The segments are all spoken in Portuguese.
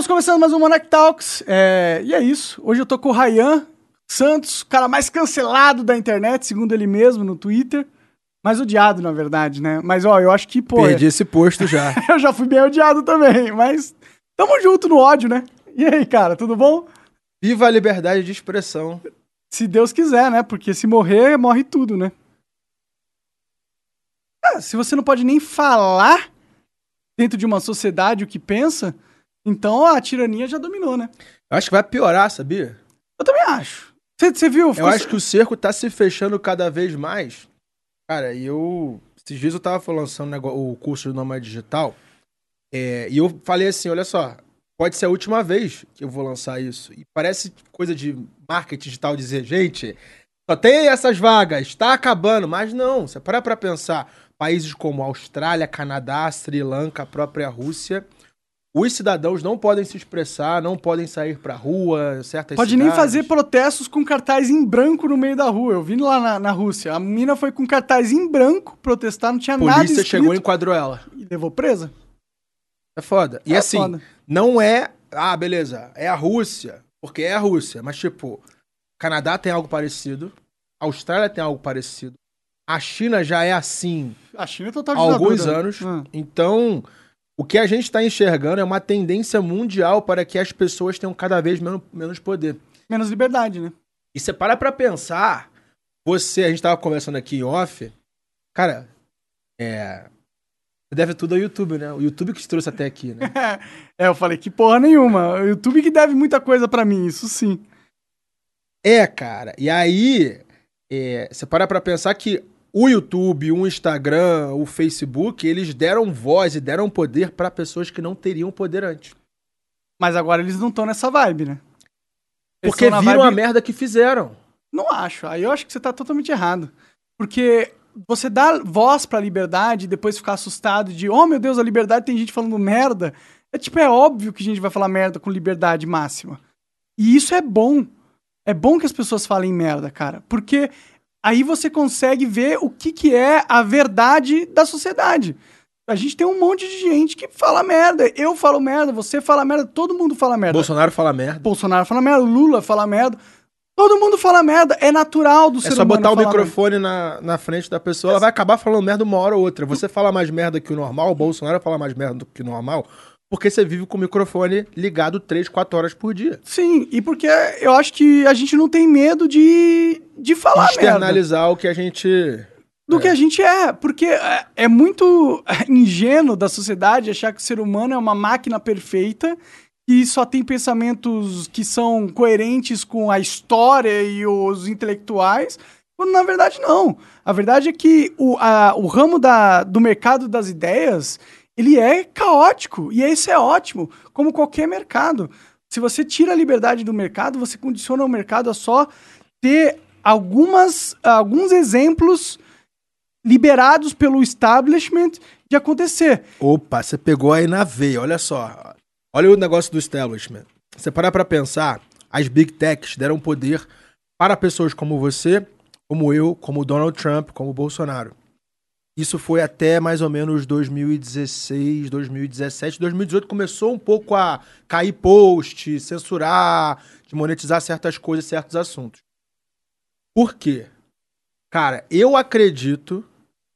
Estamos começando mais um Monarch Talks. É, e é isso. Hoje eu tô com o Ryan Santos, o cara mais cancelado da internet, segundo ele mesmo, no Twitter. Mais odiado, na verdade, né? Mas, ó, eu acho que, pô. Perdi esse posto já. eu já fui bem odiado também, mas tamo junto no ódio, né? E aí, cara, tudo bom? Viva a liberdade de expressão. Se Deus quiser, né? Porque se morrer, morre tudo, né? Ah, se você não pode nem falar dentro de uma sociedade o que pensa, então a tirania já dominou, né? Eu acho que vai piorar, sabia? Eu também acho. Você viu? Eu acho que o cerco tá se fechando cada vez mais. Cara, e eu. Esses dias eu tava lançando o curso do Nômade Digital. É, e eu falei assim: olha só, pode ser a última vez que eu vou lançar isso. E parece coisa de marketing digital dizer, gente, só tem essas vagas, tá acabando. Mas não, você para pra pensar. Países como Austrália, Canadá, Sri Lanka, a própria Rússia os cidadãos não podem se expressar, não podem sair pra rua, certas Pode cidades. nem fazer protestos com cartaz em branco no meio da rua. Eu vi lá na, na Rússia. A mina foi com cartaz em branco protestar, não tinha Polícia nada Polícia chegou e enquadrou ela. E levou presa. É foda. E é assim, foda. não é... Ah, beleza, é a Rússia, porque é a Rússia. Mas, tipo, Canadá tem algo parecido, Austrália tem algo parecido, a China já é assim... A China é total Há alguns anos. Ah. Então... O que a gente está enxergando é uma tendência mundial para que as pessoas tenham cada vez menos, menos poder. Menos liberdade, né? E você para pra pensar, você, a gente tava conversando aqui em off, cara, é. Você deve tudo ao YouTube, né? O YouTube que te trouxe até aqui, né? é, eu falei que porra nenhuma. O YouTube que deve muita coisa para mim, isso sim. É, cara. E aí, é, você para pra pensar que o YouTube, o Instagram, o Facebook, eles deram voz e deram poder para pessoas que não teriam poder antes. Mas agora eles não estão nessa vibe, né? Eles Porque viram vibe... a merda que fizeram. Não acho. Aí eu acho que você tá totalmente errado. Porque você dá voz pra liberdade e depois ficar assustado de, oh meu Deus, a liberdade tem gente falando merda. É tipo, é óbvio que a gente vai falar merda com liberdade máxima. E isso é bom. É bom que as pessoas falem merda, cara. Porque aí você consegue ver o que, que é a verdade da sociedade. A gente tem um monte de gente que fala merda. Eu falo merda, você fala merda, todo mundo fala merda. Bolsonaro fala merda. Bolsonaro fala merda, Lula fala merda. Todo mundo fala merda, é natural do é ser humano. É só botar o microfone na, na frente da pessoa, ela vai acabar falando merda uma hora ou outra. Você fala mais merda que o normal, o Bolsonaro fala mais merda do que o normal. Porque você vive com o microfone ligado 3, 4 horas por dia. Sim, e porque eu acho que a gente não tem medo de, de falar Externalizar merda. o que a gente... Do é. que a gente é. Porque é, é muito ingênuo da sociedade achar que o ser humano é uma máquina perfeita e só tem pensamentos que são coerentes com a história e os intelectuais, quando na verdade não. A verdade é que o, a, o ramo da, do mercado das ideias ele é caótico. E isso é ótimo, como qualquer mercado. Se você tira a liberdade do mercado, você condiciona o mercado a só ter algumas, alguns exemplos liberados pelo establishment de acontecer. Opa, você pegou aí na veia, olha só. Olha o negócio do establishment. Você parar para pensar, as big techs deram poder para pessoas como você, como eu, como Donald Trump, como Bolsonaro. Isso foi até mais ou menos 2016, 2017. 2018 começou um pouco a cair post, censurar, de monetizar certas coisas, certos assuntos. Por quê? Cara, eu acredito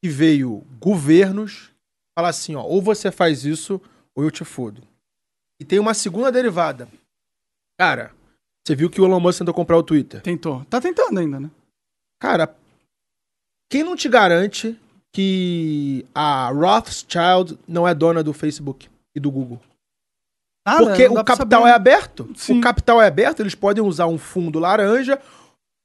que veio governos falar assim, ó, ou você faz isso ou eu te fodo. E tem uma segunda derivada. Cara, você viu que o Elon Musk tentou comprar o Twitter? Tentou. Tá tentando ainda, né? Cara, quem não te garante que a Rothschild não é dona do Facebook e do Google. Nada, Porque o capital é aberto. Sim. O capital é aberto, eles podem usar um fundo laranja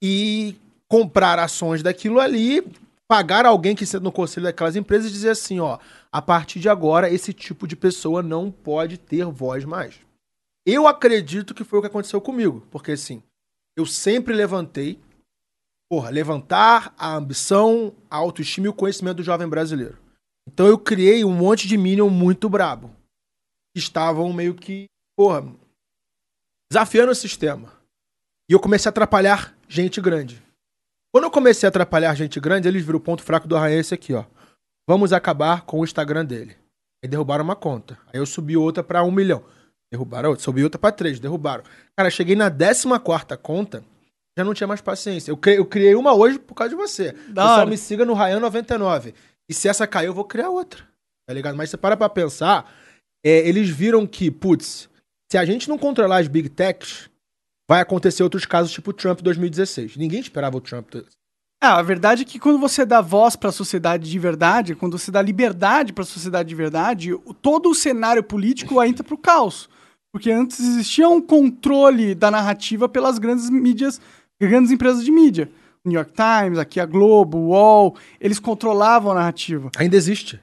e comprar ações daquilo ali, pagar alguém que seja no conselho daquelas empresas e dizer assim, ó, a partir de agora esse tipo de pessoa não pode ter voz mais. Eu acredito que foi o que aconteceu comigo, porque assim, eu sempre levantei porra, levantar a ambição, a autoestima e o conhecimento do jovem brasileiro. Então eu criei um monte de Minion muito brabo. Que estavam meio que, porra, desafiando o sistema. E eu comecei a atrapalhar gente grande. Quando eu comecei a atrapalhar gente grande, eles viram o ponto fraco do Arranha esse aqui, ó. Vamos acabar com o Instagram dele. Aí derrubaram uma conta. Aí eu subi outra para um milhão. Derrubaram outra. Subi outra pra três, derrubaram. Cara, cheguei na 14 conta, já não tinha mais paciência. Eu criei, eu criei uma hoje por causa de você. Da Pessoal, hora. me siga no Ryan99. E se essa cair, eu vou criar outra. Tá ligado? Mas você para pra pensar, é, eles viram que, putz, se a gente não controlar as big techs, vai acontecer outros casos tipo o Trump 2016. Ninguém esperava o Trump. É, a verdade é que quando você dá voz para a sociedade de verdade, quando você dá liberdade para a sociedade de verdade, todo o cenário político entra para o caos. Porque antes existia um controle da narrativa pelas grandes mídias, grandes empresas de mídia. New York Times, aqui a Globo, o UOL, eles controlavam a narrativa. Ainda existe.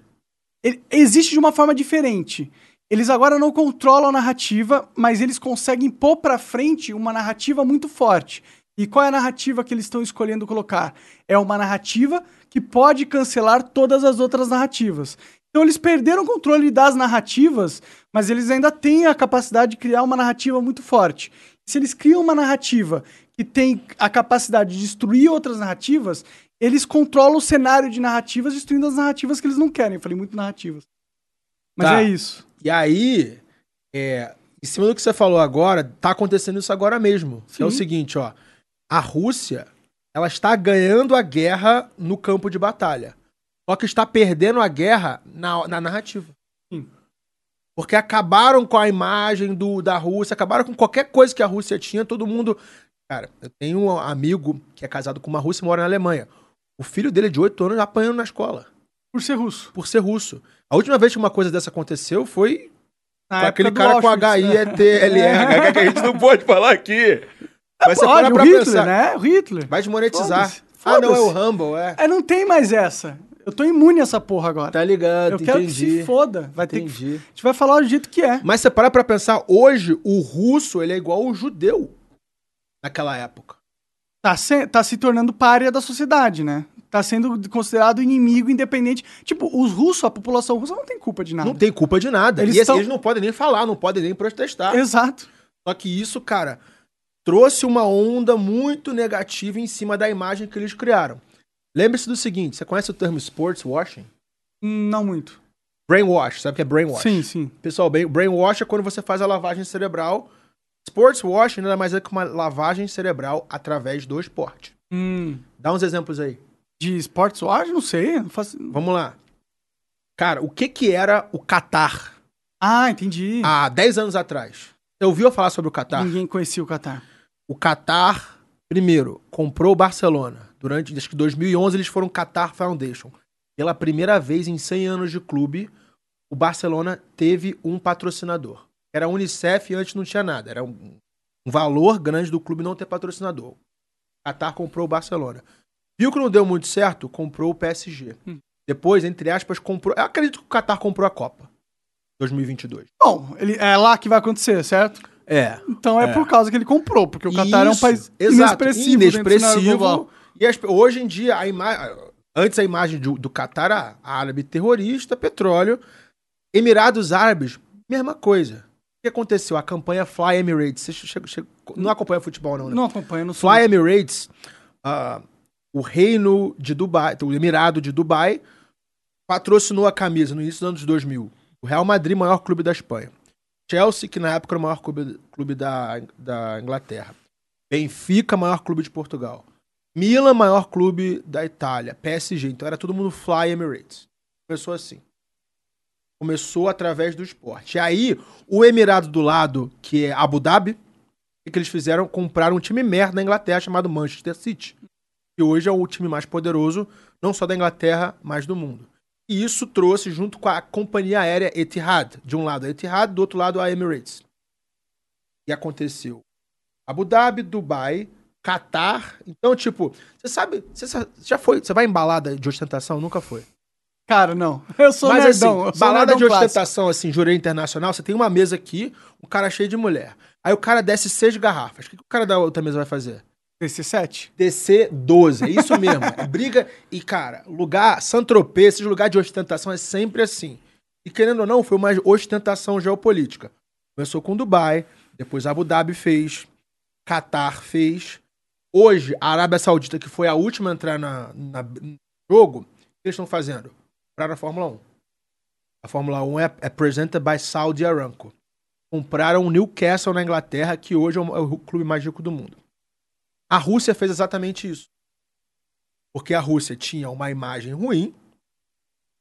Ele, existe de uma forma diferente. Eles agora não controlam a narrativa, mas eles conseguem pôr para frente uma narrativa muito forte. E qual é a narrativa que eles estão escolhendo colocar? É uma narrativa que pode cancelar todas as outras narrativas. Então eles perderam o controle das narrativas, mas eles ainda têm a capacidade de criar uma narrativa muito forte. Se eles criam uma narrativa que tem a capacidade de destruir outras narrativas, eles controlam o cenário de narrativas, destruindo as narrativas que eles não querem. Eu falei muito narrativas. Mas tá. é isso. E aí, é, em cima do que você falou agora, tá acontecendo isso agora mesmo. é o seguinte, ó. A Rússia, ela está ganhando a guerra no campo de batalha. Só que está perdendo a guerra na, na narrativa. Sim. Porque acabaram com a imagem do, da Rússia, acabaram com qualquer coisa que a Rússia tinha, todo mundo. Cara, eu tenho um amigo que é casado com uma russa e mora na Alemanha. O filho dele de 8 anos apanhando na escola. Por ser russo. Por ser russo. A última vez que uma coisa dessa aconteceu foi na com aquele cara com H-I-E-T-L-R, é. que a gente não pode falar aqui. Mas você pode, pra Hitler, pensar. né? O Hitler. Vai desmonetizar. Ah, não, é o Rumble, é. É, não tem mais essa. Eu tô imune a essa porra agora. Tá ligado, Eu quero entendi. que se foda. Vai entendi. ter que... A gente vai falar do jeito que é. Mas você para pra pensar, hoje o russo, ele é igual o judeu naquela época. Tá se, tá se tornando párea da sociedade, né? Tá sendo considerado inimigo independente. Tipo, os russos, a população russa não tem culpa de nada. Não tem culpa de nada. Eles, e tão... eles não podem nem falar, não podem nem protestar. Exato. Só que isso, cara, trouxe uma onda muito negativa em cima da imagem que eles criaram. Lembre-se do seguinte: você conhece o termo sports washing? Não muito. Brainwash, sabe o que é brainwash? Sim, sim. Pessoal, brainwash é quando você faz a lavagem cerebral Sports washing nada mais é que uma lavagem cerebral através do esporte. Hum. Dá uns exemplos aí. De sports washing? Não sei. Não faço... Vamos lá. Cara, o que que era o Qatar? Ah, entendi. Há 10 anos atrás. Você ouviu falar sobre o Qatar? Ninguém conhecia o Qatar. O Qatar, primeiro, comprou o Barcelona. Durante, acho que 2011, eles foram Qatar Foundation. Pela primeira vez em 100 anos de clube, o Barcelona teve um patrocinador. Era a Unicef e antes não tinha nada. Era um, um valor grande do clube não ter patrocinador. Qatar comprou o Barcelona. Viu que não deu muito certo? Comprou o PSG. Hum. Depois, entre aspas, comprou. Eu acredito que o Qatar comprou a Copa 2022. Bom, ele, é lá que vai acontecer, certo? É. Então é, é. por causa que ele comprou, porque o Qatar é um país exato, inexpressivo. Inexpressivo. E as, hoje em dia, a imagem. Antes a imagem do, do Qatar era árabe terrorista, petróleo. Emirados Árabes, mesma coisa que aconteceu? A campanha Fly Emirates. Você não acompanha futebol, não, né? Não acompanha, não Fly Emirates, uh, o reino de Dubai, o Emirado de Dubai, patrocinou a camisa no início dos anos 2000. O Real Madrid, maior clube da Espanha. Chelsea, que na época era o maior clube, clube da, da Inglaterra. Benfica, maior clube de Portugal. Milan, maior clube da Itália. PSG. Então era todo mundo Fly Emirates. Começou assim. Começou através do esporte. E aí, o Emirado do lado, que é Abu Dhabi, o que eles fizeram? Compraram um time merda na Inglaterra chamado Manchester City. Que hoje é o time mais poderoso, não só da Inglaterra, mas do mundo. E isso trouxe junto com a companhia aérea Etihad. De um lado a Etihad, do outro lado a Emirates. E aconteceu Abu Dhabi, Dubai, Qatar. Então, tipo, você sabe, você já foi, você vai em balada de ostentação? Nunca foi. Cara, não. Eu sou Mas, nerdão. Assim, balada nerdão de ostentação, clássico. assim, jurei internacional, você tem uma mesa aqui, um cara cheio de mulher. Aí o cara desce seis garrafas. O que, que o cara da outra mesa vai fazer? Descer sete? Descer doze. É isso mesmo. é briga. E, cara, lugar, Saint-Tropez, esses lugares de ostentação é sempre assim. E querendo ou não, foi uma ostentação geopolítica. Começou com Dubai, depois Abu Dhabi fez, Qatar fez. Hoje, a Arábia Saudita, que foi a última a entrar na, na no jogo, o que eles estão fazendo? Para a Fórmula 1. A Fórmula 1 é, é presented by Saudi Aramco. compraram o Newcastle na Inglaterra, que hoje é o, é o clube mais rico do mundo. A Rússia fez exatamente isso. Porque a Rússia tinha uma imagem ruim,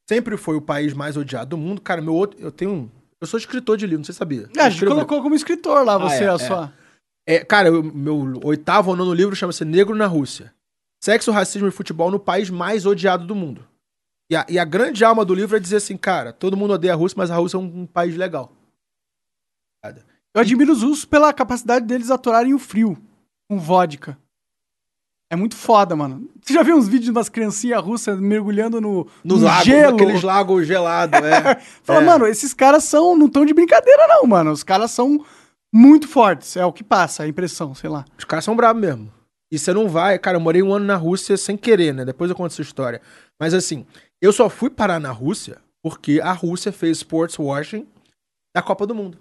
sempre foi o país mais odiado do mundo. Cara, meu outro, eu tenho um, eu sou escritor de livro, não sei se sabia. É, a gente colocou como escritor lá você, ah, é, a sua. É. é cara, o meu oitavo ou nono livro chama-se Negro na Rússia. Sexo, racismo e futebol no país mais odiado do mundo. E a, e a grande alma do livro é dizer assim, cara, todo mundo odeia a Rússia, mas a Rússia é um, um país legal. Eu admiro os russos pela capacidade deles aturarem o frio com vodka. É muito foda, mano. Você já viu uns vídeos de umas criancinhas russas mergulhando no, no, no lago, gelo? Aqueles lagos gelados, é. Fala, é. mano, esses caras são, não estão de brincadeira não, mano. Os caras são muito fortes, é o que passa, a impressão, sei lá. Os caras são bravos mesmo. E você não vai... Cara, eu morei um ano na Rússia sem querer, né? Depois eu conto essa história. Mas assim, eu só fui parar na Rússia porque a Rússia fez sports washing da Copa do Mundo.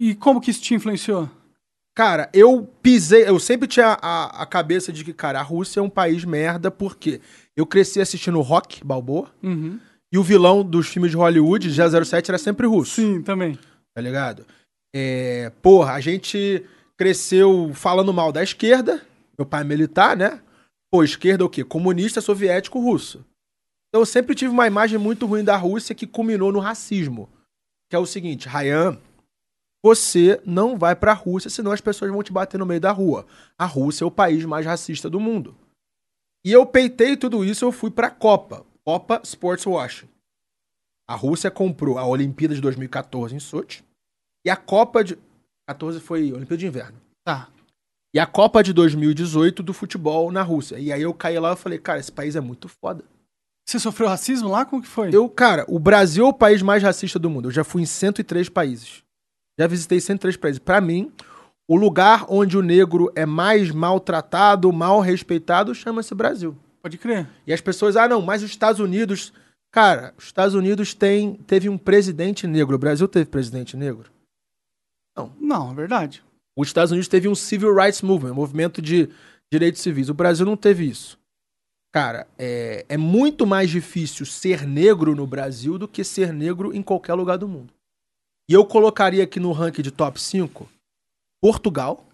E como que isso te influenciou? Cara, eu pisei. Eu sempre tinha a, a cabeça de que, cara, a Rússia é um país merda, porque eu cresci assistindo rock, Balboa. Uhum. E o vilão dos filmes de Hollywood, G07, era sempre russo. Sim, também. Tá ligado? É, porra, a gente cresceu falando mal da esquerda. Meu pai é militar, né? Pô, esquerda é o quê? Comunista, soviético, russo. Então eu sempre tive uma imagem muito ruim da Rússia que culminou no racismo. Que é o seguinte, Ryan, você não vai para a Rússia, senão as pessoas vão te bater no meio da rua. A Rússia é o país mais racista do mundo. E eu peitei tudo isso, eu fui para a Copa, Copa Sports Washing. A Rússia comprou a Olimpíada de 2014 em Sochi e a Copa de 14 foi Olimpíada de Inverno. Tá. E a Copa de 2018 do futebol na Rússia. E aí eu caí lá e falei, cara, esse país é muito foda. Você sofreu racismo lá? Como que foi? Eu, cara, o Brasil é o país mais racista do mundo. Eu já fui em 103 países. Já visitei 103 países. Para mim, o lugar onde o negro é mais maltratado, mal respeitado, chama-se Brasil. Pode crer. E as pessoas, ah, não, mas os Estados Unidos. Cara, os Estados Unidos tem, teve um presidente negro. O Brasil teve presidente negro? Não. Não, é verdade. Os Estados Unidos teve um Civil Rights Movement, um movimento de direitos civis. O Brasil não teve isso. Cara, é, é muito mais difícil ser negro no Brasil do que ser negro em qualquer lugar do mundo. E eu colocaria aqui no ranking de top 5 Portugal,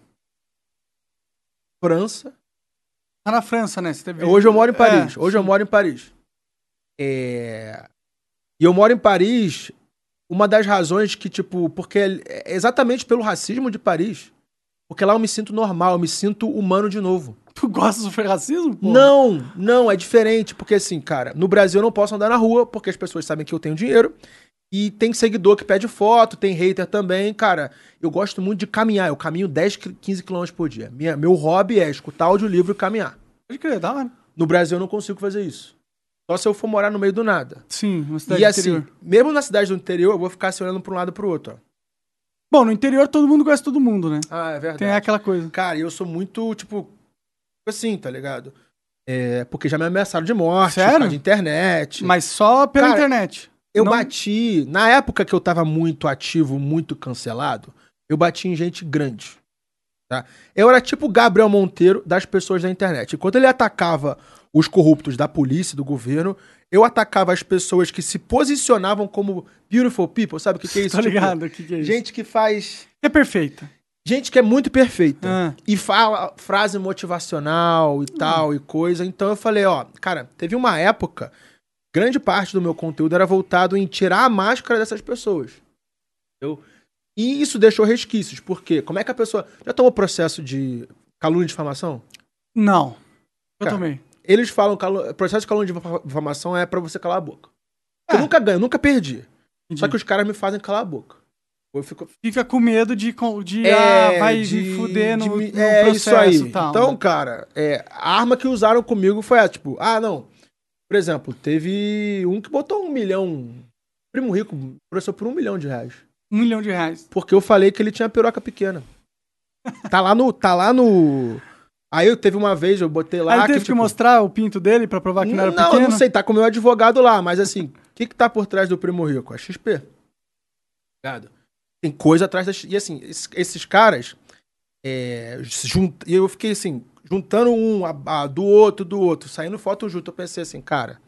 França. Tá na França, né? Teve... Hoje eu moro em é, Paris. É, Hoje sim. eu moro em Paris. É... E eu moro em Paris, uma das razões que, tipo, porque é exatamente pelo racismo de Paris. Porque lá eu me sinto normal, eu me sinto humano de novo. Tu gosta de sofrer racismo? Pô? Não, não, é diferente. Porque assim, cara, no Brasil eu não posso andar na rua porque as pessoas sabem que eu tenho dinheiro. E tem seguidor que pede foto, tem hater também. Cara, eu gosto muito de caminhar. Eu caminho 10, 15 km por dia. Minha, meu hobby é escutar audiolivro e caminhar. Pode crer, dá hora. No Brasil eu não consigo fazer isso. Só se eu for morar no meio do nada. Sim, uma cidade e, do assim, interior. mesmo na cidade do interior, eu vou ficar se olhando pra um lado e pro outro, ó. Bom, no interior todo mundo conhece todo mundo, né? Ah, é verdade. Tem aquela coisa. Cara, eu sou muito, tipo, assim, tá ligado? É, porque já me ameaçaram de morte, Sério? de internet. Mas só pela Cara, internet. Eu não... bati. Na época que eu tava muito ativo, muito cancelado, eu bati em gente grande. Tá? Eu era tipo Gabriel Monteiro das pessoas da internet. Enquanto ele atacava os corruptos da polícia, do governo, eu atacava as pessoas que se posicionavam como beautiful people. Sabe o que, que é isso? Tô tipo, ligado, o que, que é isso? Gente que faz. É perfeita. Gente que é muito perfeita. Ah. E fala frase motivacional e tal hum. e coisa. Então eu falei, ó, cara, teve uma época grande parte do meu conteúdo era voltado em tirar a máscara dessas pessoas. Eu, e isso deixou resquícios, porque como é que a pessoa. Já tomou processo de calúnia de difamação? Não. Eu Cara, também. Eles falam que processo de calúnia de difamação é para você calar a boca. É. Eu nunca ganho, nunca perdi. Entendi. Só que os caras me fazem calar a boca. Eu fico... Fica com medo de, de é, ah, vai de, me fuder no, de, no é processo isso aí. Tal, então, né? cara, é, a arma que usaram comigo foi a, tipo, ah, não, por exemplo, teve um que botou um milhão. Primo Rico processou por um milhão de reais. Um milhão de reais. Porque eu falei que ele tinha piroca pequena. tá lá no. Tá lá no. Aí eu teve uma vez, eu botei lá. Aí teve que, tipo... que mostrar o pinto dele pra provar que não era não, pequeno? Não, não sei, tá com o meu advogado lá, mas assim, o que que tá por trás do Primo Rico? É XP. Ligado? Tem coisa atrás das. E assim, esses, esses caras. É, junt... E eu fiquei assim, juntando um a, a, do outro, do outro, saindo foto junto, eu pensei assim, cara,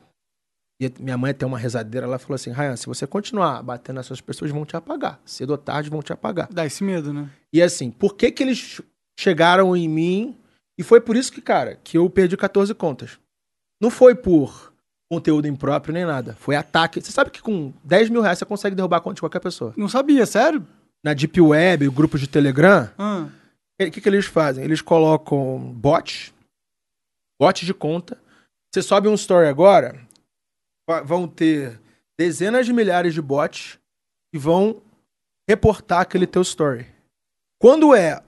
E minha mãe tem uma rezadeira, ela falou assim: Ryan, se você continuar batendo nessas pessoas, vão te apagar. Cedo ou tarde vão te apagar. Dá esse medo, né? E assim, por que que eles chegaram em mim? E foi por isso que, cara, que eu perdi 14 contas. Não foi por conteúdo impróprio nem nada. Foi ataque. Você sabe que com 10 mil reais você consegue derrubar a conta de qualquer pessoa. Não sabia, sério? Na Deep Web, grupos de Telegram, ah. o ah. que, que eles fazem? Eles colocam bots, bots de conta. Você sobe um story agora, vão ter dezenas de milhares de bots que vão reportar aquele teu story. Quando é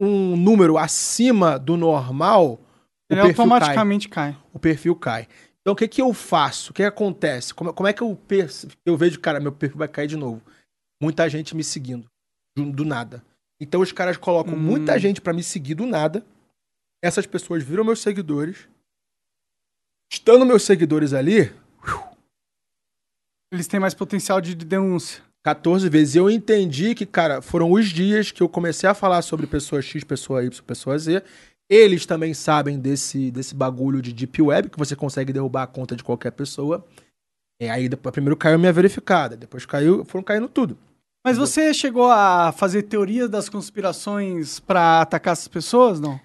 um número acima do normal, ele automaticamente cai. cai. O perfil cai. Então o que que eu faço? O que, acontece? Como, como é que eu, eu vejo, cara, meu perfil vai cair de novo? Muita gente me seguindo. Do, do nada. Então os caras colocam hum. muita gente para me seguir do nada. Essas pessoas viram meus seguidores. Estando meus seguidores ali, eles têm mais potencial de, de denúncia. 14 vezes. Eu entendi que, cara, foram os dias que eu comecei a falar sobre pessoa X, pessoa Y, pessoa Z. Eles também sabem desse, desse bagulho de Deep Web, que você consegue derrubar a conta de qualquer pessoa. E aí, depois, primeiro caiu minha verificada, depois caiu, foram caindo tudo. Mas você chegou a fazer teoria das conspirações para atacar essas pessoas, não?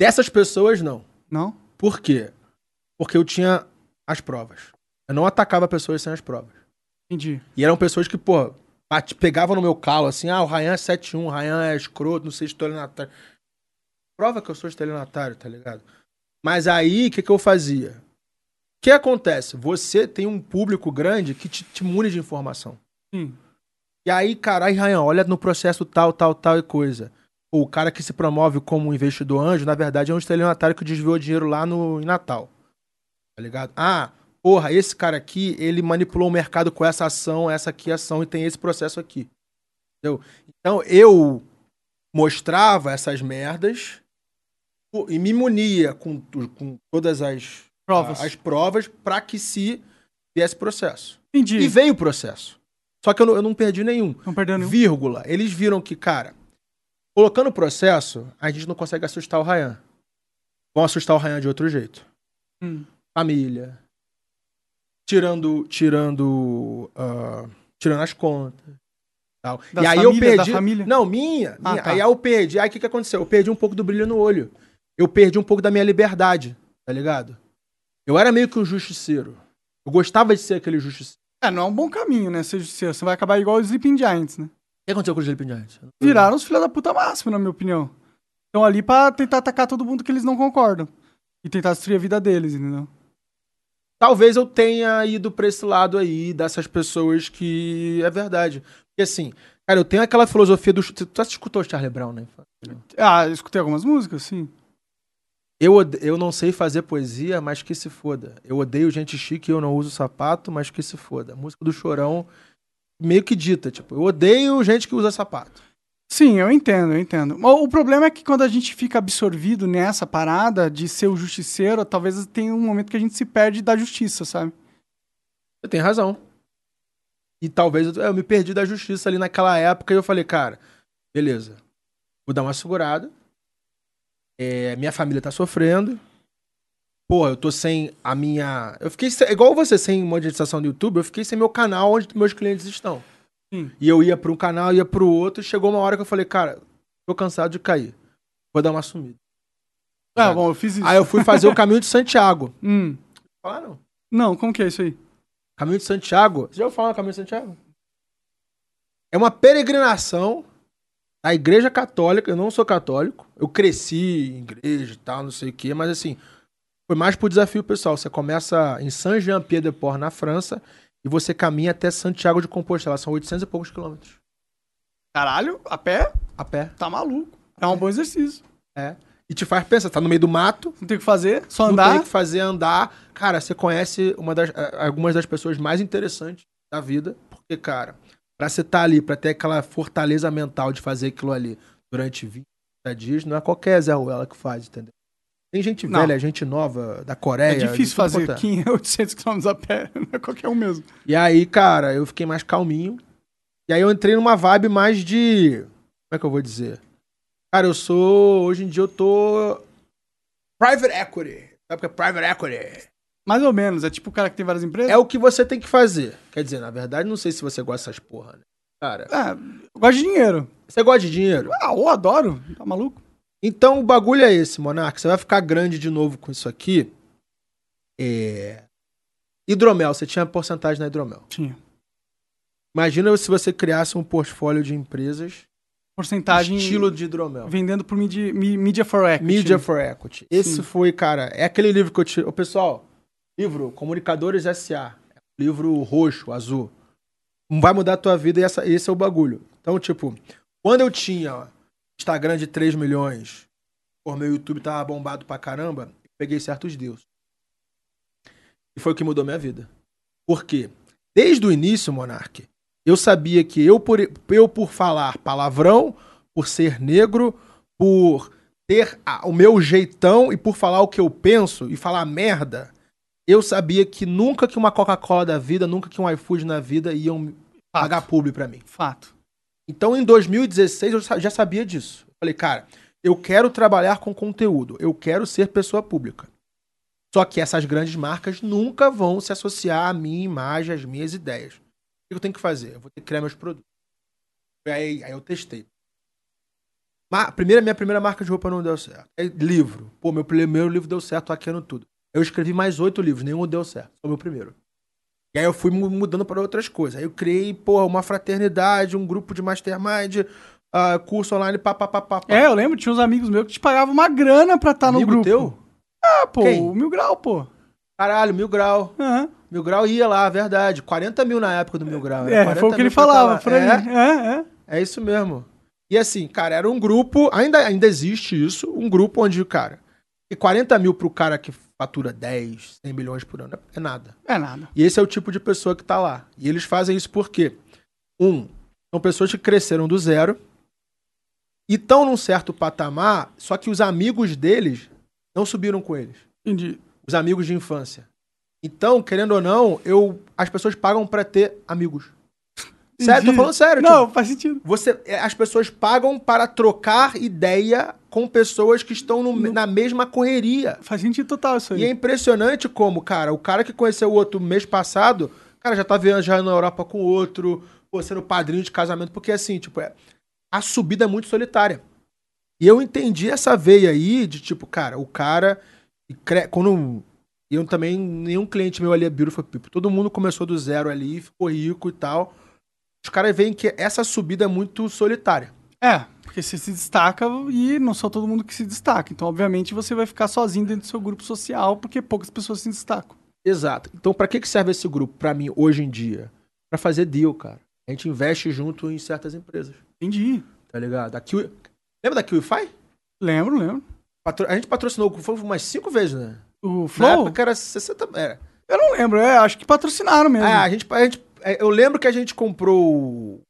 Dessas pessoas, não. Não? Por quê? Porque eu tinha as provas. Eu não atacava pessoas sem as provas. Entendi. E eram pessoas que, pô, pegavam no meu calo, assim, ah, o Ryan é 7-1, o Ryan é escroto, não sei estelionatário. Prova que eu sou estelionatário, tá ligado? Mas aí, o que, que eu fazia? O que acontece? Você tem um público grande que te, te mune de informação. Sim. E aí, cara, aí, Ryan, olha no processo tal, tal, tal e coisa. O cara que se promove como investidor anjo, na verdade, é um estelionatário que desviou dinheiro lá no, em Natal. Tá ligado? Ah, porra, esse cara aqui, ele manipulou o mercado com essa ação, essa aqui ação e tem esse processo aqui. Entendeu? Então eu mostrava essas merdas e me munia com, com todas as provas, as provas para que se viesse processo. Entendi. E veio o processo. Só que eu não, eu não perdi nenhum. Não perdeu nenhum. Vírgula. Eles viram que, cara, colocando o processo, a gente não consegue assustar o Ryan. Vão assustar o Ryan de outro jeito. Hum. Família, tirando tirando uh, tirando as contas. Tal. e aí eu perdi. Não, minha. Ah, minha. Tá. Aí eu perdi. Aí o que, que aconteceu? Eu perdi um pouco do brilho no olho. Eu perdi um pouco da minha liberdade, tá ligado? Eu era meio que um justiceiro. Eu gostava de ser aquele justiceiro. É, não é um bom caminho, né? Ser justiceiro. Você vai acabar igual os Sleeping Giants, né? O que aconteceu com os Sleeping Giants? Viraram os filhos da puta máxima, na minha opinião. Estão ali pra tentar atacar todo mundo que eles não concordam. E tentar destruir a vida deles, entendeu? Talvez eu tenha ido pra esse lado aí, dessas pessoas que é verdade. Porque assim, cara, eu tenho aquela filosofia do. Tu escutou o Charlie Brown, né? Ah, eu escutei algumas músicas, sim. Eu, eu não sei fazer poesia, mas que se foda. Eu odeio gente chique, eu não uso sapato, mas que se foda. A música do Chorão meio que dita, tipo, eu odeio gente que usa sapato. Sim, eu entendo, eu entendo. O problema é que quando a gente fica absorvido nessa parada de ser o justiceiro, talvez tenha um momento que a gente se perde da justiça, sabe? Você tem razão. E talvez eu, eu me perdi da justiça ali naquela época e eu falei, cara, beleza, vou dar uma segurada. É, minha família tá sofrendo. Pô, eu tô sem a minha. Eu fiquei. Igual você sem monetização do YouTube, eu fiquei sem meu canal onde meus clientes estão. Sim. E eu ia para um canal, ia para o outro, e chegou uma hora que eu falei, cara, tô cansado de cair. Vou dar uma sumida. Ah, bom, eu fiz isso. Aí eu fui fazer o caminho de Santiago. Hum. Falaram? Não, como que é isso aí? Caminho de Santiago. Você já ouviu falar do Caminho de Santiago? É uma peregrinação da Igreja Católica. Eu não sou católico. Eu cresci em igreja e tal, não sei o quê, mas assim, foi mais pro desafio pessoal. Você começa em Saint-Jean-Pied-de-Port, na França, e você caminha até Santiago de Compostela. São 800 e poucos quilômetros. Caralho, a pé? A pé. Tá maluco. É um bom exercício. É. E te faz pensar, tá no meio do mato. Não tem o que fazer, só andar. Não tem o que fazer, andar. Cara, você conhece uma das, algumas das pessoas mais interessantes da vida. Porque, cara, pra você estar tá ali, pra ter aquela fortaleza mental de fazer aquilo ali durante 20 dias, não é qualquer Zé Ruela que faz, entendeu? Tem gente não. velha, gente nova da Coreia. É difícil fazer 500, 800 km a pé, não é qualquer um mesmo. E aí, cara, eu fiquei mais calminho. E aí eu entrei numa vibe mais de. Como é que eu vou dizer? Cara, eu sou. Hoje em dia eu tô. Private equity. Sabe o que é private equity? Mais ou menos, é tipo o cara que tem várias empresas? É o que você tem que fazer. Quer dizer, na verdade, não sei se você gosta dessas porra, né? Cara. É, eu gosto de dinheiro. Você gosta de dinheiro? Ah, eu adoro. Tá maluco? Então o bagulho é esse, Monark. Você vai ficar grande de novo com isso aqui. É. Hidromel, você tinha porcentagem na hidromel? Tinha. Imagina se você criasse um portfólio de empresas. Porcentagem. Estilo de hidromel. Vendendo por media, media for equity. Media for equity. Esse Sim. foi, cara. É aquele livro que eu te. Ô, pessoal, livro Comunicadores SA. Livro roxo, azul. Vai mudar a tua vida e essa, esse é o bagulho. Então, tipo, quando eu tinha Instagram de 3 milhões, por meu YouTube tava bombado pra caramba, peguei certos deus. E foi o que mudou minha vida. Por quê? Desde o início, Monark, eu sabia que eu por, eu por falar palavrão, por ser negro, por ter a, o meu jeitão e por falar o que eu penso e falar merda, eu sabia que nunca que uma Coca-Cola da vida, nunca que um iFood na vida iam Fato. pagar público para mim. Fato. Então, em 2016, eu já sabia disso. Eu falei, cara, eu quero trabalhar com conteúdo, eu quero ser pessoa pública. Só que essas grandes marcas nunca vão se associar à minha imagem, às minhas ideias. O que eu tenho que fazer? Eu vou ter que criar meus produtos. Aí, aí eu testei. Ma primeira, minha primeira marca de roupa não deu certo. É livro. Pô, meu primeiro livro deu certo, hackeando tudo. Eu escrevi mais oito livros, nenhum deu certo. Foi o meu primeiro. E aí eu fui mudando para outras coisas. Aí eu criei, pô, uma fraternidade, um grupo de mastermind, uh, curso online, papapá. É, eu lembro, tinha uns amigos meus que te pagavam uma grana pra estar tá no grupo. teu? Ah, pô, Quem? o Mil Grau, pô. Caralho, Mil Grau. Uhum. Mil Grau ia lá, verdade. 40 mil na época do Mil Grau. É, foi o que ele falava. Pra é, é, é. É isso mesmo. E assim, cara, era um grupo, ainda, ainda existe isso, um grupo onde, cara, e 40 mil pro cara que fatura 10, 100 milhões por ano. É nada. É nada. E esse é o tipo de pessoa que tá lá. E eles fazem isso porque, um, são pessoas que cresceram do zero e estão num certo patamar, só que os amigos deles não subiram com eles. Entendi. Os amigos de infância. Então, querendo ou não, eu as pessoas pagam para ter amigos. Sério, tô falando sério. Não, tipo, faz sentido. Você, é, as pessoas pagam para trocar ideia com pessoas que estão no, no... na mesma correria. Faz sentido total isso aí. E é impressionante como, cara, o cara que conheceu o outro mês passado, cara, já tá viajando na Europa com o outro, pô, sendo padrinho de casamento, porque assim, tipo, é, a subida é muito solitária. E eu entendi essa veia aí de, tipo, cara, o cara. Quando. Eu também, nenhum cliente meu ali é Beautiful People. Todo mundo começou do zero ali, ficou rico e tal os caras veem que essa subida é muito solitária. É, porque você se destaca e não sou todo mundo que se destaca. Então, obviamente, você vai ficar sozinho dentro do seu grupo social porque poucas pessoas se destacam. Exato. Então, para que, serve esse grupo para mim hoje em dia? Para fazer deal, cara. A gente investe junto em certas empresas. Entendi. Tá ligado? A Kiwi... Lembra da KiwiFi? Lembro, lembro. Patro... A gente patrocinou foi umas cinco vezes, né? O Flow? Na época era 60... Era. Eu não lembro, é, acho que patrocinaram mesmo. É, a gente, a gente é, eu lembro que a gente comprou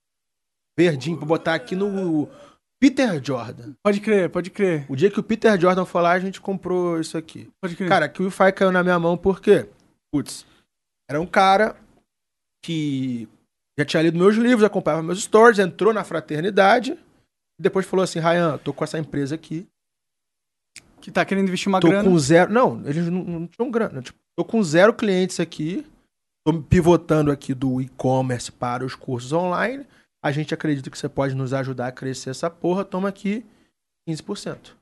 verdinho pra botar aqui no Peter Jordan. Pode crer, pode crer. O dia que o Peter Jordan foi lá, a gente comprou isso aqui. Pode crer. Cara, que o Wi-Fi caiu na minha mão porque, putz, era um cara que já tinha lido meus livros, acompanhava meus stories, entrou na fraternidade e depois falou assim: Ryan, tô com essa empresa aqui. Que tá querendo investir uma tô grana. Tô com zero. Não, eles não, não tinham grana. Tipo, tô com zero clientes aqui. Estou pivotando aqui do e-commerce para os cursos online. A gente acredita que você pode nos ajudar a crescer essa porra. Toma aqui 15%.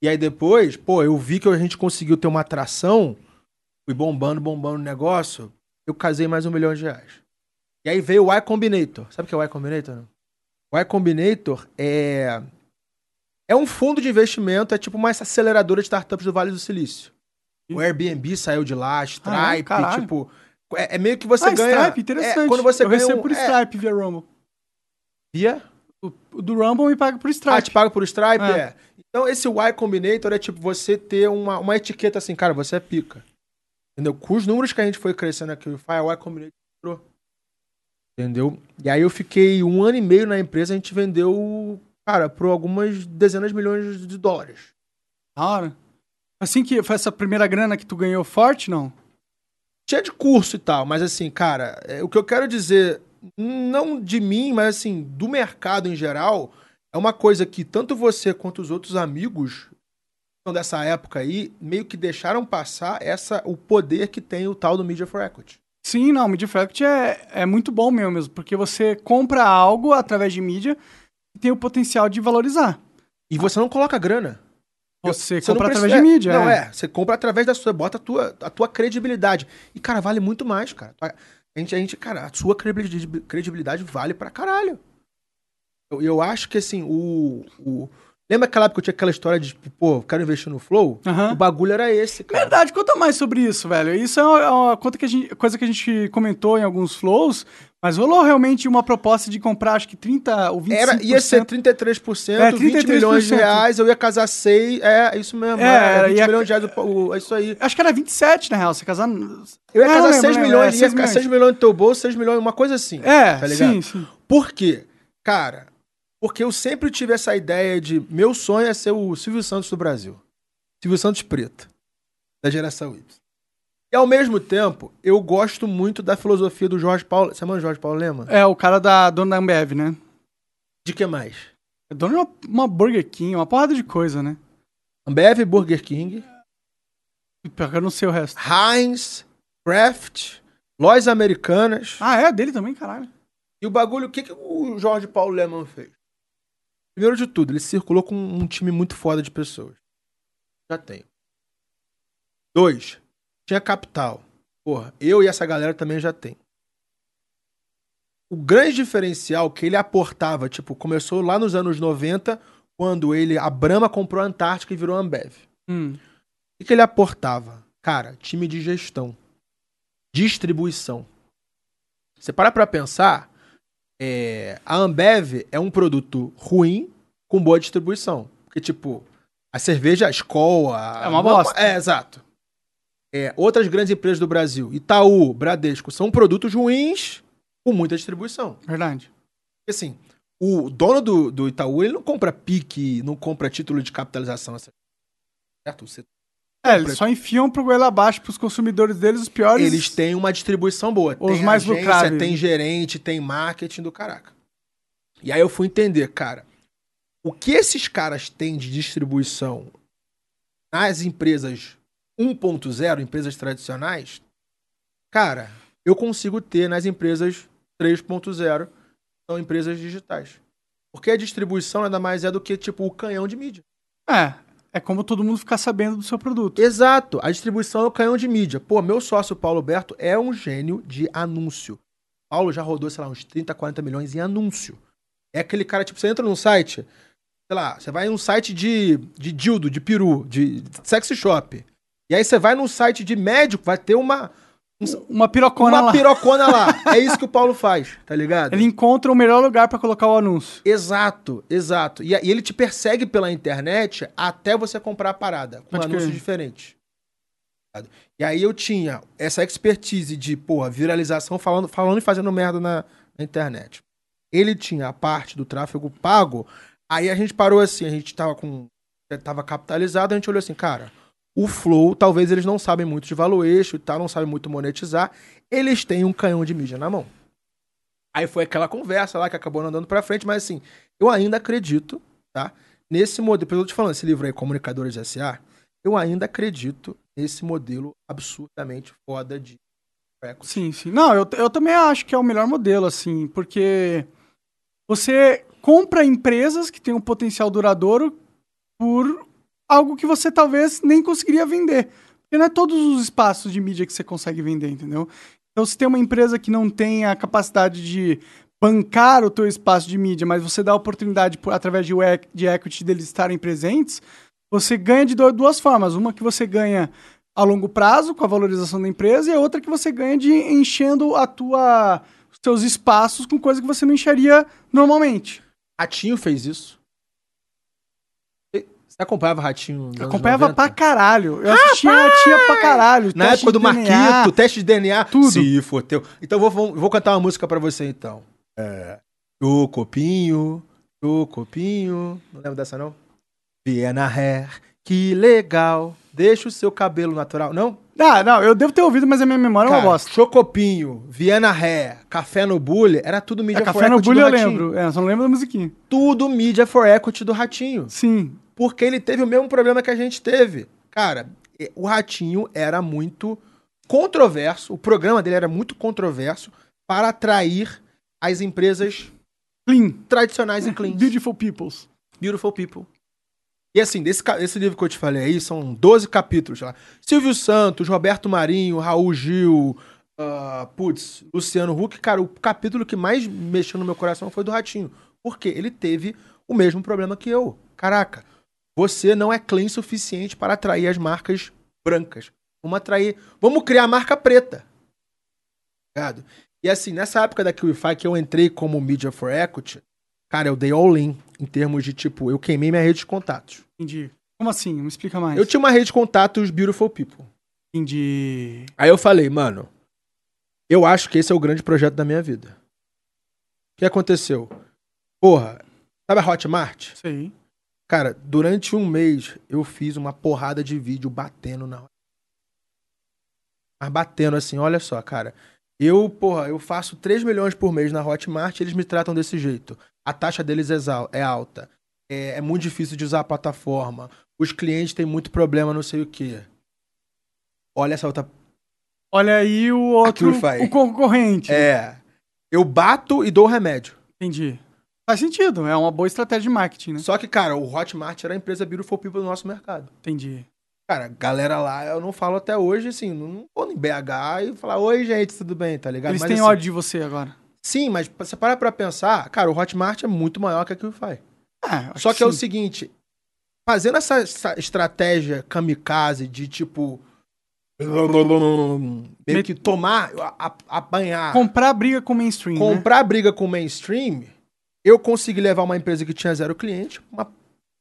E aí depois, pô, eu vi que a gente conseguiu ter uma atração. Fui bombando, bombando o negócio. Eu casei mais um milhão de reais. E aí veio o Y Combinator. Sabe o que é o Y Combinator? O Y Combinator é... É um fundo de investimento, é tipo uma aceleradora de startups do Vale do Silício. O Airbnb saiu de lá, Stripe, ah, é? tipo... É, é, meio que você ah, ganha. Stripe, interessante. É, quando você eu ganha recebo um, por é Stripe via Rumble. Via? O, do Rumble me paga por Stripe. Ah, te paga por Stripe? É. é. Então esse Y Combinator é tipo você ter uma, uma etiqueta assim, cara, você é pica. Entendeu? Com os números que a gente foi crescendo aqui, o Y Combinator entrou. Entendeu? E aí eu fiquei um ano e meio na empresa, a gente vendeu, cara, por algumas dezenas de milhões de dólares. Da hora. Assim que foi essa primeira grana que tu ganhou forte, não? Tinha de curso e tal, mas assim, cara, é, o que eu quero dizer, não de mim, mas assim, do mercado em geral, é uma coisa que tanto você quanto os outros amigos são dessa época aí meio que deixaram passar essa, o poder que tem o tal do Media for Equity. Sim, não, o Media for Equity é, é muito bom mesmo, mesmo, porque você compra algo através de mídia e tem o potencial de valorizar. E você não coloca grana. Você, você compra através de mídia. Não, é. é. Você compra através da sua. Bota a tua, a tua credibilidade. E, cara, vale muito mais, cara. A gente, a gente cara, a sua credibilidade vale pra caralho. Eu, eu acho que, assim, o, o Lembra aquela época que eu tinha aquela história de, tipo, pô, quero investir no Flow? Uhum. O bagulho era esse, cara. Verdade, conta mais sobre isso, velho. Isso é uma, conta que a gente, coisa que a gente comentou em alguns Flows, mas rolou realmente uma proposta de comprar, acho que 30 ou 25%. Era, ia ser 33%, é, 33%. 20 milhões de reais, eu ia casar 6, é, isso mesmo, é, é 20 ia, milhões de reais, o, é isso aí. Acho que era 27, na real, você casar... Eu ia é, casar 6 milhões, é, ia ficar 6 milhões no teu bolso, 6 milhões, uma coisa assim. É, tá sim, sim. Por quê? Cara, porque eu sempre tive essa ideia de meu sonho é ser o Silvio Santos do Brasil. Silvio Santos preto, da geração Y. E ao mesmo tempo, eu gosto muito da filosofia do Jorge Paulo. Você manda Jorge Paulo Lema? É, o cara da dona da Ambev, né? De que mais? É dono de uma, uma Burger King, uma porrada de coisa, né? Ambev, Burger King. Pior que eu não sei o resto. Heinz, Kraft, Lojas Americanas. Ah, é? Dele também, caralho. E o bagulho, o que, que o Jorge Paulo Leman fez? Primeiro de tudo, ele circulou com um time muito foda de pessoas. Já tenho. Dois, tinha capital. Porra, eu e essa galera também já tem. O grande diferencial que ele aportava, tipo, começou lá nos anos 90, quando ele, a Brahma comprou a Antártica e virou a Ambev. Hum. O que ele aportava? Cara, time de gestão. Distribuição. Você para pra pensar, é, a Ambev é um produto ruim com boa distribuição. Porque, tipo, a cerveja, a escola. É uma bosta. É, exato. É, outras grandes empresas do Brasil, Itaú, Bradesco, são produtos ruins com muita distribuição. Verdade. Porque, assim, o dono do, do Itaú, ele não compra pique, não compra título de capitalização. Certo? Você é, eles só enfiam pro goela abaixo pros consumidores deles os piores. Eles têm uma distribuição boa. Os tem mais agência, lucráveis. Tem gerente, tem marketing do caraca. E aí eu fui entender, cara, o que esses caras têm de distribuição nas empresas 1.0, empresas tradicionais, cara, eu consigo ter nas empresas 3.0, são empresas digitais. Porque a distribuição nada mais é do que tipo o canhão de mídia. É, é como todo mundo ficar sabendo do seu produto. Exato. A distribuição é o canhão de mídia. Pô, meu sócio Paulo Berto é um gênio de anúncio. Paulo já rodou, sei lá, uns 30, 40 milhões em anúncio. É aquele cara, tipo, você entra num site, sei lá, você vai em um site de, de dildo, de peru, de sexy shop. E aí você vai num site de médico, vai ter uma, uma pirocona uma lá. pirocona lá. É isso que o Paulo faz, tá ligado? Ele encontra o melhor lugar para colocar o anúncio. Exato, exato. E, e, ele te persegue pela internet até você comprar a parada, com Pode anúncios diferentes. E aí eu tinha essa expertise de, porra, viralização falando, falando e fazendo merda na, na internet. Ele tinha a parte do tráfego pago. Aí a gente parou assim, a gente tava com. Tava capitalizado, a gente olhou assim, cara, o Flow, talvez eles não sabem muito de valuation e tal, não sabem muito monetizar. Eles têm um canhão de mídia na mão. Aí foi aquela conversa lá que acabou andando pra frente, mas assim, eu ainda acredito, tá? Nesse modelo, eu tô te falando, esse livro aí, Comunicadores S.A., eu ainda acredito nesse modelo absurdamente foda de Sim, sim. Não, eu, eu também acho que é o melhor modelo, assim, porque você compra empresas que têm um potencial duradouro por algo que você talvez nem conseguiria vender. Porque não é todos os espaços de mídia que você consegue vender, entendeu? Então, se tem uma empresa que não tem a capacidade de bancar o teu espaço de mídia, mas você dá a oportunidade, por, através de, de equity, deles estarem presentes, você ganha de duas formas. Uma que você ganha a longo prazo, com a valorização da empresa, e a outra que você ganha de enchendo a tua, os teus espaços com coisa que você não encheria normalmente. Ratinho fez isso. Você acompanhava Ratinho? Acompanhava pra caralho. Eu assistia Ratinho pra caralho. Na época do Marquito, teste de DNA. Tudo. Se foteu. Então vou, vou, vou cantar uma música pra você então. É. O copinho, o copinho. Não lembra dessa não? Viena Hair, que legal. Deixa o seu cabelo natural. Não? Ah, não, eu devo ter ouvido, mas a minha memória Cara, é uma bosta. Chocopinho, Viena Hair, Café no Bully, era tudo mídia é, for Café no Bully eu lembro. É, só não lembro da musiquinha. Tudo mídia for equity do Ratinho. Sim. Porque ele teve o mesmo problema que a gente teve. Cara, o Ratinho era muito controverso, o programa dele era muito controverso para atrair as empresas clean, tradicionais e clean. Beautiful peoples. Beautiful people. E assim, desse, esse livro que eu te falei aí, são 12 capítulos lá. Silvio Santos, Roberto Marinho, Raul Gil, uh, putz, Luciano Huck. Cara, o capítulo que mais mexeu no meu coração foi do Ratinho. Porque ele teve o mesmo problema que eu. Caraca, você não é clean suficiente para atrair as marcas brancas. Vamos atrair. Vamos criar a marca preta. Ligado? E assim, nessa época da QIFI que eu entrei como Media for Equity, cara, eu dei all-in em termos de tipo, eu queimei minha rede de contatos. Entendi. Como assim? Me explica mais. Eu tinha uma rede de contatos Beautiful People. Entendi. Aí eu falei, mano, eu acho que esse é o grande projeto da minha vida. O que aconteceu? Porra, sabe a Hotmart? Sim. Cara, durante um mês eu fiz uma porrada de vídeo batendo na Mas batendo assim, olha só, cara. Eu, porra, eu faço 3 milhões por mês na Hotmart e eles me tratam desse jeito. A taxa deles é alta. É, é muito difícil de usar a plataforma. Os clientes têm muito problema, não sei o quê. Olha essa outra. Olha aí o outro. O concorrente. É. Eu bato e dou remédio. Entendi. Faz sentido, é uma boa estratégia de marketing, né? Só que, cara, o Hotmart era a empresa Beautiful People do nosso mercado. Entendi. Cara, galera lá, eu não falo até hoje, assim, não vou em BH e falar, oi, gente, tudo bem, tá ligado? Eles mas, têm assim, ódio de você agora. Sim, mas você para pra pensar, cara, o Hotmart é muito maior que a QFI. É, Só que, que é o seguinte, fazendo essa, essa, estratégia kamikaze de, tipo, meio que tomar, apanhar... Comprar briga com o mainstream, né? Comprar né? briga com o mainstream, eu consegui levar uma empresa que tinha zero cliente, uma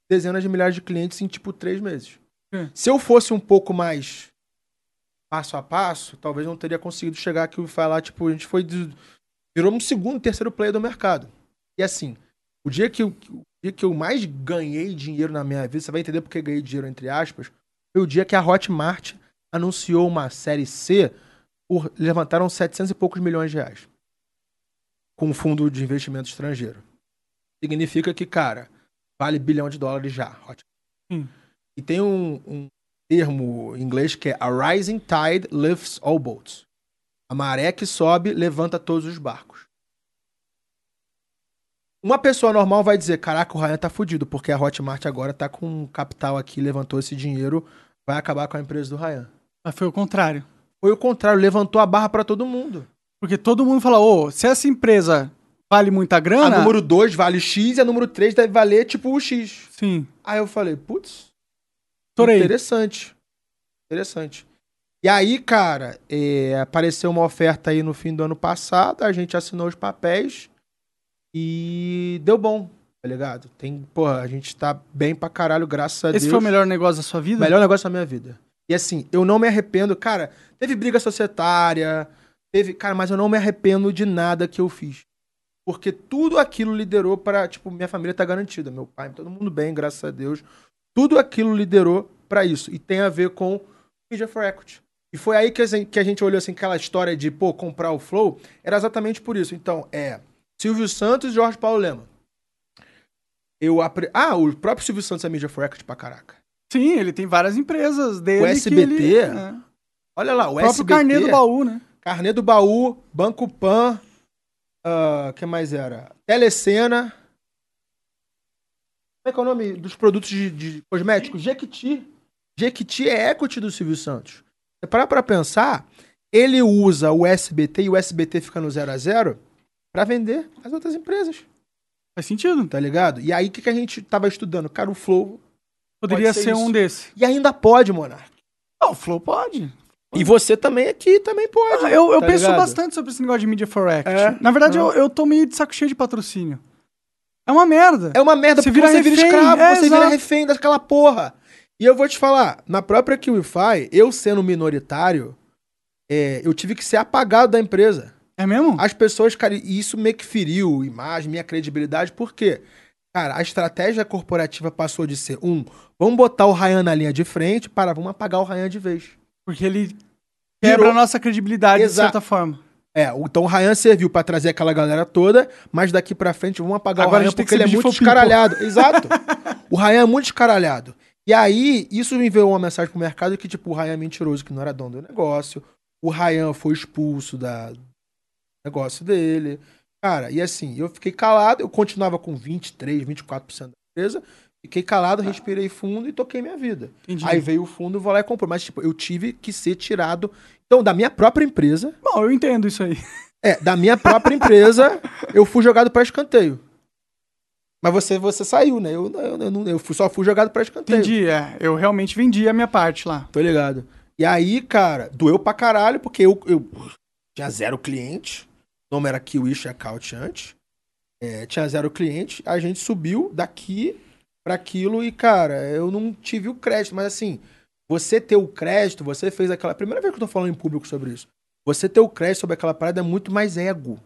dezenas de milhares de clientes em, tipo, três meses. É. Se eu fosse um pouco mais passo a passo, talvez não teria conseguido chegar aqui e falar, tipo, a gente foi. Virou um segundo, terceiro player do mercado. E assim, o dia que eu, o dia que eu mais ganhei dinheiro na minha vida, você vai entender porque ganhei dinheiro, entre aspas, foi o dia que a Hotmart anunciou uma série C por levantaram 700 e poucos milhões de reais. Com um fundo de investimento estrangeiro. Significa que, cara, vale bilhão de dólares já. Hum. E tem um, um termo em inglês que é A rising tide lifts all boats. A maré que sobe levanta todos os barcos. Uma pessoa normal vai dizer: Caraca, o Ryan tá fudido, porque a Hotmart agora tá com capital aqui, levantou esse dinheiro, vai acabar com a empresa do Ryan. Mas foi o contrário. Foi o contrário, levantou a barra para todo mundo. Porque todo mundo fala: Ô, oh, se essa empresa vale muita grana. A número 2 vale X e a número 3 deve valer tipo o X. Sim. Aí eu falei: Putz, Torei. Interessante. Interessante. E aí, cara, é, apareceu uma oferta aí no fim do ano passado, a gente assinou os papéis e deu bom, tá ligado? Tem, porra, a gente tá bem pra caralho, graças a Esse Deus. Esse foi o melhor negócio da sua vida? Melhor negócio da minha vida. E assim, eu não me arrependo, cara, teve briga societária, teve, cara, mas eu não me arrependo de nada que eu fiz. Porque tudo aquilo liderou para, tipo, minha família tá garantida, meu pai, todo mundo bem, graças a Deus. Tudo aquilo liderou para isso. E tem a ver com Media for Equity. E foi aí que a, gente, olhou assim, aquela história de, pô, comprar o Flow. Era exatamente por isso. Então, é Silvio Santos e Jorge Paulo Lema. Eu apre... Ah, o próprio Silvio Santos é Media for Equity pra caraca. Sim, ele tem várias empresas dele. O SBT. Ele... É. Olha lá, o, o próprio SBT. Carnê do Baú, né? Carnê do Baú, Banco Pan. O uh, que mais era? Telecena. Como é que é o nome dos produtos de, de cosméticos? Jequiti. Jequiti é equity do Silvio Santos. Você parar pra pensar, ele usa o SBT e o SBT fica no 0 a 0 para vender as outras empresas. Faz sentido. Tá ligado? E aí, o que, que a gente tava estudando? Cara, o Flow. Poderia ser, ser um desse. E ainda pode, Monark. Ah, o Flow pode. E você também aqui também pode. Ah, eu eu tá penso ligado? bastante sobre esse negócio de Media for Act. É, Na verdade, eu, eu tô meio de saco cheio de patrocínio. É uma merda. É uma merda, você porque vira você refém. vira escravo, é, você exato. vira refém daquela porra. E eu vou te falar, na própria QIFI, eu sendo minoritário, é, eu tive que ser apagado da empresa. É mesmo? As pessoas, cara, e isso meio que feriu imagem, minha credibilidade, por quê? Cara, a estratégia corporativa passou de ser um, vamos botar o Ryan na linha de frente, para vamos apagar o Ryan de vez. Porque ele quebra Virou... a nossa credibilidade de certa forma. É, então o Ryan serviu para trazer aquela galera toda, mas daqui para frente vamos apagar Agora o Ryan porque ele é muito escaralhado. Exato. O Ryan é muito escaralhado. E aí, isso me enviou uma mensagem pro mercado que, tipo, o Ryan é mentiroso, que não era dono do negócio. O Ryan foi expulso da negócio dele. Cara, e assim, eu fiquei calado, eu continuava com 23, 24% da empresa. Fiquei calado, respirei fundo e toquei minha vida. Entendi. Aí veio o fundo, vou lá e comprou. Mas, tipo, eu tive que ser tirado. Então, da minha própria empresa. Bom, eu entendo isso aí. É, da minha própria empresa, eu fui jogado para escanteio. Mas você, você saiu, né? Eu, eu, eu, eu só fui jogado pra escanteio. Entendi, é. Eu realmente vendi a minha parte lá. Tô ligado. E aí, cara, doeu pra caralho, porque eu, eu tinha zero cliente. O nome era Kiwi Checkout antes. É, tinha zero cliente. A gente subiu daqui para aquilo e, cara, eu não tive o crédito. Mas assim, você ter o crédito, você fez aquela. Primeira vez que eu tô falando em público sobre isso. Você ter o crédito sobre aquela parada é muito mais ego.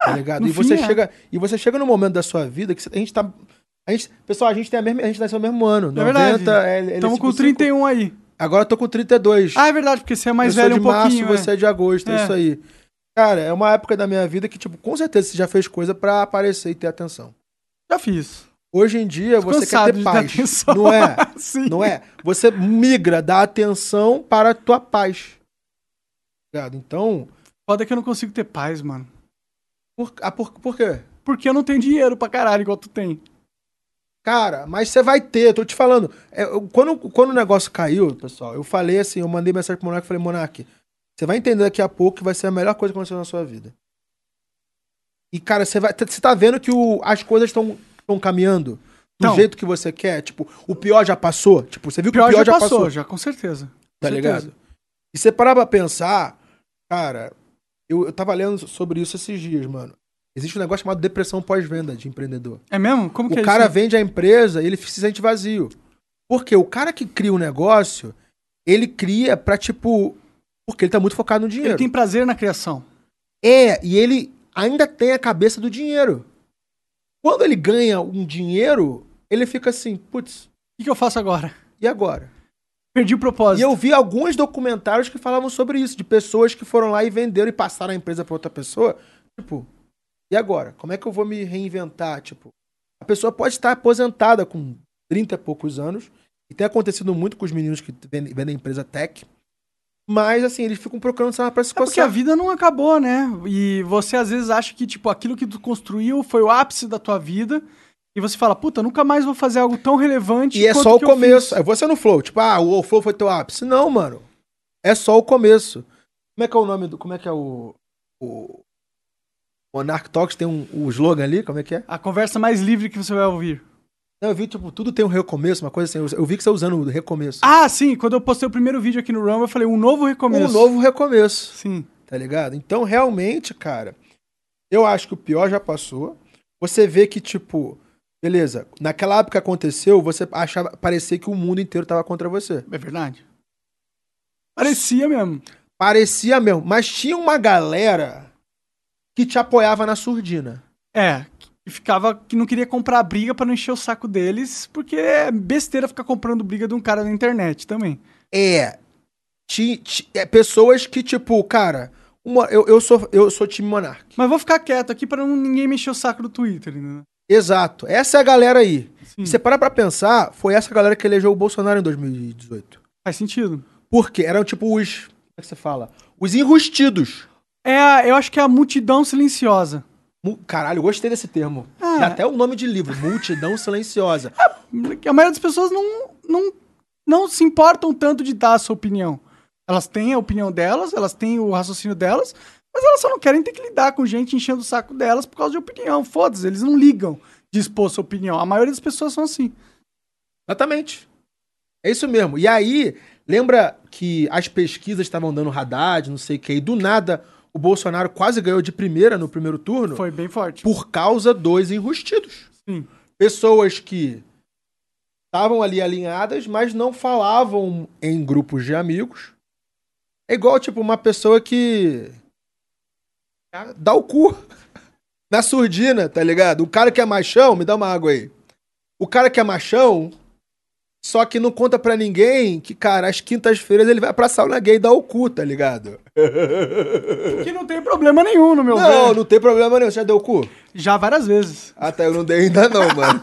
Tá ah, ligado? E você, é. chega, e você chega no momento da sua vida que a gente tá. A gente, pessoal, a gente tem a mesma. A gente nasceu no mesmo ano. É 90, verdade. Estamos com 31 aí. Agora eu tô com 32. Ah, é verdade, porque você é mais eu velho um pouquinho. Março, é. Você é de agosto, é. é isso aí. Cara, é uma época da minha vida que, tipo, com certeza você já fez coisa para aparecer e ter atenção. Já fiz. Hoje em dia você quer ter paz. Não é? Sim. Não é? Você migra da atenção para a tua paz. Então. Foda que eu não consigo ter paz, mano. Por, ah, por, por quê? Porque eu não tenho dinheiro pra caralho igual tu tem. Cara, mas você vai ter, tô te falando. É, quando, quando o negócio caiu, pessoal, eu falei assim, eu mandei mensagem pro Monark e falei, Monark, você vai entender daqui a pouco que vai ser a melhor coisa que aconteceu na sua vida. E, cara, você vai. Você tá vendo que o, as coisas estão caminhando do então, jeito que você quer? Tipo, o pior já passou? Tipo, você viu que o pior, já, já passou, passou? Já, com certeza. Tá com ligado? Certeza. E você parar pra pensar, cara, eu, eu tava lendo sobre isso esses dias, mano. Existe um negócio chamado depressão pós-venda de empreendedor. É mesmo? Como que o é isso? O cara vende a empresa e ele se sente vazio. Porque o cara que cria um negócio, ele cria pra, tipo, porque ele tá muito focado no dinheiro. Ele tem prazer na criação. É, e ele ainda tem a cabeça do dinheiro. Quando ele ganha um dinheiro, ele fica assim, putz. O que, que eu faço agora? E agora? Perdi o propósito. E eu vi alguns documentários que falavam sobre isso, de pessoas que foram lá e venderam e passaram a empresa para outra pessoa. Tipo, e agora? Como é que eu vou me reinventar? Tipo, a pessoa pode estar aposentada com 30 e poucos anos, e tem acontecido muito com os meninos que vendem, empresa tech, mas, assim, eles ficam procurando pra se coçar. É porque a vida não acabou, né? E você, às vezes, acha que, tipo, aquilo que tu construiu foi o ápice da tua vida. E você fala, puta, nunca mais vou fazer algo tão relevante E é só o começo. É você no flow. Tipo, ah, o flow foi teu ápice. Não, mano. É só o começo. Como é que é o nome do... Como é que é o... O Monarch Talks tem um, um slogan ali? Como é que é? A conversa mais livre que você vai ouvir. Não, eu vi, tipo, tudo tem um recomeço, uma coisa assim. Eu vi que você tá usando o recomeço. Ah, sim. Quando eu postei o primeiro vídeo aqui no Rumble, eu falei um novo recomeço. Um novo recomeço. Sim. Tá ligado? Então, realmente, cara, eu acho que o pior já passou. Você vê que, tipo, beleza, naquela época que aconteceu, você achava, parecia que o mundo inteiro tava contra você. É verdade. Parecia mesmo. Parecia mesmo. Mas tinha uma galera que te apoiava na surdina. É, e ficava que não queria comprar briga para não encher o saco deles, porque é besteira ficar comprando briga de um cara na internet também. É. Ti, ti, é pessoas que, tipo, cara, uma, eu, eu, sou, eu sou time Monark. Mas vou ficar quieto aqui para ninguém mexer o saco do Twitter, né? Exato. Essa é a galera aí. Sim. E você parar pra pensar, foi essa galera que elegeu o Bolsonaro em 2018. Faz sentido. Porque eram tipo os. Como é que você fala? Os enrustidos. É, eu acho que é a multidão silenciosa. Caralho, gostei desse termo. Ah. É até o nome de livro, Multidão Silenciosa. É, a maioria das pessoas não, não, não se importam tanto de dar a sua opinião. Elas têm a opinião delas, elas têm o raciocínio delas, mas elas só não querem ter que lidar com gente enchendo o saco delas por causa de opinião. Foda-se, eles não ligam de expor sua opinião. A maioria das pessoas são assim. Exatamente. É isso mesmo. E aí, lembra que as pesquisas estavam dando Haddad, não sei o que, e do nada o Bolsonaro quase ganhou de primeira no primeiro turno. Foi bem forte. Por causa dos enrustidos. Sim. Pessoas que estavam ali alinhadas, mas não falavam em grupos de amigos. É igual, tipo, uma pessoa que. dá o cu na surdina, tá ligado? O cara que é machão, me dá uma água aí. O cara que é machão só que não conta pra ninguém que, cara, às quintas-feiras ele vai pra sauna gay dar o cu, tá ligado? Que não tem problema nenhum no meu Não, ver. não tem problema nenhum. Você já deu o cu? Já várias vezes. Ah, tá. Eu não dei ainda não, mano.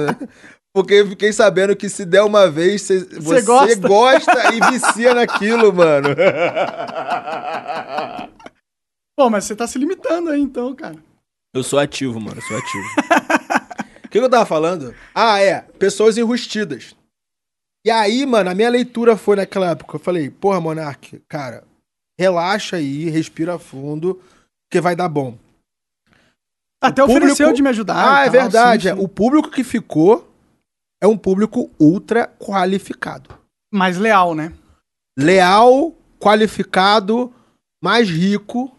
Porque eu fiquei sabendo que se der uma vez, cê, você gosta. gosta e vicia naquilo, mano. Pô, mas você tá se limitando aí então, cara. Eu sou ativo, mano, eu sou ativo. O que, que eu tava falando? Ah, é. Pessoas enrustidas. E aí, mano, a minha leitura foi naquela época. Eu falei, porra, Monark, cara, relaxa aí, respira fundo, que vai dar bom. Até o ofereceu público... de me ajudar. Ah, é verdade. Sim, sim. O público que ficou é um público ultra qualificado. Mais leal, né? Leal, qualificado, mais rico.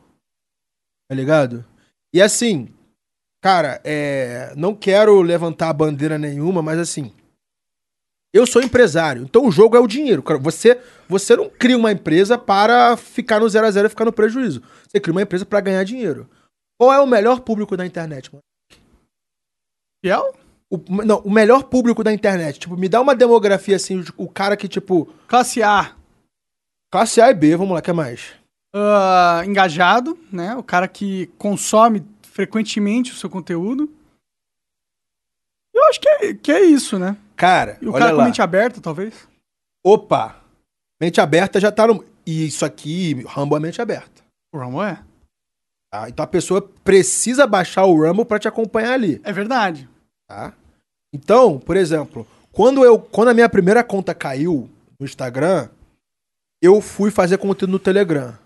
Tá ligado? E assim, cara, é... não quero levantar bandeira nenhuma, mas assim, eu sou empresário, então o jogo é o dinheiro. Você, você não cria uma empresa para ficar no zero a zero e ficar no prejuízo. Você cria uma empresa para ganhar dinheiro. Qual é o melhor público da internet, mano? Fiel? O, não, o melhor público da internet. Tipo, me dá uma demografia assim, o cara que, tipo. Classe A. Classe A e B, vamos lá, o que mais? Uh, engajado, né? O cara que consome frequentemente o seu conteúdo. Eu acho que é, que é isso, né? Cara, e o cara com mente aberta, talvez? Opa! Mente aberta já tá no. E isso aqui, Rumble é mente aberta. O Rumble é. Tá? Então a pessoa precisa baixar o Rumble para te acompanhar ali. É verdade. Tá? Então, por exemplo, quando eu, quando a minha primeira conta caiu no Instagram, eu fui fazer conteúdo no Telegram.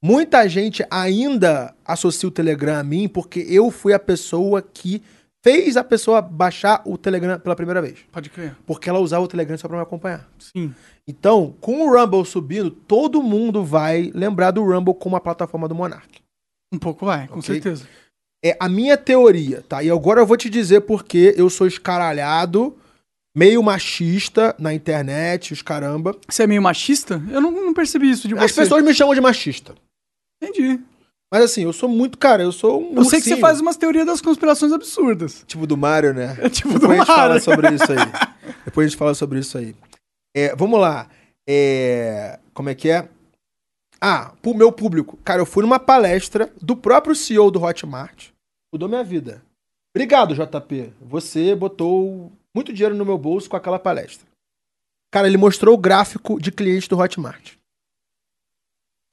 Muita gente ainda associa o Telegram a mim porque eu fui a pessoa que fez a pessoa baixar o Telegram pela primeira vez. Pode crer. Porque ela usava o Telegram só pra me acompanhar. Sim. Então, com o Rumble subindo, todo mundo vai lembrar do Rumble como a plataforma do Monark. Um pouco vai, com okay? certeza. É a minha teoria, tá? E agora eu vou te dizer porque eu sou escaralhado, meio machista na internet, os caramba. Você é meio machista? Eu não, não percebi isso de você. As pessoas me chamam de machista. Entendi. Mas assim, eu sou muito, cara, eu sou um. Eu sei que você faz umas teorias das conspirações absurdas. Tipo do Mario, né? É tipo Depois do Mario. Depois a gente fala sobre isso aí. Depois a gente fala sobre isso aí. É, vamos lá. É, como é que é? Ah, pro meu público. Cara, eu fui numa palestra do próprio CEO do Hotmart. Mudou minha vida. Obrigado, JP. Você botou muito dinheiro no meu bolso com aquela palestra. Cara, ele mostrou o gráfico de clientes do Hotmart.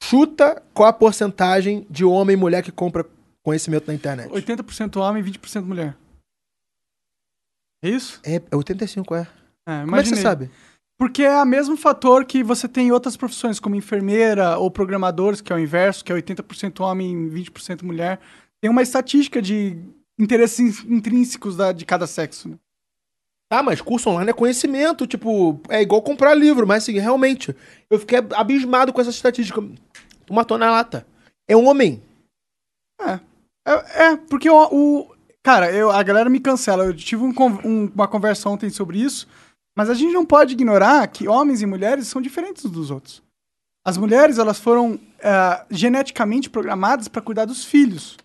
Chuta qual a porcentagem de homem e mulher que compra conhecimento na internet. 80% homem e 20% mulher. É isso? É, é 85, é. é Como é que você sabe? Porque é o mesmo fator que você tem em outras profissões, como enfermeira ou programadores, que é o inverso, que é 80% homem e 20% mulher. Tem uma estatística de interesses intrínsecos da, de cada sexo. Né? Tá, mas curso online é conhecimento, tipo, é igual comprar livro, mas assim, realmente, eu fiquei abismado com essa estatística. Uma tonelada. É um homem. É. É, é porque o, o, Cara, eu, a galera me cancela. Eu tive um, um, uma conversa ontem sobre isso, mas a gente não pode ignorar que homens e mulheres são diferentes dos outros. As mulheres, elas foram uh, geneticamente programadas para cuidar dos filhos.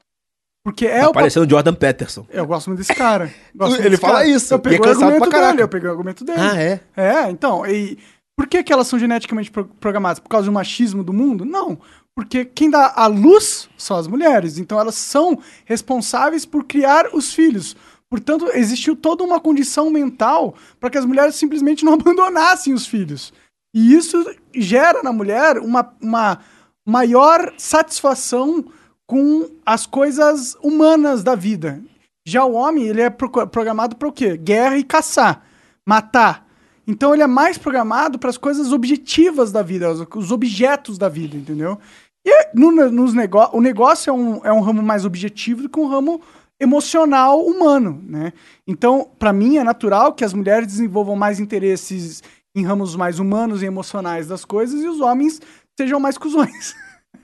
Porque é tá o. Parecendo Jordan Peterson. Eu gosto muito desse cara. Ele desse fala cara. isso. Eu peguei é o argumento dele. Eu peguei o argumento dele. Ah, é? É, então. E por que, que elas são geneticamente pro programadas? Por causa do machismo do mundo? Não. Porque quem dá a luz são as mulheres. Então elas são responsáveis por criar os filhos. Portanto, existiu toda uma condição mental para que as mulheres simplesmente não abandonassem os filhos. E isso gera na mulher uma, uma maior satisfação com as coisas humanas da vida. Já o homem, ele é programado para o quê? Guerra e caçar, matar. Então ele é mais programado para as coisas objetivas da vida, os objetos da vida, entendeu? E no, nos nego o negócio é um, é um ramo mais objetivo do que um ramo emocional humano, né? Então, para mim é natural que as mulheres desenvolvam mais interesses em ramos mais humanos e emocionais das coisas e os homens sejam mais cuzões.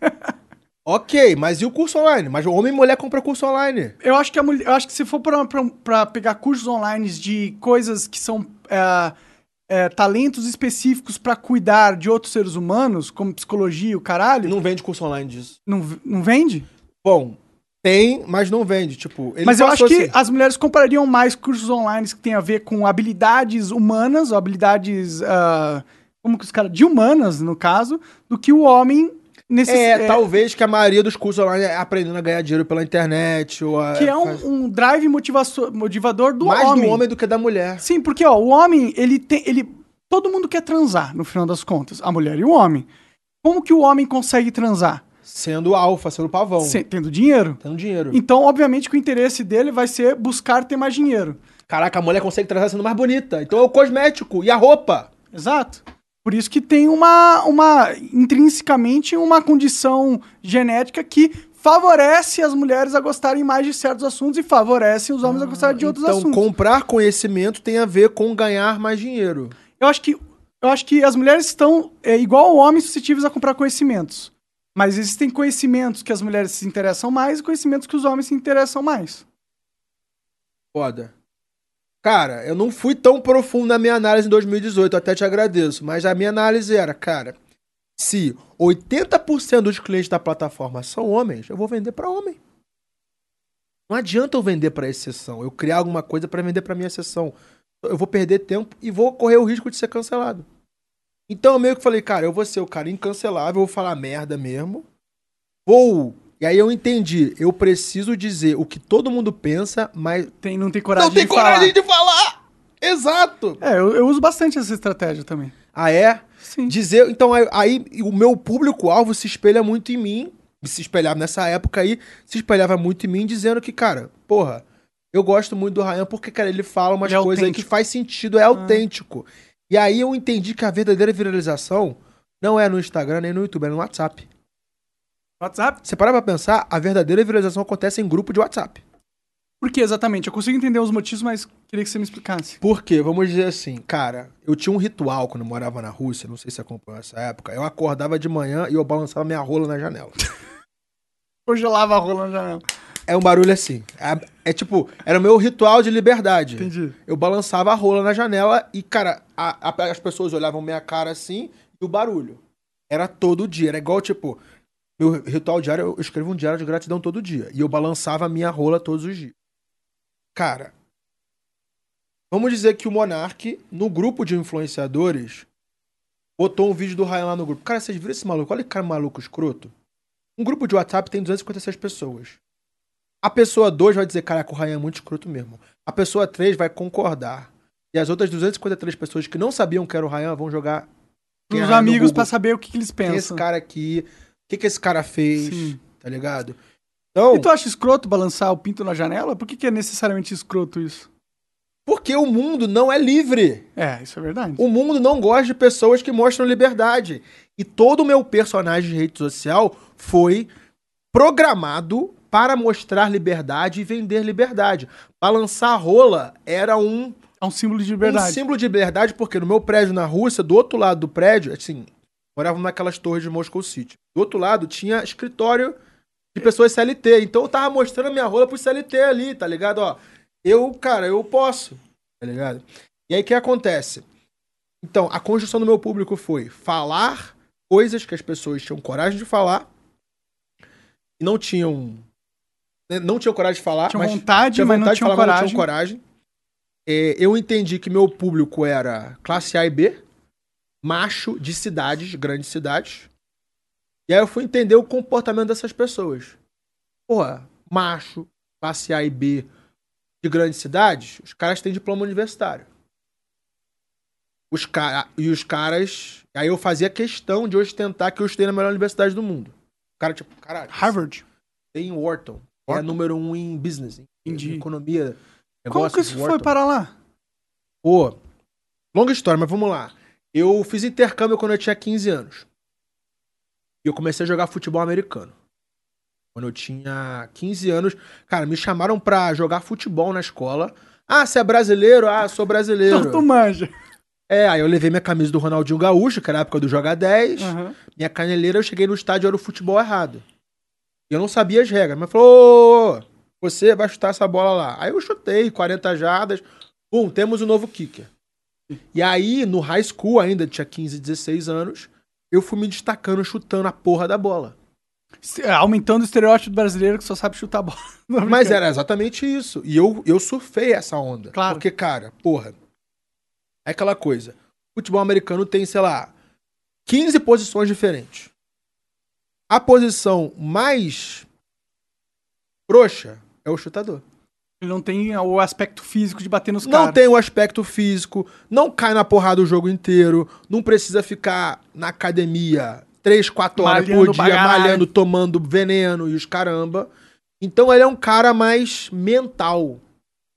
Ok, mas e o curso online? Mas o homem e mulher compra curso online. Eu acho que, a mulher, eu acho que se for para pegar cursos online de coisas que são é, é, talentos específicos para cuidar de outros seres humanos, como psicologia, o caralho. Não vende curso online disso. Não, não vende? Bom, tem, mas não vende. Tipo, mas eu acho assim. que as mulheres comprariam mais cursos online que tem a ver com habilidades humanas, ou habilidades. Uh, como que os caras. de humanas, no caso, do que o homem Nesse, é, é, talvez que a maioria dos cursos online é aprendendo a ganhar dinheiro pela internet. Ou a, que é um, faz... um drive motivador do Mais homem. Mais do homem do que da mulher. Sim, porque ó, o homem, ele tem. Ele, todo mundo quer transar, no final das contas. A mulher e o homem. Como que o homem consegue transar? Sendo alfa, sendo pavão. Sem, tendo dinheiro. Tendo dinheiro. Então, obviamente, que o interesse dele vai ser buscar ter mais dinheiro. Caraca, a mulher consegue transar sendo mais bonita. Então é o cosmético e a roupa. Exato. Por isso que tem uma, uma intrinsecamente uma condição genética que favorece as mulheres a gostarem mais de certos assuntos e favorece os homens ah, a gostarem de outros então, assuntos. Então, comprar conhecimento tem a ver com ganhar mais dinheiro. Eu acho que eu acho que as mulheres estão é, igual homens suscetíveis a comprar conhecimentos. Mas existem conhecimentos que as mulheres se interessam mais e conhecimentos que os homens se interessam mais. Foda. Cara, eu não fui tão profundo na minha análise em 2018, até te agradeço. Mas a minha análise era, cara, se 80% dos clientes da plataforma são homens, eu vou vender para homem. Não adianta eu vender para exceção, eu criar alguma coisa para vender para minha exceção. Eu vou perder tempo e vou correr o risco de ser cancelado. Então eu meio que falei, cara, eu vou ser o cara incancelável, vou falar merda mesmo. Vou. E aí eu entendi, eu preciso dizer o que todo mundo pensa, mas. Tem, não tem coragem não de falar. Não tem coragem de falar! Exato! É, eu, eu, uso bastante essa estratégia também. Ah, é? Sim. Dizer. Então aí, aí o meu público-alvo se espelha muito em mim. Se espelhava nessa época aí, se espelhava muito em mim, dizendo que, cara, porra, eu gosto muito do Ryan porque, cara, ele fala umas é coisas aí que faz sentido, é ah. autêntico. E aí eu entendi que a verdadeira viralização não é no Instagram nem no YouTube, é no WhatsApp. WhatsApp? Você para pra pensar, a verdadeira viralização acontece em grupo de WhatsApp. Por que exatamente? Eu consigo entender os motivos, mas queria que você me explicasse. Por quê? Vamos dizer assim, cara, eu tinha um ritual quando eu morava na Rússia, não sei se você acompanhou essa época. Eu acordava de manhã e eu balançava minha rola na janela. Lavo a rola na janela. É um barulho assim. É, é, tipo, era o meu ritual de liberdade. Entendi. Eu balançava a rola na janela e, cara, a, a, as pessoas olhavam minha cara assim e o barulho. Era todo dia. Era igual, tipo, meu ritual diário, eu escrevo um diário de gratidão todo dia. E eu balançava a minha rola todos os dias. Cara, vamos dizer que o Monark, no grupo de influenciadores, botou um vídeo do Ryan lá no grupo. Cara, vocês viram esse maluco? Olha que cara maluco escroto. Um grupo de WhatsApp tem 256 pessoas. A pessoa 2 vai dizer, caraca, o Ryan é muito escroto mesmo. A pessoa 3 vai concordar. E as outras 253 pessoas que não sabiam que era o Ryan vão jogar. Os amigos para saber o que, que, eles pensam. É esse cara aqui? O que, que esse cara fez? Sim. Tá ligado? Então, e tu acha escroto balançar o pinto na janela? Por que, que é necessariamente escroto isso? Porque o mundo não é livre. É, isso é verdade. O mundo não gosta de pessoas que mostram liberdade. E todo o meu personagem de rede social foi programado para mostrar liberdade e vender liberdade. Balançar a rola era um. É um símbolo de liberdade. Um símbolo de liberdade, porque no meu prédio na Rússia, do outro lado do prédio, assim, morávamos naquelas torres de Moscow City. Do outro lado tinha escritório de pessoas CLT. Então eu tava mostrando a minha rola pro CLT ali, tá ligado? Ó, eu, cara, eu posso, tá ligado? E aí o que acontece? Então, a construção do meu público foi falar coisas que as pessoas tinham coragem de falar e não tinham né, não tinha coragem de falar. Tinha vontade, tinha vontade mas não tinha coragem. Mas não tinha coragem. É, eu entendi que meu público era classe A e B, macho de cidades, grandes cidades. E aí eu fui entender o comportamento dessas pessoas. Porra, macho, classe A e B de grandes cidades, os caras têm diploma universitário. Os cara, e os caras. Aí eu fazia questão de ostentar que eu estudei na melhor universidade do mundo. O cara, tipo, caralho. Harvard. Tem Wharton. É número um em business, em, em economia. Como que isso foi para lá? Pô, longa história, mas vamos lá. Eu fiz intercâmbio quando eu tinha 15 anos. E eu comecei a jogar futebol americano. Quando eu tinha 15 anos. Cara, me chamaram pra jogar futebol na escola. Ah, você é brasileiro? Ah, sou brasileiro. Então tu manja. É, aí eu levei minha camisa do Ronaldinho Gaúcho, que era a época do Joga 10. Uhum. Minha caneleira, eu cheguei no estádio, era o futebol errado. E eu não sabia as regras. Mas falou: você vai chutar essa bola lá. Aí eu chutei 40 jardas. Pum, temos um novo kicker. E aí, no high school, ainda tinha 15, 16 anos, eu fui me destacando chutando a porra da bola. É, aumentando o estereótipo do brasileiro que só sabe chutar a bola. Mas era exatamente isso. E eu, eu surfei essa onda. Claro. Porque, cara, porra. É aquela coisa. O futebol americano tem, sei lá, 15 posições diferentes. A posição mais frouxa é o chutador. Ele não tem o aspecto físico de bater nos caras. Não tem o aspecto físico, não cai na porrada o jogo inteiro, não precisa ficar na academia três, quatro horas malhando por dia, bagaralho. malhando, tomando veneno e os caramba. Então ele é um cara mais mental.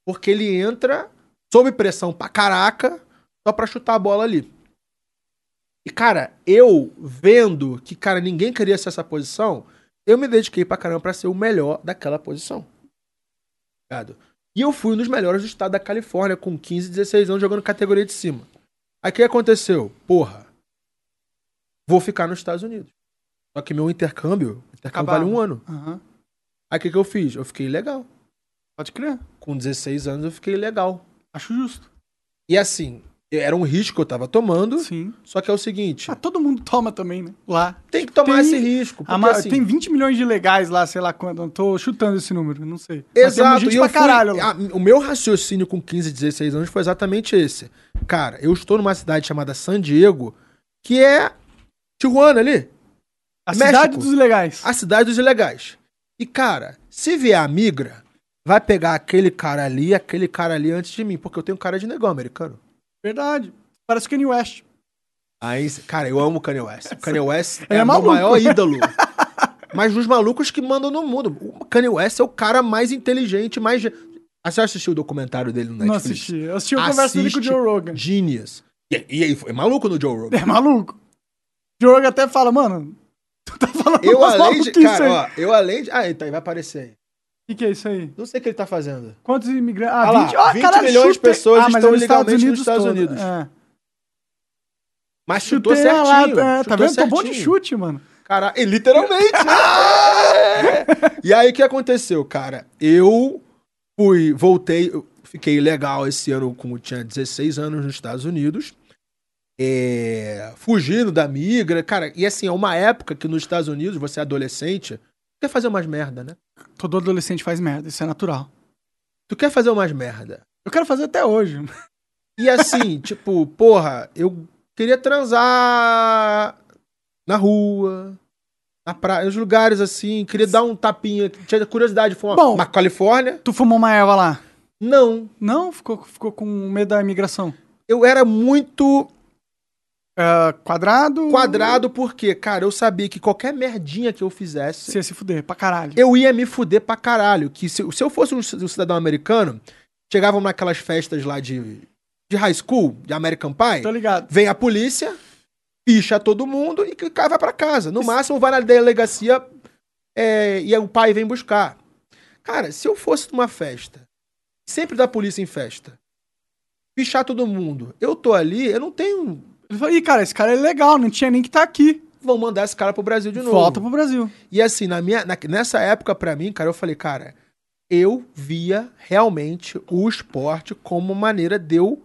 Porque ele entra sob pressão pra caraca, só pra chutar a bola ali. E, cara, eu vendo que, cara, ninguém queria ser essa posição, eu me dediquei pra caramba pra ser o melhor daquela posição. E eu fui um dos melhores do estado da Califórnia, com 15, 16 anos, jogando categoria de cima. Aí o que aconteceu? Porra, vou ficar nos Estados Unidos. Só que meu intercâmbio, intercâmbio vale um ano. Uhum. Aí o que, que eu fiz? Eu fiquei legal. Pode crer. Com 16 anos eu fiquei legal. Acho justo. E assim, era um risco que eu tava tomando. Sim. Só que é o seguinte. Ah, todo mundo toma também, né? Lá. Tem que tomar tem, esse risco. Porque, assim, tem 20 milhões de legais lá, sei lá quando. Eu tô chutando esse número, não sei. Exato. e eu fui, a, o meu raciocínio com 15, 16 anos foi exatamente esse. Cara, eu estou numa cidade chamada San Diego, que é Tijuana ali. A México. cidade dos ilegais. A cidade dos ilegais. E, cara, se vier a migra, vai pegar aquele cara ali, aquele cara ali antes de mim, porque eu tenho cara de negão americano. Verdade. Parece o Kanye West. Aí, cara, eu amo o Kanye West. O Kanye West é, é o maior ídolo. Mas os malucos que mandam no mundo. O Kanye West é o cara mais inteligente, mais. Você assistiu o documentário dele no Netflix? Não assisti. Eu assisti o conversa dele com o Joe Rogan. Genius. E, aí, foi maluco no Joe Rogan. É maluco. O Joe Rogan até fala, mano, tu tá falando Eu além de. Cara, ó, eu além de. Ah, então vai aparecer aí. O que, que, é isso aí? Não sei o que ele tá fazendo. Quantos imigrantes? Ah, ah 20, lá, 20 caralho, milhões chute... de pessoas ah, estão ilegalmente nos Estados Unidos. É. Mas chutou Chutei certinho. Lá, é, tá vendo? Certinho. Tô bom de chute, mano. Cara, e literalmente. né? e aí, o que aconteceu, cara? Eu fui, voltei, fiquei legal esse ano, como tinha 16 anos nos Estados Unidos. É, fugindo da migra. Cara, e assim, é uma época que nos Estados Unidos, você é adolescente, quer fazer umas merda, né? Todo adolescente faz merda, isso é natural. Tu quer fazer umas merda? Eu quero fazer até hoje. E assim, tipo, porra, eu queria transar na rua, na praia, nos lugares assim, queria dar um tapinha, tinha curiosidade de fumar. Bom, na Califórnia. Tu fumou uma erva lá? Não. Não? Ficou, ficou com medo da imigração? Eu era muito Uh, quadrado? Quadrado porque, cara, eu sabia que qualquer merdinha que eu fizesse. Você ia se fuder pra caralho. Eu ia me fuder pra caralho. Que se, se eu fosse um, cidadão americano, chegavam naquelas festas lá de, de high school, de American Pie. Tô ligado. Vem a polícia, picha todo mundo e vai pra casa. No Isso. máximo, vai na delegacia é, e o pai vem buscar. Cara, se eu fosse numa festa, sempre da polícia em festa, pichar todo mundo, eu tô ali, eu não tenho ele falou, ih, cara, esse cara é legal, não tinha nem que estar tá aqui. Vão mandar esse cara pro Brasil de novo. Volta pro Brasil. E assim, na minha, na, nessa época, para mim, cara, eu falei, cara, eu via realmente o esporte como maneira de eu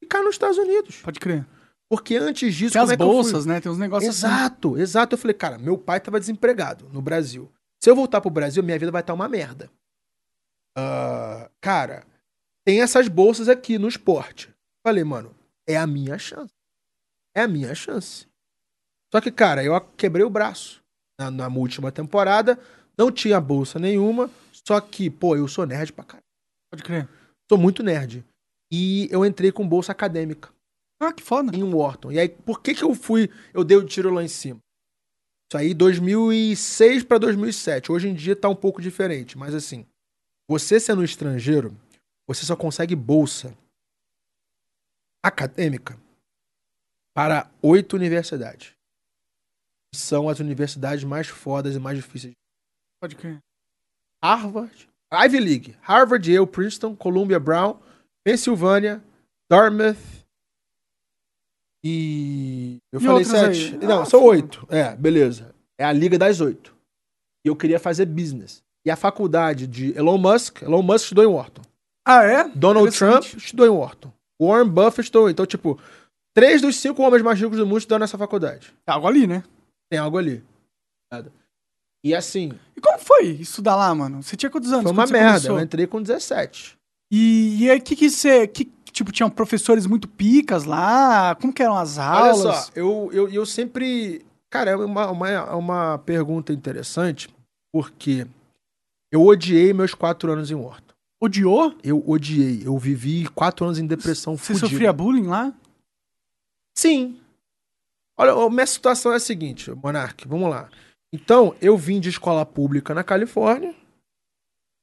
ficar nos Estados Unidos. Pode crer. Porque antes disso. Tem as é bolsas, né? Tem uns negócios assim. Exato, assim. exato. Eu falei, cara, meu pai tava desempregado no Brasil. Se eu voltar pro Brasil, minha vida vai estar uma merda. Uh, cara, tem essas bolsas aqui no esporte. Falei, mano, é a minha chance é a minha chance. Só que, cara, eu quebrei o braço na, na última temporada, não tinha bolsa nenhuma, só que, pô, eu sou nerd pra caralho. Pode crer. Sou muito nerd. E eu entrei com bolsa acadêmica. Ah, que foda. Em Wharton. E aí, por que que eu fui, eu dei o tiro lá em cima? Isso aí, 2006 para 2007. Hoje em dia tá um pouco diferente, mas assim, você sendo estrangeiro, você só consegue bolsa acadêmica para oito universidades. São as universidades mais fodas e mais difíceis. Pode crer. Harvard, Ivy League, Harvard, Yale, Princeton, Columbia, Brown, Pensilvânia, Dartmouth e eu e falei sete. Aí? Não, ah, são oito. É, beleza. É a liga das oito. E eu queria fazer business. E a faculdade de Elon Musk, Elon Musk estudou em Wharton. Ah, é? Donald Trump estudou em Wharton. Warren Buffett estudou. Então, tipo, Três dos cinco homens mais ricos do mundo estudam nessa faculdade. Tem algo ali, né? Tem algo ali. E assim. E como foi estudar lá, mano? Você tinha quantos anos? Foi uma merda. Começou? Eu entrei com 17. E, e aí, o que que você. Que, tipo, tinham professores muito picas lá? Como que eram as aulas? Olha só, eu, eu, eu sempre. Cara, é uma, uma, uma pergunta interessante, porque eu odiei meus quatro anos em Wharton. Odiou? Eu odiei. Eu vivi quatro anos em depressão Você sofria bullying lá? Sim. Olha, a minha situação é a seguinte, Monark, vamos lá. Então, eu vim de escola pública na Califórnia.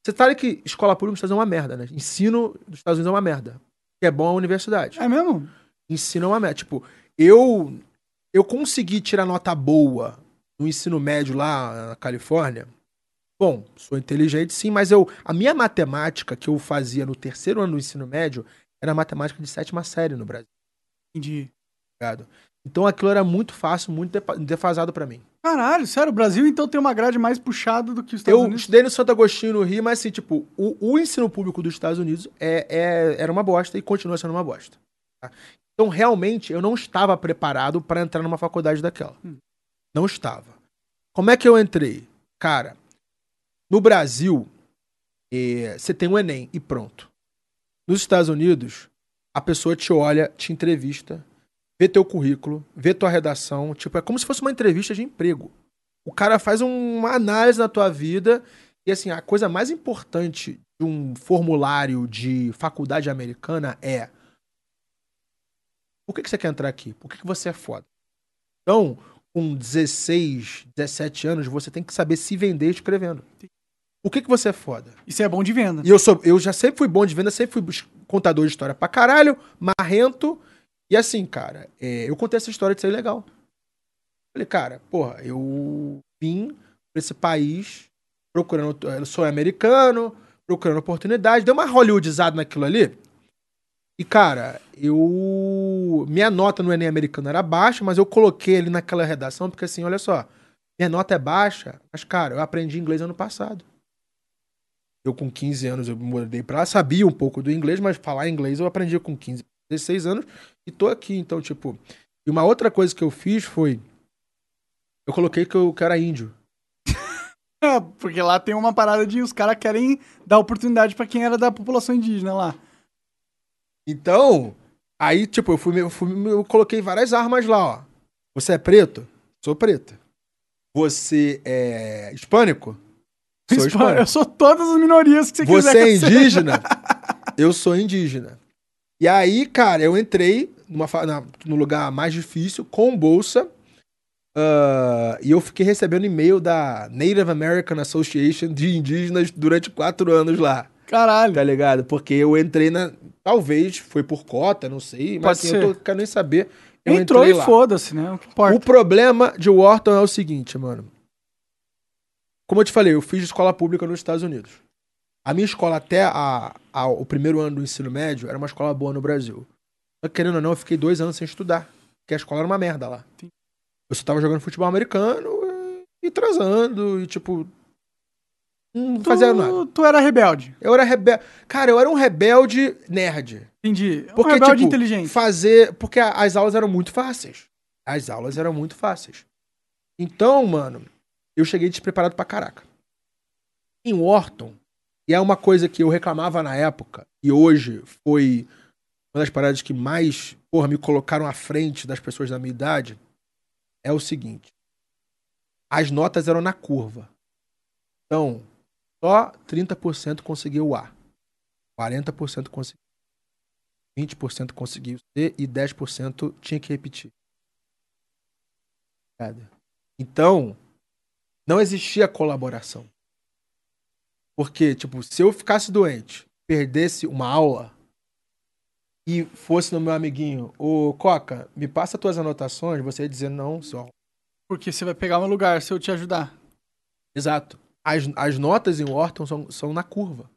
Você sabe que escola pública nos Estados Unidos é uma merda, né? Ensino dos Estados Unidos é uma merda. Que é bom a universidade. É mesmo? Ensino é uma merda. Tipo, eu eu consegui tirar nota boa no ensino médio lá na Califórnia. Bom, sou inteligente sim, mas eu a minha matemática que eu fazia no terceiro ano do ensino médio era matemática de sétima série no Brasil. Entendi. Obrigado. Então aquilo era muito fácil, muito defasado para mim. Caralho, sério, o Brasil então tem uma grade mais puxada do que os Estados eu Unidos? Eu estudei no Santo Agostinho, no Rio, mas assim, tipo, o, o ensino público dos Estados Unidos é, é, era uma bosta e continua sendo uma bosta. Tá? Então, realmente, eu não estava preparado para entrar numa faculdade daquela. Hum. Não estava. Como é que eu entrei? Cara, no Brasil, é, você tem o Enem e pronto. Nos Estados Unidos, a pessoa te olha, te entrevista, vê teu currículo, vê tua redação. Tipo, é como se fosse uma entrevista de emprego. O cara faz uma análise da tua vida e, assim, a coisa mais importante de um formulário de faculdade americana é por que, que você quer entrar aqui? Por que, que você é foda? Então, com 16, 17 anos, você tem que saber se vender escrevendo. Por que, que você é foda? Isso é bom de venda. E eu, sou, eu já sempre fui bom de venda, sempre fui contador de história pra caralho, marrento. E assim, cara, é, eu contei essa história de ser legal. Falei, cara, porra, eu vim pra esse país procurando. Eu sou americano, procurando oportunidade. Deu uma Hollywoodizada naquilo ali. E, cara, eu. Minha nota no Enem americano era baixa, mas eu coloquei ali naquela redação, porque assim, olha só, minha nota é baixa, mas, cara, eu aprendi inglês ano passado. Eu, com 15 anos, eu mudei pra lá, sabia um pouco do inglês, mas falar inglês eu aprendi com 15, 16 anos e tô aqui. Então, tipo. E uma outra coisa que eu fiz foi. Eu coloquei que eu, que era índio. Porque lá tem uma parada de os caras querem dar oportunidade para quem era da população indígena lá. Então, aí, tipo, eu fui, eu fui, eu coloquei várias armas lá, ó. Você é preto? Sou preto. Você é hispânico? Sou hispânico. Eu sou todas as minorias que você, você quiser. Você é indígena? eu sou indígena. E aí, cara, eu entrei numa, na, no lugar mais difícil, com bolsa, Uh, e eu fiquei recebendo e-mail da Native American Association de indígenas durante quatro anos lá. Caralho. Tá ligado? Porque eu entrei na. Talvez foi por cota, não sei, mas assim, eu tô, quero nem saber. Eu Entrou e foda-se, né? O que importa. O problema de Wharton é o seguinte, mano. Como eu te falei, eu fiz escola pública nos Estados Unidos. A minha escola, até a, a, o primeiro ano do ensino médio, era uma escola boa no Brasil. Querendo ou não, eu fiquei dois anos sem estudar. Porque a escola era uma merda lá. Eu só tava jogando futebol americano e transando, e tipo, não tu, fazia nada. Tu era rebelde. Eu era rebelde. Cara, eu era um rebelde nerd. Entendi. Porque, um rebelde tipo, inteligente. Fazer. Porque as aulas eram muito fáceis. As aulas eram muito fáceis. Então, mano, eu cheguei despreparado pra caraca. Em Wharton, e é uma coisa que eu reclamava na época, e hoje foi uma das paradas que mais, porra, me colocaram à frente das pessoas da minha idade, é o seguinte. As notas eram na curva. Então, só 30% conseguiu o A. 40% conseguiu. 20% conseguiu C e 10% tinha que repetir. Então, não existia colaboração. Porque, tipo, se eu ficasse doente, perdesse uma aula e fosse no meu amiguinho, ô Coca, me passa tuas anotações, você ia dizer não, só. Porque você vai pegar meu lugar se eu te ajudar. Exato as, as notas em Wharton são, são na curva.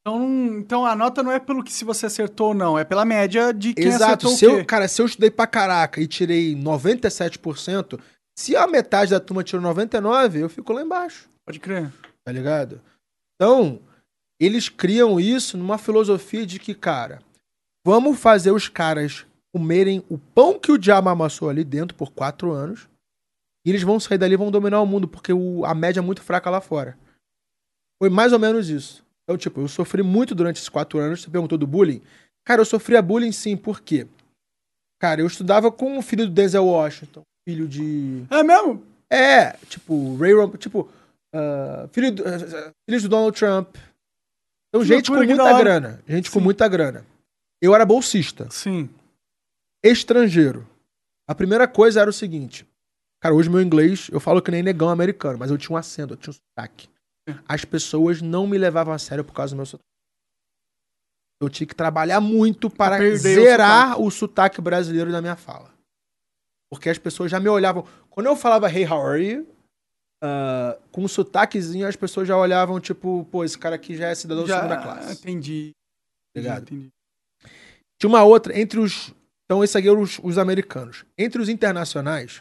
Então, então a nota não é pelo que se você acertou ou não, é pela média de quem Exato. acertou se. Eu, cara, se eu estudei pra caraca e tirei 97%, se a metade da turma tirou 99%, eu fico lá embaixo. Pode crer. Tá ligado? Então, eles criam isso numa filosofia de que, cara, vamos fazer os caras comerem o pão que o diabo amassou ali dentro por quatro anos e eles vão sair dali e vão dominar o mundo, porque o, a média é muito fraca lá fora. Foi mais ou menos isso. Então, tipo, eu sofri muito durante esses quatro anos. Você perguntou do bullying? Cara, eu sofria bullying sim, por quê? Cara, eu estudava com o filho do Denzel Washington. filho de. É mesmo? É, tipo, Ray Rom... tipo, uh, filho do, uh, filhos do Donald Trump. Então, gente com muita grana. Gente Sim. com muita grana. Eu era bolsista. Sim. Estrangeiro. A primeira coisa era o seguinte. Cara, hoje meu inglês, eu falo que nem negão americano, mas eu tinha um acento, eu tinha um sotaque. As pessoas não me levavam a sério por causa do meu sotaque. Eu tinha que trabalhar muito para zerar o sotaque. o sotaque brasileiro da minha fala. Porque as pessoas já me olhavam. Quando eu falava Hey, how are you? Uh, com um sotaquezinho, as pessoas já olhavam, tipo, pô, esse cara aqui já é cidadão já, de segunda classe. Entendi. Ligado? Entendi. Tinha uma outra, entre os. Então, esses aqui eram os, os americanos. Entre os internacionais,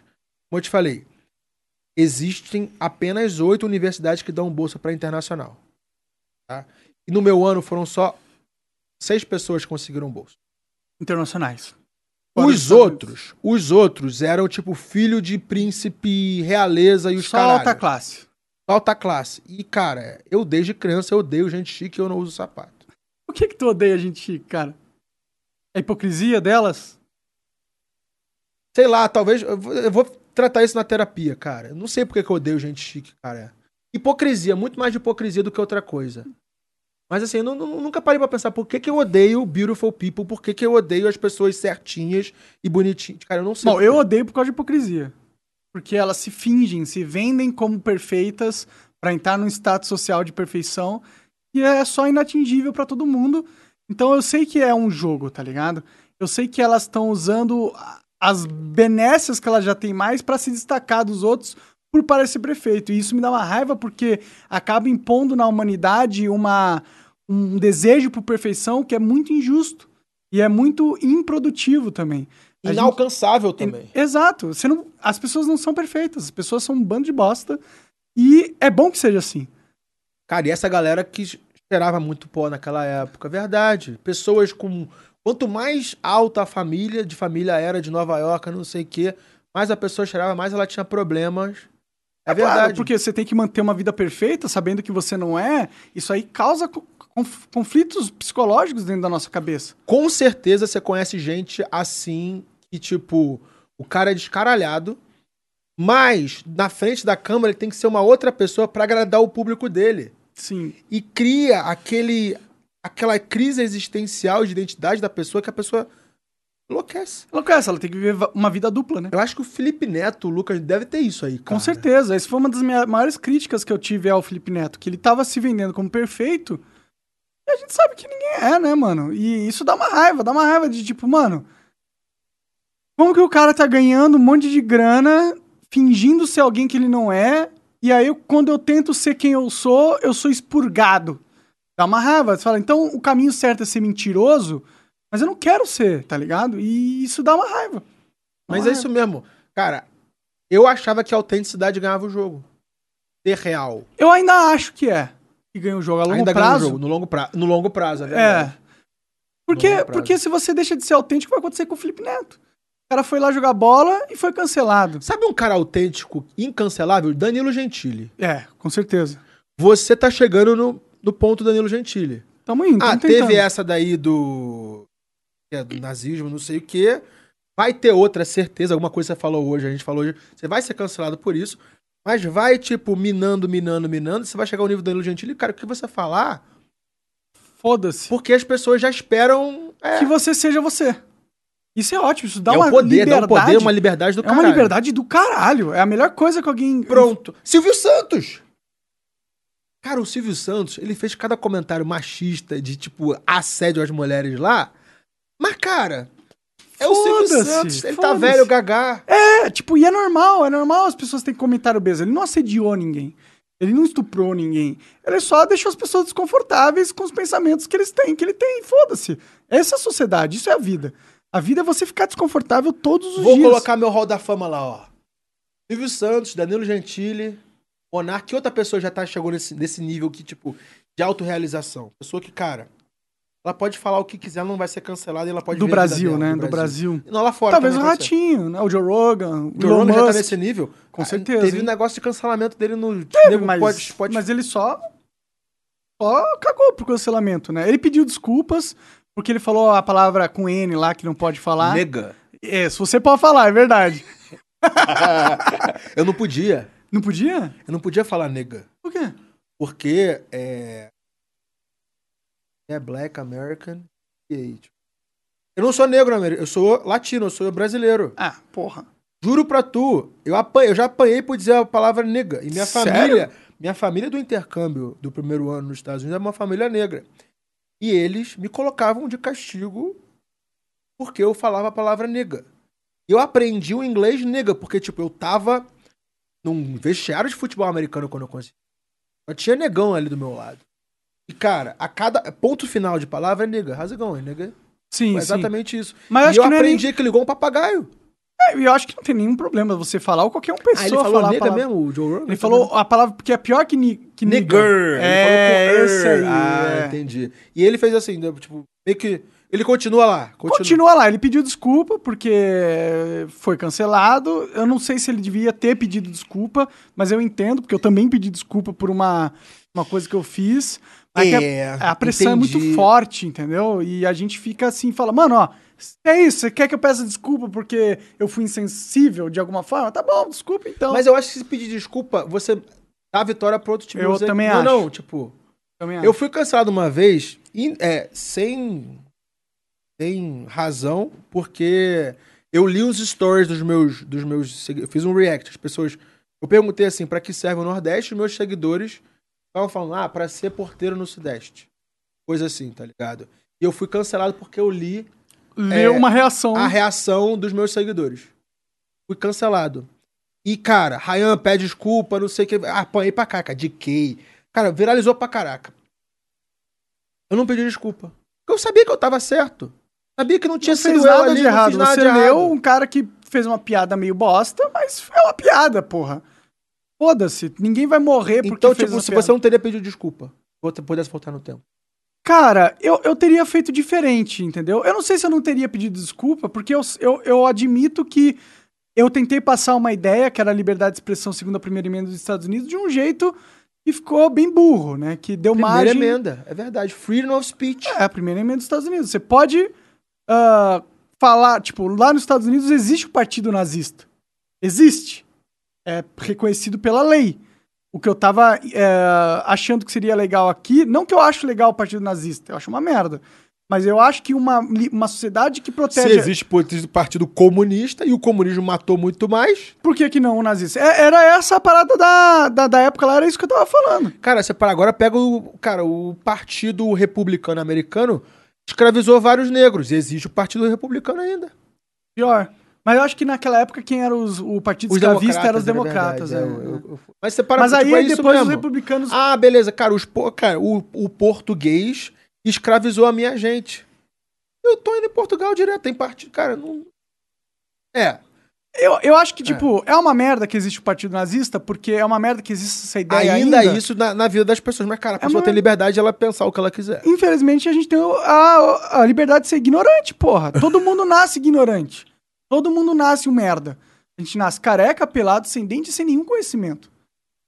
como eu te falei, existem apenas oito universidades que dão bolsa para internacional. Tá? E no meu ano foram só seis pessoas que conseguiram bolsa. Internacionais. Os outros, os outros eram tipo filho de príncipe, realeza e os Só caralho. alta classe. Alta classe. E, cara, eu desde criança eu odeio gente chique e eu não uso sapato. Por que que tu odeia gente chique, cara? A hipocrisia delas? Sei lá, talvez. Eu vou, eu vou tratar isso na terapia, cara. Eu não sei por que, que eu odeio gente chique, cara. Hipocrisia, muito mais de hipocrisia do que outra coisa. Mas assim, eu não, nunca parei pra pensar por que, que eu odeio beautiful people, por que, que eu odeio as pessoas certinhas e bonitinhas. Cara, eu não sei. Bom, eu odeio por causa de hipocrisia. Porque elas se fingem, se vendem como perfeitas para entrar num status social de perfeição e é só inatingível para todo mundo. Então eu sei que é um jogo, tá ligado? Eu sei que elas estão usando as benécias que elas já têm mais para se destacar dos outros por parecer prefeito. E isso me dá uma raiva porque acaba impondo na humanidade uma um desejo por perfeição que é muito injusto e é muito improdutivo também. Inalcançável gente... também. Exato. Você não... As pessoas não são perfeitas, as pessoas são um bando de bosta e é bom que seja assim. Cara, e essa galera que esperava muito pó naquela época, verdade. Pessoas com. Quanto mais alta a família, de família era de Nova York, não sei o quê, mais a pessoa cheirava, mais ela tinha problemas. É, é verdade. Claro, porque você tem que manter uma vida perfeita, sabendo que você não é. Isso aí causa conflitos psicológicos dentro da nossa cabeça. Com certeza você conhece gente assim que, tipo, o cara é descaralhado, mas na frente da câmera ele tem que ser uma outra pessoa para agradar o público dele. Sim. E cria aquele aquela crise existencial de identidade da pessoa que a pessoa enlouquece. Enlouquece, ela tem que viver uma vida dupla, né? Eu acho que o Felipe Neto, o Lucas, deve ter isso aí, cara. Com certeza. Essa foi uma das minhas maiores críticas que eu tive ao Felipe Neto, que ele tava se vendendo como perfeito, a gente sabe que ninguém é, né, mano? E isso dá uma raiva, dá uma raiva de tipo, mano. Como que o cara tá ganhando um monte de grana, fingindo ser alguém que ele não é, e aí quando eu tento ser quem eu sou, eu sou expurgado. Dá uma raiva. Você fala, então o caminho certo é ser mentiroso, mas eu não quero ser, tá ligado? E isso dá uma raiva. Dá mas uma é raiva. isso mesmo. Cara, eu achava que a autenticidade ganhava o jogo. Ser real. Eu ainda acho que é que ganha o jogo a longo Ainda prazo. Jogo, no longo, pra... no longo prazo, é verdade. É. Porque, porque se você deixa de ser autêntico, vai acontecer com o Felipe Neto. O cara foi lá jogar bola e foi cancelado. Sabe um cara autêntico, incancelável? Danilo Gentili. É, com certeza. Você tá chegando no, no ponto Danilo Gentili. Tamo indo. Ah, teve essa daí do. É, do nazismo, não sei o quê. Vai ter outra, certeza. Alguma coisa que você falou hoje, a gente falou hoje. Você vai ser cancelado por isso. Mas vai, tipo, minando, minando, minando. Você vai chegar ao nível do Danilo Gentili, cara, o que você falar. Foda-se. Porque as pessoas já esperam. É... Que você seja você. Isso é ótimo, isso dá é uma poder, liberdade. Dá um poder, uma liberdade do caralho. É uma liberdade do caralho. É a melhor coisa que alguém. Pronto. Silvio Santos! Cara, o Silvio Santos, ele fez cada comentário machista de, tipo, assédio às mulheres lá. Mas, cara, é o Silvio Santos, ele tá velho, gagá. É, tipo, e é normal, é normal as pessoas terem comentário obeso. Ele não assediou ninguém. Ele não estuprou ninguém. Ele só deixou as pessoas desconfortáveis com os pensamentos que eles têm, que ele tem. Foda-se. Essa é a sociedade, isso é a vida. A vida é você ficar desconfortável todos os Vou dias. Vou colocar meu rol da fama lá, ó. Silvio Santos, Danilo Gentili, Monark, que outra pessoa já tá, chegou nesse, nesse nível que, tipo, de autorrealização. Pessoa que, cara, ela pode falar o que quiser, ela não vai ser cancelada e ela pode Do Brasil, dela, né? Do Brasil. Do Brasil. Não, lá fora. Talvez o Ratinho, né? O Joe Rogan. O Joe Rogan já tá nesse nível? Com certeza. Teve um negócio de cancelamento dele no. Teve, mas, pode, pode... mas ele só. Só cagou pro cancelamento, né? Ele pediu desculpas, porque ele falou a palavra com N lá que não pode falar. Nega. É, se você pode falar, é verdade. eu não podia. Não podia? Eu não podia falar nega. Por quê? Porque é. É Black American gay. Tipo. Eu não sou negro, eu sou latino, eu sou brasileiro. Ah, porra. Juro pra tu, eu, apanhei, eu já apanhei por dizer a palavra nega. E minha Sério? família, minha família do intercâmbio do primeiro ano nos Estados Unidos é uma família negra. E eles me colocavam de castigo porque eu falava a palavra nega. Eu aprendi o inglês nega, porque, tipo, eu tava num vestiário de futebol americano quando eu consegui. Eu tinha negão ali do meu lado. E, cara, a cada ponto final de palavra é nega. How's it going, nega? Sim, é exatamente isso. Mas e eu aprendi nem... que ligou um papagaio. É, eu acho que não tem nenhum problema você falar, ou qualquer um pessoa ah, ele falou falar nega palavra... mesmo, o Joe Rogan? Ele falou a palavra porque é pior que, ni... que nigger. É, esse aí. Ah, é. entendi. E ele fez assim, tipo, meio que... Ele continua lá. Continua. continua. lá. Ele pediu desculpa porque foi cancelado. Eu não sei se ele devia ter pedido desculpa, mas eu entendo, porque eu também pedi desculpa por uma, uma coisa que eu fiz. É, a, a pressão entendi. é muito forte, entendeu? E a gente fica assim, fala, mano, ó, é isso, você quer que eu peça desculpa porque eu fui insensível de alguma forma? Tá bom, desculpa então. Mas eu acho que se pedir desculpa, você dá a vitória pro outro time. Eu você... também não, acho. Não, tipo. Também eu acho. fui cancelado uma vez, é, sem, sem razão, porque eu li os stories dos meus. Dos meus eu fiz um react. As pessoas. Eu perguntei assim, para que serve o Nordeste? Meus seguidores estavam falando, ah, pra ser porteiro no Sudeste. Coisa assim, tá ligado? E eu fui cancelado porque eu li leu é, uma reação. A reação dos meus seguidores. Fui cancelado. E, cara, Ryan pede desculpa, não sei o que. Ah, apanhei pra cá, De Kay. Cara, viralizou pra caraca. Eu não pedi desculpa. Porque eu sabia que eu tava certo. Sabia que não tinha não sido nada ali, de errado. Nada Você de leu errado. um cara que fez uma piada meio bosta, mas é uma piada, porra. Foda-se. Ninguém vai morrer porque Então, tipo, se piada. você não teria pedido desculpa, você pudesse voltar no tempo. Cara, eu, eu teria feito diferente, entendeu? Eu não sei se eu não teria pedido desculpa, porque eu, eu, eu admito que eu tentei passar uma ideia, que era a liberdade de expressão segundo a primeira emenda dos Estados Unidos, de um jeito que ficou bem burro, né? Que deu primeira margem... Primeira emenda, é verdade. Freedom of speech. É, a primeira emenda dos Estados Unidos. Você pode uh, falar, tipo, lá nos Estados Unidos existe o partido nazista. Existe. É reconhecido pela lei o que eu tava é, achando que seria legal aqui, não que eu acho legal o partido nazista, eu acho uma merda. Mas eu acho que uma, uma sociedade que protege. Se existe o partido comunista e o comunismo matou muito mais. Por que, que não o nazista? É, era essa a parada da, da, da, época lá, era isso que eu tava falando. Cara, você para agora, pega o. Cara, o Partido Republicano Americano escravizou vários negros. E existe o Partido Republicano ainda. Pior. Mas eu acho que naquela época quem era os, o partido os escravista eram os é democratas. É, é. Eu, eu, mas você para Mas aí tipo, é depois mesmo. os republicanos. Ah, beleza, cara, os, cara o, o português escravizou a minha gente. Eu tô indo em Portugal direto, tem partido. Cara, não. É. Eu, eu acho que, tipo, é. é uma merda que existe o partido nazista, porque é uma merda que existe essa ideia ainda. Ainda isso na, na vida das pessoas. Mas, cara, a é pessoa uma... tem liberdade de ela pensar o que ela quiser. Infelizmente, a gente tem a, a liberdade de ser ignorante, porra. Todo mundo nasce ignorante. Todo mundo nasce um merda. A gente nasce careca, pelado, sem dente, sem nenhum conhecimento.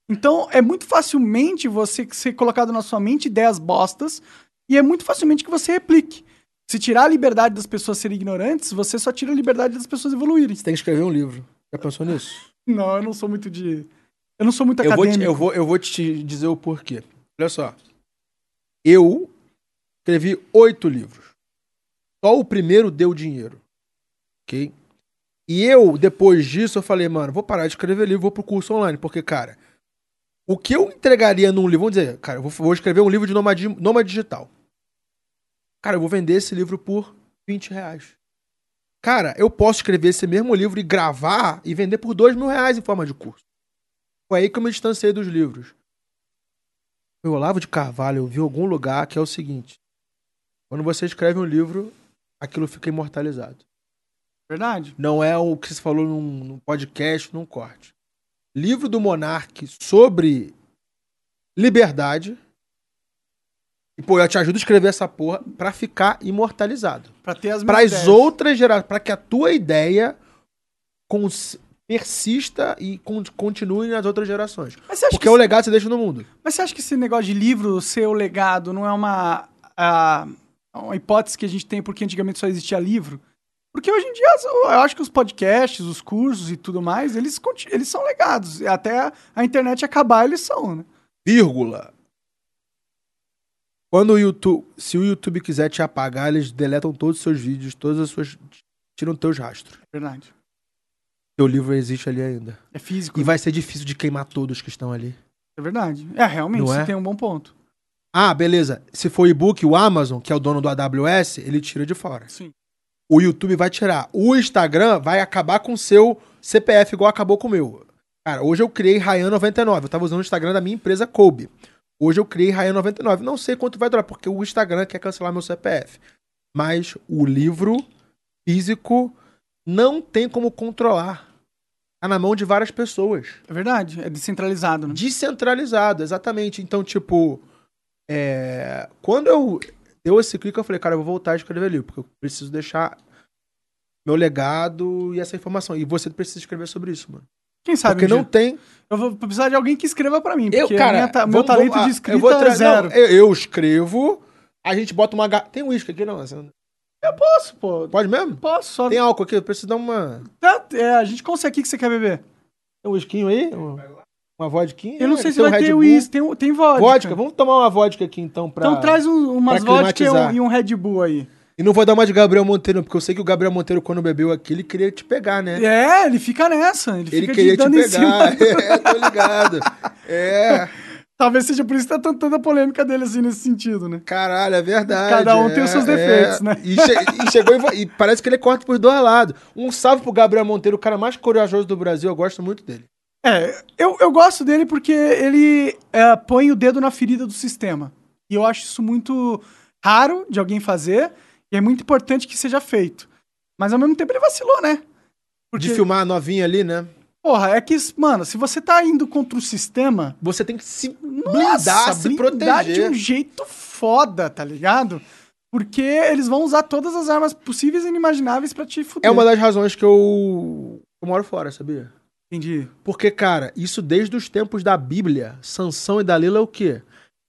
Então, é muito facilmente você ser colocado na sua mente ideias bostas e é muito facilmente que você replique. Se tirar a liberdade das pessoas serem ignorantes, você só tira a liberdade das pessoas evoluírem. Você tem que escrever um livro. Já pensou nisso? não, eu não sou muito de. Eu não sou muito eu acadêmico. Vou te, eu, vou, eu vou te dizer o porquê. Olha só. Eu escrevi oito livros. Só o primeiro deu dinheiro. Ok? E eu, depois disso, eu falei, mano, vou parar de escrever livro, vou pro curso online. Porque, cara, o que eu entregaria num livro, vamos dizer, cara, eu vou, escrever um livro de nômade, digital. Cara, eu vou vender esse livro por 20 reais. Cara, eu posso escrever esse mesmo livro e gravar e vender por 2 mil reais em forma de curso. Foi aí que eu me distanciei dos livros. O Olavo de Carvalho, eu vi algum lugar que é o seguinte: quando você escreve um livro, aquilo fica imortalizado. Verdade. Não é o que você falou num, num podcast, num corte. Livro do Monarque sobre liberdade. E, pô, eu te ajudo a escrever essa porra pra ficar imortalizado. Pra ter as Para as outras gerações. Pra que a tua ideia cons persista e con continue nas outras gerações. Porque é o legado que você deixa no mundo. Mas você acha que esse negócio de livro ser o legado não é uma, a, uma hipótese que a gente tem porque antigamente só existia livro? Porque hoje em dia, eu acho que os podcasts, os cursos e tudo mais, eles, eles são legados. Até a internet acabar, eles são, né? Vírgula. Quando o YouTube, se o YouTube quiser te apagar, eles deletam todos os seus vídeos, todas as suas, tiram teus rastros. Verdade. Teu livro existe ali ainda. É físico. E né? vai ser difícil de queimar todos que estão ali. É verdade. É, realmente, Não você é? tem um bom ponto. Ah, beleza. Se for e-book, o Amazon, que é o dono do AWS, ele tira de fora. Sim. O YouTube vai tirar. O Instagram vai acabar com o seu CPF, igual acabou com o meu. Cara, hoje eu criei Ryan99. Eu tava usando o Instagram da minha empresa Kobe. Hoje eu criei Ryan99. Não sei quanto vai durar, porque o Instagram quer cancelar meu CPF. Mas o livro físico não tem como controlar. Tá na mão de várias pessoas. É verdade, é descentralizado, né? Descentralizado, exatamente. Então, tipo, é... quando eu deu esse clique, eu falei, cara, eu vou voltar a escrever livro, porque eu preciso deixar meu legado e essa informação. E você precisa escrever sobre isso, mano. Quem sabe? Porque um não tem. Eu vou precisar de alguém que escreva para mim. Eu, cara, minha, meu talento vamos, de escrita eu vou é zero. Não, eu, eu, escrevo, a gente bota uma. Tem uísque aqui, não? Assim, eu posso, pô. Pode mesmo? Posso. Só... Tem álcool aqui, eu preciso dar uma. Tá, é, a gente consegue. O que você quer beber? Tem um whiskinho aí? Uma vodquinha? Eu não sei se vai ter uísque. Tem, tem vodka. Vodka? Vamos tomar uma vodka aqui então pra. Então traz um, umas vodka e um, e um Red Bull aí. E não vou dar uma de Gabriel Monteiro, porque eu sei que o Gabriel Monteiro, quando bebeu aqui, ele queria te pegar, né? É, ele fica nessa. Ele, ele queria te pegar. É, tô ligado. É. Talvez seja por isso que tá tanta polêmica dele assim nesse sentido, né? Caralho, é verdade. Cada um é, tem os seus defeitos, é. né? E, che e chegou e, e, parece que ele corta por dois lados. Um salve pro Gabriel Monteiro, o cara mais corajoso do Brasil. Eu gosto muito dele. É, eu, eu gosto dele porque ele é, põe o dedo na ferida do sistema. E eu acho isso muito raro de alguém fazer. E é muito importante que seja feito. Mas ao mesmo tempo ele vacilou, né? Porque... De filmar a novinha ali, né? Porra, é que, mano, se você tá indo contra o sistema. Você tem que se blindar, Nossa, se blindar proteger. de um jeito foda, tá ligado? Porque eles vão usar todas as armas possíveis e inimagináveis para te fuder. É uma das razões que eu, eu moro fora, sabia? Entendi. Porque, cara, isso desde os tempos da Bíblia, Sansão e Dalila é o quê?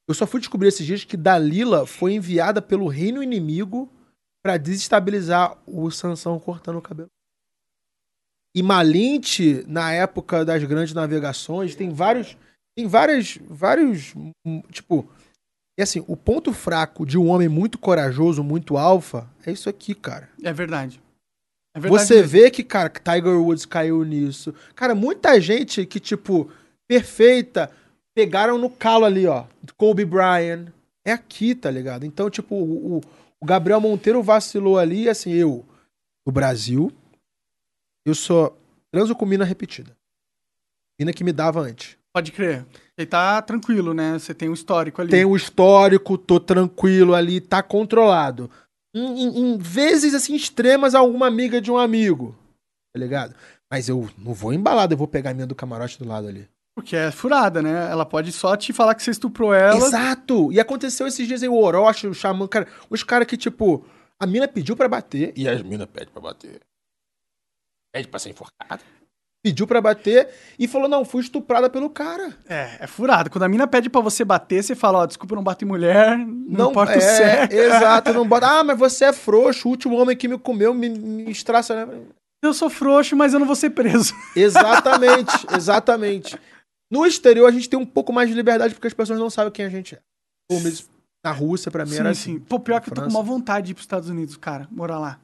Eu só fui descobrir esses dias que Dalila foi enviada pelo reino inimigo para desestabilizar o Sansão cortando o cabelo. E Malinte, na época das grandes navegações, tem vários. Tem várias. Vários. Tipo. E assim, o ponto fraco de um homem muito corajoso, muito alfa, é isso aqui, cara. É verdade. É verdade Você mesmo. vê que, cara, que Tiger Woods caiu nisso. Cara, muita gente que, tipo, perfeita, pegaram no calo ali, ó. Kobe Bryant. É aqui, tá ligado? Então, tipo, o, o Gabriel Monteiro vacilou ali, assim, eu, do Brasil, eu só transo com mina repetida. Mina que me dava antes. Pode crer. E tá tranquilo, né? Você tem um histórico ali. Tem um histórico, tô tranquilo ali, tá controlado. Em, em, em, vezes, assim, extremas, alguma amiga de um amigo. Tá ligado? Mas eu não vou embalado, eu vou pegar a minha do camarote do lado ali. Porque é furada, né? Ela pode só te falar que você estuprou ela. Exato! E aconteceu esses dias aí, o Orochi, o Xamã, cara, os caras que, tipo, a mina pediu para bater. E as minas pedem pra bater pede pra ser enforcada. Pediu pra bater e falou: não, fui estuprada pelo cara. É, é furado. Quando a mina pede pra você bater, você fala: ó, oh, desculpa, eu não bato em mulher, não, não importa é, o sexo. Exato, não bota. Ah, mas você é frouxo, o último homem que me comeu me, me estraça, né? Eu sou frouxo, mas eu não vou ser preso. Exatamente, exatamente. No exterior, a gente tem um pouco mais de liberdade porque as pessoas não sabem quem a gente é. Ou mesmo na Rússia, pra mim, sim, era assim. Sim. Pô, pior que eu tô com uma vontade de ir pros Estados Unidos, cara, morar lá.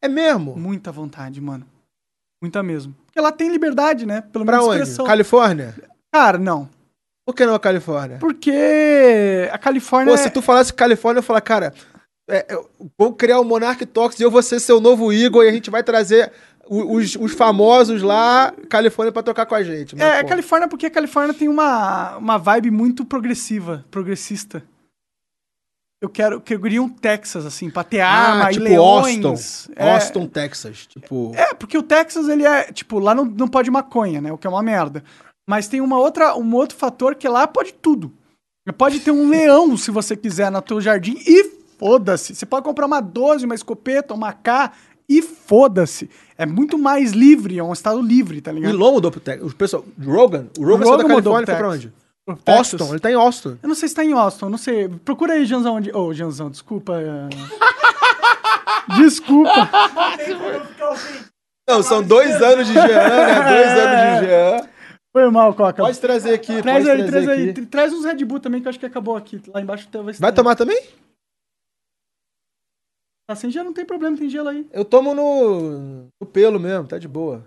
É mesmo? Muita vontade, mano. Muita mesmo. Porque lá tem liberdade, né? Pelo menos pra expressão. Onde? Califórnia? Cara, não. Por que não a Califórnia? Porque a Califórnia. Pô, se tu falasse Califórnia, eu falar, cara, é, vou criar o Monarch Talks e eu vou ser seu novo Igor e a gente vai trazer os, os famosos lá, Califórnia, pra tocar com a gente. É, é Califórnia porque a Califórnia tem uma, uma vibe muito progressiva, progressista. Eu quero que eu queria um Texas, assim, pra ter ah, arma tipo e leões. Austin, é, Austin, Texas, tipo... É, porque o Texas, ele é, tipo, lá não, não pode maconha, né, o que é uma merda. Mas tem uma outra, um outro fator que lá pode tudo. Pode ter um leão, se você quiser, no teu jardim e foda-se. Você pode comprar uma 12, uma escopeta, uma K e foda-se. É muito mais livre, é um estado livre, tá ligado? O Elon mudou pro Texas. O pessoal, Rogan, o Rogan, Rogan saiu da Califórnia foi pra onde? Austin, ele tá em Austin. Eu não sei se tá em Austin, não sei. Procura aí, Janzão. Onde... Ô, oh, Janzão, desculpa. Desculpa. Não, são dois anos de Jean, né? Dois anos de Jean. Foi mal, Coca. Pode trazer aqui. Traz pode aí, trazer traz aqui. aí. Traz uns Red Bull também, que eu acho que acabou aqui. Lá embaixo vai Vai tomar também? Tá sem gelo, não tem problema, tem gelo aí. Eu tomo no, no pelo mesmo, tá de boa.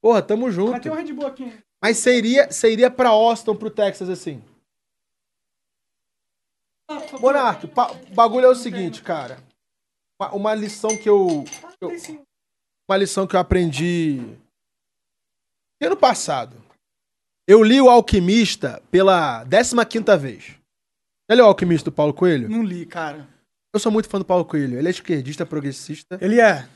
Porra, tamo junto. Mas tem um Red Bull aqui. Mas você iria, você iria pra Austin, pro Texas, assim? Pa- o bagulho é o seguinte, cara. Uma, uma lição que eu, eu-. Uma lição que eu aprendi ano passado. Eu li o Alquimista pela 15ª vez. Já leu o Alquimista do Paulo Coelho? Não li, cara. Eu sou muito fã do Paulo Coelho. Ele é esquerdista, progressista. Ele é.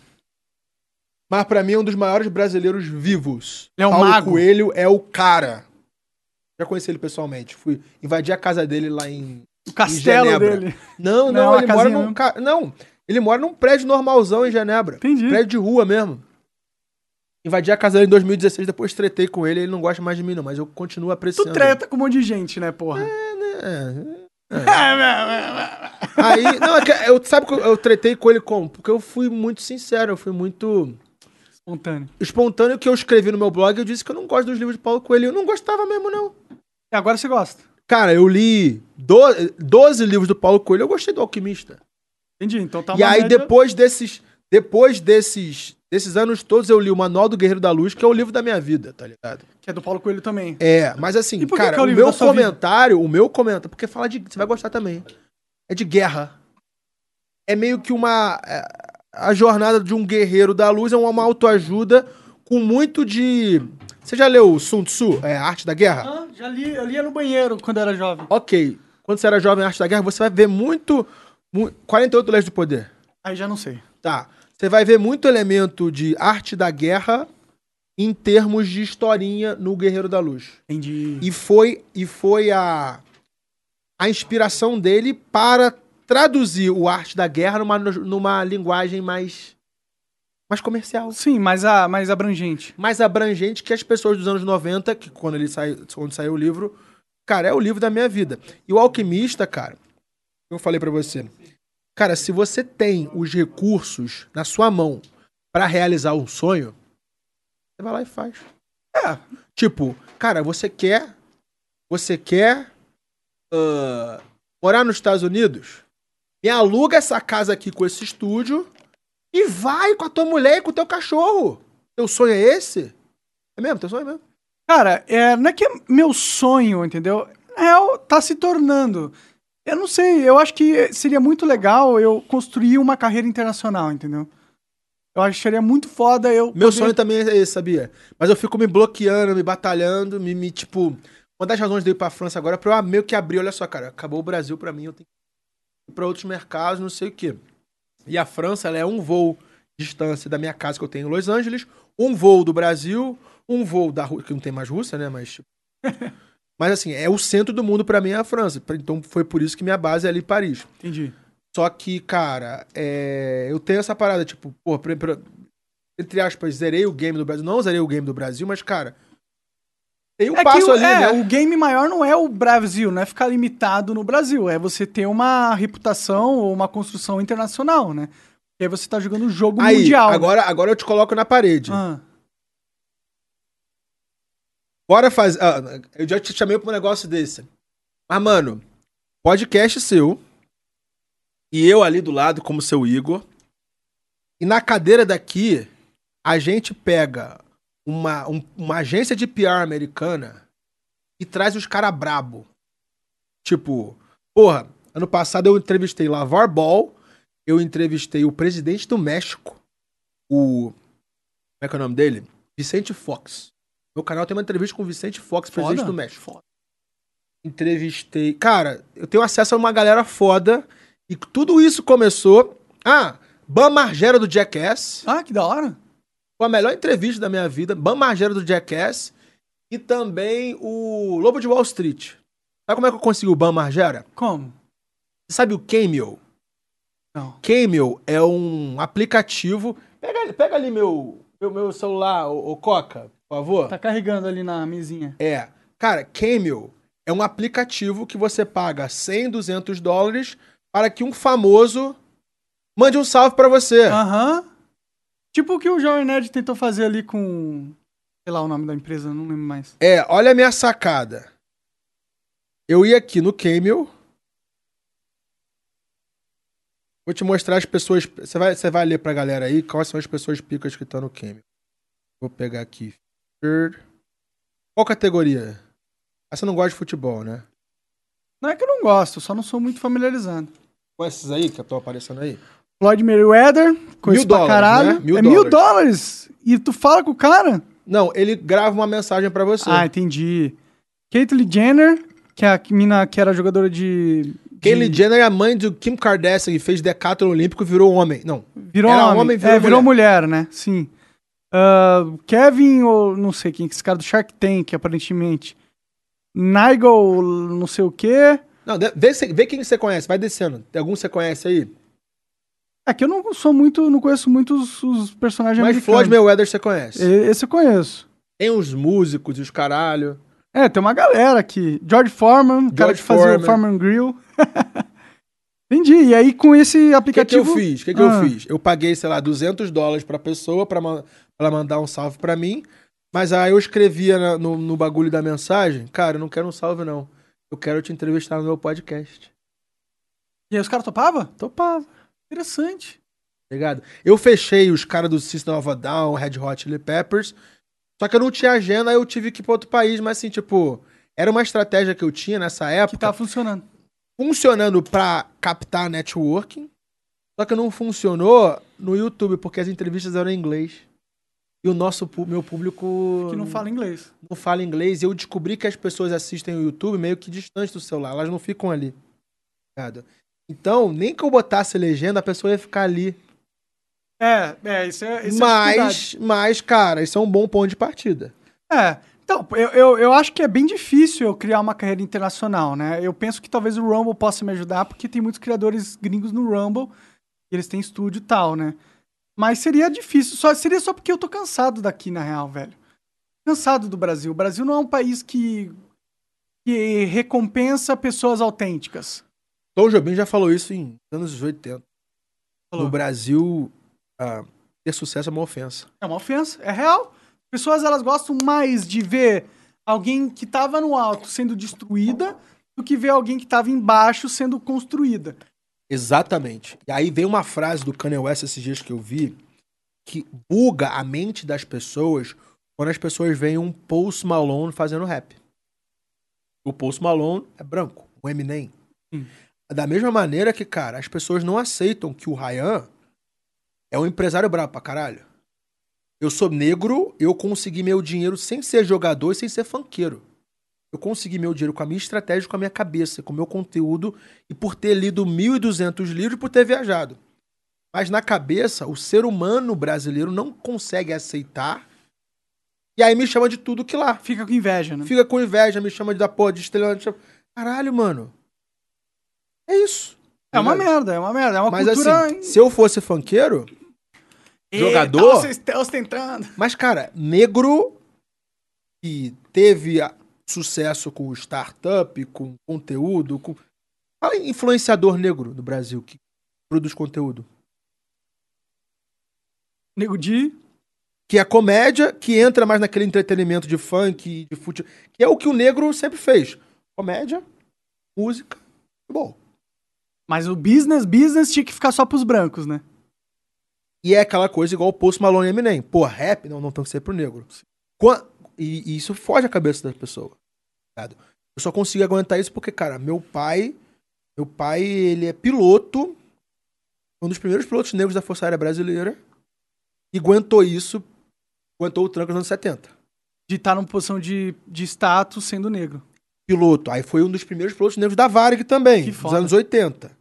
Mas pra mim é um dos maiores brasileiros vivos. Ele é um Paulo mago. Coelho é o cara. Já conheci ele pessoalmente. Fui invadir a casa dele lá em. O castelo Genebra. dele. Não, Não, não, ele mora num. mesmo. ca- Não, ele mora num prédio normalzão em Genebra. Entendi. Prédio de rua mesmo. Invadi a casa dele em 2016, depois tretei com ele. Ele não gosta mais de mim, não, mas eu continuo Tu apreciando. treta com um monte de gente, né, porra? É, Aí, não, é que eu, sabe que eu, eu tretei com ele como? Porque eu fui muito sincero, eu fui muito Espontâneo. espontâneo que eu escrevi no meu blog. Eu disse que eu não gosto dos livros de Paulo Coelho. Eu não gostava mesmo, não. E agora você gosta. Cara, eu li do- 12 livros do Paulo Coelho, eu gostei do Alquimista. Entendi. Então tá e aí, média- depois desses. Depois desses. Desses anos todos, eu li o Manual do Guerreiro da Luz, que é o livro da minha vida, tá ligado? Que é do Paulo Coelho também. É, mas assim, E cara, é o o, meu sua vida? comentário, o meu comentário, porque fala de. Você vai gostar também. É de guerra. É meio que uma. é, a jornada de um guerreiro da luz é uma autoajuda com muito de. Você já leu Sun Tzu, é, Arte da Guerra? Ah, já li, eu lia no banheiro quando era jovem. Ok. Quando você era jovem, Arte da Guerra, você vai ver muito. mu 48 Leis do Poder. Aí já não sei. Tá. Você vai ver muito elemento de arte da guerra em termos de historinha no Guerreiro da Luz. Entendi. E foi, e foi a, a inspiração dele para traduzir o arte da guerra numa, numa linguagem mais, mais comercial. Sim, mais, a, mais abrangente. Mais abrangente que as pessoas dos anos 90, que quando ele sai, quando saiu o livro, cara, é o livro da minha vida. E o Alquimista, cara, eu falei pra você, cara, se você tem os recursos na sua mão pra realizar um sonho, você vai lá e faz. É. Tipo, cara, você quer, você quer ah, morar nos Estados Unidos? Me aluga essa casa aqui com esse estúdio e vai com a tua mulher e com o teu cachorro. Teu sonho é esse? É mesmo? Teu sonho é mesmo? Cara, é, não é que é meu sonho, entendeu? Na real, tá se tornando. Eu não sei, eu acho que seria muito legal eu construir uma carreira internacional, entendeu? Eu acharia muito foda eu. Meu poder- sonho também é esse, sabia? Mas eu fico me bloqueando, me batalhando, me, me, tipo. Uma das razões de eu ir pra França agora é pra eu meio que abrir, olha só, cara, acabou o Brasil pra mim, eu tenho pra outros mercados, não sei o quê. E a França, ela é um voo de distância da minha casa que eu tenho em Los Angeles, um voo do Brasil, um voo da Rússia, que não tem mais Rússia, né? Mas. tipo, Mas assim, é o centro do mundo pra mim é a França. Então foi por isso que minha base é ali em Paris. Entendi. Só que, cara, é, eu tenho essa parada, tipo, pô, pra- entre aspas, zerei o game do Brasil. Não zerei o game do Brasil, mas, cara, tem um É passo ali, é, né? o game maior não é o Brasil, não é ficar limitado no Brasil, é você ter uma reputação ou uma construção internacional, né? E aí você tá jogando um jogo Aí, mundial. né? agora, agora eu te coloco na parede. Ah, Bora fazer. ah, eu já te chamei pra um negócio desse. Mas, mano, podcast seu. E eu ali do lado, como seu Igor. E na cadeira daqui, a gente pega uma, um- uma agência de PR americana e traz os caras brabo. Tipo, porra, ano passado eu entrevistei Lavar Ball, eu entrevistei o presidente do México, o. Como é que é o nome dele? Vicente Fox. Meu canal tem uma entrevista com o Vicente Fox, presidente foda. do México. Foda. Entrevistei. Cara, eu tenho acesso a uma galera foda. E tudo isso começou. Ah, Bam Margera do Jackass. Ah, que da hora. Foi a melhor entrevista da minha vida. Bam Margera do Jackass. E também o Lobo de Wall Street. Sabe como é que eu consegui o Bam Margera? Como? Você sabe o Cameo? Não. Cameo é um aplicativo. Pega, ali- pega ali meu, meu, meu celular, ô, ô Coca, por favor. Tá carregando ali na mesinha. É. Cara, Cameo é um aplicativo que você paga 100, 200 dólares para que um famoso mande um salve pra você. Aham. Uhum. Tipo o que o Jovem Nerd tentou fazer ali com. Sei lá o nome da empresa, não lembro mais. É, olha a minha sacada. Eu ia aqui no Camel. Vou te mostrar as pessoas. Você vai, você vai ler pra galera aí quais são as pessoas picas que estão no Camel. Vou pegar aqui. Qual categoria? Essa não gosta de futebol, né? Não é que eu não gosto, só não sou muito familiarizado. Com esses aí que estão aparecendo aí? Floyd Mayweather, mil dólares, caralho. Né? Mil é mil dólares. E tu fala com o cara? Não, ele grava uma mensagem para você. Ah, entendi. Caitlyn Jenner, que é a mina que era jogadora de. Caitlyn de... Jenner é a mãe do Kim Kardashian, que fez decathlon olímpico virou homem. Não. Virou era homem, homem virou, é, virou mulher. né? Sim. Uh, Kevin, ou não sei quem, esse cara do Shark Tank, aparentemente. Nigel, não sei o quê. Não, vê, vê quem você conhece, vai descendo. Tem algum que você conhece aí? É que eu não sou muito, não conheço muito os, os personagens Mas americanos. Floyd Mayweather você conhece? Esse eu conheço. Tem os músicos e os caralho. É, tem uma galera aqui. George Foreman, George cara que fazia Foreman. o Foreman Grill. Entendi. E aí, com esse aplicativo... O que, que, eu fiz? O que, que ah. eu fiz? Eu paguei, sei lá, 200 dólares pra pessoa pra, ma ela mandar um salve pra mim. Mas aí eu escrevia na, no, no bagulho da mensagem, cara, eu não quero um salve, não. Eu quero te entrevistar no meu podcast. E aí os caras topavam? Topava. Interessante. Ligado? Eu fechei os caras do System of a Down, Red Hot Chili Peppers. Só que eu não tinha agenda, aí eu tive que ir pra outro país, mas assim, tipo, era uma estratégia que eu tinha nessa época. Que tava funcionando. Funcionando pra captar networking. Só que não funcionou no YouTube, porque as entrevistas eram em inglês. E o nosso meu público. Que não fala inglês. Não fala inglês. E eu descobri que as pessoas assistem o YouTube meio que distante do celular. Elas não ficam ali. Ligado? Então, nem que eu botasse legenda, a pessoa ia ficar ali. É, é, isso é. Isso é mas, é mas, cara, isso é um bom ponto de partida. É. Então, eu, eu, eu acho que é bem difícil eu criar uma carreira internacional, né? Eu penso que talvez o Rumble possa me ajudar, porque tem muitos criadores gringos no Rumble, eles têm estúdio e tal, né? Mas seria difícil, só seria só porque eu tô cansado daqui, na real, velho. Cansado do Brasil. O Brasil não é um país que, que recompensa pessoas autênticas. Tom Jobim já falou isso em anos 80. Falou. No Brasil, ah, ter sucesso é uma ofensa. É uma ofensa, é real. Pessoas elas gostam mais de ver alguém que estava no alto sendo destruída do que ver alguém que estava embaixo sendo construída. Exatamente. E aí vem uma frase do Kanye West esses dias que eu vi que buga a mente das pessoas quando as pessoas veem um Post Malone fazendo rap. O Post Malone é branco, o Eminem. Hum. Da mesma maneira que, cara, as pessoas não aceitam que o Ryan é um empresário brabo pra caralho. Eu sou negro, eu consegui meu dinheiro sem ser jogador e sem ser funkeiro. Eu consegui meu dinheiro com a minha estratégia, com a minha cabeça, com o meu conteúdo e por ter lido 1.200 livros e por ter viajado. Mas na cabeça, o ser humano brasileiro não consegue aceitar. E aí me chama de tudo que lá. Fica com inveja, né? Fica com inveja, me chama de da porra de estrela. Caralho, mano. É isso. É uma merda, é uma merda. É uma Mas cultura... assim, se eu fosse funkeiro, jogador. Tá ostentando. Mas, cara, negro que teve sucesso com startup, com conteúdo, com. Fala influenciador negro no Brasil que produz conteúdo. Nego de. Que é comédia, que entra mais naquele entretenimento de funk, de futebol. Que é o que o negro sempre fez. Comédia, música, futebol. Mas o business, business tinha que ficar só pros brancos, né? E é aquela coisa igual o Post Malone e Eminem. Pô, rap não, não tem que ser pro negro. E, e, isso foge a cabeça da pessoa. Eu só consigo aguentar isso porque, cara, meu pai. Meu pai, ele é piloto. Um dos primeiros pilotos negros da Força Aérea Brasileira. E aguentou isso. Aguentou o tranco nos anos 70. De estar numa posição de, de status sendo negro piloto. Aí foi um dos primeiros pilotos negros da Varig também, dos anos 80.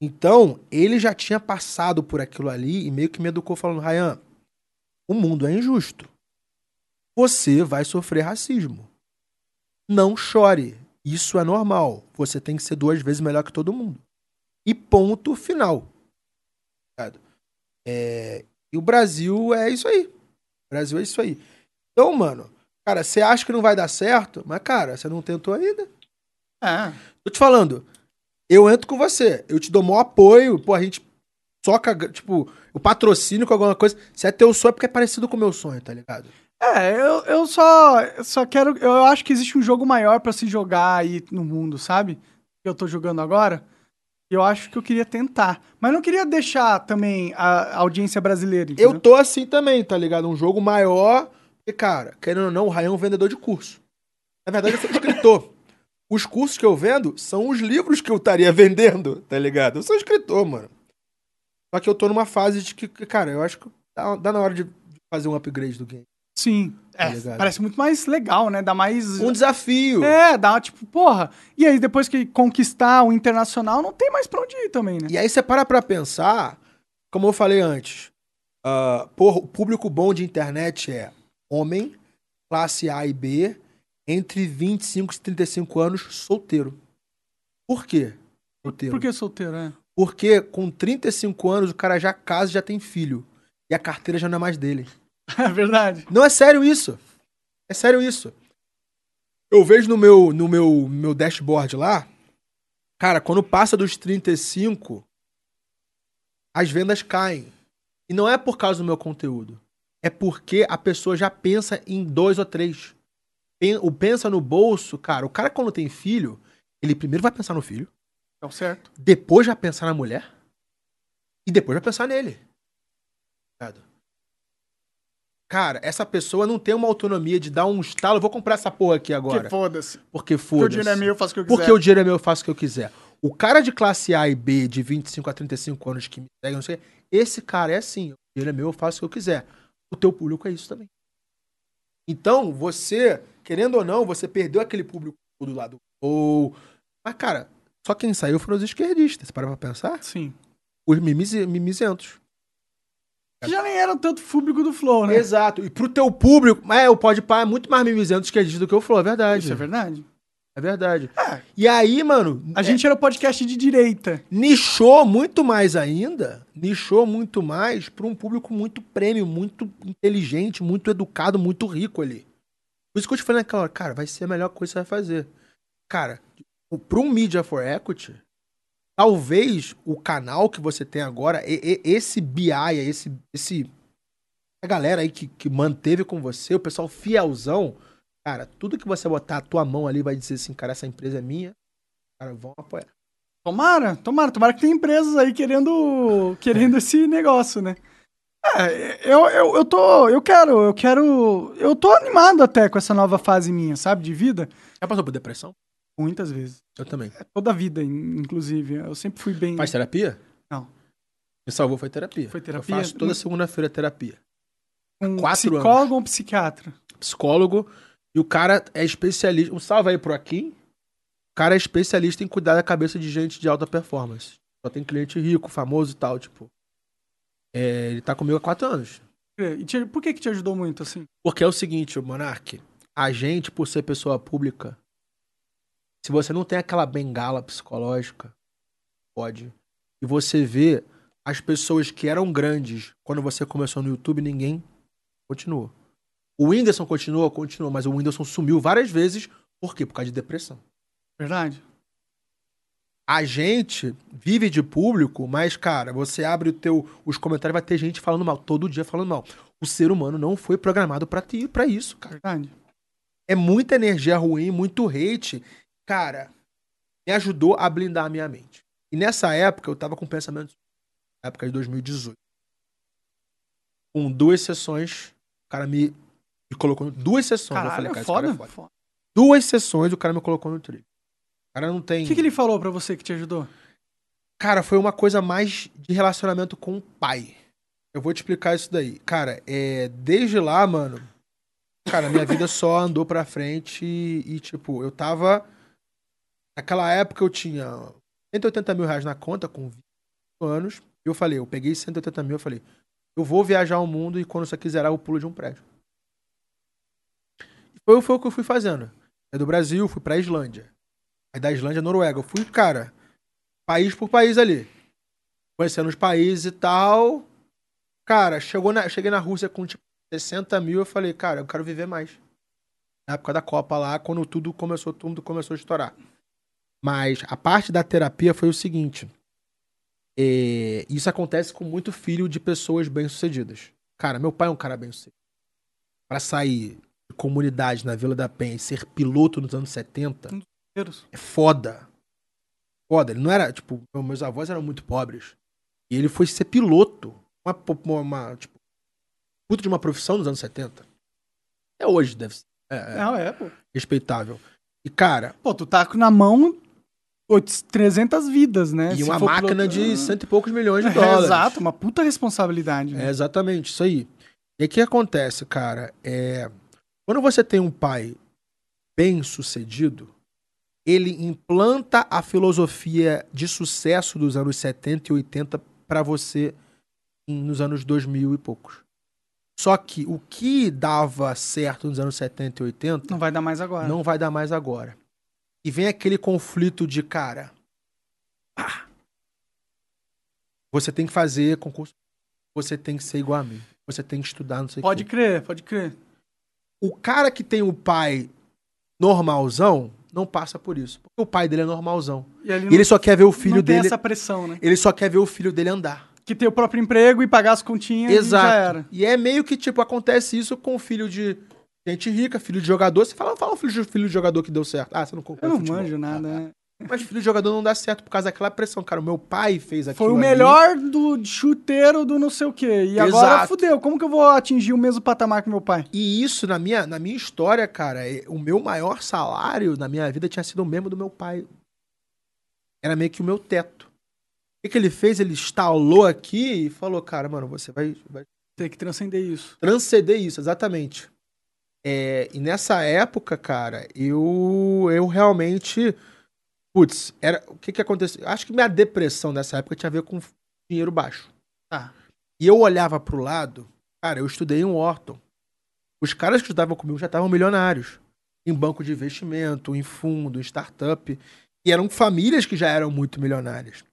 Então, ele já tinha passado por aquilo ali e meio que me educou falando: Ryan, o mundo é injusto. Você vai sofrer racismo. Não chore. Isso é normal. Você tem que ser duas vezes melhor que todo mundo. E ponto final. É... E o Brasil é isso aí. O Brasil é isso aí. Então, mano, Cara, você acha que não vai dar certo, mas, cara, você não tentou ainda. É. Tô te falando, eu entro com você, eu te dou maior apoio, pô, a gente soca, tipo, o patrocínio com alguma coisa. Se é teu sonho é porque é parecido com o meu sonho, tá ligado? É, eu, eu só, só quero. Eu acho que existe um jogo maior para se jogar aí no mundo, sabe? Que eu tô jogando agora. Eu acho que eu queria tentar. Mas não queria deixar também a, audiência brasileira. Entendeu? Eu tô assim também, tá ligado? Um jogo maior. E, cara, querendo ou não, o Ryan é um vendedor de curso. Na verdade, eu sou escritor. Os cursos que eu vendo são os livros que eu estaria vendendo, tá ligado? Eu sou escritor, mano. Só que eu tô numa fase de que, cara, eu acho que dá, dá na hora de fazer um upgrade do game. Sim. Tá é, parece muito mais legal, né? Dá mais. Um desafio. É, dá tipo, porra. E aí, depois que conquistar o internacional, não tem mais pra onde ir também, né? E aí você para pra pensar, como eu falei antes, uh, porra, o público bom de internet é homem, classe A e B, entre 25 e 35 anos, solteiro. Por quê? Solteiro. Por que solteiro, é? Porque com 35 anos o cara já casa e já tem filho. E a carteira já não é mais dele. É verdade. Não é sério isso. É sério isso. Eu vejo no meu, no meu, meu dashboard lá, cara, quando passa dos 35, as vendas caem. E não é por causa do meu conteúdo. É porque a pessoa já pensa em dois ou três. O pensa no bolso, cara. O cara, quando tem filho, ele primeiro vai pensar no filho. É o certo. Depois vai pensar na mulher. E depois vai pensar nele. Cara, essa pessoa não tem uma autonomia de dar um estalo. Vou comprar essa porra aqui agora. Porque foda-se. Porque foda-se. Porque o dinheiro é meu, eu faço o que eu quiser. Porque o dinheiro é meu, eu faço o que eu quiser. O cara de classe A e B, de 25 a 35 anos que me segue, não sei, esse cara é assim. O dinheiro é meu, eu faço o que eu quiser. O teu público é isso também. Então, você, querendo ou não, você perdeu aquele público do lado. Ou. Mas, cara, só quem saiu foram os esquerdistas. Você para pra pensar? Sim. Os mimizentos já nem era tanto público do Flow, né? Exato. E pro teu público, é, o Podpah é muito mais mimizento esquerdista do que o Flow, é verdade. Isso é verdade. É verdade. É. E aí, mano. A é, gente era podcast de direita. Nichou muito mais ainda. Nichou muito mais pra um público muito prêmio, muito inteligente, muito educado, muito rico ali. Por isso que eu te falei naquela hora, cara, vai ser a melhor coisa que você vai fazer. Cara, pra um Media for Equity, talvez o canal que você tem agora, esse BI, esse, esse a galera aí que, que manteve com você, o pessoal fielzão, cara, tudo que você botar a tua mão ali vai dizer assim, cara, essa empresa é minha, cara, vão apoiar. Tomara, tomara, tomara que tem empresas aí querendo, querendo esse negócio, né? É, eu, eu, eu tô, eu quero, eu quero, eu tô animado até com essa nova fase minha, sabe, de vida. Já passou por depressão? Muitas vezes. Eu também. É, toda a vida, inclusive. Eu sempre fui bem. Faz terapia? Não. Me salvou foi terapia. Foi terapia? Eu faço toda segunda-feira terapia. Um Quatro psicólogo anos. ou um psiquiatra? Psicólogo. E o cara é especialista. Um salve aí pro Akin. O cara é especialista em cuidar da cabeça de gente de alta performance. Só tem cliente rico, famoso e tal, tipo. É, ele tá comigo há quatro anos. E te, por que que te ajudou muito, assim? Porque é o seguinte, Monark. A gente, por ser pessoa pública, se você não tem aquela bengala psicológica, pode. E você vê as pessoas que eram grandes quando você começou no YouTube, ninguém continuou. O Whindersson continuou, continuou, mas o Whindersson sumiu várias vezes. Por quê? Por causa de depressão. Verdade. A gente vive de público, mas, cara, você abre o teu, os comentários, vai ter gente falando mal, todo dia falando mal. O ser humano não foi programado para para isso, cara. Verdade. É muita energia ruim, muito hate cara, me ajudou a blindar a minha mente. E nessa época eu tava com pensamentos. Época de 2018. Com duas sessões, o cara me, me colocou. Duas sessões. Caralho, eu falei, cara, foda, cara é foda. Duas sessões o cara me colocou no trilho. O cara não tem. O que, que ele falou para você que te ajudou? Cara, foi uma coisa mais de relacionamento com o pai. Eu vou te explicar isso daí. Cara, é, desde lá, mano, cara, minha vida só andou pra frente e, e, tipo, eu tava Naquela época eu tinha 180 mil reais na conta com 20 anos. E eu falei, eu peguei 180 mil, eu falei, eu vou viajar o mundo e quando você quiser eu pulo de um prédio. Foi, foi o que eu fui fazendo. É do Brasil, fui pra Islândia. Aí da Islândia, Noruega. Eu fui, cara, país por país ali. Conhecendo os países e tal. Cara, chegou na, cheguei na Rússia com tipo 60 mil. Eu falei, cara, eu quero viver mais. Na época da Copa lá, quando tudo começou, tudo começou a estourar. Mas a parte da terapia foi o seguinte. É, isso acontece com muito filho de pessoas bem-sucedidas. Cara, meu pai é um cara bem-sucedido. Pra sair comunidade na Vila da Penha e ser piloto nos anos 70 é foda. Foda. Ele não era, tipo, meus avós eram muito pobres. E ele foi ser piloto. Uma, uma, uma tipo, puta de uma profissão nos anos 70. É hoje, deve ser. É, é, não, é, pô. Respeitável. E, cara. Pô, tu tá na mão 300 vidas, né? E uma máquina de cento e poucos milhões de é, dólares. exato, uma puta responsabilidade. Né? É exatamente, isso aí. E o que acontece, cara? É, quando você tem um pai bem sucedido, ele implanta a filosofia de sucesso dos anos 70 e 80 para você nos anos 2000 e poucos. Só que o que dava certo nos anos 70 e 80 não vai dar mais agora. Não vai dar mais agora. E vem aquele conflito de cara. Ah, você tem que fazer concurso. Você tem que ser igual a mim. Você tem que estudar, não sei o Pode crer, pode crer. O cara que tem o pai normalzão não passa por isso. Porque o pai dele é normalzão. E ele, não, ele só quer ver o filho não dele. Tem essa pressão, né? Ele só quer ver o filho dele andar. Que ter o próprio emprego e pagar as continhas Exato. e já era. E é meio que, tipo, acontece isso com o filho de Gente rica, filho de jogador. Você fala, fala filho de, filho de jogador que deu certo. Ah, você não concorda Eu não manjo nada, né? Mas filho de jogador não dá certo por causa daquela pressão, cara. O meu pai fez aquilo. Foi o melhor ali. do chuteiro do não sei o quê. E Exato. agora fudeu. Como que eu vou atingir o mesmo patamar que meu pai? E isso, na minha, na minha história, cara, é, o meu maior salário na minha vida tinha sido o mesmo do meu pai. Era meio que o meu teto. O que, que ele fez? Ele instalou aqui e falou, cara, mano, você vai, vai. Tem que transcender isso. Transcender isso, exatamente. É, e nessa época, cara, eu, eu realmente. Putz, era, o que que aconteceu? Acho que minha depressão nessa época tinha a ver com dinheiro baixo. Tá. E eu olhava pro lado, cara, eu estudei em Wharton. Os caras que estudavam comigo já estavam milionários. Em banco de investimento, em fundo, em startup. E eram famílias que já eram muito milionárias.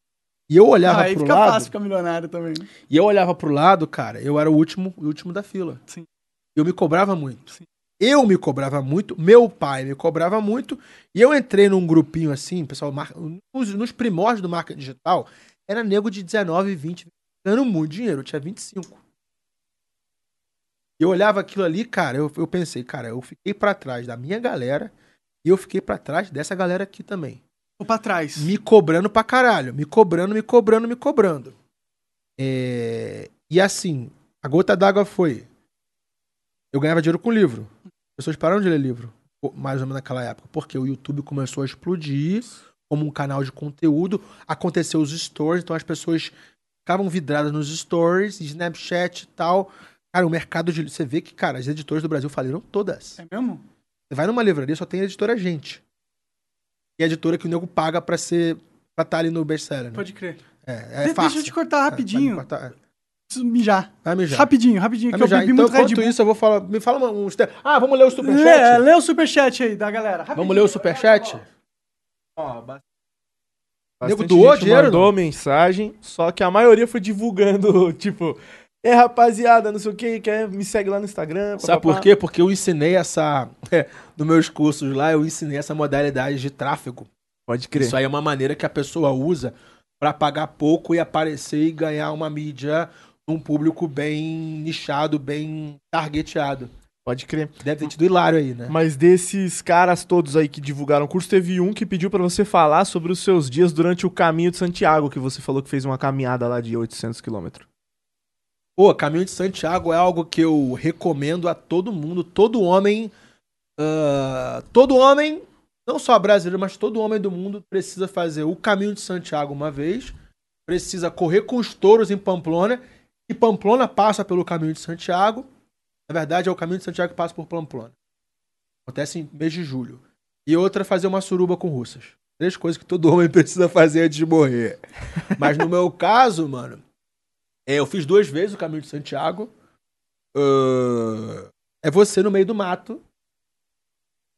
E eu olhava ah, aí pro fica lado. fácil ficar milionário também. E eu olhava pro lado, cara, eu era o último, o último da fila. Sim. Eu me cobrava muito. Sim. Eu me cobrava muito, meu pai me cobrava muito, e eu entrei num grupinho assim, pessoal, nos, nos primórdios do marketing digital, era nego de 19, 20, ganhando muito dinheiro, eu tinha 25. Eu olhava aquilo ali, cara, eu, eu pensei, cara, eu fiquei para trás da minha galera e eu fiquei para trás dessa galera aqui também. Ou pra trás. Me cobrando pra caralho, me cobrando, me cobrando, me cobrando. É... E assim, a gota d'água foi, eu ganhava dinheiro com livro. As pessoas pararam de ler livro, mais ou menos naquela época, porque o YouTube começou a explodir como um canal de conteúdo. Aconteceu os stories, então as pessoas ficavam vidradas nos stories, Snapchat e tal. Cara, o mercado de. Você vê que, cara, as editoras do Brasil faliram todas. É mesmo? Você vai numa livraria, só tem editora gente. E a editora que o nego paga pra ser. pra estar tá ali no best-seller. Né? Pode crer. É, é De fácil. Deixa eu te cortar rapidinho. É, cortar. Preciso mijar. Vai mijar. Rapidinho, rapidinho, Vai que mijar. eu bebi então, muito Red Bull. isso, eu vou falar... Me fala uns... Ah, vamos ler o superchat? Lê, lê o superchat aí da galera. Rapidinho. Vamos ler o superchat? Ó, bastante Nego doou dinheiro? mandou não? mensagem, só que a maioria foi divulgando, tipo... É, rapaziada, não sei o que, quer me segue lá no Instagram. Sabe por quê? Porque eu ensinei essa... É, nos meus cursos lá, eu ensinei essa modalidade de tráfego. Pode crer. Isso aí é uma maneira que a pessoa usa para pagar pouco e aparecer e ganhar uma mídia um público bem nichado, bem targeteado. Pode crer. Deve ter tido hilário aí, né? Mas desses caras todos aí que divulgaram o curso, teve um que pediu para você falar sobre os seus dias durante o caminho de Santiago, que você falou que fez uma caminhada lá de 800 quilômetros. Pô, caminho de Santiago é algo que eu recomendo a todo mundo, todo homem. Uh, todo homem, não só brasileiro, mas todo homem do mundo precisa fazer o caminho de Santiago uma vez, precisa correr com os touros em Pamplona e Pamplona passa pelo caminho de Santiago. Na verdade, é o caminho de Santiago que passa por Pamplona. Acontece em mês de julho. E outra fazer uma suruba com russas. Três coisas que todo homem precisa fazer antes de morrer. Mas no meu caso, mano, é, eu fiz duas vezes o caminho de Santiago. Uh, é você no meio do mato.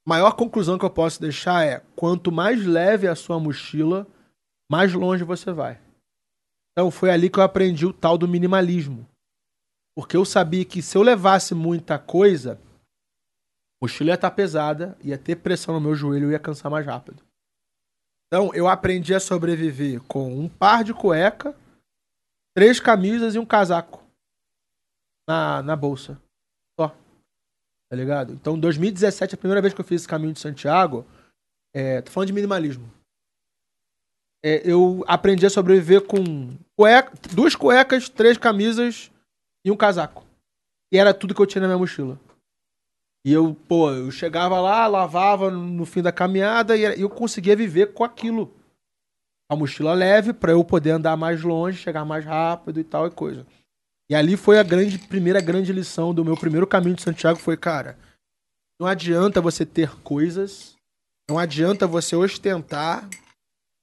Maior conclusão que eu posso deixar é: quanto mais leve a sua mochila, mais longe você vai. Então foi ali que eu aprendi o tal do minimalismo. Porque eu sabia que se eu levasse muita coisa, a mochila ia estar pesada, ia ter pressão no meu joelho e ia cansar mais rápido. Então eu aprendi a sobreviver com um par de cueca, três camisas e um casaco na, na bolsa. Só. Tá ligado? Então, 2017, a primeira vez que eu fiz esse caminho de Santiago, é, tô falando de minimalismo. É, eu aprendi a sobreviver com cueca, duas cuecas, três camisas e um casaco. E era tudo que eu tinha na minha mochila. E eu, pô, eu chegava lá, lavava no fim da caminhada e eu conseguia viver com aquilo. A mochila leve para eu poder andar mais longe, chegar mais rápido e tal e coisa. E ali foi a grande primeira grande lição do meu primeiro caminho de Santiago foi, cara, não adianta você ter coisas, não adianta você ostentar,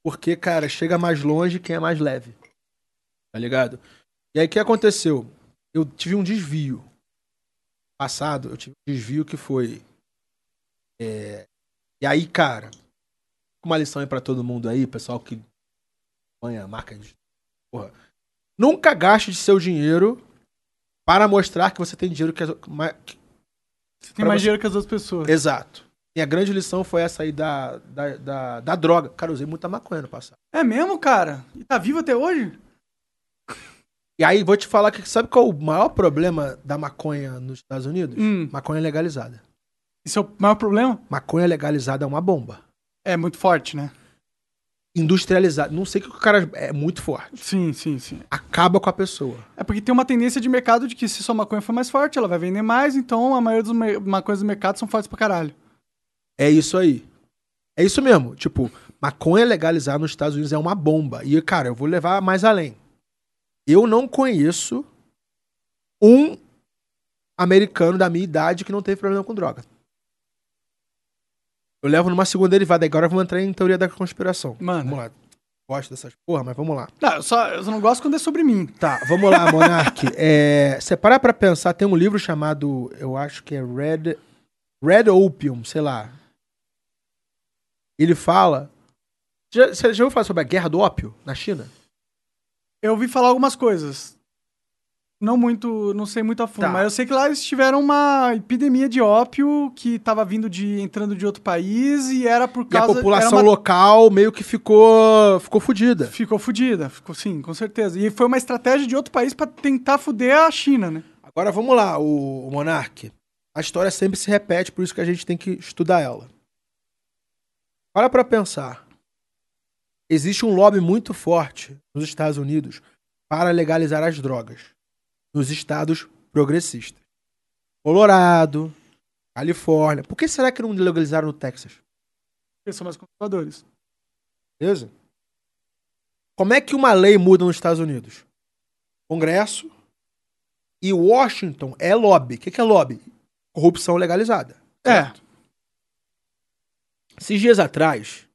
porque, cara, chega mais longe quem é mais leve. Tá ligado? E aí o que aconteceu? Eu tive um desvio passado, eu tive um desvio que foi. É... E aí, cara, uma lição aí pra todo mundo aí, pessoal que acompanha a marca de. Porra. Nunca gaste de seu dinheiro para mostrar que você tem dinheiro que. Você tem mais você... dinheiro que as outras pessoas. Exato. E a grande lição foi essa aí da, da, da, da droga. Cara, eu usei muita maconha no passado. É mesmo, cara? E tá vivo até hoje? E aí, vou te falar que sabe qual é o maior problema da maconha nos Estados Unidos? Hum. Maconha legalizada. Isso é o maior problema? Maconha legalizada é uma bomba. É muito forte, né? Industrializada. Não sei que o cara é muito forte. Sim, sim, sim. Acaba com a pessoa. É porque tem uma tendência de mercado de que se sua maconha for mais forte, ela vai vender mais, então a maioria das maconhas do mercado são fortes pra caralho. É isso aí. É isso mesmo. Tipo, maconha legalizada nos Estados Unidos é uma bomba. E, cara, eu vou levar mais além. Eu não conheço um americano da minha idade que não teve problema com droga. Eu levo numa segunda derivada. Agora vamos entrar em teoria da conspiração. Mano. Vamos lá. Gosto dessas porra, mas vamos lá. Não, eu só, eu só não gosto quando é sobre mim. Tá, vamos lá, Monark. é, você para pra pensar, tem um livro chamado, eu acho que é Red, Red Opium, sei lá. Ele fala... Já, você já ouviu falar sobre a guerra do ópio na China? Eu ouvi falar algumas coisas. Não muito, não sei muito a fundo, tá. mas eu sei que lá eles tiveram uma epidemia de ópio que estava vindo de entrando de outro país e era por causa e a população uma... local meio que ficou ficou fudida. Ficou fudida, ficou sim, com certeza. E foi uma estratégia de outro país para tentar fuder a China, né? Agora vamos lá, o, o Monark. A história sempre se repete, por isso que a gente tem que estudar ela. Para para pensar existe um lobby muito forte nos Estados Unidos para legalizar as drogas nos estados progressistas. Colorado, Califórnia. Por que será que não legalizaram no Texas? Porque são mais conservadores. Beleza? Como é que uma lei muda nos Estados Unidos? Congresso e Washington é lobby. O que é lobby? Corrupção legalizada. É. Esses dias atrás,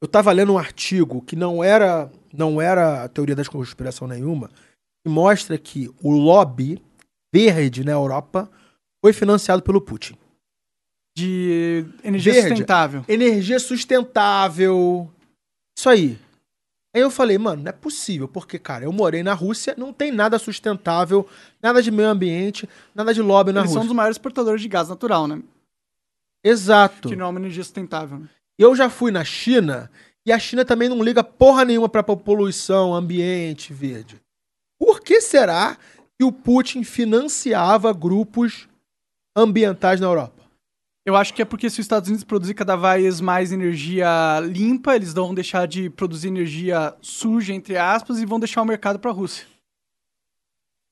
eu estava lendo um artigo que não era não era teoria da conspiração nenhuma, que mostra que o lobby verde na Europa foi financiado pelo Putin. De energia verde, sustentável. Energia sustentável. Isso aí. Aí eu falei, mano, não é possível, porque, cara, eu morei na Rússia, não tem nada sustentável, nada de meio ambiente, nada de lobby na Eles Rússia. Eles são dos maiores exportadores de gás natural, né? Exato. Que não é uma energia sustentável. Né? Eu já fui na China e a China também não liga porra nenhuma para poluição, ambiente verde. Por que será que o Putin financiava grupos ambientais na Europa? Eu acho que é porque se os Estados Unidos produzir cada vez mais energia limpa, eles vão deixar de produzir energia suja, entre aspas, e vão deixar o mercado para a Rússia.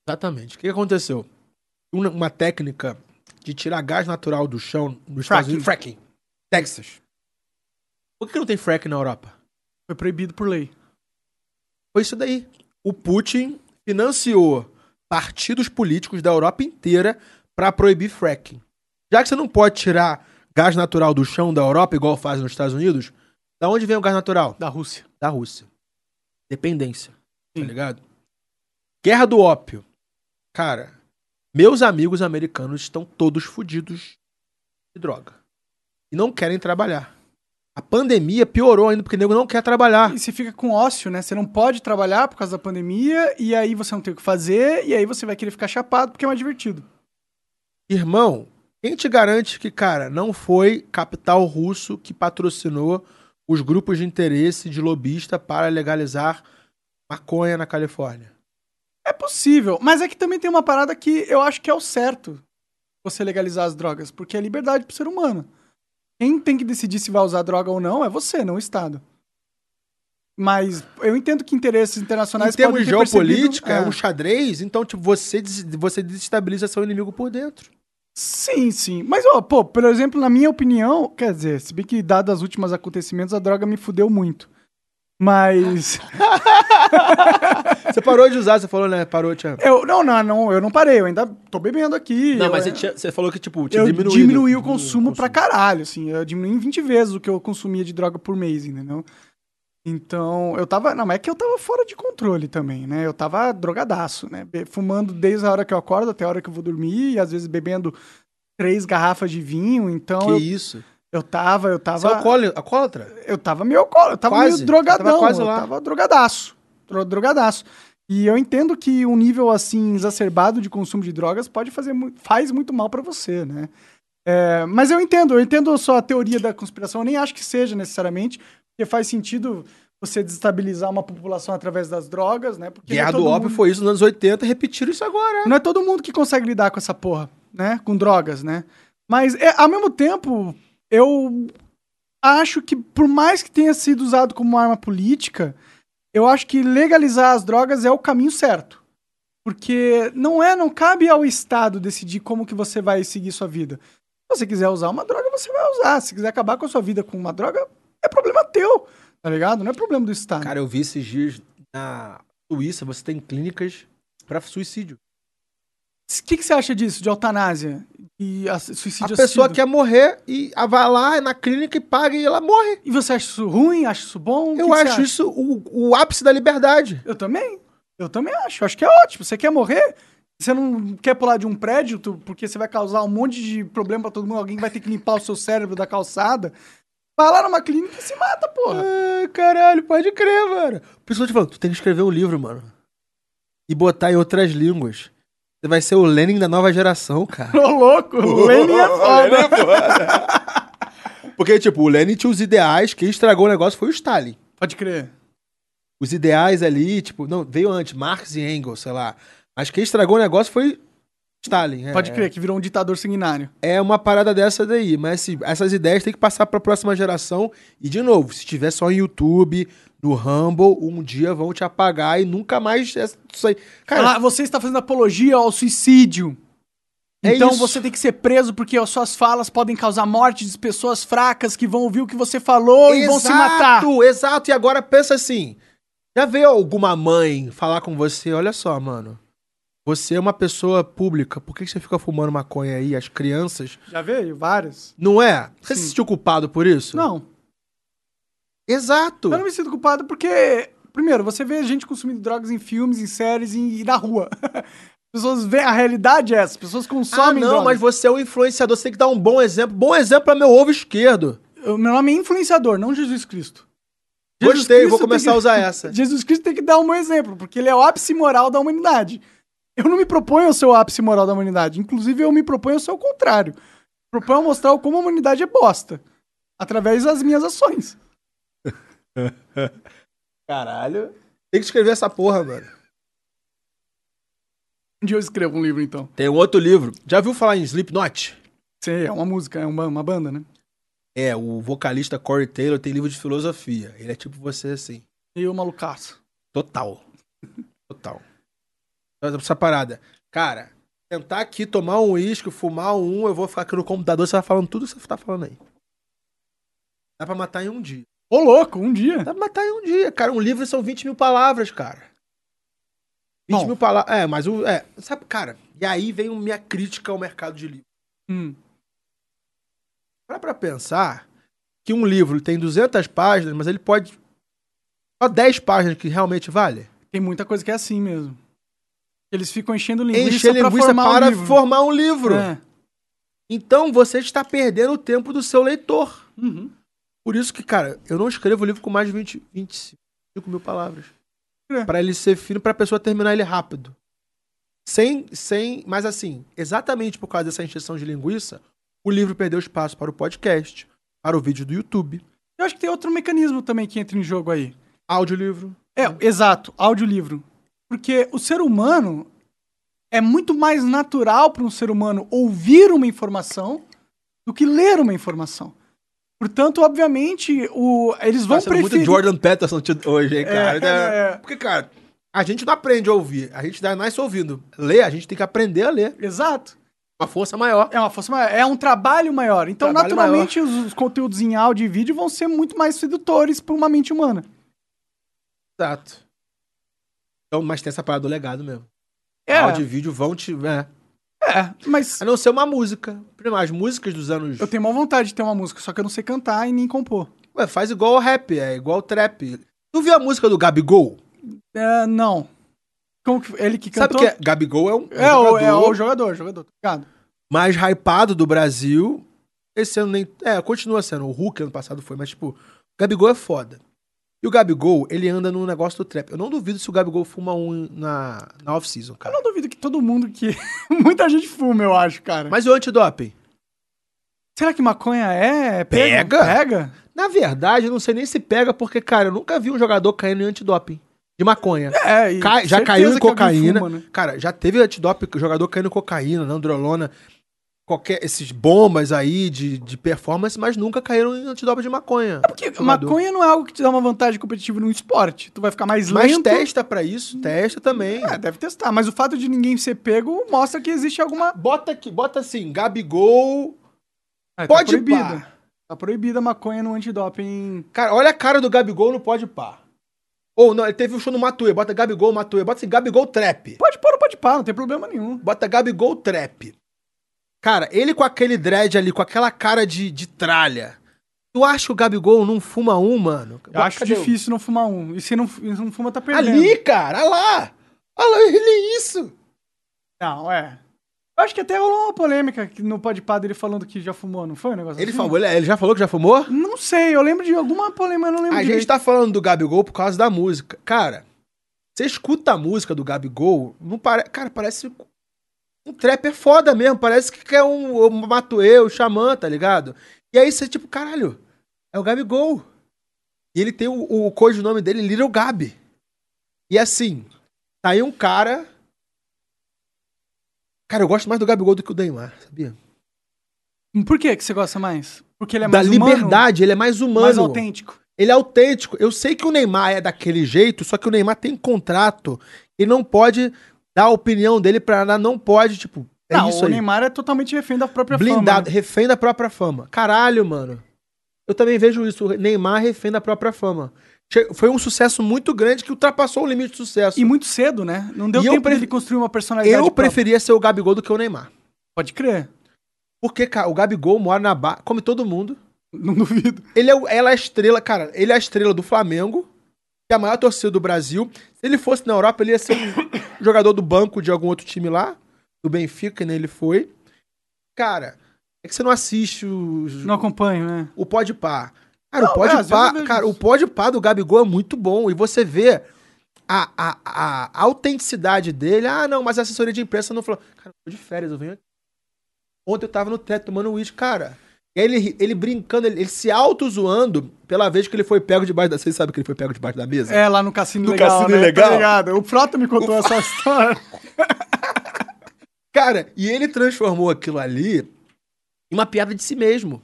Exatamente. O que aconteceu? Uma, uma, técnica de tirar gás natural do chão nos Estados Unidos. Fracking. Texas. Por que não tem frack na Europa? Foi proibido por lei. Foi isso daí. O Putin financiou partidos políticos da Europa inteira para proibir fracking. Já que você não pode tirar gás natural do chão da Europa, igual fazem nos Estados Unidos, da onde vem o gás natural? Da Rússia. Da Rússia. Dependência. Tá Sim. Tá ligado? Guerra do ópio. Cara, meus amigos americanos estão todos fodidos de droga. E não querem trabalhar. A pandemia piorou ainda, porque o nego não quer trabalhar. E você fica com ócio, né? Você não pode trabalhar por causa da pandemia, e aí você não tem o que fazer, e aí você vai querer ficar chapado porque é mais divertido. Irmão, quem te garante que, cara, não foi capital russo que patrocinou os grupos de interesse de lobista para legalizar maconha na Califórnia? É possível, mas é que também tem uma parada que eu acho que é o certo você legalizar as drogas, porque é liberdade pro ser humano. Quem tem que decidir se vai usar droga ou não é você, não o Estado. Mas eu entendo que interesses internacionais. Em termos de geopolítica, é. é um xadrez, então, tipo, você, você desestabiliza seu inimigo por dentro. Sim, sim. Mas, ó, pô, por exemplo, na minha opinião, quer dizer, se bem que, dados os últimos acontecimentos, a droga me fudeu muito. Mas. você parou de usar, você falou, né? Parou, Tiago. Eu, não, não, não, eu não parei, eu ainda tô bebendo aqui. Não, eu, mas você, você, falou que, tipo, tinha eu diminui o consumo, consumo pra caralho, assim. Eu diminui em 20 vezes o que eu consumia de droga por mês, entendeu? Então, eu tava. Não, mas é que eu tava fora de controle também, né? Eu tava drogadaço, né? Fumando desde a hora que eu acordo até a hora que eu vou dormir, e às vezes bebendo três garrafas de vinho, então. Que eu, isso? Eu tava, eu tava. Você é alcoólatra? Eu tava meio alcoólatra, eu tava quase. meio drogadão. Eu tava quase lá. Eu tava drogadaço. Drogadaço. E eu entendo que um nível assim exacerbado de consumo de drogas pode fazer faz muito mal para você, né? É, mas eu entendo, eu entendo a sua teoria da conspiração, eu nem acho que seja necessariamente, porque faz sentido você desestabilizar uma população através das drogas, né? Porque Guerra é do Ópio mundo... foi isso nos anos 80 e repetiram isso agora. Não é todo mundo que consegue lidar com essa porra, né? Com drogas, né? Mas, é, ao mesmo tempo, eu acho que, por mais que tenha sido usado como arma política, eu acho que legalizar as drogas é o caminho certo. Porque não é, não cabe ao Estado decidir como que você vai seguir sua vida. Se você quiser usar uma droga, você vai usar. Se quiser acabar com a sua vida com uma droga, é problema teu, tá ligado? Não é problema do Estado. Cara, eu vi esses dias na Suíça, você tem clínicas para suicídio. O que, que, você acha disso, de eutanásia e a, suicídio A pessoa assistido? quer morrer e vai lá na clínica e paga e ela morre. E você acha isso ruim? Acha isso bom? Eu que acho que isso o, o, ápice da liberdade. Eu também. Eu também acho. Eu acho que é ótimo. Você quer morrer? Você não quer pular de um prédio porque você vai causar um monte de problema para todo mundo. Alguém vai ter que limpar o seu cérebro da calçada. Vai lá numa clínica e se mata, porra. Ah, caralho, pode crer, mano. O pessoal te falando, tu tem que escrever um livro, mano. E botar em outras línguas. Você vai ser o Lenin da nova geração, cara. Ô, louco! O Lenin é foda. é foda. Porque, tipo, o Lenin tinha os ideais, quem estragou o negócio foi o Stalin. Pode crer. Os ideais ali, tipo, não, veio antes, Marx e Engels, sei lá. Mas quem estragou o negócio foi Stalin. É, Pode crer, que virou um ditador sanguinário. É uma parada dessa daí. Mas assim, essas ideias têm que passar para a próxima geração. E, de novo, se tiver só em YouTube, no Rumble, um dia vão te apagar e nunca mais. Isso aí. Cara, ah, você está fazendo apologia ao suicídio. É então isso. você tem que ser preso porque as suas falas podem causar morte de pessoas fracas que vão ouvir o que você falou exato, e vão se matar. Exato, exato. E agora pensa assim: já veio alguma mãe falar com você? Olha só, mano. Você é uma pessoa pública, por que você fica fumando maconha aí? As crianças. Já veio, várias. Não é? Você Sim. se sentiu culpado por isso? Não. Exato. Eu não me sinto culpado porque, primeiro, você vê gente consumindo drogas em filmes, em séries e, na rua. As pessoas veem a realidade é essa, as pessoas consomem. Ah, não, drogas. mas você é o um influenciador, você tem que dar um bom exemplo. Bom exemplo para meu ovo esquerdo. O meu nome é influenciador, não Jesus Cristo. Jesus Gostei, Cristo vou começar que... a usar essa. Jesus Cristo tem que dar um bom exemplo, porque ele é o ápice moral da humanidade. Eu não me proponho a ser o ápice moral da humanidade. Inclusive, eu me proponho a ser o contrário. Me proponho a mostrar como a humanidade é bosta. Através das minhas ações. Caralho. Tem que escrever essa porra, mano. Um dia eu escrevo um livro, então. Tem um outro livro. Já viu falar em Slipknot? Sim, é uma música, é uma, uma banda, né? É, o vocalista Corey Taylor tem livro de filosofia. Ele é tipo você, assim. E o malucaço. Total. Total. Essa parada. Cara, tentar aqui tomar um uísque, fumar um, eu vou ficar aqui no computador, você vai falando tudo que você tá falando aí. Dá pra matar em um dia. Ô, louco, um dia. Dá pra matar em um dia, cara. Um livro são 20 mil palavras, cara. 20 Bom. mil palavras. É, mas o. É, sabe, cara, e aí vem minha crítica ao mercado de livro. Hum. Para pra pensar que um livro tem 200 páginas, mas ele pode. Só 10 páginas que realmente vale? Tem muita coisa que é assim mesmo. Eles ficam enchendo linguiça, Encher linguiça pra, formar, para um formar um livro. É. Então você está perdendo o tempo do seu leitor. Uhum. Por isso que, cara, eu não escrevo livro com mais de 20, 25 mil palavras. É. Para ele ser fino, para a pessoa terminar ele rápido. Sem, sem, mas assim, exatamente por causa dessa encheção de linguiça, o livro perdeu espaço para o podcast, para o vídeo do YouTube. Eu acho que tem outro mecanismo também que entra em jogo aí. Audiolivro. É, exato, audiolivro. Porque o ser humano é muito mais natural para um ser humano ouvir uma informação do que ler uma informação. Portanto, obviamente, o, eles vão preferir... muito Jordan Peterson hoje, hein, cara? É, é, é. Porque, cara, a gente não aprende a ouvir, a gente dá mais ouvindo. Ler, a gente tem que aprender a ler. Exato. Uma força maior. É uma força maior. É um trabalho maior. Então, trabalho naturalmente, maior. Os, os, conteúdos em áudio e vídeo vão ser muito mais sedutores para uma mente humana. Exato. Então, mas tem essa parada do legado mesmo. É. Áudio e vídeo vão te. É. É, mas. A não ser uma música. As músicas dos anos. Eu tenho uma vontade de ter uma música, só que eu não sei cantar e nem compor. Ué, faz igual o rap, é igual o trap. Tu viu a música do Gabigol? É, não. Como que, ele que cantou? Sabe que é? Gabigol é um. É, jogador, o, é o jogador, jogador, tá Mais hypado do Brasil. Esse ano nem. É, continua sendo. O Hulk ano passado foi, mas, tipo, Gabigol é foda. E o Gabigol, ele anda no negócio do trap. Eu não duvido se o Gabigol fuma um na, na off-season, cara. Eu não duvido que todo mundo que. Muita gente fuma, eu acho, cara. Mas o antidoping? Será que maconha é. Pega? Pega? Na verdade, eu não sei nem se pega, porque, cara, eu nunca vi um jogador caindo em antidoping. De maconha. É, Cai, já caiu em cocaína. Fuma, né? Cara, já teve antidoping, jogador caindo em cocaína, nandrolona qualquer esses bombas aí de, de performance, mas nunca caíram em antidoping de maconha. É porque jogador. maconha não é algo que te dá uma vantagem competitiva no esporte. Tu vai ficar mais lento. Mas testa para isso, testa também. É, deve testar. Mas o fato de ninguém ser pego mostra que existe alguma. Bota aqui, bota assim, Gabigol. É, tá pode tá proibida. Pá. Tá proibida a maconha no antidoping. Cara, olha a cara do Gabigol no pode pá. Ou não, ele teve um show no Matuê, bota Gabigol, Matuê, bota assim, Gabigol Trap. Pode pôr pode pá, não tem problema nenhum. Bota Gabigol Trap. Cara, ele com aquele dread ali, com aquela cara de, de tralha. Tu acha que o Gabigol não fuma um, mano? Eu acho Cadê difícil não fumar um. E se não, não fuma, tá perdendo. Ali, cara, olha lá. Olha lá, ele é isso. Não, é. Eu acho que até rolou uma polêmica no Podpah dele falando que já fumou, não foi um negócio ele assim? Falou, ele, ele já falou que já fumou? Não sei, eu lembro de alguma polêmica, eu não lembro A direito. gente tá falando do Gabigol por causa da música. Cara, você escuta a música do Gabigol, não pare... cara, parece um trapper foda mesmo, parece que é um, um Matuê, o Xamã, tá ligado? E aí você, tipo, caralho, é o Gabigol. E ele tem o, o code nome dele, Little Gabi. E assim, tá aí um cara. Cara, eu gosto mais do Gabigol do que o Neymar, sabia? Por que, que você gosta mais? Porque ele é mais da humano? Da liberdade, ele é mais humano. Mais autêntico. Ele é autêntico. Eu sei que o Neymar é daquele jeito, só que o Neymar tem contrato. Ele não pode dar a opinião dele pra não pode, tipo. É não, isso o aí. Neymar é totalmente refém da própria Blindado, fama. Blindado, né? refém da própria fama. Caralho, mano. Eu também vejo isso. O Neymar refém da própria fama. Foi um sucesso muito grande que ultrapassou o limite de sucesso. E muito cedo, né? Não deu e tempo pre... ele construir uma personalidade. Eu própria. preferia ser o Gabigol do que o Neymar. Pode crer. Porque, cara, o Gabigol mora na barra, come todo mundo. Não duvido. Ele é, ela é a estrela, cara, ele é a estrela do Flamengo é a maior torcida do Brasil. Se ele fosse na Europa, ele ia ser um jogador do banco de algum outro time lá, do Benfica, nem ele foi. Cara, é que você não assiste os. Não acompanho, né? O Pode Pá. Cara, não, o Pode é, Pá, cara, o Pode Pá do Gabigol é muito bom. E você vê a, a, a, autenticidade dele. Ah, não, mas a assessoria de imprensa não falou. Cara, eu tô de férias, eu venho aqui. Ontem eu tava no teto tomando uísque, cara. Ele, ele brincando, ele, ele se auto-zoando pela vez que ele foi pego debaixo da. Vocês sabem que ele foi pego debaixo da mesa? É, lá no Cassino no Legal. Cassino né? Legal. Tá? O Frota me contou o... essa história. Cara, e ele transformou aquilo ali em uma piada de si mesmo.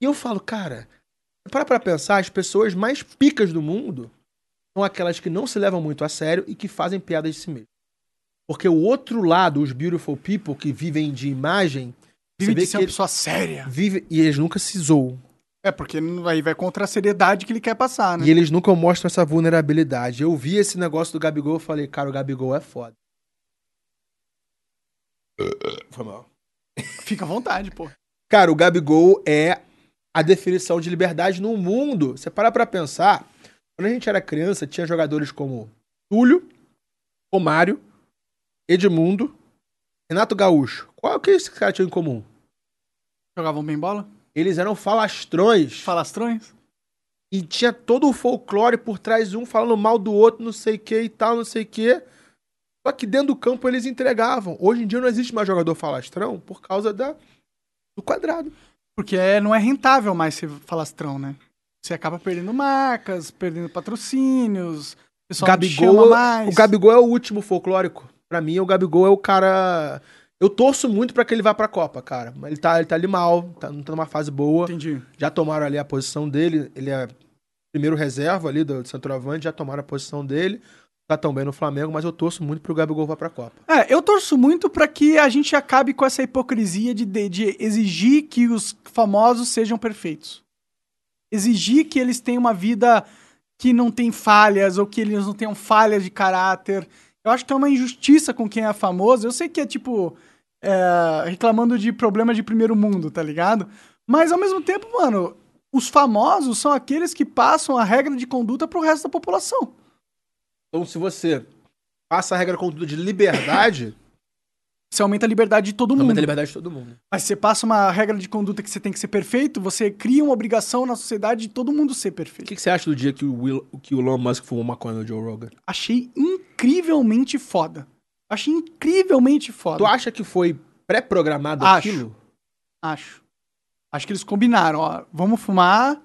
E eu falo, cara, para pra pensar, as pessoas mais picas do mundo são aquelas que não se levam muito a sério e que fazem piadas de si mesmo. Porque o outro lado, os beautiful people que vivem de imagem, Vive de ser uma pessoa séria. Vive, e eles nunca se zoam. É, porque aí vai contra a seriedade que ele quer passar, né? E eles nunca mostram essa vulnerabilidade. Eu vi esse negócio do Gabigol e falei, cara, o Gabigol é foda. Foi mal. Fica à vontade, pô. Cara, o Gabigol é a definição de liberdade no mundo. Você para pra pensar, quando a gente era criança, tinha jogadores como Túlio, Romário, Edmundo, Renato Gaúcho. Qual é que esses caras tinham em comum? Jogavam bem bola? Eles eram falastrões. Falastrões? E tinha todo o folclore por trás, um falando mal do outro, não sei o que e tal, não sei o que. Só que dentro do campo eles entregavam. Hoje em dia não existe mais jogador falastrão por causa da, do quadrado. Porque é, não é rentável mais ser falastrão, né? Você acaba perdendo marcas, perdendo patrocínios, O Gabigol, o Gabigol é o último folclórico. Pra mim, o Gabigol é o cara. Eu torço muito para que ele vá pra Copa, cara. Ele tá, ele tá ali mal, tá, não tá numa fase boa. Entendi. Já tomaram ali a posição dele. Ele é primeiro reserva ali do centroavante, já tomaram a posição dele. Tá tão bem no Flamengo, mas eu torço muito pro Gabigol vá pra Copa. É, eu torço muito para que a gente acabe com essa hipocrisia de, de, de exigir que os famosos sejam perfeitos. Exigir que eles tenham uma vida que não tem falhas ou que eles não tenham falhas de caráter. Eu acho que é uma injustiça com quem é famoso. Eu sei que é tipo. É, reclamando de problema de primeiro mundo, tá ligado? Mas ao mesmo tempo, mano, os famosos são aqueles que passam a regra de conduta pro resto da população. Então, se você passa a regra de conduta de liberdade, Você aumenta a liberdade de todo mundo. Aumenta a liberdade de todo mundo. Mas você passa uma regra de conduta que você tem que ser perfeito, você cria uma obrigação na sociedade de todo mundo ser perfeito. O que, que você acha do dia que o, Will, que o Elon Musk fumou maconha no Joe Rogan? Achei incrivelmente foda. Achei incrivelmente foda. Tu acha que foi pré-programado aquilo? Acho. Acho que eles combinaram, ó, vamos fumar,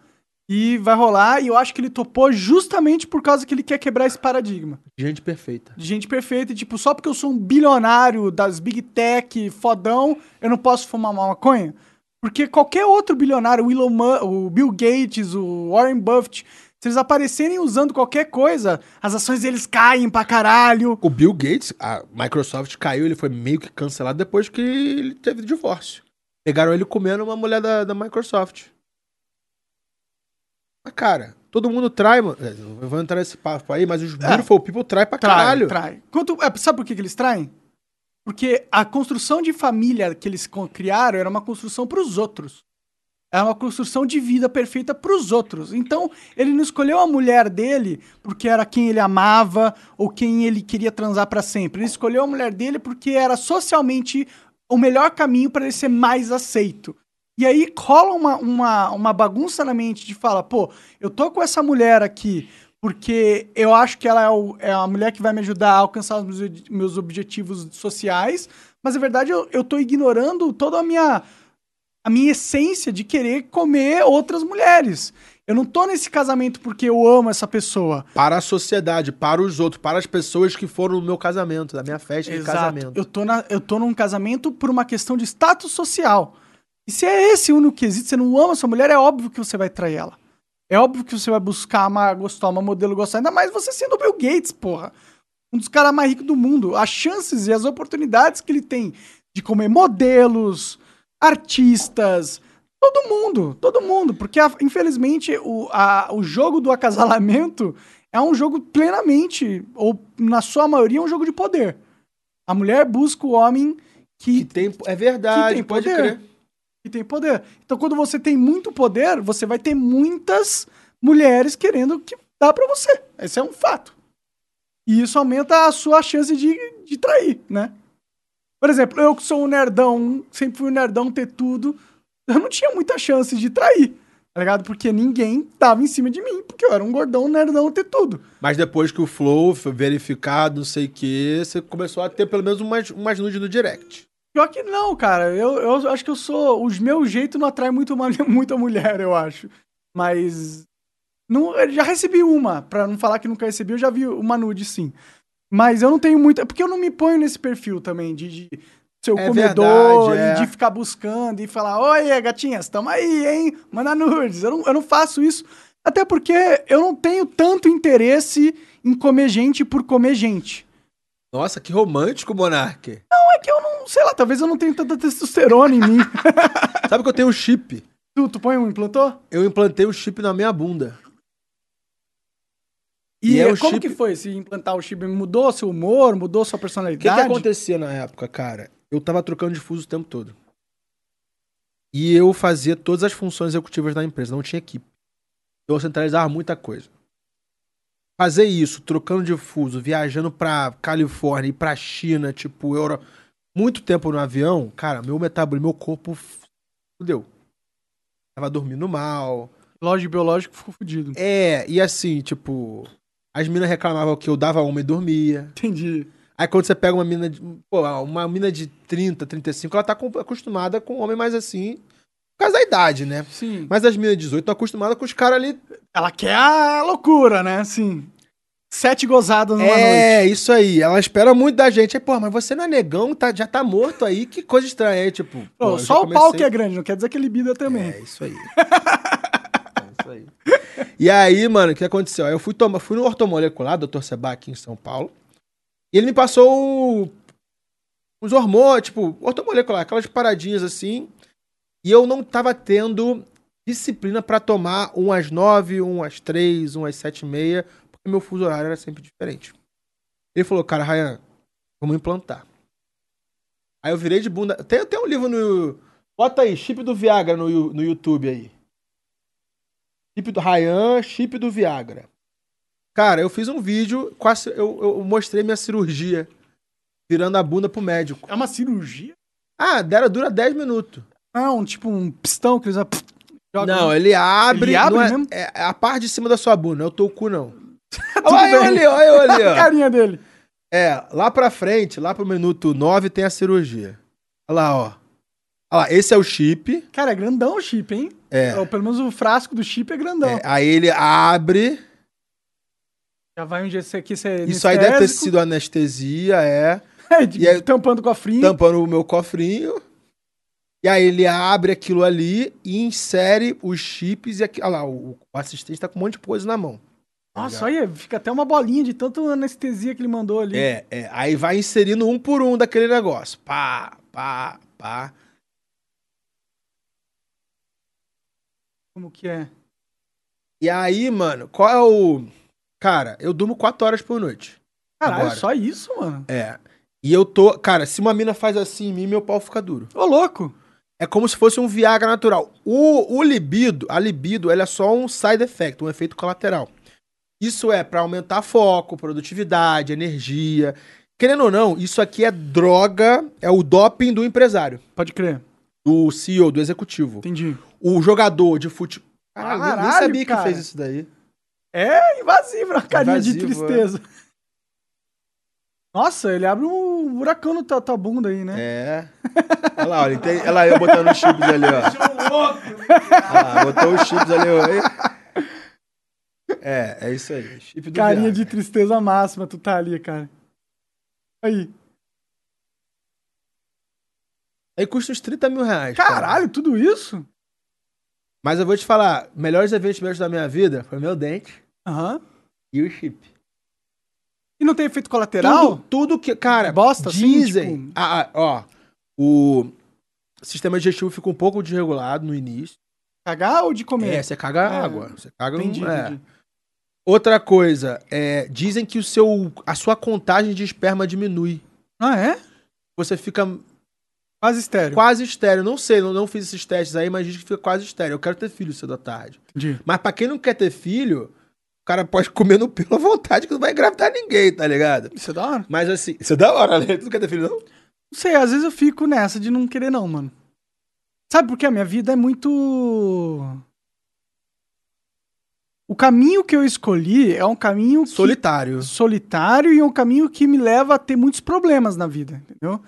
e vai rolar, e eu acho que ele topou justamente por causa que ele quer quebrar esse paradigma. Gente perfeita. De gente perfeita, e, tipo, só porque eu sou um bilionário das Big Tech, fodão, eu não posso fumar uma maconha? Porque qualquer outro bilionário, o, Elon Musk, o Bill Gates, o Warren Buffett, se eles aparecerem usando qualquer coisa, as ações deles caem pra caralho. O Bill Gates, a Microsoft caiu, ele foi meio que cancelado depois que ele teve divórcio. Pegaram ele comendo uma mulher da, da Microsoft. Mas, cara, todo mundo trai, mano. É, eu vou entrar nesse papo aí, mas os é. Beautiful People trai pra trai, caralho. Trai. Quanto, é, sabe por que, que eles traem? Porque a construção de família que eles criaram era uma construção para os outros. Era uma construção de vida perfeita para os outros. Então, ele não escolheu a mulher dele porque era quem ele amava ou quem ele queria transar para sempre. Ele escolheu a mulher dele porque era socialmente o melhor caminho para ele ser mais aceito. E aí rola uma, uma, uma bagunça na mente de fala, pô, eu tô com essa mulher aqui porque eu acho que ela é, o, é a mulher que vai me ajudar a alcançar os meus, meus objetivos sociais, mas na verdade eu, eu tô ignorando toda a minha, a minha essência de querer comer outras mulheres. Eu não tô nesse casamento porque eu amo essa pessoa. Para a sociedade, para os outros, para as pessoas que foram no meu casamento, da minha festa Exato. de casamento. Eu tô, na, eu tô num casamento por uma questão de status social. E se é esse o único quesito, você não ama sua mulher, é óbvio que você vai trair ela. É óbvio que você vai buscar uma gostar, uma modelo gostar, ainda mais você sendo o Bill Gates, porra. Um dos caras mais ricos do mundo. As chances e as oportunidades que ele tem de comer modelos, artistas, todo mundo, todo mundo. Porque, infelizmente, o, a, o jogo do acasalamento é um jogo plenamente, ou na sua maioria, um jogo de poder. A mulher busca o homem que, que tem. É verdade, que tem pode poder. crer que tem poder. Então, quando você tem muito poder, você vai ter muitas mulheres querendo que dá para você. Esse é um fato. E isso aumenta a sua chance de, de trair, né? Por exemplo, eu que sou um nerdão, sempre fui um nerdão ter tudo, eu não tinha muita chance de trair, tá ligado? Porque ninguém tava em cima de mim, porque eu era um gordão nerdão ter tudo. Mas depois que o Flow foi verificado, não sei o que, você começou a ter pelo menos umas, umas nudes no direct. Pior que não, cara. Eu, eu acho que eu sou. Os meus jeitos não atraem muito uma, muita mulher, eu acho. Mas. Não, já recebi uma. Pra não falar que nunca recebi, eu já vi uma nude, sim. Mas eu não tenho muita. Porque eu não me ponho nesse perfil também de, de ser o é comedor verdade, é. e de ficar buscando e falar: Oi, gatinhas, tamo aí, hein? Manda nudes. Eu não, eu não faço isso. Até porque eu não tenho tanto interesse em comer gente por comer gente. Nossa, que romântico, Monark. Não, é que eu não, sei lá, talvez eu não tenha tanta testosterona em mim. Sabe que eu tenho um chip? Tu, tu põe um implantou? Eu implantei um chip na minha bunda. E, e é como chip... que foi se implantar o chip? Mudou seu humor? Mudou sua personalidade? O que, que acontecia na época, cara? Eu tava trocando de fuso o tempo todo. E eu fazia todas as funções executivas da empresa, não tinha equipe. Eu centralizava muita coisa fazer isso, trocando de fuso, viajando pra Califórnia e pra China, tipo, Euro... muito tempo no avião, cara, meu metabolismo, meu corpo fudeu. Tava dormindo mal. Lógico biológico ficou fudido. É, e assim, tipo, as minas reclamavam que eu dava uma e dormia. Entendi. Aí quando você pega uma mina de. Pô, uma mina de 30, 35, ela tá acostumada com um homem mais assim. Por causa da idade, né? Sim. Mas as minas de 18 estão acostumadas com os caras ali ela quer a loucura, né? Sim. Sete gozadas numa é, noite. É, isso aí. Ela espera muito da gente. Aí, pô, mas você não é negão, tá, já tá morto aí, que coisa estranha. Aí, tipo. Pô, só o comecei... pau que é grande, não quer dizer que libido também. É, isso aí. é isso aí. E aí, mano, o que aconteceu? Aí eu fui, tomar, fui no ortomolecular, doutor Seba, aqui em São Paulo. E ele me passou uns hormônios, tipo, ortomolecular, aquelas paradinhas assim. E eu não tava tendo disciplina para tomar um às nove, um às três, um às sete e meia, porque meu fuso horário era sempre diferente. Ele falou, cara, Ryan, vamos implantar. Aí eu virei de bunda. Tem, tem um livro no. Bota aí, chip do Viagra no, no YouTube aí. Chip do Ryan, chip do Viagra. Cara, eu fiz um vídeo, quase, eu, eu mostrei minha cirurgia virando a bunda pro médico. É uma cirurgia? Ah, dera, dura 10 minutos. Ah, um tipo um pistão que eles jogam. Não, ele abre. Ele abre é, mesmo? É, é, a parte de cima da sua bunda, não é o teu cu, não. olha eu ali, olha eu ali, ó. a carinha dele. É, lá pra frente, lá pro minuto 9 tem a cirurgia. Olha lá, ó. Olha lá, esse é o chip. Cara, é grandão o chip, hein? É. Ou pelo menos o frasco do chip é grandão. É, aí ele abre. Já vai um esse aqui ser Isso aí deve ter sido anestesia, é. É, de, e aí, tampando o cofrinho. Tampando o meu cofrinho. E aí ele abre aquilo ali e insere os chips e aqui. Olha lá, o, o assistente tá com um monte de coisa na mão. Nossa, olha, fica até uma bolinha de tanto anestesia que ele mandou ali. É, é. Aí vai inserindo um por um daquele negócio. Pá, pá, pá. Como que é? E aí, mano, qual é o. Cara, eu durmo quatro horas por noite. Caralho, agora. só isso, mano? É. E eu tô. Cara, se uma mina faz assim em mim, meu pau fica duro. Ô, louco! É como se fosse um Viagra natural. O, o libido, a libido, ela é só um side effect, um efeito colateral. Isso é para aumentar foco, produtividade, energia. Querendo ou não, isso aqui é droga, é o doping do empresário. Pode crer. Do CEO, do executivo. Entendi. O jogador de futebol. Caralho, Caralho, nem sabia cara. que fez isso daí. É invasivo, a carinha invasivo, de tristeza. É. Nossa, ele abre um buracão no tua, tua bunda aí, né? É. Olha lá, olha, tem, olha lá, eu botando os chips ali, ó. Olha lá, botou os chips ali, ó. É, é isso aí. Chip Carinha de tristeza máxima, tu tá ali, cara. Aí. Aí custa uns 30 mil reais. Caralho, cara. tudo isso? Mas eu vou te falar, melhores investimentos da minha vida foi meu dente uhum. e o chip. E não tem efeito colateral? Tudo, tudo que. Cara, bosta, assim, dizem. Assim, tipo... ah, ah, ó. O sistema digestivo fica um pouco desregulado no início. Cagar ou de comer? É, você caga é. água. Você caga entendi, um, é. entendi. Outra coisa, é, dizem que o seu, a sua contagem de esperma diminui. Ah, é? Você fica. Quase estéreo. Quase estéreo. Não sei, não, não fiz esses testes aí, mas diz que fica quase estéreo. Eu quero ter filho cedo à tarde. Entendi. Mas pra quem não quer ter filho, cara pode comer no pelo à vontade que não vai engravidar ninguém, tá ligado? Isso é da hora. Mas assim, isso é da hora, né? Tu não quer ter filho, não? Não sei, às vezes eu fico nessa de não querer, não, mano. Sabe por quê? A minha vida é muito. O caminho que eu escolhi é um caminho. Que... Solitário. Solitário e é um caminho que me leva a ter muitos problemas na vida, entendeu?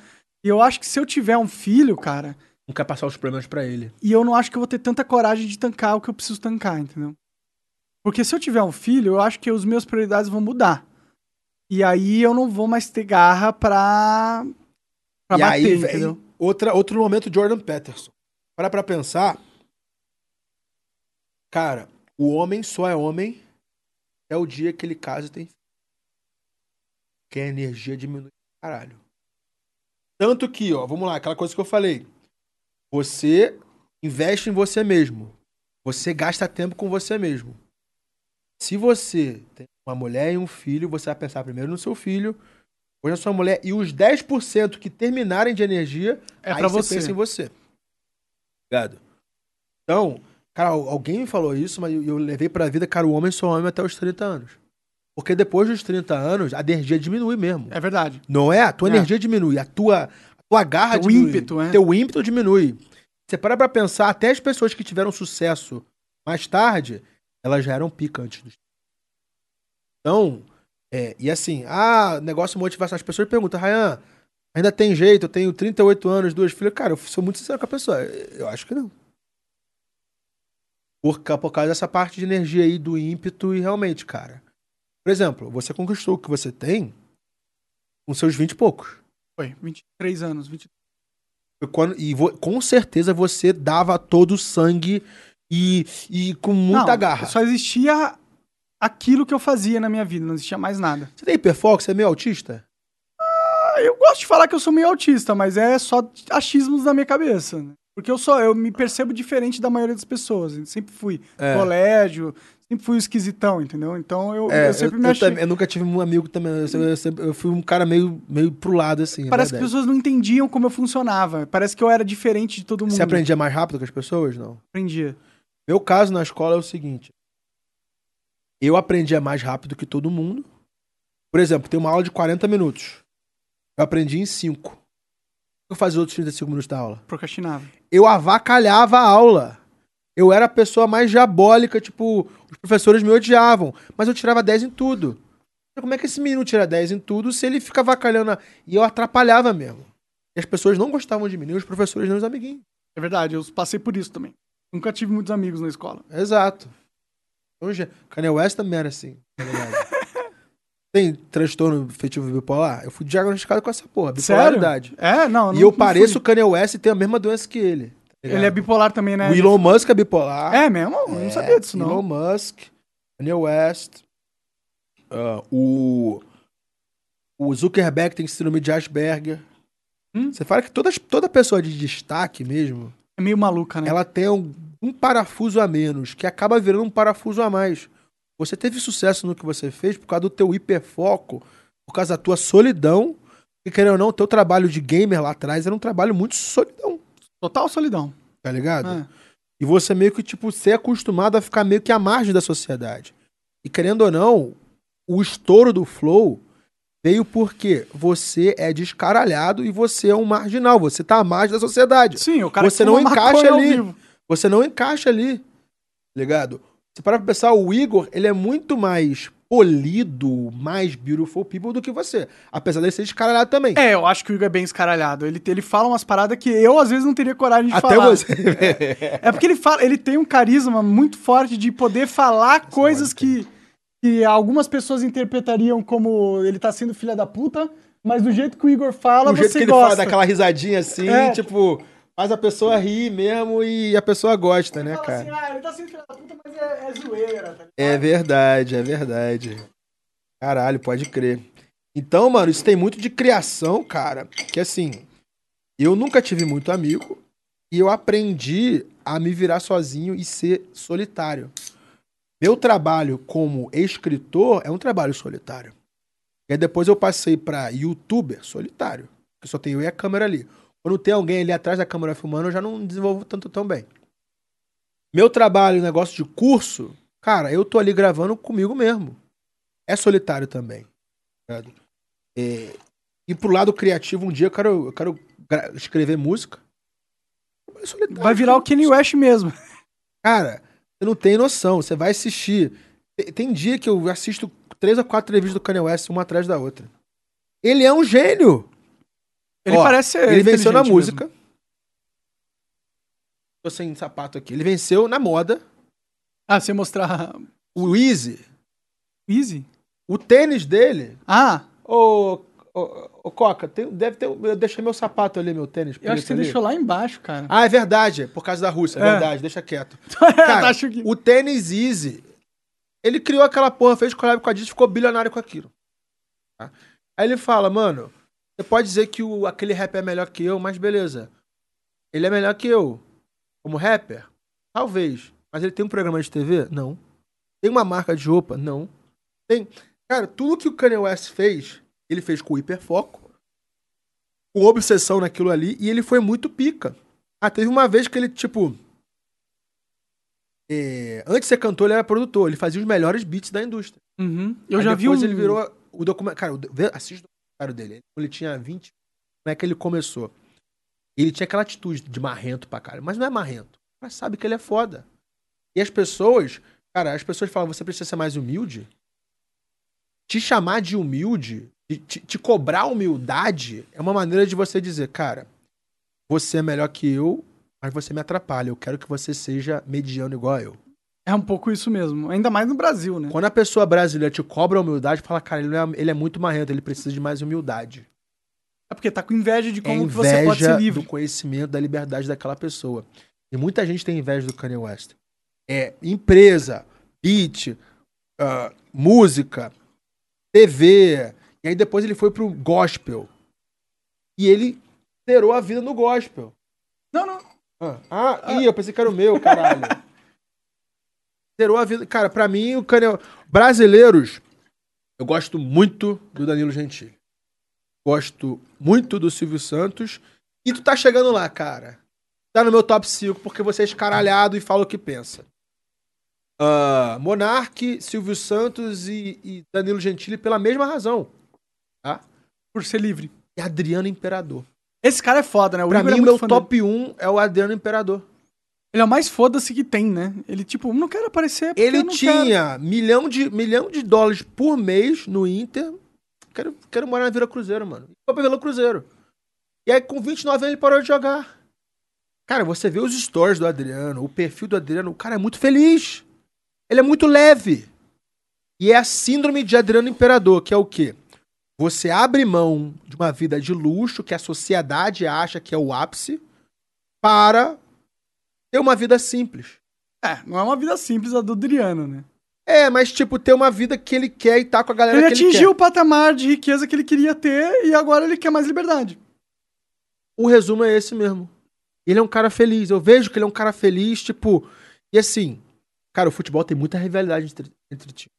E eu acho que se eu tiver um filho, cara. Não quer passar os problemas para ele. E eu não acho que eu vou ter tanta coragem de tancar o que eu preciso tancar, entendeu? Porque se eu tiver um filho, eu acho que os meus prioridades vão mudar. E aí eu não vou mais ter garra pra, pra e bater, aí, entendeu? outra, outro momento, Jordan Peterson. Para pra pensar. Cara, o homem só é homem é o dia que ele casa e tem filho. Que a energia diminui caralho. Tanto que, ó, vamos lá, aquela coisa que eu falei. Você investe em você mesmo. Você gasta tempo com você mesmo. Se você tem uma mulher e um filho, você vai pensar primeiro no seu filho, depois na sua mulher, e os 10% que terminarem de energia, é para você. pensa em você. Obrigado. Então, cara, alguém me falou isso, mas eu levei pra vida, cara, o homem só homem até os 30 anos. Porque depois dos 30 anos, a energia diminui mesmo. É verdade. Não é? A tua é. energia diminui, a tua, a tua garra teu diminui. ímpeto, é. Teu ímpeto diminui. Você para pra pensar, até as pessoas que tiveram sucesso mais tarde, elas já eram pica antes dos. Então, é, e assim, ah, negócio motivação. As pessoas perguntam, Ryan, ainda tem jeito? Eu tenho 38 anos, duas filhas. Cara, eu sou muito sincero com a pessoa. Eu acho que não. Por, por causa dessa parte de energia aí, do ímpeto, e realmente, cara. Por exemplo, você conquistou o que você tem com seus 20 e poucos. Foi, 23 anos. 20... Quando, e vo, com certeza você dava todo o sangue e, e com muita não, garra. Só existia aquilo que eu fazia na minha vida, não existia mais nada. Você tem hiperfoco? Você é meio autista? Ah, eu gosto de falar que eu sou meio autista, mas é só achismos na minha cabeça. Né? Porque eu sou, eu me percebo diferente da maioria das pessoas. Sempre fui é. colégio, sempre fui esquisitão, entendeu? Então eu, é, eu sempre eu, me achei... Eu, eu, nunca tive um amigo também. Eu, sempre, eu, fui um cara meio, meio pro lado, assim. Parece que as pessoas não entendiam como eu funcionava. Parece que eu era diferente de todo mundo. Você aprendia mais rápido que as pessoas, não? Aprendia. Meu caso na escola é o seguinte. Eu aprendia mais rápido que todo mundo. Por exemplo, tem uma aula de 40 minutos. Eu aprendi em 5. Eu fazia outros 35 minutos da aula. Procrastinava. Eu avacalhava a aula. Eu era a pessoa mais diabólica, tipo, os professores me odiavam, mas eu tirava 10 em tudo. Como é que esse menino tira 10 em tudo se ele fica avacalhando? E eu atrapalhava mesmo. E as pessoas não gostavam de mim, nem os professores, nem os amiguinhos. É verdade, eu passei por isso também. Nunca tive muitos amigos na escola. Exato. Hoje, Kanye West também era assim, na verdade. Tem transtorno afetivo bipolar? Eu fui diagnosticado com essa porra, bipolaridade. Sério? É, não. E eu pareço o Kanye West e tenho a mesma doença que ele. Tá ele é bipolar também, né? O Elon Musk é bipolar. É mesmo? Eu não é, sabia disso, não. Elon Musk, Kanye West, uh, o, o Zuckerberg tem síndrome de Asperger. Hum? Você fala que toda, toda pessoa de destaque mesmo... É meio maluca, né? Ela tem um, um parafuso a menos, que acaba virando um parafuso a mais. Você teve sucesso no que você fez por causa do teu hiperfoco, por causa da tua solidão. E querendo ou não, o teu trabalho de gamer lá atrás era um trabalho muito solidão. Total solidão. Tá ligado? É. E você meio que, tipo, ser acostumado a ficar meio que à margem da sociedade. E querendo ou não, o estouro do Flow veio porque você é descaralhado e você é um marginal. Você tá à margem da sociedade. Sim, o cara Você não encaixa ali. Você não encaixa ali. Ligado? Para pra pensar, o Igor, ele é muito mais polido, mais beautiful people do que você. Apesar dele ser descaralhado também. É, eu acho que o Igor é bem escaralhado. Ele, ele fala umas paradas que eu, às vezes, não teria coragem de Até falar. Até você. É, é, porque ele fala, ele tem um carisma muito forte de poder falar Nossa, coisas que, que algumas pessoas interpretariam como ele tá sendo filha da puta, mas do jeito que o Igor fala, o você gosta. jeito que gosta. ele fala, daquela risadinha assim, é, tipo... Faz a pessoa rir mesmo e a pessoa gosta, né, cara? Assim, ah, ele tá sendo filho da puta, mas é, é zoeira, tá É verdade, é verdade. Caralho, pode crer. Então, mano, isso tem muito de criação, cara. Que assim, eu nunca tive muito amigo e eu aprendi a me virar sozinho e ser solitário. Meu trabalho como escritor é um trabalho solitário. E aí depois eu passei para youtuber solitário, que só tenho eu e a câmera ali. Quando tem alguém ali atrás da câmera filmando, eu já não desenvolvo tanto tão bem. Meu trabalho, negócio de curso, cara, eu tô ali gravando comigo mesmo. É solitário também. É, e pro lado criativo, um dia eu quero, eu quero escrever música. É vai virar o Kanye West mesmo. Cara, você não tem noção. Você vai assistir. Tem, tem dia que eu assisto três ou quatro entrevistas do Kanye West, uma atrás da outra. Ele é um gênio. Ele Ó, parece ser. Ele venceu na música. Mesmo. Tô sem sapato aqui. Ele venceu na moda. Ah, você mostrar. O Easy. Easy? O tênis dele. Ah! Ô, ô, ô Coca, tem, deve ter. Eu deixei meu sapato ali, meu tênis. Eu acho que você ali. deixou lá embaixo, cara. Ah, é verdade. Por causa da Rússia, é, é verdade. Deixa quieto. cara, que... o tênis Easy. Ele criou aquela porra, fez collab com a e ficou bilionário com aquilo. Tá? Aí ele fala, mano, você pode dizer que o, aquele rapper é melhor que eu, mas beleza. Ele é melhor que eu. Como rapper? Talvez. Mas ele tem um programa de TV? Não. Tem uma marca de roupa? Não. Tem. Cara, tudo que o Kanye West fez, ele fez com hiperfoco, com obsessão naquilo ali, e ele foi muito pica. Ah, teve uma vez que ele, tipo. É, antes de ser cantor, ele era produtor. Ele fazia os melhores beats da indústria. Uhum. Eu Aí já vi um... Depois ele virou o documento. Cara, assiste documentário dele. Ele tinha 20. Como é que ele começou? Ele tinha aquela atitude de marrento pra cara. Mas não é marrento. Mas sabe que ele é foda. E as pessoas. Cara, as pessoas falam, você precisa ser mais humilde. Te chamar de humilde, te, te cobrar humildade, é uma maneira de você dizer, cara, você é melhor que eu, mas você me atrapalha. Eu quero que você seja mediano igual eu. É um pouco isso mesmo. Ainda mais no Brasil, né? Quando a pessoa brasileira te cobra humildade, fala, cara, ele é, ele é muito marrento, ele precisa de mais humildade. É porque tá com inveja de como é inveja você pode ser livre. do conhecimento, da liberdade daquela pessoa. E muita gente tem inveja do Kanye West. É empresa, beat, uh, música, TV. E aí depois ele foi pro gospel. E ele zerou a vida no gospel. Não, não. Ah, ah, ah. ih, eu pensei que era o meu, caralho. zerou a vida. Cara, pra mim, o Kanye... Brasileiros, eu gosto muito do Danilo Gentili. Gosto muito do Silvio Santos. E tu tá chegando lá, cara. Tá no meu top 5 porque você é escaralhado e fala o que pensa. Uh, Monark, Silvio Santos e, e, Danilo Gentili pela mesma razão. Tá? Por ser livre. E Adriano Imperador. Esse cara é foda, né? O pra Igor mim, é o meu top dele. 1 é o Adriano Imperador. Ele é o mais foda-se que tem, né? Ele, tipo, não quero aparecer Ele tinha milhão de, milhão de dólares por mês no Inter. Quero, quero morar na Vila Cruzeiro, mano. Foi pra Vila Cruzeiro. E aí, com 29 anos, ele parou de jogar. Cara, você vê os stories do Adriano, o perfil do Adriano, o cara é muito feliz. Ele é muito leve. E é a síndrome de Adriano Imperador, que é o quê? Você abre mão de uma vida de luxo que a sociedade acha que é o ápice para ter uma vida simples. É, não é uma vida simples a do Adriano, né? É, mas tipo, ter uma vida que ele quer e tá com a galera ele que ele quer. Ele atingiu o patamar de riqueza que ele queria ter e agora ele quer mais liberdade. O resumo é esse mesmo. Ele é um cara feliz. Eu vejo que ele é um cara feliz, tipo. E assim, cara, o futebol tem muita rivalidade entre, entre times.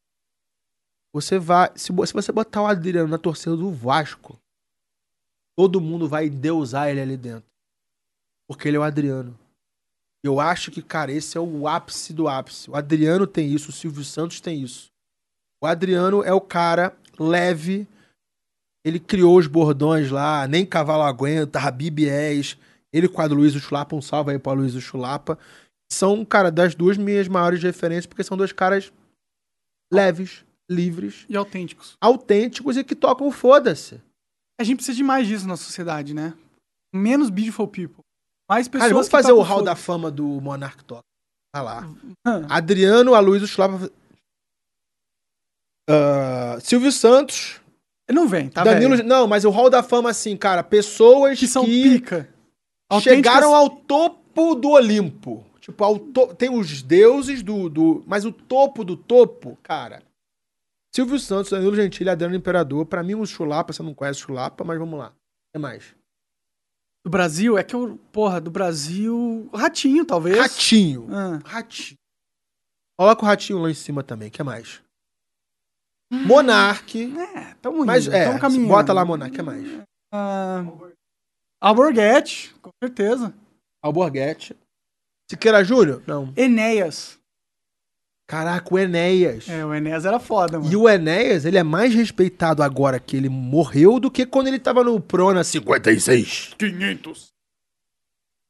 Você vai. Se, se você botar o Adriano na torcida do Vasco, todo mundo vai deusar ele ali dentro. Porque ele é o Adriano. Eu acho que, cara, esse é o ápice do ápice. O Adriano tem isso, o Silvio Santos tem isso. O Adriano é o cara leve. Ele criou os bordões lá, nem cavalo aguenta, Habib És. Ele com a Luiz Chulapa, um salve aí pra Luiz Chulapa. São, cara, das duas minhas maiores referências, porque são dois caras leves, livres. E autênticos. Autênticos e que tocam foda-se. A gente precisa de mais disso na sociedade, né? Menos beautiful people. Mais pessoas Cara, vamos fazer o hall da fama do Monark Talk. Vai lá. Hum. Adriano, Aloysio Chulapa... Uh, Silvio Santos. Não vem, tá Danilo, velho. Não, mas o hall da fama, assim, cara, pessoas que... são que pica. Chegaram ao topo do Olimpo. Tipo, ao to... tem os deuses do, do. Mas o topo do topo, cara. Silvio Santos, Danilo Gentili, Adriano Imperador. Pra mim, o Chulapa, você não conhece o Chulapa, mas vamos lá. O que mais? Do Brasil? É que eu. Porra, do Brasil. Ratinho, talvez. Ratinho. Ah. Ratinho. Coloca o ratinho lá em cima também. Que mais? Hum. Monark. É, tamo indo, mas, é, caminhando. Bota lá Monark, o que mais? Ah. Alborguete, com certeza. Alborguete. Siqueira Júnior? Não. Enéas. Caraca, o Enéas. É, o Enéas era foda, mano. E o Enéas, ele é mais respeitado agora que ele morreu do que quando ele tava no Prona 56. 500.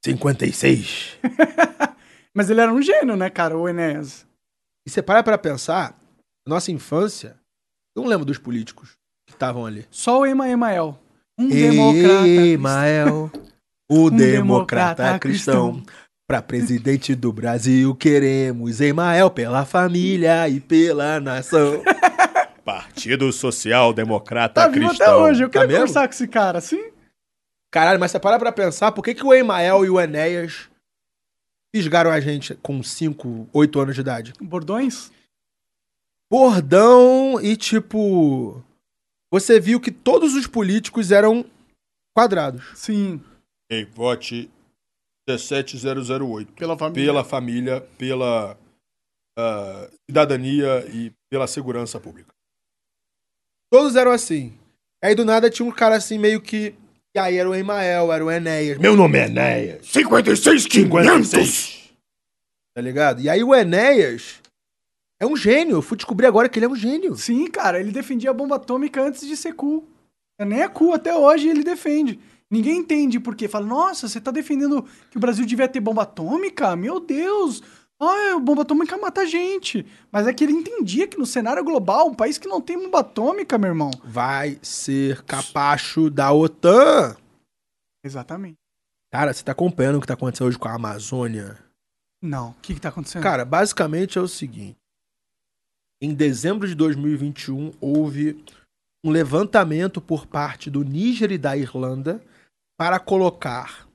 56. Mas ele era um gênio, né, cara, o Enéas. E você para pra pensar, nossa infância, eu não lembro dos políticos que estavam ali. Só o Ema Emael. Um democrata. Emael, o um democrata, cristão. Para presidente do Brasil, queremos Emael pela família e pela nação. Partido Social Democrata tá Cristão. até hoje, eu quero tá conversar com esse cara, assim. Caralho, mas você para pra pensar, por que, que o Emael e o Enéas fisgaram a gente com 5, 8 anos de idade? Bordões? Bordão e tipo você viu que todos os políticos eram quadrados. Sim. Em vote 17008. Pela família. Pela família, pela uh, cidadania e pela segurança pública. Todos eram assim. Aí do nada tinha um cara assim meio que. E aí era o Emael, era o Enéas. Meu nome é Enéas. 56 500. Tá ligado? E aí o Enéas é um gênio. Eu fui descobrir agora que ele é um gênio. Sim, cara. Ele defendia a bomba atômica antes de ser cool. É nem é cool até hoje ele defende. Ninguém entende por quê. Fala, nossa, você tá defendendo que o Brasil devia ter bomba atômica? Meu Deus! Ah, bomba atômica mata gente. Mas é que ele entendia que no cenário global, um país que não tem bomba atômica, meu irmão. Vai ser capacho da OTAN. Exatamente. Cara, você tá acompanhando o que tá acontecendo hoje com a Amazônia? Não. O que, que tá acontecendo? Cara, basicamente é o seguinte. Em dezembro de 2021, houve um levantamento por parte do Níger e da Irlanda para colocar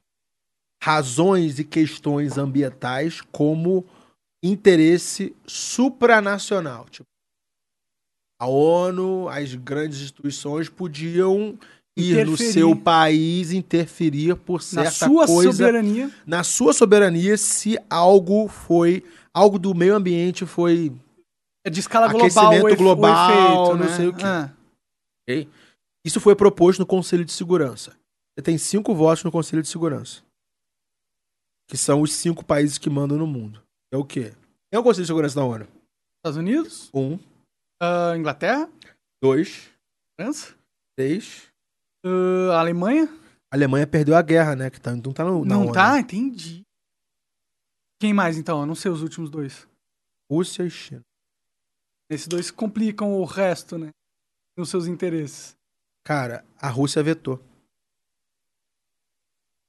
razões e questões ambientais como interesse supranacional. Tipo, a ONU, as grandes instituições podiam ir no seu país interferir por certa na sua coisa, soberania na sua soberania se algo foi algo do meio ambiente foi é de escala global aquecimento global, efeito, não né? sei o que. Ah. Okay? Isso foi proposto no Conselho de Segurança. Você tem cinco votos no Conselho de Segurança, que são os cinco países que mandam no mundo. É o quê? Quem é o Conselho de Segurança da ONU? Estados Unidos? Um. Uh, Inglaterra? Dois. França? Três. Uh, Alemanha? A Alemanha perdeu a guerra, né? Que tá, então tá no, Não ONU. tá? Entendi. Quem mais, então? Eu não sei os últimos dois. Rússia e China. Esses dois complicam o resto, né? Nos seus interesses. Cara, a Rússia vetou.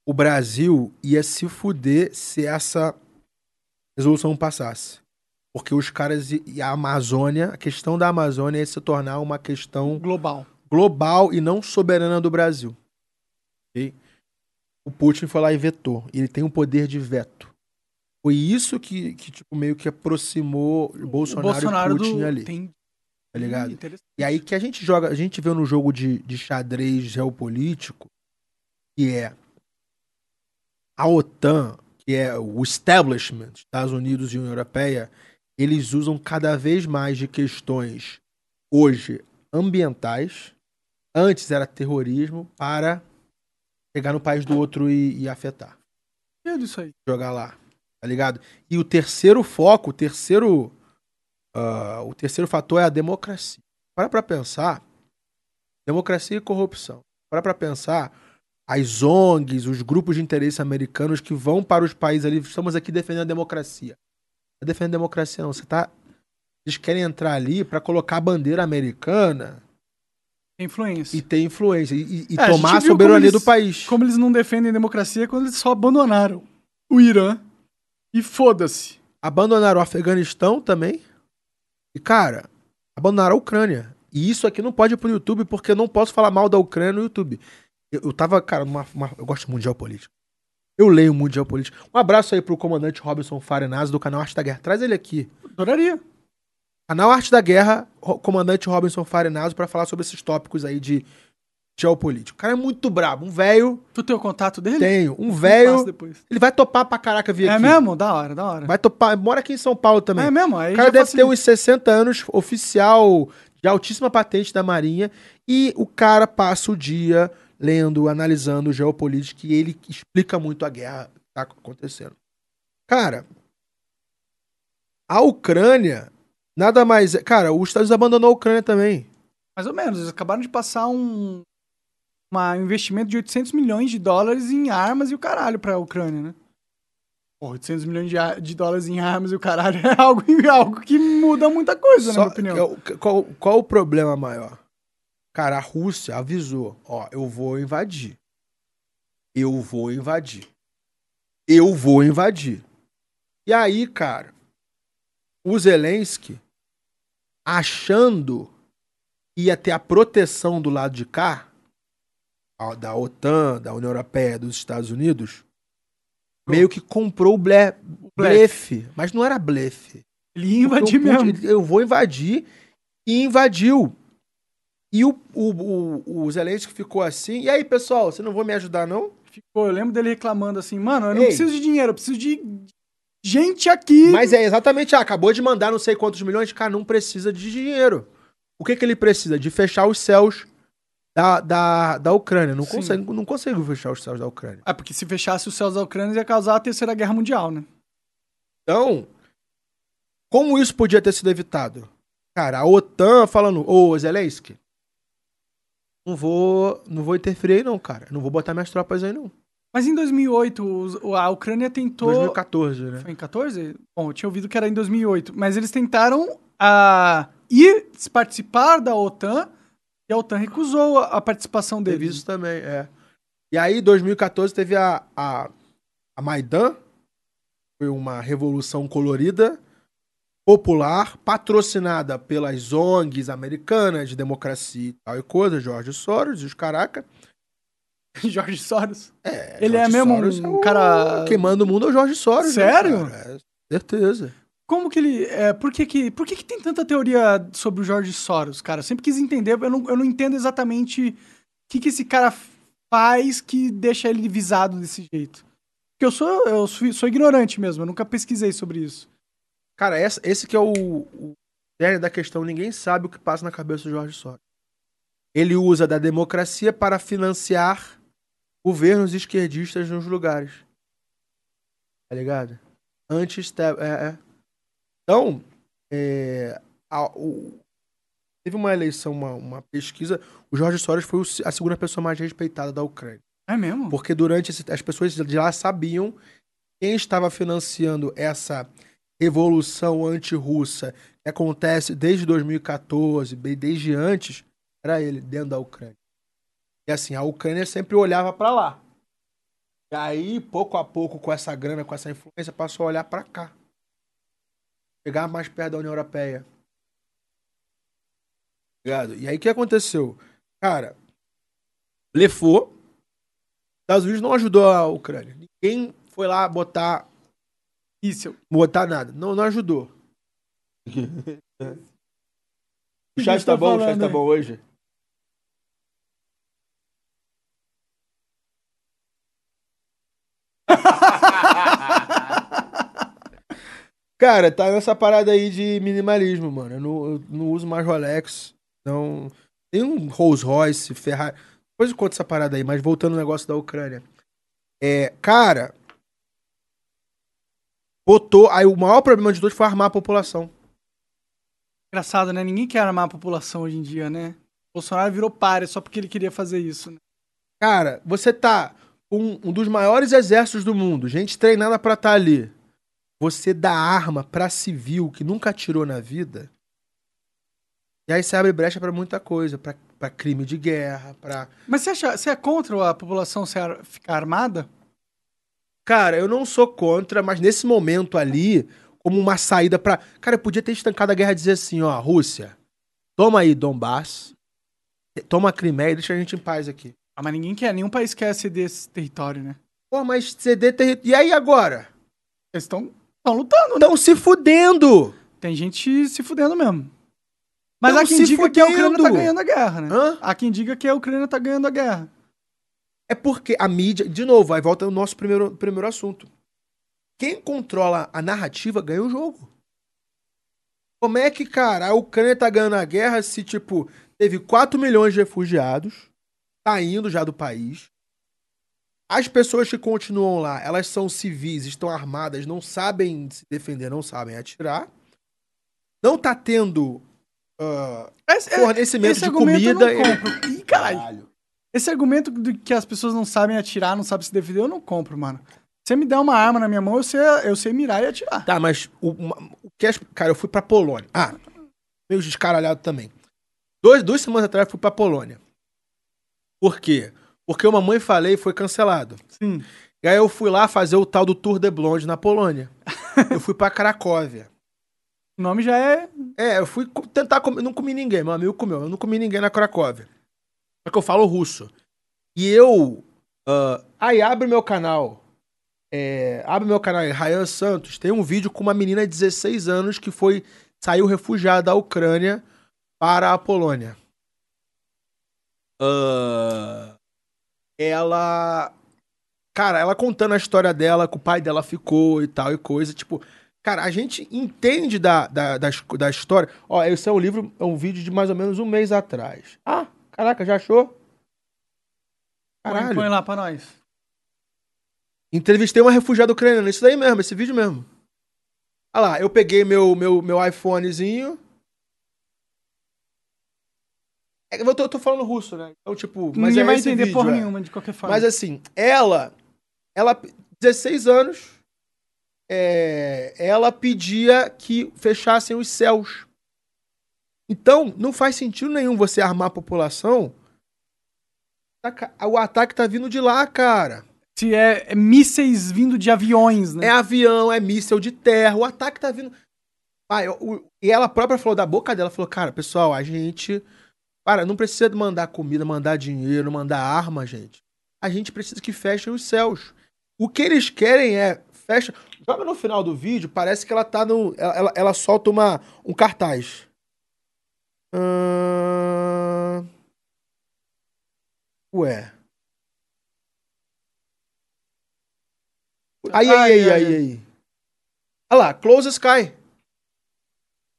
O Brasil ia se fuder se essa resolução passasse. Porque os caras e a Amazônia, a questão da Amazônia ia se tornar uma questão global global e não soberana do Brasil. Okay? O Putin foi lá e vetou. Ele tem um poder de veto. Foi isso que, que tipo, meio que aproximou o Bolsonaro, o Bolsonaro e Putin do... ali. Tem... Tá ligado? E aí que a gente joga, a gente vê no jogo de, de xadrez geopolítico, que é a OTAN, que é o establishment, Estados Unidos e União Europeia, eles usam cada vez mais de questões hoje ambientais Antes era terrorismo para chegar no país do outro e, e afetar. É isso aí. Jogar lá. Tá ligado? E o terceiro foco, o terceiro. Uh, o terceiro fator é a democracia. Para pra pensar. Democracia e corrupção. Para pra pensar. As ONGs, os grupos de interesse americanos que vão para os países ali. Estamos aqui defendendo a democracia. Não é defendendo a democracia, não. Você tá. Eles querem entrar ali para colocar a bandeira americana influência. E ter influência. E, e é, tomar a, a soberania eles, do país. Como eles não defendem democracia quando eles só abandonaram o Irã. E foda-se. Abandonaram o Afeganistão também. E, cara, abandonaram a Ucrânia. E isso aqui não pode ir pro YouTube, porque eu não posso falar mal da Ucrânia no YouTube. Eu, eu tava, cara, numa, uma, eu gosto muito de geopolítica. Eu leio muito de geopolítica. Um abraço aí pro comandante Robinson Farenaz do canal Arte da Guerra. Traz ele aqui. Adoraria. Canal Arte da Guerra, comandante Robinson Farenazo, para falar sobre esses tópicos aí de geopolítico. O cara é muito brabo, um velho. Tu tem o contato dele? Tenho. Um velho. Ele vai topar pra caraca vir é aqui. É mesmo? Da hora, da hora. Vai topar. Mora aqui em São Paulo também. É mesmo? Aí o cara deve facilita. ter uns 60 anos, oficial de altíssima patente da Marinha. E o cara passa o dia lendo, analisando geopolítica e ele explica muito a guerra que tá acontecendo. Cara, a Ucrânia Nada mais. Cara, os Estados Unidos abandonou a Ucrânia também. Mais ou menos. Eles acabaram de passar um uma investimento de 800 milhões de dólares em armas e o caralho pra Ucrânia, né? Pô, 800 milhões de, de dólares em armas e o caralho é algo, algo que muda muita coisa, Só, na minha opinião. Qual, qual o problema maior? Cara, a Rússia avisou: ó, eu vou invadir. Eu vou invadir. Eu vou invadir. E aí, cara, o Zelensky achando que ia ter a proteção do lado de cá, da OTAN, da União Europeia, dos Estados Unidos, meio que comprou o ble blefe. Mas não era blefe. Ele ia invadir mesmo. Eu vou invadir. E invadiu. E o, o, o, o Zelensky ficou assim. E aí, pessoal, você não vai me ajudar, não? Ficou. Eu lembro dele reclamando assim, mano, eu não Ei. preciso de dinheiro, eu preciso de gente aqui. Mas é exatamente, ah, acabou de mandar não sei quantos milhões, cara, não precisa de dinheiro. O que, que ele precisa? De fechar os céus da, da, da Ucrânia. Não consegue, não consegue fechar os céus da Ucrânia. É, porque se fechasse os céus da Ucrânia ia causar a Terceira Guerra Mundial, né? Então, como isso podia ter sido evitado? Cara, a OTAN falando, ô Zelensky, não vou, não vou interferir aí não, cara. Não vou botar minhas tropas aí não. Mas em 2008, a Ucrânia tentou. 2014, né? Foi em 14? Bom, eu tinha ouvido que era em 2008. Mas eles tentaram a ir participar da OTAN e a OTAN recusou a participação deles. Teve isso também, é. E aí, em 2014, teve a, a, a Maidan, foi uma revolução colorida, popular, patrocinada pelas ONGs americanas de democracia e tal e coisa, Jorge Soros e os caraca. Jorge Soros? É. Ele Jorge é mesmo Soros um é o... cara. Quem manda o mundo é o Jorge Soros. Né, Sério? Né, é, certeza. Como que ele. É, por que, que, por que, que tem tanta teoria sobre o Jorge Soros, cara? Eu sempre quis entender, eu não, eu não entendo exatamente o que, que esse cara faz que deixa ele visado desse jeito. Porque eu sou, eu sou, sou ignorante mesmo, eu nunca pesquisei sobre isso. Cara, essa, esse que é o, o da questão, ninguém sabe o que passa na cabeça do Jorge Soros. Ele usa da democracia para financiar governos esquerdistas nos lugares. Tá ligado? Antes. É, é. Então, é, a, o, teve uma eleição, uma, uma, pesquisa. O Jorge Soros foi a segunda pessoa mais respeitada da Ucrânia. É mesmo? Porque durante esse, as pessoas de lá sabiam quem estava financiando essa revolução anti-russa que acontece desde 2014, desde antes, era ele, dentro da Ucrânia. E assim, a Ucrânia sempre olhava para lá. E aí, pouco a pouco, com essa grana, com essa influência, passou a olhar para cá chegar mais perto da União Europeia. Ligado? E aí o que aconteceu? Cara, Lefou, Estados Unidos não ajudou a Ucrânia. Ninguém foi lá botar. Isso. Botar nada. Não, não ajudou. o chat tá bom? O chat tá bom hoje? Cara, tá nessa parada aí de minimalismo, mano. Eu não, eu não uso mais Rolex. Não. Tem um Rolls Royce, Ferrari. Depois eu conto essa parada aí, mas voltando ao negócio da Ucrânia. É, cara. Botou. Aí o maior problema de todos foi armar a população. Engraçado, né? Ninguém quer armar a população hoje em dia, né? O Bolsonaro virou páreo só porque ele queria fazer isso, né? Cara, você tá com um dos maiores exércitos do mundo, gente treinada para estar tá ali você dá arma para civil que nunca atirou na vida, e aí você abre brecha para muita coisa, para crime de guerra, para Mas você acha, você é contra a população ficar armada? Cara, eu não sou contra, mas nesse momento ali, como uma saída para, cara, eu podia ter estancado a guerra e dizer assim, ó, Rússia, toma aí Donbass, toma a Crimeia e deixa a gente em paz aqui. Ah, mas ninguém quer, nenhum país quer ceder esse território, né? Pô, mas ceder território. E aí agora? Eles estão Estão lutando, Estão né? se fudendo. Tem gente se fudendo mesmo. Mas Tão há quem diga fudendo. que a Ucrânia tá ganhando a guerra, né? Hã? Há quem diga que a Ucrânia tá ganhando a guerra. É porque a mídia, de novo, aí volta o nosso primeiro, primeiro assunto. Quem controla a narrativa ganha o jogo. Como é que, cara, a Ucrânia tá ganhando a guerra se, tipo, teve 4 milhões de refugiados, tá indo já do país, as pessoas que continuam lá, elas são civis, estão armadas, não sabem se defender, não sabem atirar. Não tá tendo uh, esse, fornecimento esse de comida. Eu não compro. Ih, caralho. Esse argumento de que as pessoas não sabem atirar, não sabem se defender, eu não compro, mano. Você me der uma arma na minha mão, eu sei, eu sei mirar e atirar. Tá, mas o, o que as, Cara, eu fui pra Polônia. Ah, meio descaralhado também. Dois, duas semanas atrás eu fui pra Polônia. Por quê? Porque o Mamãe Falei foi cancelado. Sim. E aí eu fui lá fazer o tal do Tour de Blonde na Polônia. eu fui pra Cracóvia. O nome já é. É, eu fui tentar comer. Não comi ninguém, meu amigo comeu. Eu não comi ninguém na Cracóvia. Só que eu falo russo. E eu. Uh, aí abre meu canal. É, abre meu canal aí, Ryan Santos. Tem um vídeo com uma menina de 16 anos que foi. Saiu refugiada da Ucrânia para a Polônia. Uh, ela. Cara, ela contando a história dela, que o pai dela ficou e tal e coisa. Tipo, cara, a gente entende da, da, da, da história. Ó, esse é um livro, é um vídeo de mais ou menos um mês atrás. Ah, caraca, já achou? Caralho. Põe, põe lá pra nós. Entrevistei uma refugiada ucraniana. Isso daí mesmo, esse vídeo mesmo. Olha lá, eu peguei meu, meu, meu iPhonezinho, é, eu tô, eu tô falando russo, né? Então, tipo. Mas Ninguém é vai entender vídeo, porra é. nenhuma, de qualquer forma. Mas assim, ela. Ela. 16 anos. É, ela pedia que fechassem os céus. Então, não faz sentido nenhum você armar a população. O ataque tá vindo de lá, cara. Se é, é, mísseis vindo de aviões, né? É avião, é míssel de terra, o ataque tá vindo. Ah, eu, e ela própria falou da boca dela, falou, cara, pessoal, a gente. Para, não precisa mandar comida, mandar dinheiro, mandar arma, gente. A gente precisa que fechem os céus. O que eles querem é. Fecha. Joga no final do vídeo, parece que ela tá no. Ela, ela, ela solta uma, um cartaz. Uh... Ué. Aí, aí, aí, aí, aí. Olha lá, Close Sky.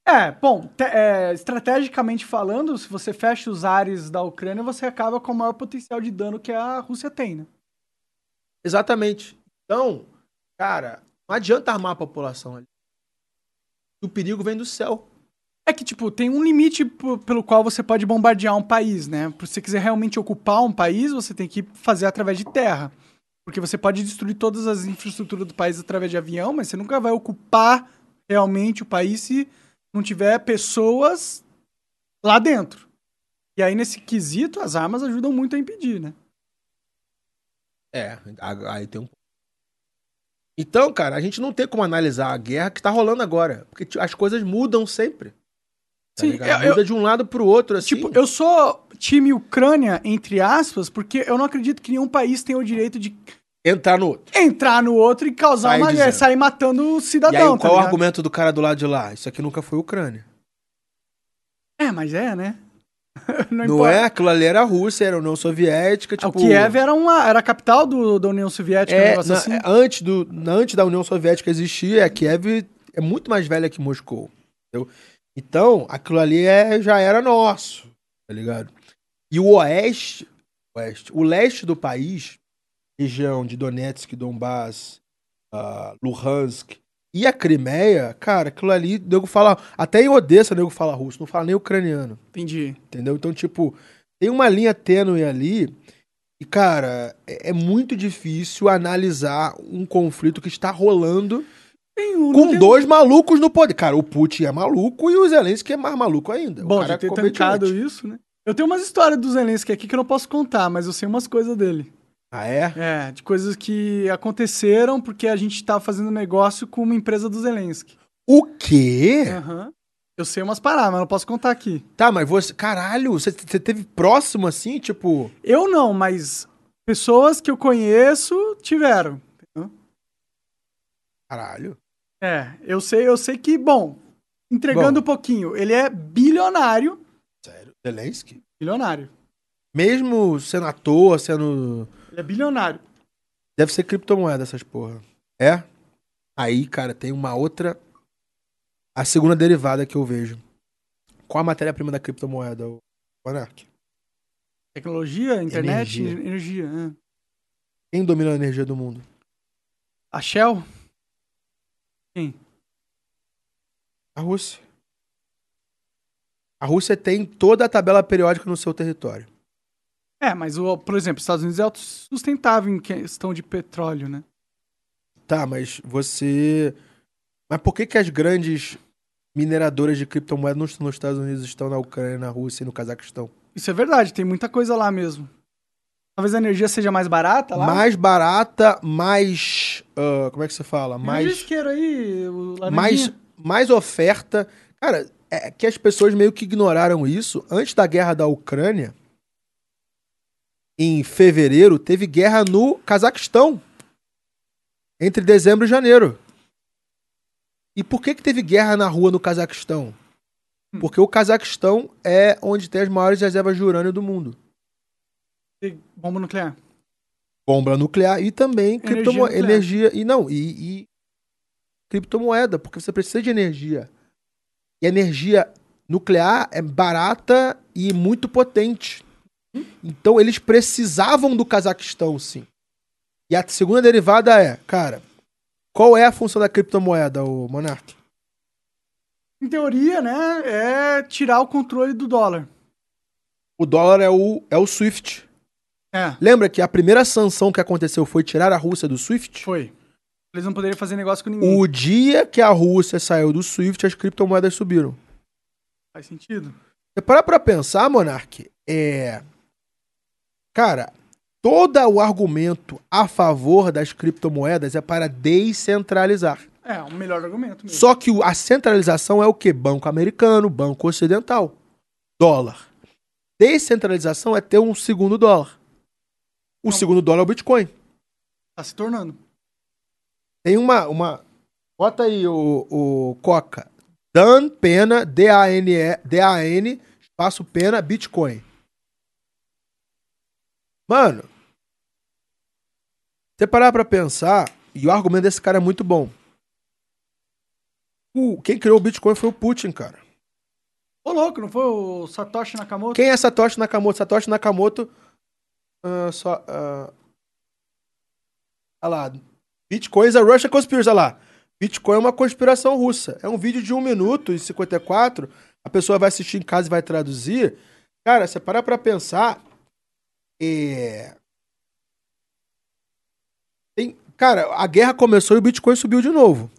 É, bom, é, estrategicamente falando, se você fecha os ares da Ucrânia, você acaba com o maior potencial de dano que a Rússia tem, né? Exatamente. Então, cara, não adianta armar a população ali. O perigo vem do céu. É que, tipo, tem um limite pelo qual você pode bombardear um país, né? Se você quiser realmente ocupar um país, você tem que fazer através de terra. Porque você pode destruir todas as infraestruturas do país através de avião, mas você nunca vai ocupar realmente o país se não tiver pessoas lá dentro. E aí, nesse quesito, as armas ajudam muito a impedir, né? É, aí tem um. Então, cara, a gente não tem como analisar a guerra que tá rolando agora. Porque as coisas mudam sempre. Tá Sim, eu, Muda de um lado pro outro, assim. Tipo, eu sou time Ucrânia, entre aspas, porque eu não acredito que nenhum país tenha o direito de entrar no outro. Entrar no outro e causar Sai uma guerra, sair matando o cidadão. E aí, qual tá o argumento do cara do lado de lá? Isso aqui nunca foi Ucrânia. É, mas é, né? não, não é? Aquilo ali era a Rússia, era a União Soviética. Tipo... O Kiev era, uma, era a capital do, da União Soviética, é, um na, assim. antes, do, antes da União Soviética existir, a Kiev é muito mais velha que Moscou. Entendeu? Então, aquilo ali é, já era nosso, tá ligado? E o oeste, oeste, o leste do país região de Donetsk, Donbass, uh, Luhansk e a Crimeia, cara, aquilo ali, o nego fala. Até em Odessa o nego fala russo, não fala nem ucraniano. Entendi. Entendeu? Então, tipo, tem uma linha tênue ali. E, cara, é, é muito difícil analisar um conflito que está rolando um, com dois malucos no poder. Cara, o Putin é maluco e o Zelensky é mais maluco ainda. Bom, já ter tancado isso, né? Eu tenho umas histórias do Zelensky aqui que eu não posso contar, mas eu sei umas coisas dele. Ah, é? É, de coisas que aconteceram porque a gente tava fazendo negócio com uma empresa do Zelensky. O quê? Aham. Uhum. Eu sei umas paradas, mas não posso contar aqui. Tá, mas você. Caralho, você, você teve próximo assim, tipo. Eu não, mas pessoas que eu conheço tiveram. Caralho. É, eu sei, eu sei que, bom, entregando bom. um pouquinho, ele é bilionário. Sério? Zelensky? Bilionário. Mesmo sendo ator, sendo ele é bilionário. Deve ser criptomoeda essas porra. É? Aí, cara, tem uma outra. A segunda derivada que eu vejo. Qual a matéria-prima da criptomoeda, o Monark? Tecnologia, internet, energia. energia é. Quem domina a energia do mundo? A Shell? Quem? A Rússia. A Rússia tem toda a tabela periódica no seu território. É, mas, o, por exemplo, os Estados Unidos é autossustentável em questão de petróleo, né? Tá, mas você. Mas por que, que as grandes mineradoras de criptomoedas não estão nos Estados Unidos, estão na Ucrânia, na Rússia e no Cazaquistão? Isso é verdade, tem muita coisa lá mesmo. Talvez a energia seja mais barata lá? Mais barata, mais. Uh, como é que você fala? Mais. isqueiro aí, mais, mais oferta. Cara, é que as pessoas meio que ignoraram isso. Antes da guerra da Ucrânia, em fevereiro, teve guerra no Cazaquistão. Entre dezembro e janeiro. E por que, que teve guerra na rua no Cazaquistão? Hum. Porque o Cazaquistão é onde tem as maiores reservas de urânio do mundo. Bomba nuclear. Bomba nuclear e também criptomoeda. Energia. E não, e, e criptomoeda, porque você precisa de energia. E energia nuclear é barata e muito potente. Então eles precisavam do Cazaquistão, sim. E a segunda derivada é, cara, qual é a função da criptomoeda, o Monark? Em teoria, né, é tirar o controle do dólar. O dólar é o, é o SWIFT. É. Lembra que a primeira sanção que aconteceu foi tirar a Rússia do SWIFT? Foi. Eles não poderiam fazer negócio com ninguém. O dia que a Rússia saiu do SWIFT, as criptomoedas subiram. Faz sentido. Você para pra pensar, Monark, é... Cara, todo o argumento a favor das criptomoedas é para descentralizar. É, o melhor argumento mesmo. Só que a centralização é o quê? Banco americano, banco ocidental, dólar. Descentralização é ter um segundo dólar. O Não. segundo dólar é o Bitcoin. Tá se tornando. Tem uma. uma... Bota aí o, o Coca. Dan Pena, D-A-N-E, D-A-N, espaço Pena, Bitcoin. Mano, você parar pra pensar, e o argumento desse cara é muito bom. O, quem criou o Bitcoin foi o Putin, cara. Ô, louco, não foi o Satoshi Nakamoto? Quem é Satoshi Nakamoto? Satoshi Nakamoto. Uh, só. Uh, olha lá. Bitcoin is a Russia Conspiracy. Olha lá. Bitcoin é uma conspiração russa. É um vídeo de 1 minuto e 54. A pessoa vai assistir em casa e vai traduzir. Cara, você parar pra pensar. É... Tem... Cara, a guerra começou e o Bitcoin subiu de novo.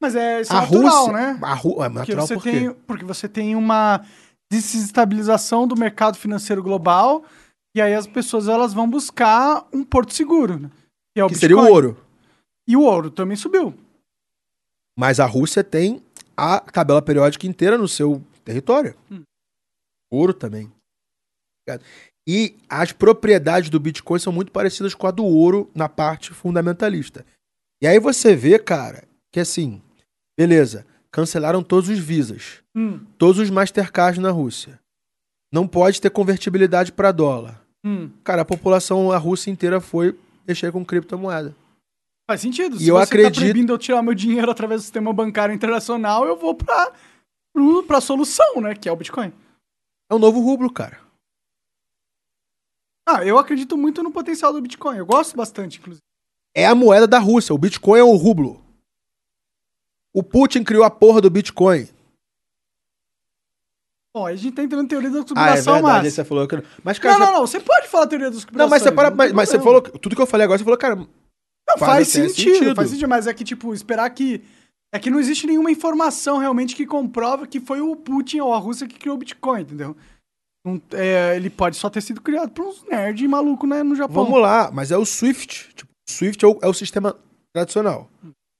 Mas é isso é a natural, Rússia, né? A Ru... É natural porque, você tem, porque você tem uma desestabilização do mercado financeiro global e aí as pessoas elas vão buscar um porto seguro, né? Que, é o que seria o ouro. E o ouro também subiu. Mas a Rússia tem a tabela periódica inteira no seu território. Hum. Ouro também. E as propriedades do Bitcoin são muito parecidas com a do ouro na parte fundamentalista. E aí você vê, cara, que assim, beleza, cancelaram todos os visas, hum. todos os Mastercards na Rússia. Não pode ter convertibilidade para dólar. Hum. Cara, a população, a Rússia inteira foi mexer com criptomoeda. Faz sentido. Se e eu você tá acredito... tá proibindo eu tirar meu dinheiro através do sistema bancário internacional, eu vou pra, pra solução, né? Que é o Bitcoin. É o novo rublo, cara. Ah, eu acredito muito no potencial do Bitcoin. Eu gosto bastante, inclusive. É a moeda da Rússia. O Bitcoin é o rublo. O Putin criou a porra do Bitcoin. Bom, a gente tá entrando na teoria da conspiração, ah, é verdade, mas... Você falou que... mas cara, não, não, não, você pode falar teoria da conspiração. Não, mas você, para, mas, mas você falou... Tudo que eu falei agora, você falou, cara... Não, faz, faz sentido, sentido, faz sentido, mas é que, tipo, esperar que... É que não existe nenhuma informação realmente que comprova que foi o Putin ou a Rússia que criou o Bitcoin, entendeu? Um, é, ele pode só ter sido criado por uns nerds malucos né, no Japão. Vamos lá, mas é o Swift. Tipo, Swift é o, é o sistema tradicional.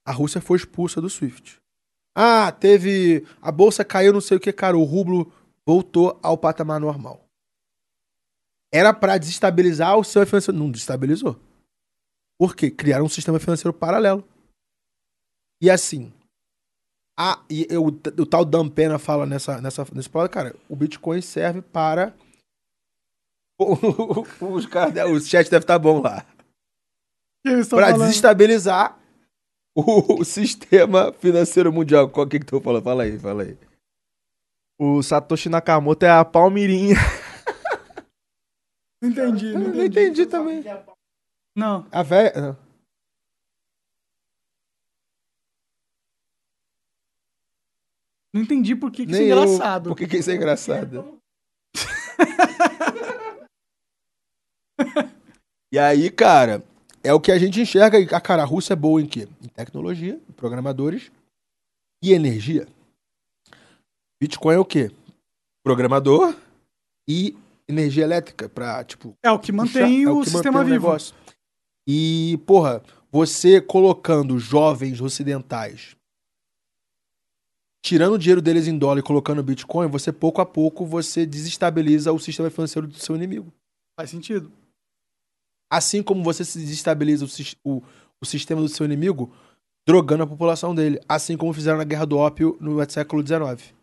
A Rússia foi expulsa do Swift. Ah, teve. A bolsa caiu, não sei o que, cara. O rublo voltou ao patamar normal. Era para desestabilizar o sistema financeiro. Não desestabilizou. Por quê? Criaram um sistema financeiro paralelo. E assim. A, e eu, o tal Dan Pena fala nessa, nessa, nesse plano, cara, o Bitcoin serve para. Os caras, o chat deve estar tá bom lá. Para desestabilizar o, o, sistema financeiro mundial. Qual que, que tu falou? Fala aí, fala aí. O Satoshi Nakamoto é a Palmirinha. Não entendi, não entendi. Não entendi também. Não. A velha. Não entendi por que, que isso é engraçado. Por que, que isso é engraçado? e aí, cara, é o que a gente enxerga. A cara, a Rússia é boa em quê? Em tecnologia, em programadores e energia. Bitcoin é o quê? Programador e energia elétrica para tipo é o que mantém puxar, o, é o que sistema mantém vivo. O negócio. E porra, você colocando jovens ocidentais tirando o dinheiro deles em dólar e colocando Bitcoin, você pouco a pouco você desestabiliza o sistema financeiro do seu inimigo. Faz sentido. Assim como você se desestabiliza o, o, o sistema do seu inimigo drogando a população dele, assim como fizeram na Guerra do Ópio no século XIX.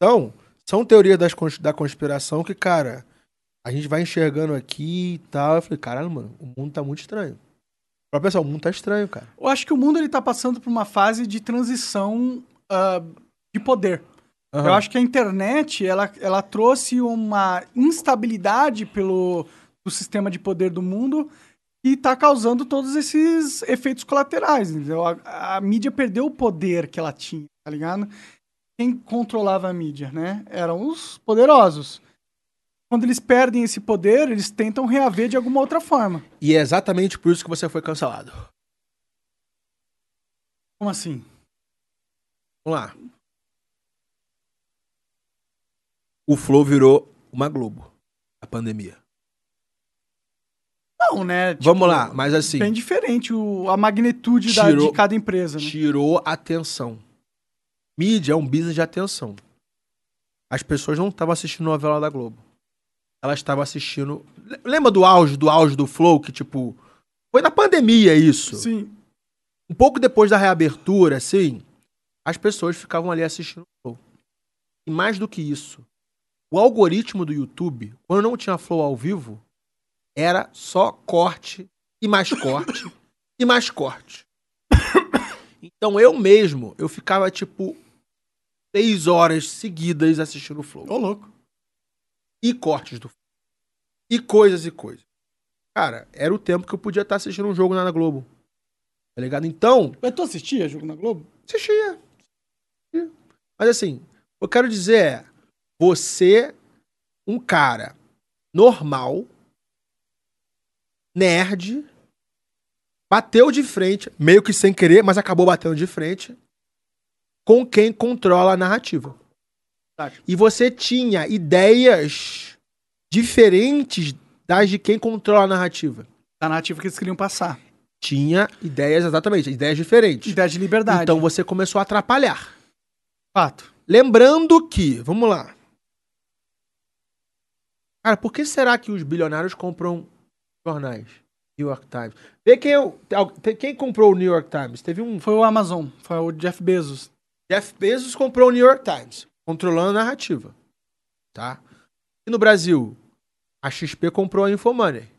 Então, são teorias das, da conspiração que, cara, a gente vai enxergando aqui e tal. Eu falei, caralho, mano, o mundo tá muito estranho. Pra pensar, o mundo tá estranho, cara. Eu acho que o mundo ele tá passando por uma fase de transição uh, de poder. Uhum. Eu acho que a internet ela, ela trouxe uma instabilidade pelo do sistema de poder do mundo e está causando todos esses efeitos colaterais. Entendeu? A, a, mídia perdeu o poder que ela tinha, tá ligado? Quem controlava a mídia, né? Eram os poderosos. Quando eles perdem esse poder, eles tentam reaver de alguma outra forma. E é exatamente por isso que você foi cancelado. Como assim? Vamos lá. o Flow virou uma Globo. A pandemia. Não, né? Tipo, Vamos lá, mas assim. Bem diferente o, a magnitude tirou, da, de cada empresa. Né? Tirou atenção. Mídia é um business de atenção. As pessoas não estavam assistindo novela da Globo. Elas estavam assistindo. Lembra do auge, do auge do Flow, que tipo. Foi na pandemia isso. Sim. Um pouco depois da reabertura, assim, as pessoas ficavam ali assistindo o Flow. E mais do que isso, o algoritmo do YouTube, quando não tinha Flow ao vivo, era só corte e mais corte e mais corte. Então eu mesmo, eu ficava tipo seis horas seguidas assistindo o Flow. Ô, louco. E cortes do Flow. E coisas e coisas. Cara, era o tempo que eu podia estar assistindo um jogo na Globo. Tá ligado? Então. Mas tu assistia jogo na Globo? Assistia. Mas assim, eu quero dizer é, você, um cara normal, nerd, bateu de frente, meio que sem querer, mas acabou batendo de frente, com quem controla a narrativa. E você tinha ideias diferentes das de quem controla a narrativa. Da narrativa que eles queriam passar. Tinha ideias, exatamente, ideias diferentes. Ideias de liberdade. Então você começou a atrapalhar. Fato. Lembrando que, vamos lá. Cara, por que será que os bilionários compram jornais? New York Times. Vê quem, quem comprou o New York Times. Teve um. Foi o Amazon, foi o Jeff Bezos. Jeff Bezos comprou o New York Times, controlando a narrativa. Tá? E no Brasil, a XP comprou a Infomoney.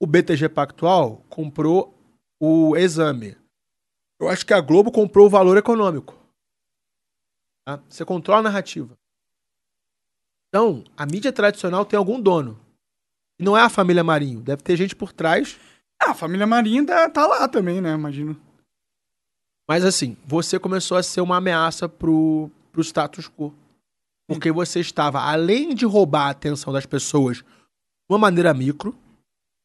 O BTG Pactual comprou o Exame. Eu acho que a Globo comprou o Valor Econômico. Tá? Você controla a narrativa. Então, a mídia tradicional tem algum dono. E não é a família Marinho. Deve ter gente por trás. Ah, a família Marinho tá, lá também, né? Imagino. Mas assim, você começou a ser uma ameaça pro, pro status quo. Porque você estava, além de roubar a atenção das pessoas de uma maneira micro,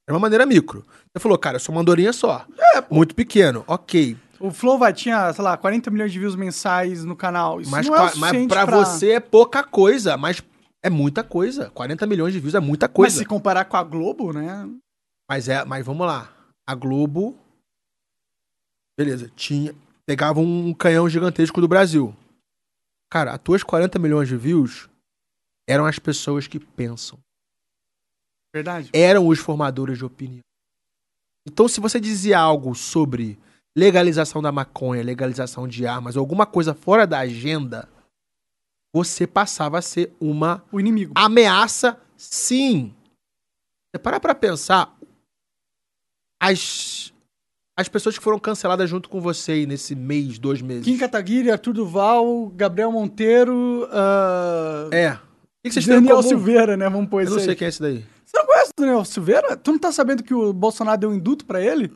era uma maneira micro. Você falou, cara, eu sou uma andorinha só. É, muito pequeno, ok. O Flow vai, tinha, sei lá, 40 milhões de views mensais no canal. Isso mas, não é mas pra, pra, você é pouca coisa, mas é muita coisa. 40 milhões de views é muita coisa. Mas se comparar com a Globo, né? Mas é, mas vamos lá. A Globo. Beleza, tinha. Pegava um canhão gigantesco do Brasil. Cara, as tuas 40 milhões de views eram as pessoas que pensam. Verdade. Eram os formadores de opinião. Então, se você dizia algo sobre legalização da maconha, legalização de armas, alguma coisa fora da agenda, você passava a ser uma o inimigo. ameaça, sim. Você para pra pensar, as, as pessoas que foram canceladas junto com você aí nesse mês, dois meses. Kim Kataguiri, Arthur Duval, Gabriel Monteiro. Uh... É. O que, vocês Daniel Silveira, né? Vamos pôr Eu não sei quem é esse daí. Você não conhece o Daniel Silveira? Tu não tá sabendo que o Bolsonaro deu um induto para ele?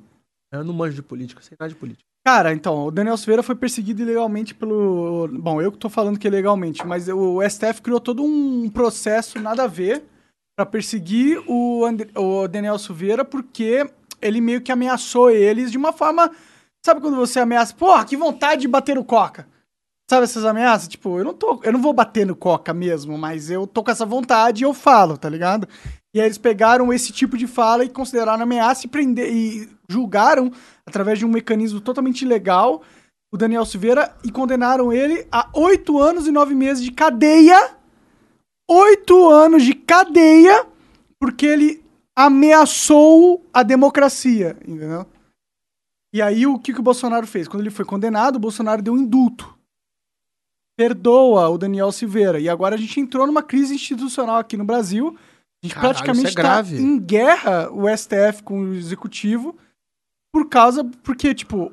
Eu não manjo de política, sei nada de política. Cara, então, o Daniel Silveira foi perseguido ilegalmente pelo. Bom, eu que tô falando que é ilegalmente, mas o STF criou todo um processo nada a ver para perseguir o, And... o Daniel Silveira porque ele meio que ameaçou eles de uma forma. Sabe quando você ameaça? Porra, que vontade de bater no Coca. Sabe essas ameaças? Tipo, eu não tô. Eu não vou bater no Coca mesmo, mas eu tô com essa vontade e eu falo, tá ligado? E aí eles pegaram esse tipo de fala e consideraram ameaça e prender. E julgaram, através de um mecanismo totalmente ilegal, o Daniel Silveira e condenaram ele a oito anos e nove meses de cadeia. Oito anos de cadeia, porque ele ameaçou a democracia, entendeu? E aí o que, que o Bolsonaro fez? Quando ele foi condenado, o Bolsonaro deu um indulto. Perdoa o Daniel Silveira. E agora a gente entrou numa crise institucional aqui no Brasil. A gente Caralho, praticamente está é em guerra, o STF com o executivo, por causa. Porque, tipo,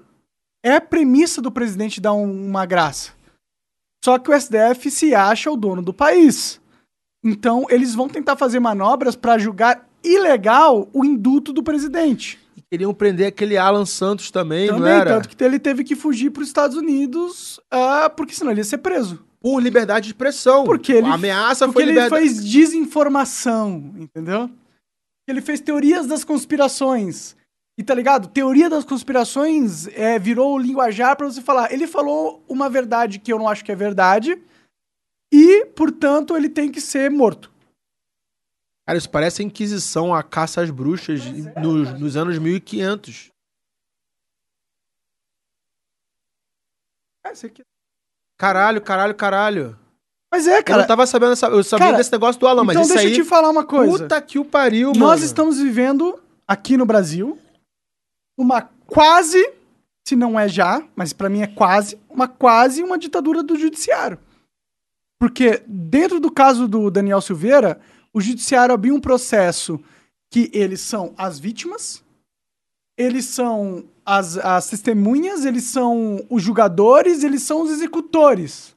é a premissa do presidente dar um, uma graça. Só que o STF se acha o dono do país. Então, eles vão tentar fazer manobras para julgar ilegal o indulto do presidente. E queriam prender aquele Alan Santos também, também não era? Tanto que ele teve que fugir para os Estados Unidos, uh, porque senão ele ia ser preso. Por liberdade de expressão. Porque ele, a ameaça porque foi ele fez desinformação, entendeu? Ele fez teorias das conspirações. E tá ligado? Teoria das conspirações é, virou o linguajar para você falar. Ele falou uma verdade que eu não acho que é verdade. E, portanto, ele tem que ser morto. Cara, isso parece a Inquisição, a caça às bruxas é, nos, nos anos 1500. Caralho, caralho, caralho. Mas é, cara. Eu não tava sabendo, eu sabia cara, desse negócio do Alan, mas então isso deixa aí... eu te falar uma coisa. Puta que o pariu, mano. Nós estamos vivendo aqui no Brasil uma quase, se não é já, mas para mim é quase, uma quase uma ditadura do judiciário. Porque dentro do caso do Daniel Silveira, o judiciário abriu um processo que eles são as vítimas, eles são as, as testemunhas, eles são os julgadores, eles são os executores.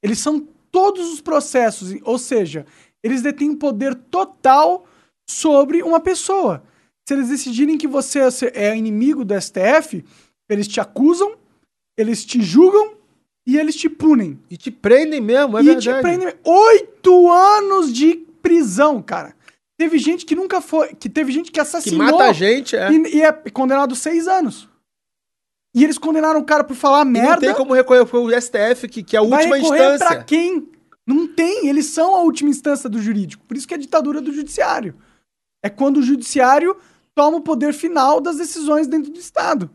Eles são todos os processos, ou seja, eles detêm poder total sobre uma pessoa. Se eles decidirem que você é inimigo do STF, eles te acusam, eles te julgam e eles te punem. E te prendem mesmo, é e verdade. E te prendem. Oito anos de prisão, cara. Teve gente que nunca foi. Que teve gente que assassinou. Que mata a gente, é. E, e é condenado seis anos. E eles condenaram o cara por falar merda. E não tem como recorrer. Foi o STF que, que é a última vai instância. pra quem? Não tem. Eles são a última instância do jurídico. Por isso que é a ditadura do judiciário. É quando o judiciário toma o poder final das decisões dentro do Estado.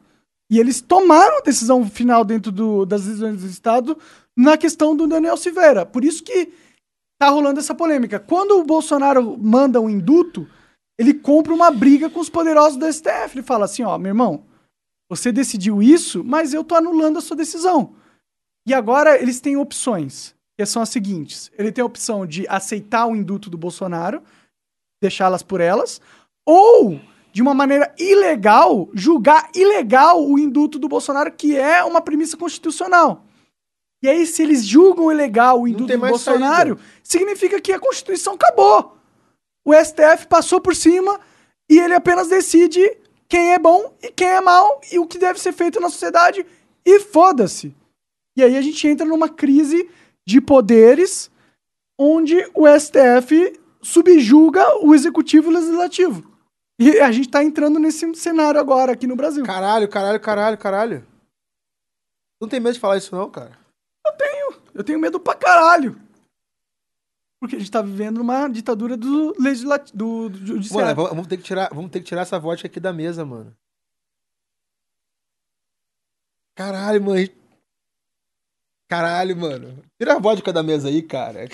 E eles tomaram a decisão final dentro do, das decisões do Estado na questão do Daniel Silveira. Por isso que tá rolando essa polêmica. Quando o Bolsonaro manda um induto, ele compra uma briga com os poderosos do STF. Ele fala assim: ó, meu irmão, você decidiu isso, mas eu tô anulando a sua decisão. E agora eles têm opções, que são as seguintes: ele tem a opção de aceitar o induto do Bolsonaro, deixá-las por elas, ou de uma maneira ilegal, julgar ilegal o induto do Bolsonaro, que é uma premissa constitucional. E aí, se eles julgam ilegal o induto do Bolsonaro, saída. significa que a Constituição acabou. O STF passou por cima e ele apenas decide quem é bom e quem é mal e o que deve ser feito na sociedade e foda-se. E aí a gente entra numa crise de poderes onde o STF subjuga o executivo e o legislativo. E a gente tá entrando nesse cenário agora aqui no Brasil. Caralho, caralho, caralho, caralho. Não tem medo de falar isso, não, cara? Eu tenho. Eu tenho medo pra caralho. Porque a gente tá vivendo uma ditadura do legislativo, do, do judiciário. Mano, vamos ter, que tirar, vamos ter que tirar essa vodka aqui da mesa, mano. Caralho, mano. Caralho, mano. Tira a vodka da mesa aí, cara.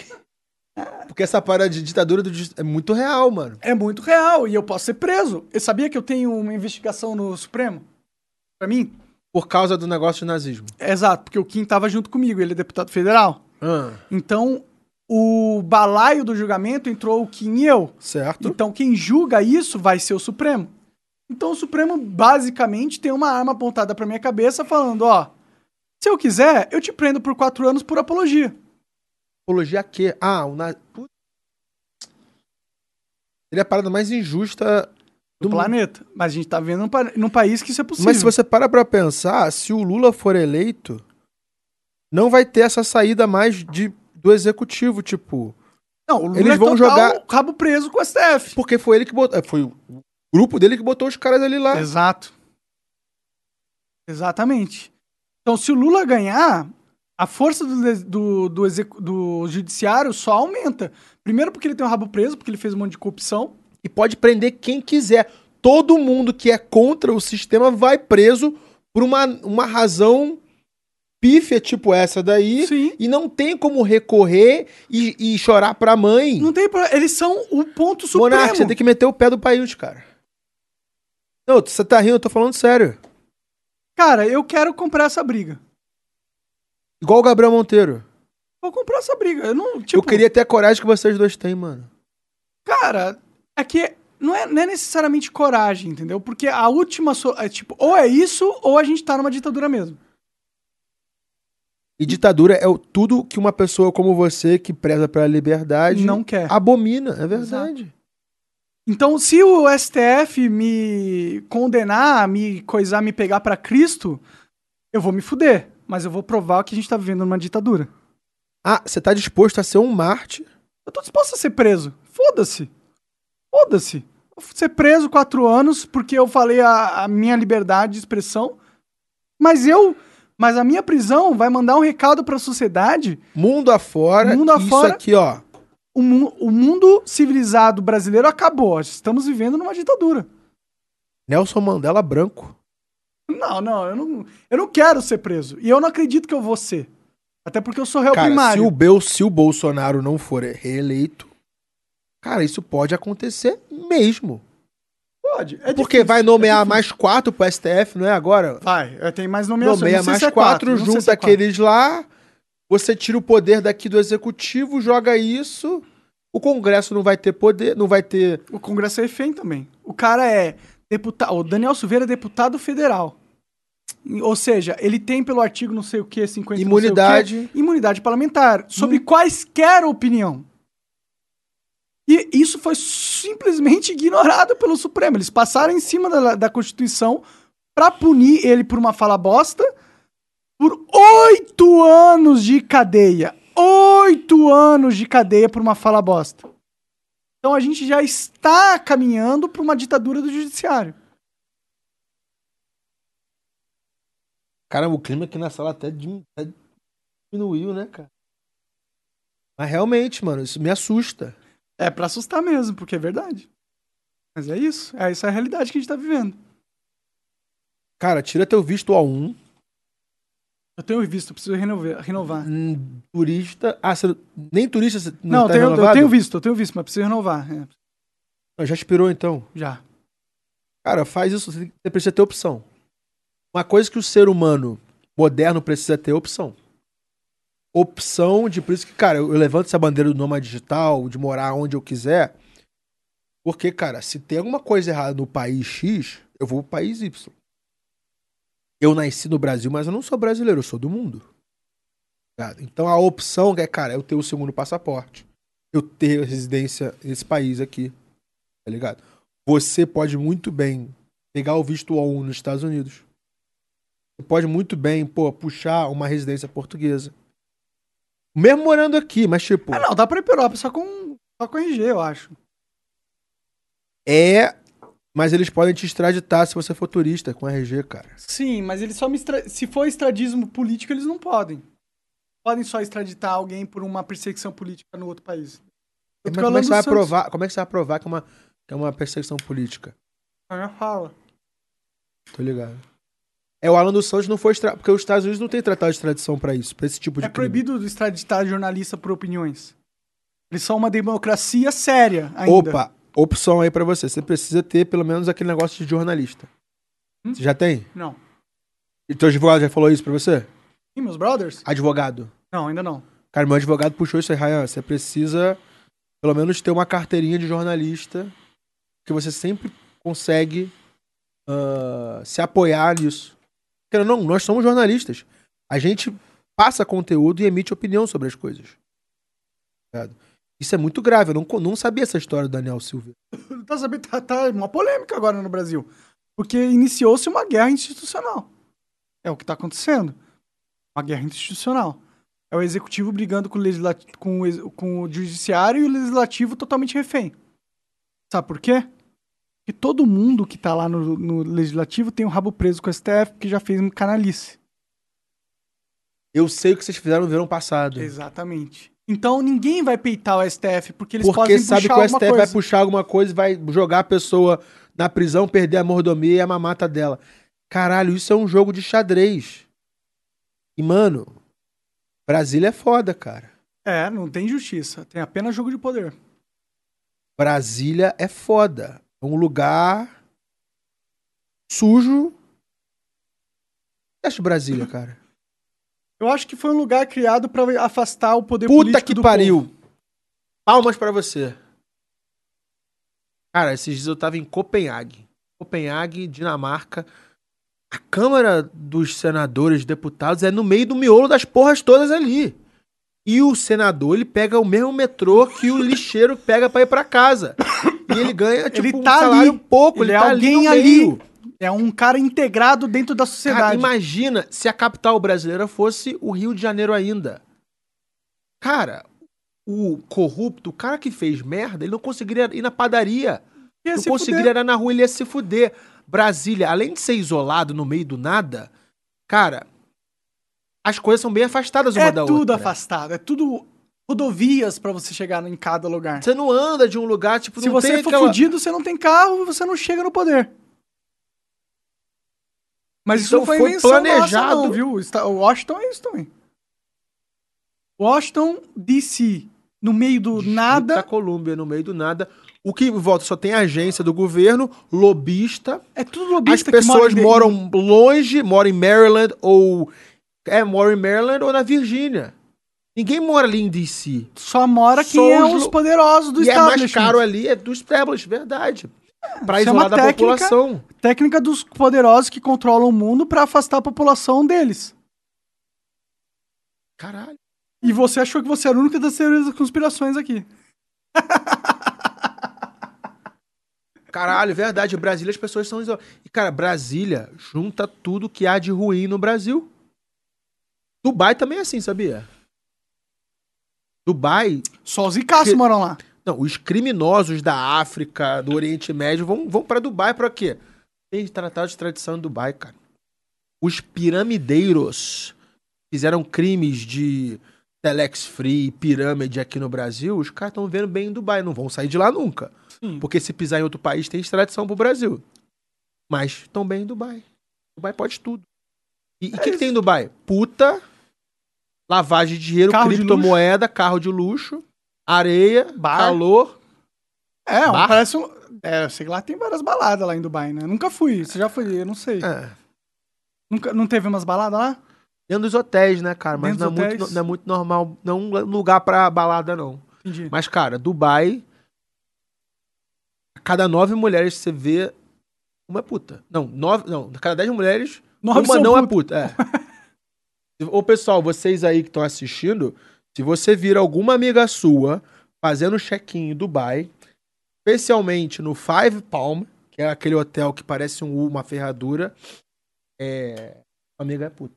Porque essa parada de ditadura do é muito real, mano. É muito real e eu posso ser preso. Eu sabia que eu tenho uma investigação no Supremo? Pra mim? Por causa do negócio de nazismo. Exato, porque o Kim tava junto comigo, ele é deputado federal. Ah. Então, o balaio do julgamento entrou o Kim e eu. Certo. Então, quem julga isso vai ser o Supremo. Então, o Supremo basicamente tem uma arma apontada pra minha cabeça falando: ó, se eu quiser, eu te prendo por quatro anos por apologia. Apologia a quê? Ah, o na... Ele é a parada mais injusta do, planeta. Mas a gente tá vendo num, num, país que isso é possível. Mas se você para pra pensar, se o Lula for eleito, não vai ter essa saída mais de, do executivo, tipo. Não, o Lula eles é vão jogar rabo preso com o STF. Porque foi ele que botou. É, foi o grupo dele que botou os caras ali lá. Exato. Exatamente. Então, se o Lula ganhar, a força do, do, do, do, judiciário só aumenta. Primeiro porque ele tem o rabo preso, porque ele fez um monte de corrupção. E pode prender quem quiser. Todo mundo que é contra o sistema vai preso por uma, uma razão pífia tipo essa daí. Sim. E não tem como recorrer e, e chorar pra mãe. Não tem pra... Eles são o ponto supremo. Monarca, você tem que meter o pé do país, cara. Não, você tá rindo, eu tô falando sério. Cara, eu quero comprar essa briga. Igual o Gabriel Monteiro. Vou comprar essa briga. Eu não, tipo... Eu queria ter a coragem que vocês dois têm, mano. Cara, é que não é, não é necessariamente coragem, entendeu? Porque a última. So... É, tipo, ou é isso, ou a gente tá numa ditadura mesmo. E ditadura é tudo que uma pessoa como você, que preza pela liberdade, não quer. Abomina, é verdade. Exato. Então, se o STF me condenar, me coisar, me pegar para Cristo, eu vou me fuder mas eu vou provar que a gente tá vivendo numa ditadura. Ah, você tá disposto a ser um Marte? Eu tô disposto a ser preso. Foda-se. Foda-se. Ser preso quatro anos porque eu falei a, a, minha liberdade de expressão. Mas eu. Mas a minha prisão vai mandar um recado pra sociedade. Mundo afora. Mundo afora. Isso aqui, ó. o, o mundo civilizado brasileiro acabou. Estamos vivendo numa ditadura. Nelson Mandela branco. Não, não, eu não, eu não quero ser preso. E eu não acredito que eu vou ser. Até porque eu sou réu cara, primário. Se o, Bel, se o Bolsonaro não for reeleito, cara, isso pode acontecer mesmo. Pode. É porque difícil, vai nomear é mais quatro pro STF, não é agora? Vai, tem mais nomeações. Nomeia mais é quatro, quatro junta é aqueles lá, você tira o poder daqui do executivo, joga isso. O Congresso não vai ter poder, não vai ter. O Congresso é refém também. O cara é deputado. O Daniel Silveira é deputado federal. Ou seja, ele tem pelo artigo não sei o que, 50 Imunidade. Que, imunidade parlamentar. Sobre hum. quaisquer opinião. E isso foi simplesmente ignorado pelo Supremo. Eles passaram em cima da, da Constituição para punir ele por uma fala bosta por oito anos de cadeia. Oito anos de cadeia por uma fala bosta. Então a gente já está caminhando para uma ditadura do judiciário. Caramba, o clima aqui na sala até diminuiu, né, cara? Mas realmente, mano, isso me assusta. É para assustar mesmo, porque é verdade. Mas é isso. É essa é a realidade que a gente tá vivendo. Cara, tira teu visto A1. Eu tenho visto, eu preciso renovar. renovar. Hum, turista. Ah, você, nem turista não, não tá tenho, eu tenho visto, eu tenho visto, mas preciso renovar. É. Ah, já expirou então? Já. Cara, faz isso, você precisa ter opção. Uma coisa que o ser humano moderno precisa ter opção. Opção de. Por isso que, cara, eu, levanto essa bandeira do nômade digital, de morar onde eu quiser. Porque, cara, se tem alguma coisa errada no país X, eu vou pro país Y. Eu nasci no Brasil, mas eu não sou brasileiro, eu sou do mundo. Então a opção é, cara, eu ter o segundo passaporte. Eu ter residência nesse país aqui. Tá ligado? Você pode muito bem pegar o visto A1 nos Estados Unidos você pode muito bem, pô, puxar uma residência portuguesa. Mesmo morando aqui, mas tipo. Ah, não, dá pra ir pra Europa só com, só com RG, eu acho. É, mas eles podem te extraditar se você for turista com RG, cara. Sim, mas eles só me extra... Se for extradismo político, eles não podem. Podem só extraditar alguém por uma perseguição política no outro país. Mas como, é que você vai provar, como é que você vai provar que é uma, que é uma perseguição política? A minha fala. Tô ligado. É, o Alan dos Santos não foi extra... porque os Estados Unidos não tem tratado de extradição para isso, para esse tipo de É crime. proibido extraditar jornalista por opiniões. Eles são uma democracia séria ainda. Opa, opção aí para você. Você precisa ter pelo menos aquele negócio de jornalista. Hum? Você já tem? Não. E teu advogado já falou isso pra você? E meus brothers? Advogado? Não, ainda não. Cara, meu advogado puxou isso aí, Ryan. Você precisa pelo menos ter uma carteirinha de jornalista que você sempre consegue uh, se apoiar nisso. Não, nós somos jornalistas. A gente passa conteúdo e emite opinião sobre as coisas. Isso é muito grave. Eu não, não sabia essa história do Daniel Silva. tá sabendo? Tá, tá uma polêmica agora no Brasil. Porque iniciou-se uma guerra institucional. É o que está acontecendo. Uma guerra institucional. É o executivo brigando com o, legislativo, com o, com o judiciário e o legislativo totalmente refém. Sabe por quê? Que todo mundo que tá lá no, no, legislativo tem o um rabo preso com o STF, que já fez um canalice. Eu sei o que vocês fizeram no verão passado. Exatamente. Então ninguém vai peitar o STF, porque eles porque podem sabe que o STF coisa. vai puxar alguma coisa e vai jogar a pessoa na prisão, perder a mordomia e a mamata dela. Caralho, isso é um jogo de xadrez. E, mano, Brasília é foda, cara. É, não tem justiça. Tem apenas jogo de poder. Brasília é foda. É um lugar sujo. Acho Brasília, cara. Eu acho que foi um lugar criado para afastar o poder Puta político que do pariu. Povo. Palmas para você. Cara, esses dias eu tava em Copenhague. Copenhague, Dinamarca. A Câmara dos Senadores, Deputados é no meio do miolo das porras todas ali. E o senador, ele pega o mesmo metrô que o lixeiro pega para ir para casa. E ele ganha, tipo, ele tá um salário ali. pouco. Ele, ele é tá alguém ali, ali. É um cara integrado dentro da sociedade. Cara, imagina se a capital brasileira fosse o Rio de Janeiro ainda. Cara, o corrupto, o cara que fez merda, ele não conseguiria ir na padaria. Ia não conseguiria ir na rua, ele ia se fuder. Brasília, além de ser isolado no meio do nada, cara, as coisas são bem afastadas uma é da outra. É tudo afastado, é tudo rodovias para você chegar em cada lugar. Você não anda de um lugar, tipo, Se você for aquela... fudido, você não tem carro, você não chega no poder. Mas então, isso foi, foi planejado, nossa, não, viu? O Washington é isso também. Washington, D.C., no meio do nada. Da Colômbia, no meio do nada. O que volta só tem agência do governo, lobista. É tudo lobista. As pessoas moram longe, moram em Maryland ou é, moram em Maryland ou na Virgínia. Ninguém mora ali em DC. Só mora quem Só é os poderosos do e establishment. E é mais caro ali, é do establishment, verdade. Pra Isso isolar é da técnica, população. Técnica dos poderosos que controlam o mundo para afastar a população deles. Caralho. E você achou que você era a única das teorias das conspirações aqui. Caralho, verdade. Brasília as pessoas são isoladas. E, cara, Brasília junta tudo que há de ruim no Brasil. Dubai também é assim, sabia? Dubai. Só os ricaços que... moram lá. Não, os criminosos da África, do Oriente Médio, vão, vão para Dubai para quê? Tem tratado de tradição em Dubai, cara. Os piramideiros fizeram crimes de telex free, pirâmide aqui no Brasil, os caras estão vendo bem em Dubai, não vão sair de lá nunca. Sim. Porque se pisar em outro país tem extradição pro Brasil. Mas estão bem em Dubai. Dubai pode tudo. E o é que, que, tem em Dubai? Puta, lavagem de dinheiro, carro criptomoeda, de carro de luxo, areia, Bar. calor. É, bar. parece um. É, sei lá, tem várias baladas lá em Dubai, né? Nunca fui. Você já foi? Eu não sei. É. Nunca, não teve umas baladas lá? Dentro dos hotéis, né, cara? Mas não é, muito, não é, muito, normal, não é um lugar pra balada, não. Entendi. Mas, cara, Dubai. A cada nove mulheres que você vê, uma é puta. Não, nove. Não, cada dez mulheres, nove uma não puta. é puta. É. Ô, pessoal, vocês aí que estão assistindo, se você vir alguma amiga sua fazendo check-in em Dubai, especialmente no Five Palm, que é aquele hotel que parece um, uma ferradura, é. Amiga é puta.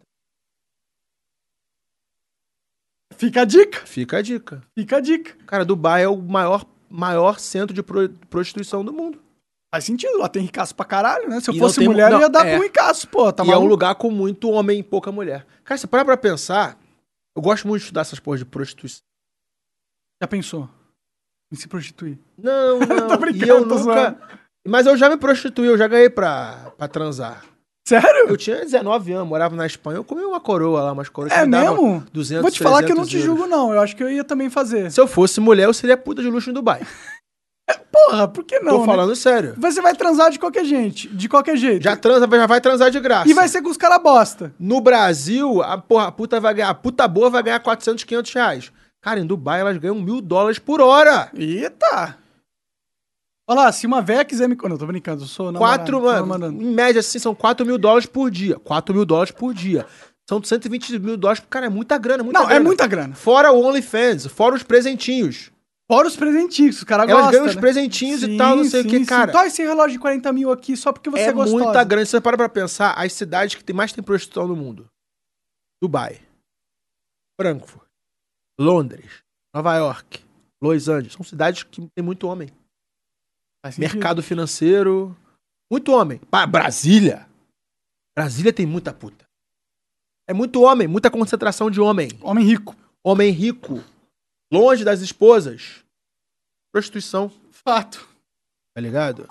Fica a dica. Fica a dica. Fica a dica. Cara, Dubai é o maior, maior centro de prostituição do mundo. Faz sentido, lá tem ricaço pra caralho, né? Se eu e fosse mulher, não, eu ia dar é. pro ricaço, pô. Tá e maluco? é um lugar com muito homem e pouca mulher. Cara, você para pra pensar, eu gosto muito de estudar essas porras de prostituição. Já pensou em se prostituir? Não, não. tô brincando, e eu nunca... Zoando. Mas eu já me prostituí, eu já ganhei pra, pra transar. Sério? Eu tinha 19 anos, morava na Espanha, eu comi uma coroa lá, umas coroas é mesmo? 200, Vou te falar que eu não te julgo, não. Eu acho que eu ia também fazer. Se eu fosse mulher, eu seria puta de luxo em Dubai. Porra, por que não? Tô né? falando né? sério. Você vai transar de qualquer gente, de qualquer jeito. Já transa, já vai transar de graça. E vai ser com os caras bosta. No Brasil, a, porra, a puta vai ganhar, a puta boa vai ganhar 400, 500 reais. Cara, em Dubai elas ganham mil dólares por hora. Eita! Olha lá, se uma véia quiser me. Não, tô brincando, eu sou namorado. Quatro, em média, assim, são 4 mil dólares por dia. 4 mil dólares por dia. São 120 mil dólares. Cara, é muita grana, muita não, é grana. é muita grana. Fora o OnlyFans, fora os presentinhos. Fora os presentinhos, os caras gostam. Elas ganham os né? presentinhos sim, e tal, não sei sim, o que, cara. Então esse relógio de 40 mil aqui só porque você é, é gostosa. muita grana. Você para pra pensar, as cidades que tem mais tem prostituição no mundo. Dubai. Frankfurt. Londres. Nova York. Los Angeles. São cidades que tem muito homem. Mercado financeiro. Muito homem. Pá, Brasília. Brasília tem muita puta. É muito homem, muita concentração de homem. Homem rico. Homem rico. Longe das esposas. Prostituição. Fato. Tá ligado?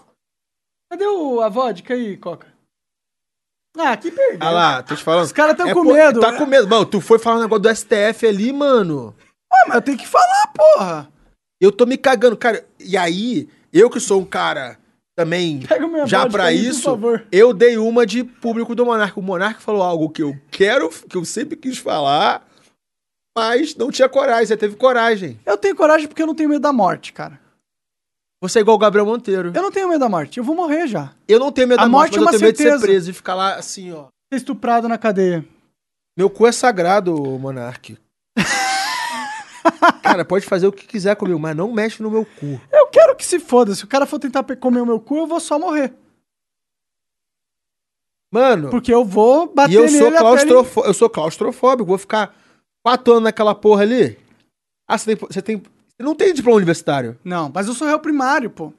Cadê o, a vodka aí, Coca? Ah, que perdeu. Ah lá, tô te falando. Os caras tão é, com pô, medo. Tá com medo. Mano, tu foi falar um negócio do STF ali, mano. Ah, mas eu tenho que falar, porra. Eu tô me cagando, cara. E aí, eu que sou um cara também já para isso, eu dei uma de público do Monarca. O Monarca falou algo que eu quero, que eu sempre quis falar, mas não tinha coragem. Você teve coragem. Eu tenho coragem porque eu não tenho medo da morte, cara. Você é igual o Gabriel Monteiro. Eu não tenho medo da morte. Eu vou morrer já. Eu não tenho medo da morte, morte mas é eu tenho certeza. medo de ser preso e ficar lá assim, ó. Ser estuprado na cadeia. Meu cu é sagrado, Monarque. Cara, pode fazer o que quiser comigo, mas não mexe no meu cu. Eu quero que se foda. Se o cara for tentar comer o meu cu, eu vou só morrer. Mano. Porque eu vou bater e eu sou claustrofó... ele... Eu sou claustrofóbico. Vou ficar quatro anos naquela porra ali. Ah, você tem, você tem. Você não tem diploma universitário. Não, mas eu sou réu primário, pô.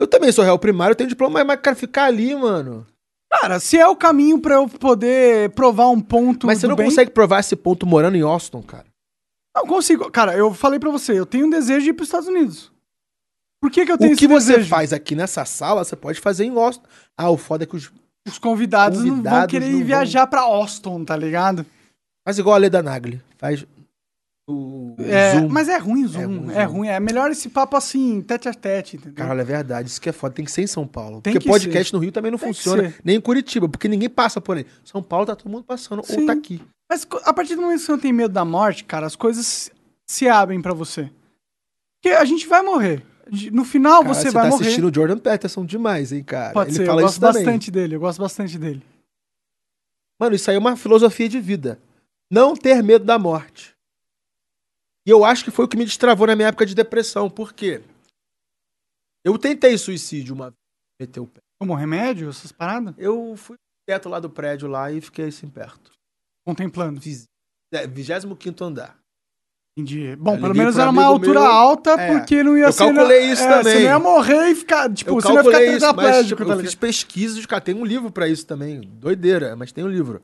Eu também sou réu primário, eu tenho diploma, mas, cara, ficar ali, mano. Cara, se é o caminho para eu poder provar um ponto. Mas você não bem... consegue provar esse ponto morando em Austin, cara. Não consigo. Cara, eu falei pra você, eu tenho um desejo de ir pros Estados Unidos. Por que, que eu tenho o que você desejo? faz aqui nessa sala, você pode fazer em Austin. Ah, o foda é que os, os convidados, convidados não vão querer não viajar vão... pra Austin, tá ligado? Mas igual a Leda Nagli. Faz o é, Zoom. Mas é ruim o Zoom. É ruim, é ruim. É melhor esse papo assim, tete a tete. Entendeu? Caralho, é verdade. Isso que é foda. Tem que ser em São Paulo. Tem porque podcast ser. no Rio também não Tem funciona. Nem em Curitiba, porque ninguém passa por aí. São Paulo tá todo mundo passando Sim. ou tá aqui. Mas a partir do momento que você não tem medo da morte, cara, as coisas se abrem para você. Porque a gente vai morrer. No final cara, você, vai tá morrer. Você tá assistindo o Jordan Peterson demais, hein, cara? Pode Ele ser, fala eu gosto bastante dele. Eu gosto bastante dele. Mano, isso aí é uma filosofia de vida. Não ter medo da morte. E eu acho que foi o que me destravou na minha época de depressão. Por quê? Eu tentei suicídio uma vez. Meteu o pé. Como remédio, essas paradas? Eu fui teto lá do prédio lá e fiquei assim perto. Contemplando. Fiz, é, 25 andar. Entendi. Bom, eu pelo menos era uma altura meu... alta, é, porque não ia eu ser. Eu calculei isso é, também. Você não ia morrer e ficar. Tipo, eu você não ia ficar isso, mas, tipo, tá Eu fiz pesquisas, cara. Tem um livro para isso também. Doideira, mas tem um livro.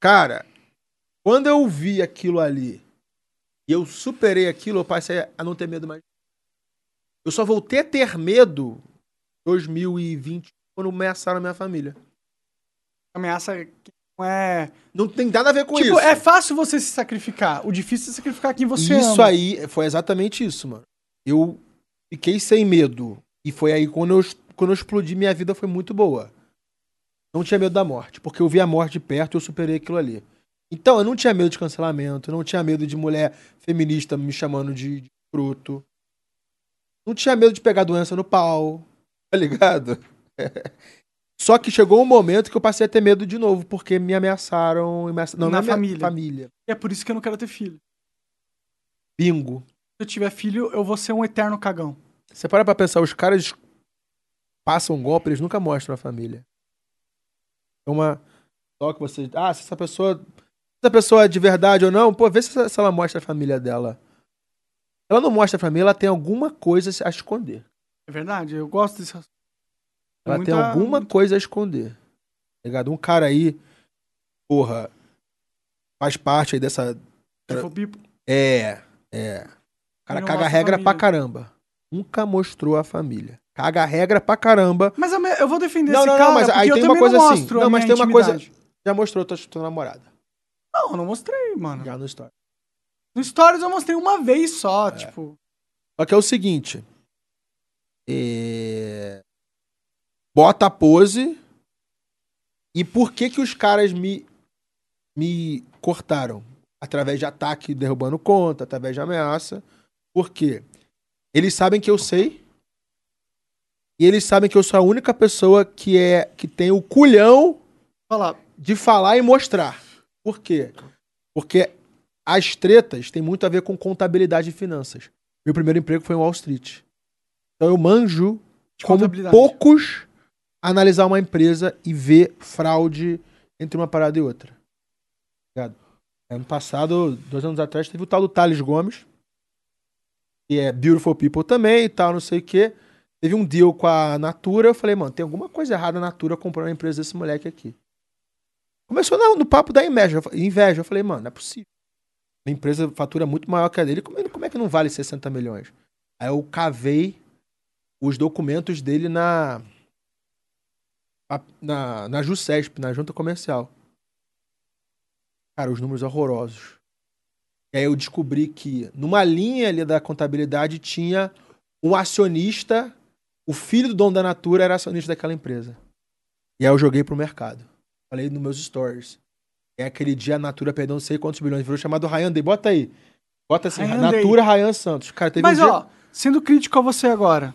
Cara, quando eu vi aquilo ali e eu superei aquilo, eu passei a não ter medo mais. Eu só voltei a ter medo em 2020 quando ameaçaram a minha família. Ameaça não é. Não tem nada a ver com tipo, isso. É fácil você se sacrificar. O difícil é sacrificar quem você isso ama. aí foi exatamente isso, mano. Eu fiquei sem medo. E foi aí quando eu, quando eu explodi, minha vida foi muito boa. Não tinha medo da morte, porque eu vi a morte de perto e eu superei aquilo ali. Então, eu não tinha medo de cancelamento, não tinha medo de mulher feminista me chamando de, de fruto. Não tinha medo de pegar doença no pau, tá ligado? Só que chegou um momento que eu passei a ter medo de novo, porque me ameaçaram. Não, na não família. família. E é por isso que eu não quero ter filho. Bingo. Se eu tiver filho, eu vou ser um eterno cagão. Você para pra pensar, os caras passam golpe, eles nunca mostram a família. É uma. Só que você. Ah, se essa pessoa essa pessoa é de verdade ou não, pô, vê se, se ela mostra a família dela. Ela não mostra a família, ela tem alguma coisa a esconder. É verdade, eu gosto desse Ela Muita... tem alguma coisa a esconder. Tá ligado? Um cara aí, porra, faz parte aí dessa. É, é. O cara caga regra pra caramba. Nunca mostrou a família. Caga regra pra caramba. Mas eu vou defender não, esse não, cara. Não, mas aí tem uma coisa assim. Não, mas tem uma coisa. Já mostrou tua, tua namorada. Não, não mostrei, mano. Já no Stories. No Stories eu mostrei uma vez só, é. tipo. Só que é o seguinte. É... Bota a pose. E por que que os caras me, me cortaram? Através de ataque derrubando conta, através de ameaça. Por quê? Eles sabem que eu sei. E eles sabem que eu sou a única pessoa que é que tem o culhão falar. de falar e mostrar. Por quê? Porque as tretas têm muito a ver com contabilidade e finanças. Meu primeiro emprego foi em Wall Street. Então eu manjo como poucos analisar uma empresa e ver fraude entre uma parada e outra. Obrigado. Ano passado, dois anos atrás, teve o tal do Thales Gomes, que é Beautiful People também e tal, não sei o quê. Teve um deal com a Natura. Eu falei, mano, tem alguma coisa errada na Natura comprando a empresa desse moleque aqui. Começou no, no papo da inveja. Inveja. Eu falei, mano, não é possível. A empresa fatura muito maior que a dele. Como, como é que não vale 60 milhões? Aí eu cavei os documentos dele na. Na, na JUCESP, na junta comercial. Cara, os números horrorosos. E aí eu descobri que numa linha ali da contabilidade tinha um acionista, o filho do dono da Natura era acionista daquela empresa. E aí eu joguei pro mercado. Falei nos meus stories. É aquele dia a Natura perdeu não sei quantos bilhões. Virou chamado Ryan Day. Bota aí. Bota assim, Ryan Natura Day. Ryan Santos. Cara, teve Mas, um ó, dia... sendo crítico a você agora.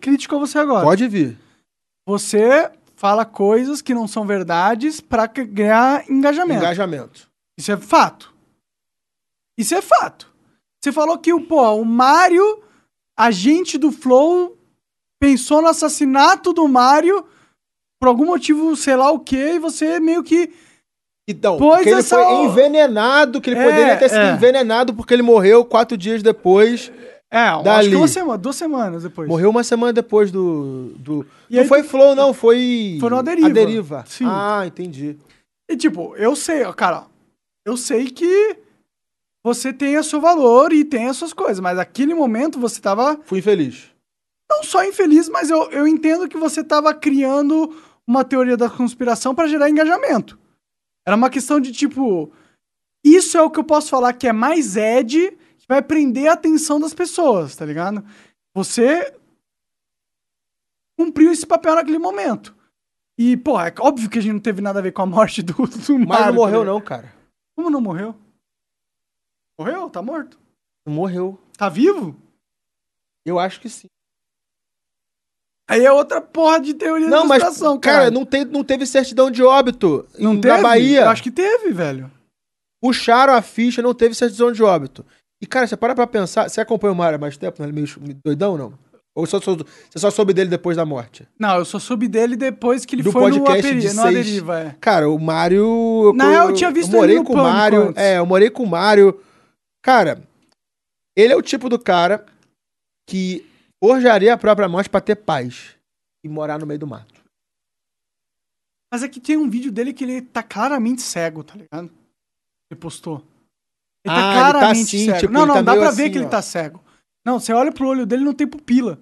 Crítico a você agora. Pode vir. Você fala coisas que não são verdades para ganhar engajamento. Engajamento. Isso é fato. Isso é fato. Você falou que o, pô, o Mário, agente do Flow, pensou no assassinato do Mário por algum motivo, sei lá o que, e você meio que. Então, porque ele essa... foi envenenado, que ele é, poderia ter sido é. envenenado porque ele morreu quatro dias depois. É, dali. acho que uma semana, duas semanas depois. Morreu uma semana depois do. do... não aí, foi Flow, não, foi. Foi no Deriva. A Deriva. Sim. Ah, entendi. E tipo, eu sei, cara, eu sei que você tem o seu valor e tem as suas coisas. Mas naquele momento você tava. Fui infeliz. Não só infeliz, mas eu, eu entendo que você tava criando uma teoria da conspiração para gerar engajamento. Era uma questão de tipo. Isso é o que eu posso falar que é mais Ed, que vai prender a atenção das pessoas, tá ligado? Você cumpriu esse papel naquele momento. E, pô, é óbvio que a gente não teve nada a ver com a morte do, do Mas não morreu, não, cara. Como não morreu? Morreu? Tá morto? Morreu. Tá vivo? Eu acho que sim. Aí é outra porra de teoria não, da conspiração, cara. Cara, não, te, não teve certidão de óbito não em, teve? na Bahia. Eu acho que teve, velho. Puxaram a ficha, não teve certidão de óbito. E, cara, você para pra pensar. Você acompanha o Mário há mais tempo? Ele é meio doidão não? Ou só, só, você só soube dele depois da morte? Não, eu só soube dele depois que ele Do foi podcast no, aperi, de no Deriva, é. Cara, o Mário... Na real, eu tinha visto eu morei ele no com o Mário. É, eu morei com o Mário. Cara, ele é o tipo do cara que forjaria a própria morte para ter paz e morar no meio do mato. Mas é que tem um vídeo dele que ele tá claramente cego, tá ligado? Ele postou. Ele tá ah, claramente ele tá assim, cego. Tipo, não, não, tá dá pra assim, ver que ó. ele tá cego. Não, você olha pro olho dele não tem pupila.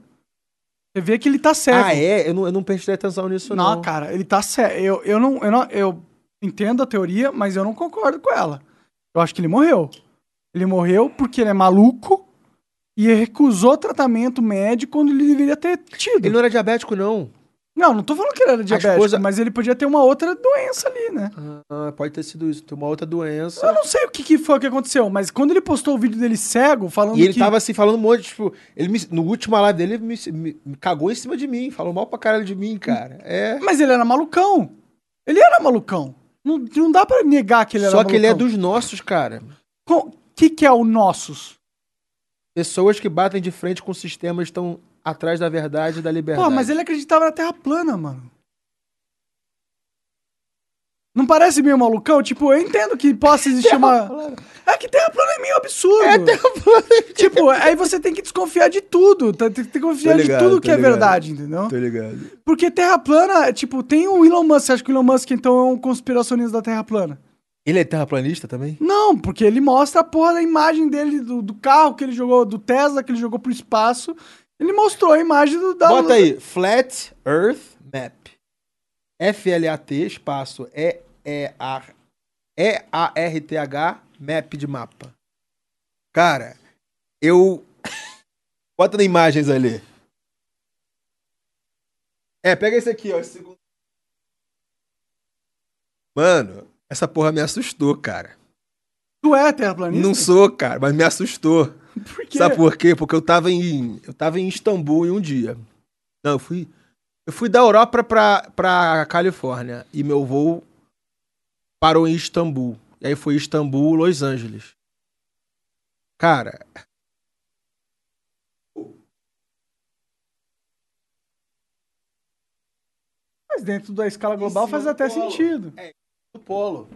Você vê que ele tá cego. Ah, é? Eu não, eu não prestei atenção nisso, não. Não, cara, ele tá cego. Eu, eu, não, eu, não, eu entendo a teoria, mas eu não concordo com ela. Eu acho que ele morreu. Ele morreu porque ele é maluco e recusou tratamento médico quando ele deveria ter tido. Ele não era diabético, não. Não, não tô falando que ele era diabético, mas ele podia ter uma outra doença ali, né? Ah, pode ter sido isso, ter uma outra doença. Eu não sei o que, que foi que aconteceu, mas quando ele postou o vídeo dele cego, falando E ele que... tava assim, falando um monte, tipo, ele me, no último live dele, ele me, me, me, cagou em cima de mim, falou mal pra caralho de mim, cara. É. Mas ele era malucão. Ele era malucão. Não, não dá pra negar que ele era Só malucão. que ele é dos nossos, cara. O que, que é o nossos? Pessoas que batem de frente com sistemas estão atrás da verdade e da liberdade. Pô, mas ele acreditava na Terra plana, mano. Não parece meio malucão? Tipo, eu entendo que possa existir uma. É que terra plana é meio absurdo. É terra plana. tipo, aí você tem que desconfiar de tudo. Tá? Tem que desconfiar ligado, de tudo que é ligado. é verdade, entendeu? Tô ligado. Porque terra plana, tipo, tem o Elon Musk. Você acha que o Elon Musk, então, é um conspiracionista da terra plana? Ele é terraplanista também? Não, porque ele mostra a porra da imagem dele, do, do carro que ele jogou, do Tesla que ele jogou pro espaço. Ele mostrou a imagem do. Da... Bota aí, Flat Earth Map. FLAT, espaço, E-E-A-R-T-H, map de mapa. Cara, eu. Bota na imagens ali. É, pega esse aqui, ó. Esse. Mano, essa porra me assustou, cara. Tu é terraplanista? Não sou, cara, mas me assustou. Por quê? Sabe por quê? Porque eu tava em. Eu tava em Istambul em um dia. Não, eu fui. Eu fui da Europa pra, pra Califórnia e meu voo parou em Istambul. E aí foi Istambul, Los Angeles. Cara. Mas dentro da escala global faz até sentido. É, do polo.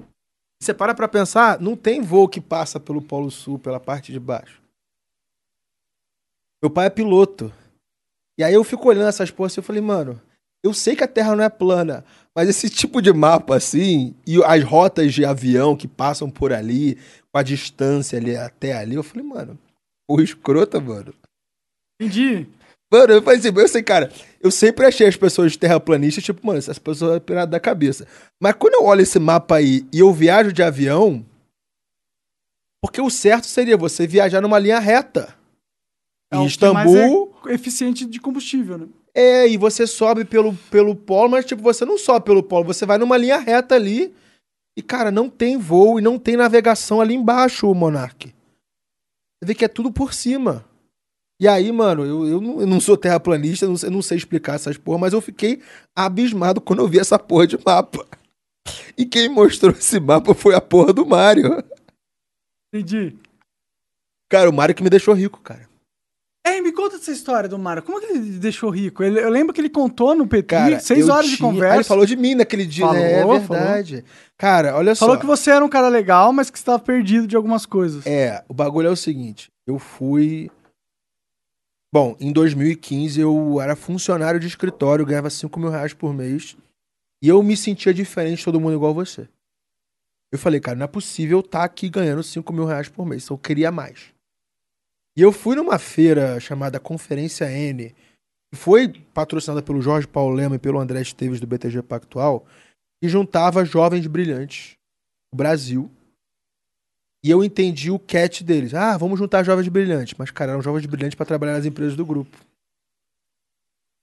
Você para pra pensar, não tem voo que passa pelo Polo Sul, pela parte de baixo. Meu pai é piloto. E aí eu fico olhando essas porras e eu falei, mano, eu sei que a Terra não é plana, mas esse tipo de mapa assim, e as rotas de avião que passam por ali, com a distância ali até ali, eu falei, mano, porra escrota, mano. Entendi. Mano, eu falei assim, eu sei, cara, eu sempre achei as pessoas terraplanistas, tipo, mano, essas pessoas piradas da cabeça. Mas quando eu olho esse mapa aí e eu viajo de avião, porque o certo seria você viajar numa linha reta. É em Istambul. É eficiente de combustível, né? É, e você sobe pelo, pelo polo, mas tipo, você não sobe pelo polo, você vai numa linha reta ali. E, cara, não tem voo e não tem navegação ali embaixo, o Monark. Você vê que é tudo por cima. E aí, mano, eu, eu, não, eu não sou terraplanista, eu não, eu não sei explicar essas porra, mas eu fiquei abismado quando eu vi essa porra de mapa. E quem mostrou esse mapa foi a porra do Mario. Entendi. Cara, o Mario que me deixou rico, cara. É, me conta essa história do Mário. Como é que ele deixou rico? Ele, eu lembro que ele contou no PT, Cara, seis horas tinha... de conversa. Ah, ele falou de mim naquele dia, falou, né? É verdade. Falou. Cara, olha falou só. Falou que você era um cara legal, mas que estava perdido de algumas coisas. É, o bagulho é o seguinte. Eu fui... Bom, em 2015 eu era funcionário de escritório, ganhava 5 mil reais por mês. E eu me sentia diferente de todo mundo igual você. Eu falei, cara, não é possível estar tá aqui ganhando 5 mil reais por mês. Eu queria mais. E eu fui numa feira chamada Conferência N, que foi patrocinada pelo Jorge Paulo Lema e pelo André Esteves do BTG Pactual, que juntava jovens brilhantes do Brasil. E eu entendi o catch deles. Ah, vamos juntar jovens brilhantes. Mas, cara, eram jovens brilhantes para trabalhar nas empresas do grupo.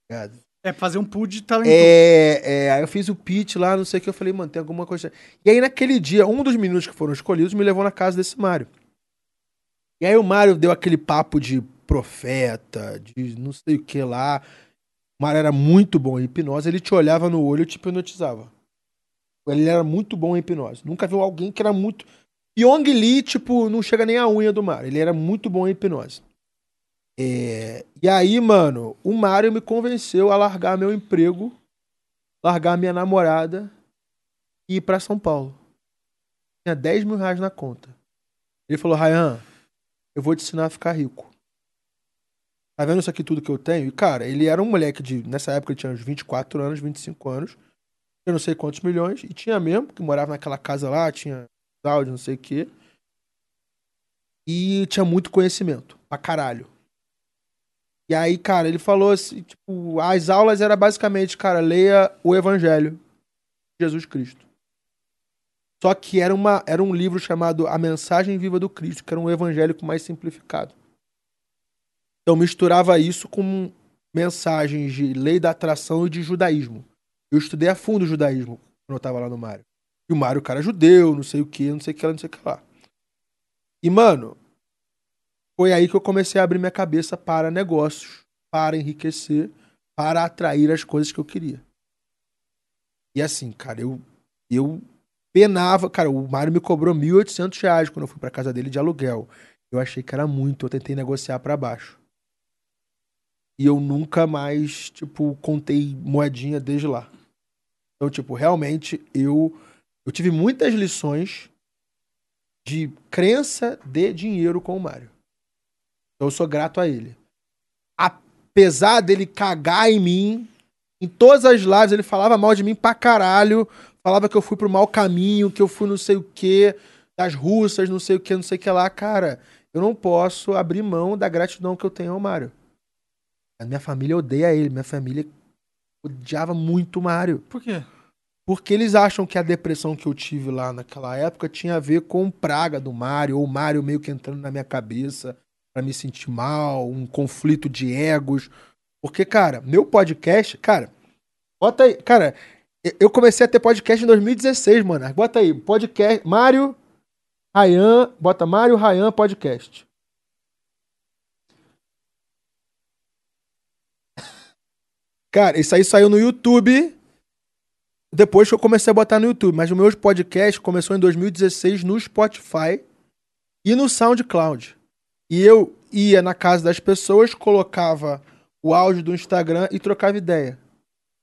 Obrigado. É fazer um pool de talento. É, é, aí eu fiz o pitch lá, não sei o que, eu falei, mano, tem alguma coisa. E aí naquele dia, um dos minutos que foram escolhidos me levou na casa desse Mário. E aí o Mário deu aquele papo de profeta, de não sei o que lá. O Mário era muito bom em hipnose, ele te olhava no olho e te hipnotizava. Ele era muito bom em hipnose. Nunca viu alguém que era muito. Pyong Lee, tipo, não chega nem a unha do Mário. Ele era muito bom em hipnose. É, e aí, mano, o Mário me convenceu a largar meu emprego, largar minha namorada e ir pra São Paulo. Tinha 10 mil reais na conta. Ele falou, Ryan, eu vou te ensinar a ficar rico. Tá vendo isso aqui tudo que eu tenho? E, cara, ele era um moleque de. Nessa época ele tinha uns 24 anos, 25 anos. Eu não sei quantos milhões. E tinha mesmo, que morava naquela casa lá, tinha áudio, não sei o quê. E tinha muito conhecimento. Pra caralho. E aí, cara, ele falou assim, tipo, as aulas era basicamente, cara, leia o Evangelho de Jesus Cristo. Só que era, uma, era um livro chamado A Mensagem Viva do Cristo, que era um evangélico mais simplificado. Então misturava isso com mensagens de lei da atração e de judaísmo. Eu estudei a fundo o judaísmo quando eu tava lá no Mário. E o Mário, o cara judeu, não sei o que, não sei o que lá, não sei o que lá. E, mano, foi aí que eu comecei a abrir minha cabeça para negócios, para enriquecer, para atrair as coisas que eu queria. E assim, cara, eu, eu penava. Cara, o Mário me cobrou 1.800 reais quando eu fui pra casa dele de aluguel. Eu achei que era muito, eu tentei negociar para baixo. E eu nunca mais, tipo, contei moedinha desde lá. Então, tipo, realmente eu eu tive muitas lições de crença de dinheiro com o Mário. Eu sou grato a ele. Apesar dele cagar em mim, em todas as lives ele falava mal de mim pra caralho, falava que eu fui pro mau caminho, que eu fui não sei o que, das russas, não sei o que, não sei o que lá. Cara, eu não posso abrir mão da gratidão que eu tenho ao Mário. A minha família odeia ele, minha família odiava muito o Mário. Por quê? Porque eles acham que a depressão que eu tive lá naquela época tinha a ver com praga do Mário, ou o Mário meio que entrando na minha cabeça para me sentir mal, um conflito de egos. Porque, cara, meu podcast, cara, bota aí, cara, eu comecei a ter podcast em 2016, mano. Bota aí, podcast, Mário Rayan, bota Mário Rayan Podcast. Cara, isso aí saiu no YouTube. Depois que eu comecei a botar no YouTube. Mas o meu podcast começou em 2016 no Spotify e no SoundCloud. E eu ia na casa das pessoas, colocava o áudio do Instagram e trocava ideia.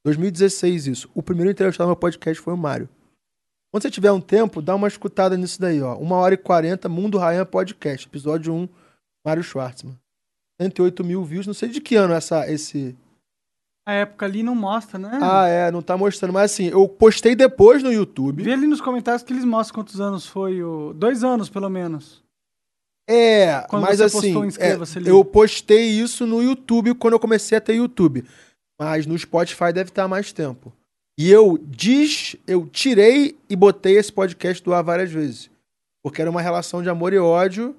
2016 isso. O primeiro entrevistado no meu podcast foi o Mário. Quando você tiver um tempo, dá uma escutada nisso daí, ó. Uma hora e quarenta, Mundo Rayan Podcast, episódio 1, Mário Schwartzman. 108 mil views, não sei de que ano essa, esse... A época ali não mostra, né? Ah, é, não tá mostrando. Mas assim, eu postei depois no YouTube. Vê ali nos comentários que eles mostram quantos anos foi o... Dois anos, pelo menos. É, quando mas assim, é, eu postei isso no YouTube quando eu comecei a ter YouTube. Mas no Spotify deve estar mais tempo. E eu diz, eu tirei e botei esse podcast do ar várias vezes. Porque era uma relação de amor e ódio.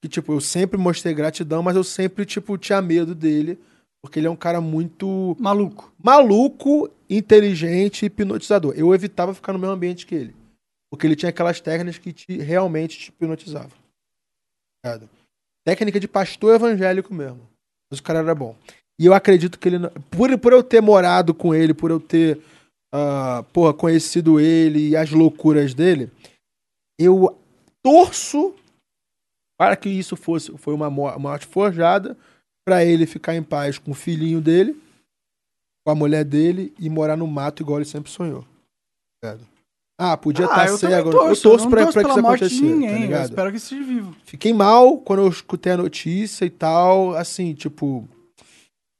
Que, tipo, eu sempre mostrei gratidão, mas eu sempre, tipo, tinha medo dele. Porque ele é um cara muito. Maluco. Maluco, inteligente e hipnotizador. Eu evitava ficar no mesmo ambiente que ele. Porque ele tinha aquelas técnicas que te, realmente te hipnotizavam. Técnica de pastor evangélico mesmo. Mas o cara era bom. E eu acredito que ele. Por, por eu ter morado com ele, por eu ter uh, porra, conhecido ele e as loucuras dele, eu torço para que isso fosse foi uma morte forjada para ele ficar em paz com o filhinho dele, com a mulher dele e morar no mato igual ele sempre sonhou. Ah, podia estar ah, tá cego. Torço, eu torço pra, torço pra que isso aconteça. Ninguém, tá eu espero que esteja vivo. Fiquei mal quando eu escutei a notícia e tal. Assim, tipo.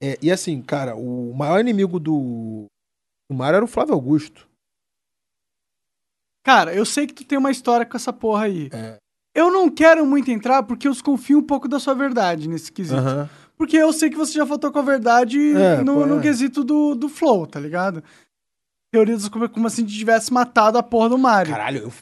É, e assim, cara, o maior inimigo do, do Mário era o Flávio Augusto. Cara, eu sei que tu tem uma história com essa porra aí. É. Eu não quero muito entrar porque eu desconfio um pouco da sua verdade nesse quesito. Uhum. Porque eu sei que você já faltou com a verdade é, no, pô, no é. quesito do, do flow, tá ligado? Teoria das como se a gente tivesse matado a porra do Mario. Caralho, eu,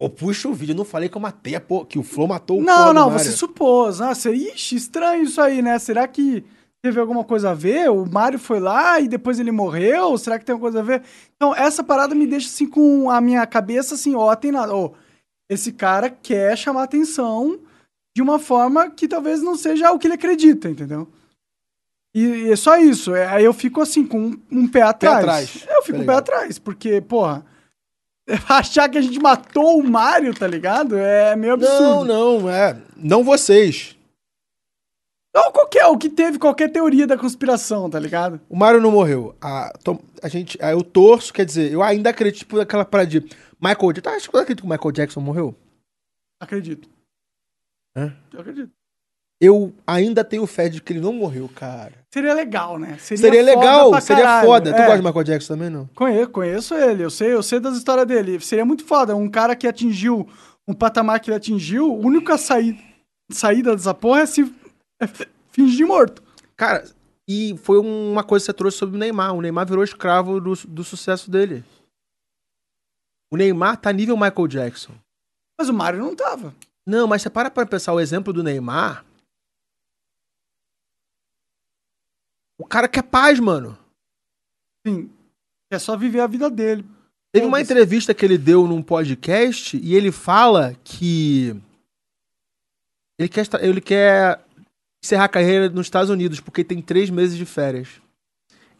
eu puxo o vídeo, eu não falei que eu matei a porra, que o Flow matou o Não, não, você supôs. Ah, seria, ixi, estranho isso aí, né? Será que teve alguma coisa a ver? O Mario foi lá e depois ele morreu? Será que tem alguma coisa a ver? Então, essa parada me deixa assim com a minha cabeça assim, ó, tem nada. Ó, esse cara quer chamar atenção de uma forma que talvez não seja o que ele acredita, entendeu? E, e é só isso. É, aí eu fico assim, com um, um pé atrás. Pé atrás. Eu fico tá um pé atrás, porque, porra, achar que a gente matou o Mario, tá ligado? É meio absurdo. Não, não, é. Não vocês. Não, qualquer, o que teve qualquer teoria da conspiração, tá ligado? O Mario não morreu. A, a gente, eu torço, quer dizer, eu ainda acredito tipo, naquela parada de Michael Jackson. Tá, acho que eu acredito que o Michael Jackson morreu. Acredito. Hã? Eu acredito. Eu ainda tenho fé de que ele não morreu, cara. Seria legal, né? Seria, seria legal, seria foda. É. Tu gosta de Michael Jackson também, não? Conheço, conheço ele, eu sei, eu sei das histórias dele. Seria muito foda. Um cara que atingiu um patamar que ele atingiu, a única saída, saída dessa porra é se é fingir morto. Cara, e foi uma coisa que você trouxe sobre o Neymar. O Neymar virou escravo do, do sucesso dele. O Neymar tá nível Michael Jackson. Mas o Mário não tava. Não, mas você para pra pensar o exemplo do Neymar. O cara quer paz, mano. Sim. É só viver a vida dele. Teve uma entrevista que ele deu num podcast e ele fala que ele quer, ele quer encerrar a carreira nos Estados Unidos porque tem três meses de férias.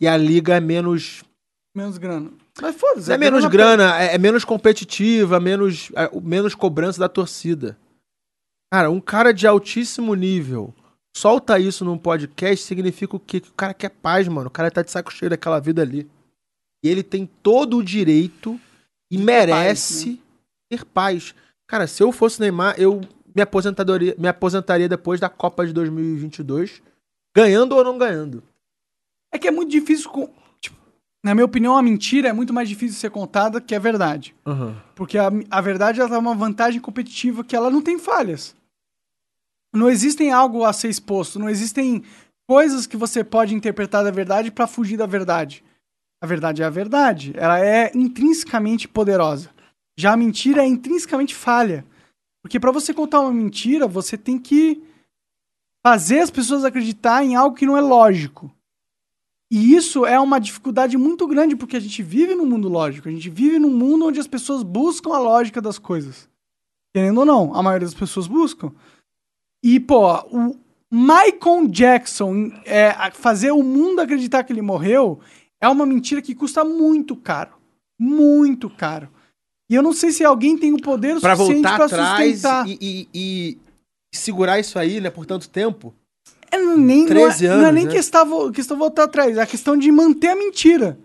E a liga é menos. Menos grana. Mas foda-se. É, é menos grana, é, é, menos competitiva, menos, é, menos cobrança da torcida. Cara, um cara de altíssimo nível solta isso num podcast significa o quê? Que o cara quer paz, mano. O cara tá de saco cheio daquela vida ali. E ele tem todo o direito e merece paz, né? ter paz. Cara, se eu fosse Neymar, eu me aposentadoria, me aposentaria depois da Copa de 2022, ganhando ou não ganhando. É que é muito difícil com, tipo, na minha opinião, a mentira é muito mais difícil de ser contada que a verdade. Uhum. Porque a, a verdade ela dá uma vantagem competitiva que ela não tem falhas. Não existem algo a ser exposto, não existem coisas que você pode interpretar da verdade para fugir da verdade. A verdade é a verdade, ela é intrinsecamente poderosa. Já a mentira é intrinsecamente falha. Porque para você contar uma mentira, você tem que fazer as pessoas acreditar em algo que não é lógico. E isso é uma dificuldade muito grande porque a gente vive num mundo lógico, a gente vive num mundo onde as pessoas buscam a lógica das coisas. Querendo ou não, a maioria das pessoas buscam. E, pô, o Michael Jackson é, fazer o mundo acreditar que ele morreu é uma mentira que custa muito caro. Muito caro. E eu não sei se alguém tem o poder pra suficiente para sustentar. E, e, e, segurar isso aí, né, por tanto tempo. É, nem, 13 não é, anos, não é nem né? questão, questão voltar atrás, é a questão de manter a mentira.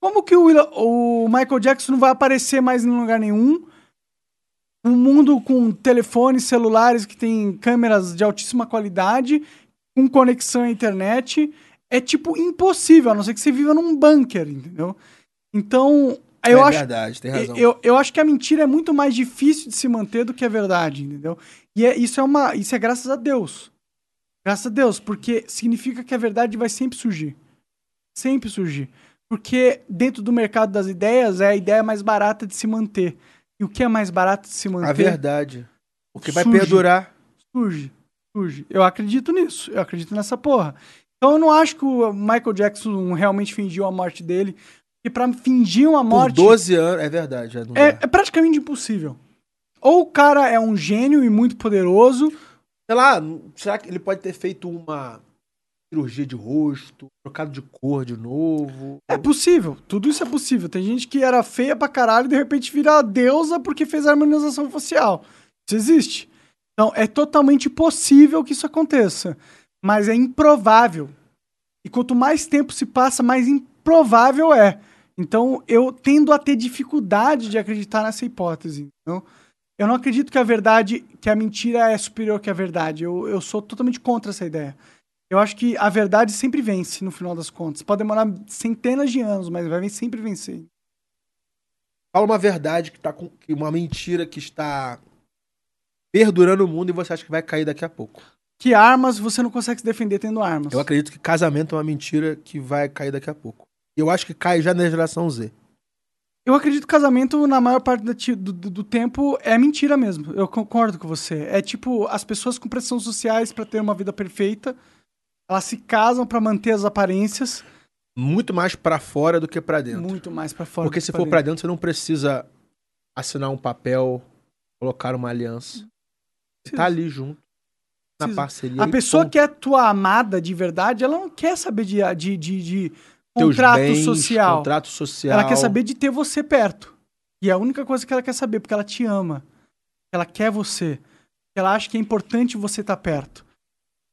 Como que o, o Michael Jackson não vai aparecer mais em lugar nenhum? Um mundo com telefones celulares que tem câmeras de altíssima qualidade, com conexão à internet, é tipo impossível, a não ser que você viva num bunker, entendeu? Então, eu é acho, verdade, tem razão. Eu, eu acho que a mentira é muito mais difícil de se manter do que a verdade, entendeu? E é, isso é uma, isso é graças a Deus. Graças a Deus, porque significa que a verdade vai sempre surgir. Sempre surgir. Porque dentro do mercado das ideias é a ideia mais barata de se manter. E o que é mais barato de se manter? A verdade. O que surge, vai perdurar. Surge, surge. Eu acredito nisso. Eu acredito nessa porra. Então eu não acho que o Michael Jackson realmente fingiu a morte dele. E para fingir uma morte. Por 12 anos, é verdade. É, é, é, praticamente impossível. Ou o cara é um gênio e muito poderoso. Sei lá, será que ele pode ter feito uma cirurgia de rosto, trocado de cor de novo. É possível, tudo isso é possível. Tem gente que era feia pra caralho e de repente vira deusa porque fez a harmonização facial. Isso existe. Então, é totalmente possível que isso aconteça. Mas é improvável. E quanto mais tempo se passa, mais improvável é. Então, eu tendo a ter dificuldade de acreditar nessa hipótese. Então, eu não acredito que a verdade, que a mentira é superior que a verdade. Eu, eu sou totalmente contra essa ideia. Eu acho que a verdade sempre vence, no final das contas. Pode demorar centenas de anos, mas vai sempre vencer. Fala uma verdade que tá com. Uma mentira que está perdurando o mundo e você acha que vai cair daqui a pouco. Que armas você não consegue se defender tendo armas. Eu acredito que casamento é uma mentira que vai cair daqui a pouco. Eu acho que cai já na geração Z. Eu acredito que casamento, na maior parte do, do, do, tempo, é mentira mesmo. Eu concordo com você. É tipo, as pessoas com pressão sociais para ter uma vida perfeita, elas se casam para manter as aparências. Muito mais para fora do que para dentro. Muito mais para fora. Porque se for para dentro, você não precisa assinar um papel, colocar uma aliança. Você tá ali junto. Na parceria. A pessoa que é tua amada de verdade, ela não quer saber de, de, de, de contrato bens, social. Contrato social. Ela quer saber de ter você perto. E é a única coisa que ela quer saber, porque ela te ama. Ela quer você. Ela acha que é importante você estar tá perto.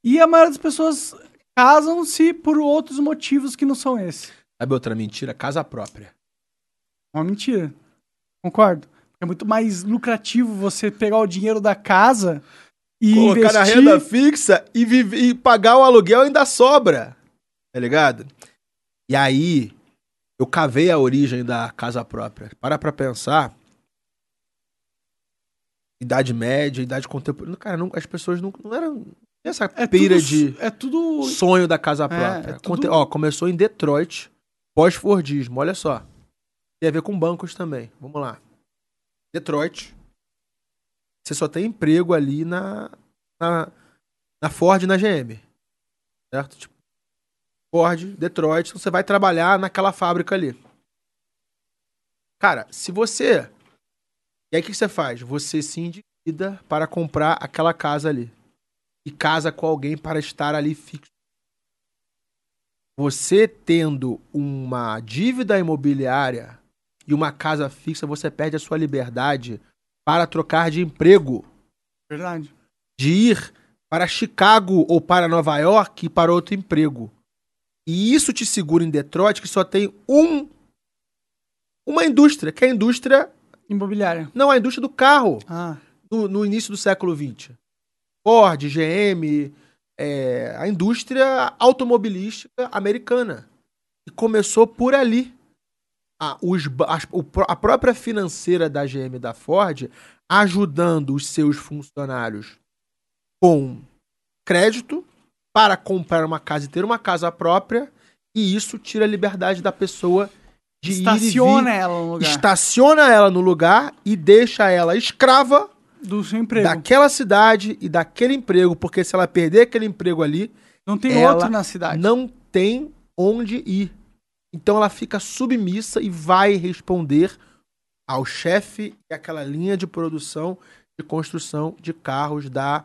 E a maioria das pessoas casam-se por outros motivos que não são esses. Sabe outra mentira? Casa própria. Uma mentira. Concordo. É muito mais lucrativo você pegar o dinheiro da casa e Colocar investir... na renda fixa e, viver, e pagar o aluguel ainda sobra. Tá ligado? E aí, eu cavei a origem da casa própria. Para pra pensar. Idade média, idade contemporânea. Cara, não, as pessoas não, não eram. Essa é pira tudo, de é tudo sonho da casa é, própria. É, é tudo... Ó, começou em Detroit, pós-Fordismo, olha só. Tem a ver com bancos também. Vamos lá. Detroit. Você só tem emprego ali na, na, na Ford e na GM. Certo? Tipo, Ford, Detroit, então você vai trabalhar naquela fábrica ali. Cara, se você. E aí o que você faz? Você se endivida para comprar aquela casa ali. E casa com alguém para estar ali fixo. Você tendo uma dívida imobiliária e uma casa fixa, você perde a sua liberdade para trocar de emprego. Verdade. De ir para Chicago ou para Nova York e para outro emprego. E isso te segura em Detroit, que só tem um uma indústria, que é a indústria imobiliária. Não, a indústria do carro. Ah. No, no início do século XX. Ford, GM, é, a indústria automobilística americana. E começou por ali. A, os, a, a própria financeira da GM e da Ford ajudando os seus funcionários com crédito para comprar uma casa e ter uma casa própria, e isso tira a liberdade da pessoa de Estaciona ir ela no lugar. Estaciona ela no lugar e deixa ela escrava do seu emprego. Daquela cidade e daquele emprego, porque se ela perder aquele emprego ali, não tem outro na cidade. Não tem onde ir. Então ela fica submissa e vai responder ao chefe e aquela linha de produção de construção de carros da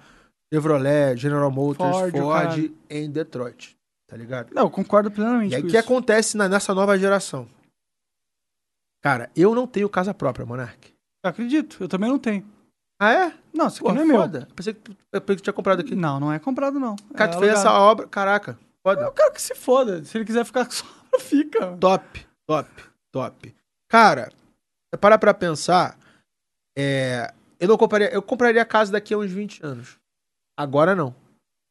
Chevrolet, General Motors, Ford, Ford em Detroit. Tá ligado? Não, concordo plenamente. E aí o que acontece na, nessa nova geração? Cara, eu não tenho casa própria, Monark. Acredito, eu também não tenho. Ah, é? Não, isso aqui Pô, não é foda. meu. Eu pensei, que, eu pensei que tinha comprado aqui. Não, não é comprado, não. Cara, é tu fez essa obra, caraca. Foda. Eu quero que se foda. Se ele quiser ficar só, fica. Top, top, top. Cara, para pra pensar, é, eu não compraria, eu compraria a casa daqui a uns 20 anos. Agora não.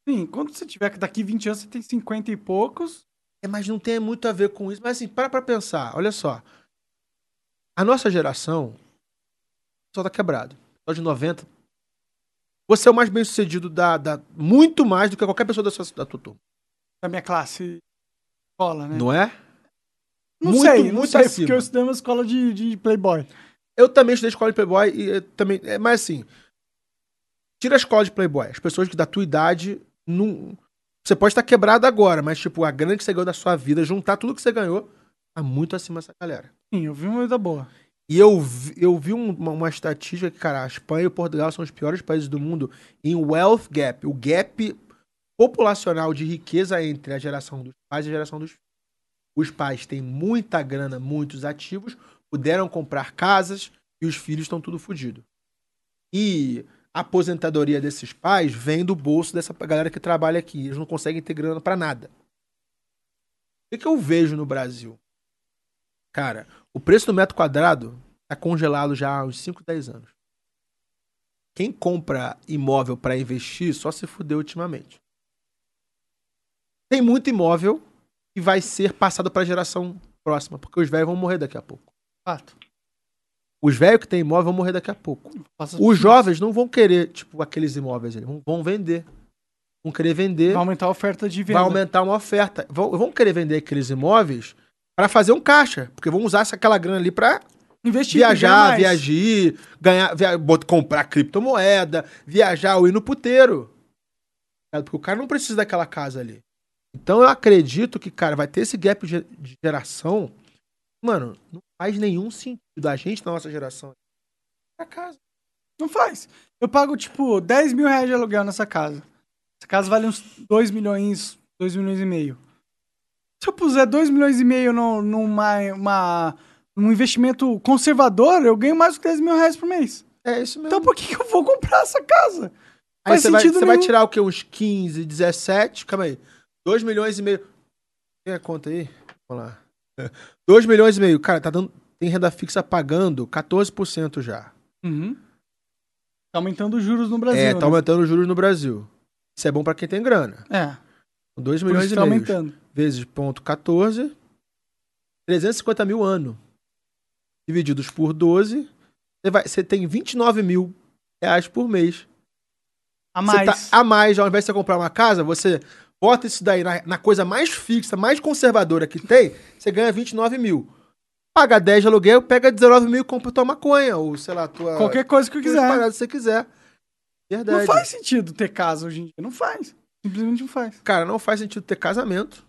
Sim, quando você tiver daqui 20 anos você tem 50 e poucos. É, mas não tem muito a ver com isso. Mas assim, para pra pensar. Olha só. A nossa geração só tá quebrado. Só de 90. Você é o mais bem sucedido da, da. Muito mais do que qualquer pessoa da, sua, da tua turma. Da minha classe escola, né? Não é? Não muito, sei, não muito sei, acima. porque eu estudei uma escola de, de Playboy. Eu também estudei escola de Playboy e também. É, mas assim, Tira a escola de Playboy. As pessoas que da tua idade. Não... Você pode estar quebrado agora, mas, tipo, a grana que você ganhou da sua vida, juntar tudo que você ganhou, tá muito acima dessa galera. Sim, eu vi uma vida boa. E eu vi, eu vi uma, uma estatística que, cara, a Espanha e Portugal são os piores países do mundo em wealth gap. O gap populacional de riqueza entre a geração dos pais e a geração dos filhos. Os pais têm muita grana, muitos ativos, puderam comprar casas e os filhos estão tudo fodido. E a aposentadoria desses pais vem do bolso dessa galera que trabalha aqui. Eles não conseguem ter grana para nada. O que, eu vejo no Brasil? Cara, o preço do metro quadrado tá congelado já há uns 5, 10 anos. Quem compra imóvel para investir só se fudeu ultimamente. Tem muito imóvel que vai ser passado para a geração próxima, porque os velhos vão morrer daqui a pouco. Fato. Os velhos que têm imóvel vão morrer daqui a pouco. Os jovens não vão querer, tipo, aqueles imóveis ali. Vão, vão vender. Vão querer vender. Vai aumentar a oferta de venda. Vai aumentar uma oferta. Vão, vão querer vender aqueles imóveis para fazer um caixa. Porque vão usar aquela grana ali para Investir, viajar, viajar, ganhar, via, comprar criptomoeda, viajar ou ir no puteiro. Porque o cara não precisa daquela casa ali. Então eu acredito que, cara, vai ter esse gap de geração. Mano, não faz nenhum sentido a gente, na nossa geração, a casa. Não faz. Eu pago, tipo, 10 mil reais de aluguel nessa casa. Essa casa vale uns 2 milhões, 2 milhões e meio. Se eu puser 2 milhões e meio no, numa uma, num investimento conservador, eu ganho mais do que 10 mil reais por mês. É isso mesmo. Então por que, que eu vou comprar essa casa? Aí Faz você vai, você vai tirar o quê? Uns 15, 17? Calma aí. 2 milhões e meio. Tem a conta aí? Vamos lá. 2 milhões e meio. Cara, tá dando. Tem renda fixa pagando 14% já. Uhum. Tá aumentando os juros no Brasil. É, tá né? aumentando os juros no Brasil. Isso é bom para quem tem grana. É. 2 milhões e tá meio. aumentando. Vezes ponto 14. 350 mil ano. Divididos por 12. Você, vai, você tem 29 mil reais por mês. A mais. Tá, a mais, ao invés de você comprar uma casa, você bota isso daí na, na, coisa mais fixa, mais conservadora que tem, você ganha 29 mil. Paga 10 de aluguel, pega 19 mil e compra tua maconha, ou sei lá, tua. Qualquer coisa que eu quiser. Parada que você quiser. Verdade. Não faz sentido ter casa hoje em dia. Não faz. Simplesmente não faz. Cara, não faz sentido ter casamento.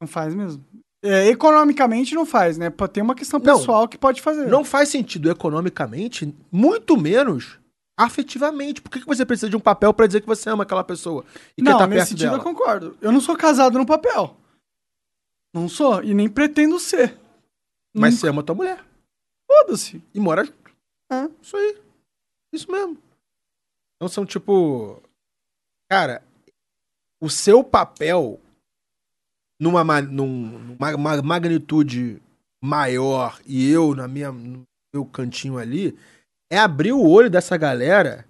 Não faz mesmo. É, economicamente não faz, né? Tem uma questão pessoal não, que pode fazer. Não faz sentido economicamente, muito menos afetivamente. Por que, que você precisa de um papel para dizer que você ama aquela pessoa? E não, quer tá nesse sentido dela? eu concordo. Eu não sou casado no papel. Não sou. E nem pretendo ser. Mas Nunca. você ama tua mulher. Foda-se. E mora. É. Isso aí. Isso mesmo. Então são tipo. Cara, o seu papel numa, numa magnitude maior e eu na minha, no meu cantinho ali é abrir o olho dessa galera.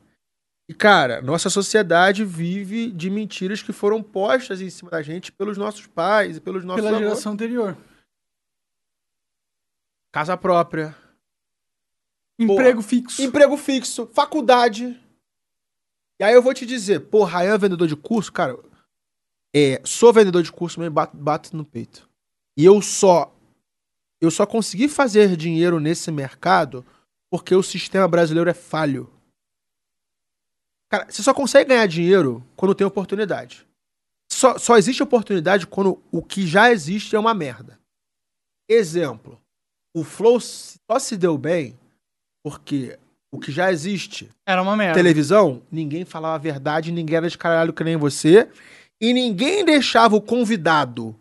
E, cara, nossa sociedade vive de mentiras que foram postas em cima da gente pelos nossos pais e pelos nossos Pela geração anterior. Casa própria. Emprego fixo. Emprego fixo. Faculdade. E aí eu vou te dizer, pô, Ryan é vendedor de curso, cara. É, sou vendedor de curso, mas bato, bato no peito. E eu só. Eu só consegui fazer dinheiro nesse mercado porque o sistema brasileiro é falho. Cara, você só consegue ganhar dinheiro quando tem oportunidade. Só, só existe oportunidade quando o que já existe é uma merda. Exemplo. O Flow só se deu bem porque o que já existe. Era uma merda. Televisão, ninguém falava a verdade, ninguém era de caralho que nem você. E ninguém deixava o convidado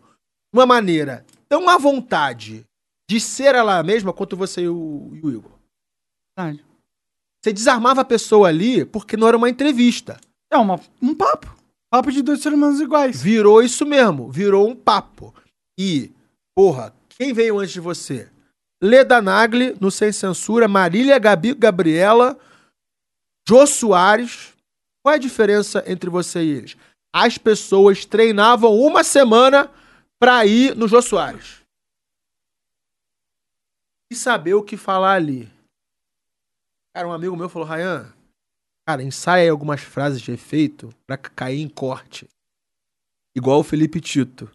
de uma maneira tão à vontade de ser ela mesma quanto você e o, e o Igor. Verdade. Você desarmava a pessoa ali porque não era uma entrevista. É uma, um papo. Papo de dois seres humanos iguais. Virou isso mesmo. Virou um papo. E, porra, quem veio antes de você? Leda Nagli, no Sem Censura, Marília Gabi Gabriela, Jô Soares. Qual é a diferença entre você e eles? As pessoas treinavam uma semana pra ir no Jô Soares. E saber o que falar ali. Cara, um amigo meu falou, Ryan, cara, ensaia aí algumas frases de efeito pra cair em corte. Igual o Felipe Tito.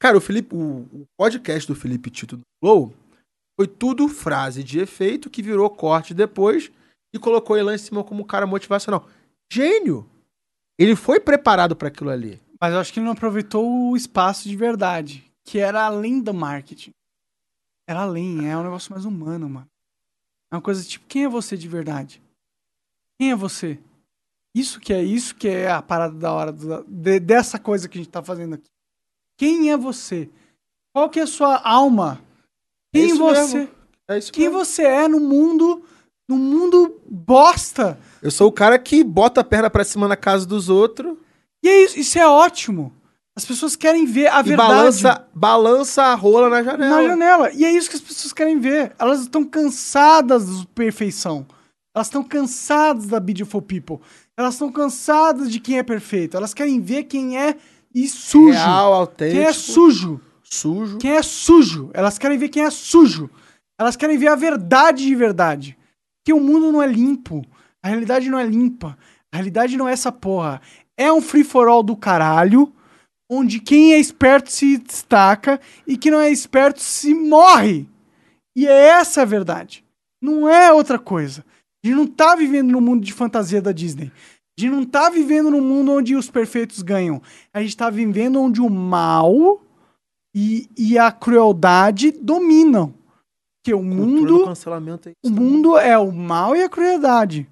Cara, o Felipe, o, o podcast do Felipe Tito do Flow foi tudo frase de efeito que virou corte depois e colocou ele lá em cima como um cara motivacional. Gênio! Ele foi preparado para aquilo ali. Mas eu acho que ele não aproveitou o espaço de verdade, que era além do marketing. Era além, é um negócio mais humano, mano. É uma coisa tipo, quem é você de verdade? Quem é você? Isso que é isso que é a parada da hora do, de, dessa coisa que a gente tá fazendo aqui. Quem é você? Qual que é a sua alma? Quem é você? É quem mesmo. você é no mundo, no mundo bosta? Eu sou o cara que bota a perna para cima na casa dos outros. E é isso, isso é ótimo. As pessoas querem ver a e verdade. Balança, balança a rola na janela. Na janela. E é isso que as pessoas querem ver. Elas estão cansadas de perfeição. Elas estão cansadas da Beautiful People. Elas estão cansadas de quem é perfeito. Elas querem ver quem é e sujo. Real, autêntico. Quem é sujo. Sujo. Quem é sujo. Elas querem ver quem é sujo. Elas querem ver a verdade de verdade. Que o mundo não é limpo. A realidade não é limpa. A realidade não é essa porra. É um free for all do caralho, onde quem é esperto se destaca e quem não é esperto se morre. E é essa a verdade. Não é outra coisa. A gente não tá vivendo no mundo de fantasia da Disney. A gente não tá vivendo num mundo onde os perfeitos ganham. A gente tá vivendo onde o mal e, e a crueldade dominam. Que o mundo. Cancelamento é o mundo é o mal e a crueldade.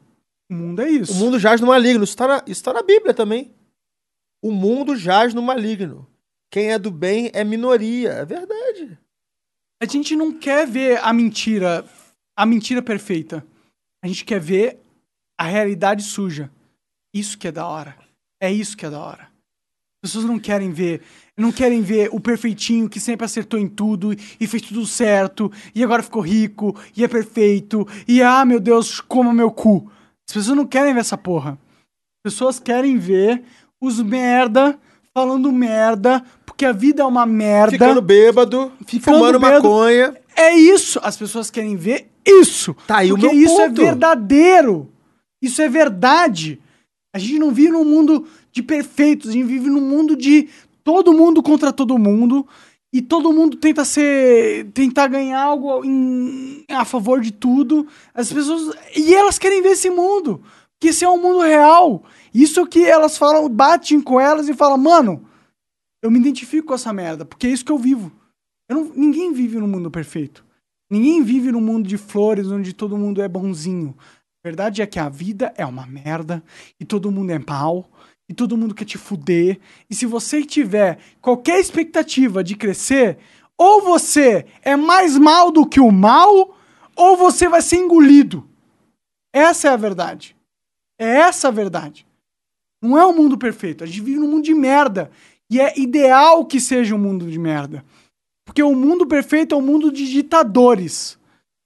O mundo é isso. O mundo jaz no maligno. Isso tá na, isso tá na Bíblia também. O mundo jaz no maligno. Quem é do bem é minoria. É verdade. A gente não quer ver a mentira, a mentira perfeita. A gente quer ver a realidade suja. Isso que é da hora. É isso que é da hora. As pessoas não querem ver, não querem ver o perfeitinho que sempre acertou em tudo e fez tudo certo e agora ficou rico e é perfeito e ah, meu Deus, coma meu cu. As pessoas não querem ver essa porra. As pessoas querem ver os merda falando merda, porque a vida é uma merda. Ficando bêbado, ficando fumando bêbado. maconha. É isso. As pessoas querem ver isso. Tá aí porque o meu isso é ponto. é verdadeiro. Isso é verdade. A gente não vive num mundo de perfeitos, a gente vive num mundo de todo mundo contra todo mundo e todo mundo tenta ser tentar ganhar algo em, a favor de tudo. As pessoas e elas querem ver esse mundo, que esse é um mundo real. Isso que elas falam, batem com elas e falam: "Mano, eu me identifico com essa merda, porque é isso que eu vivo". Eu não, ninguém vive num mundo perfeito. Ninguém vive num mundo de flores onde todo mundo é bonzinho. A verdade é que a vida é uma merda e todo mundo é mal e todo mundo quer te fuder. E se você tiver qualquer expectativa de crescer, ou você é mais mal do que o mal, ou você vai ser engolido. Essa é a verdade. É essa a verdade. Não é um mundo perfeito. A gente vive num mundo de merda. E é ideal que seja um mundo de merda. Porque o mundo perfeito é um mundo de ditadores.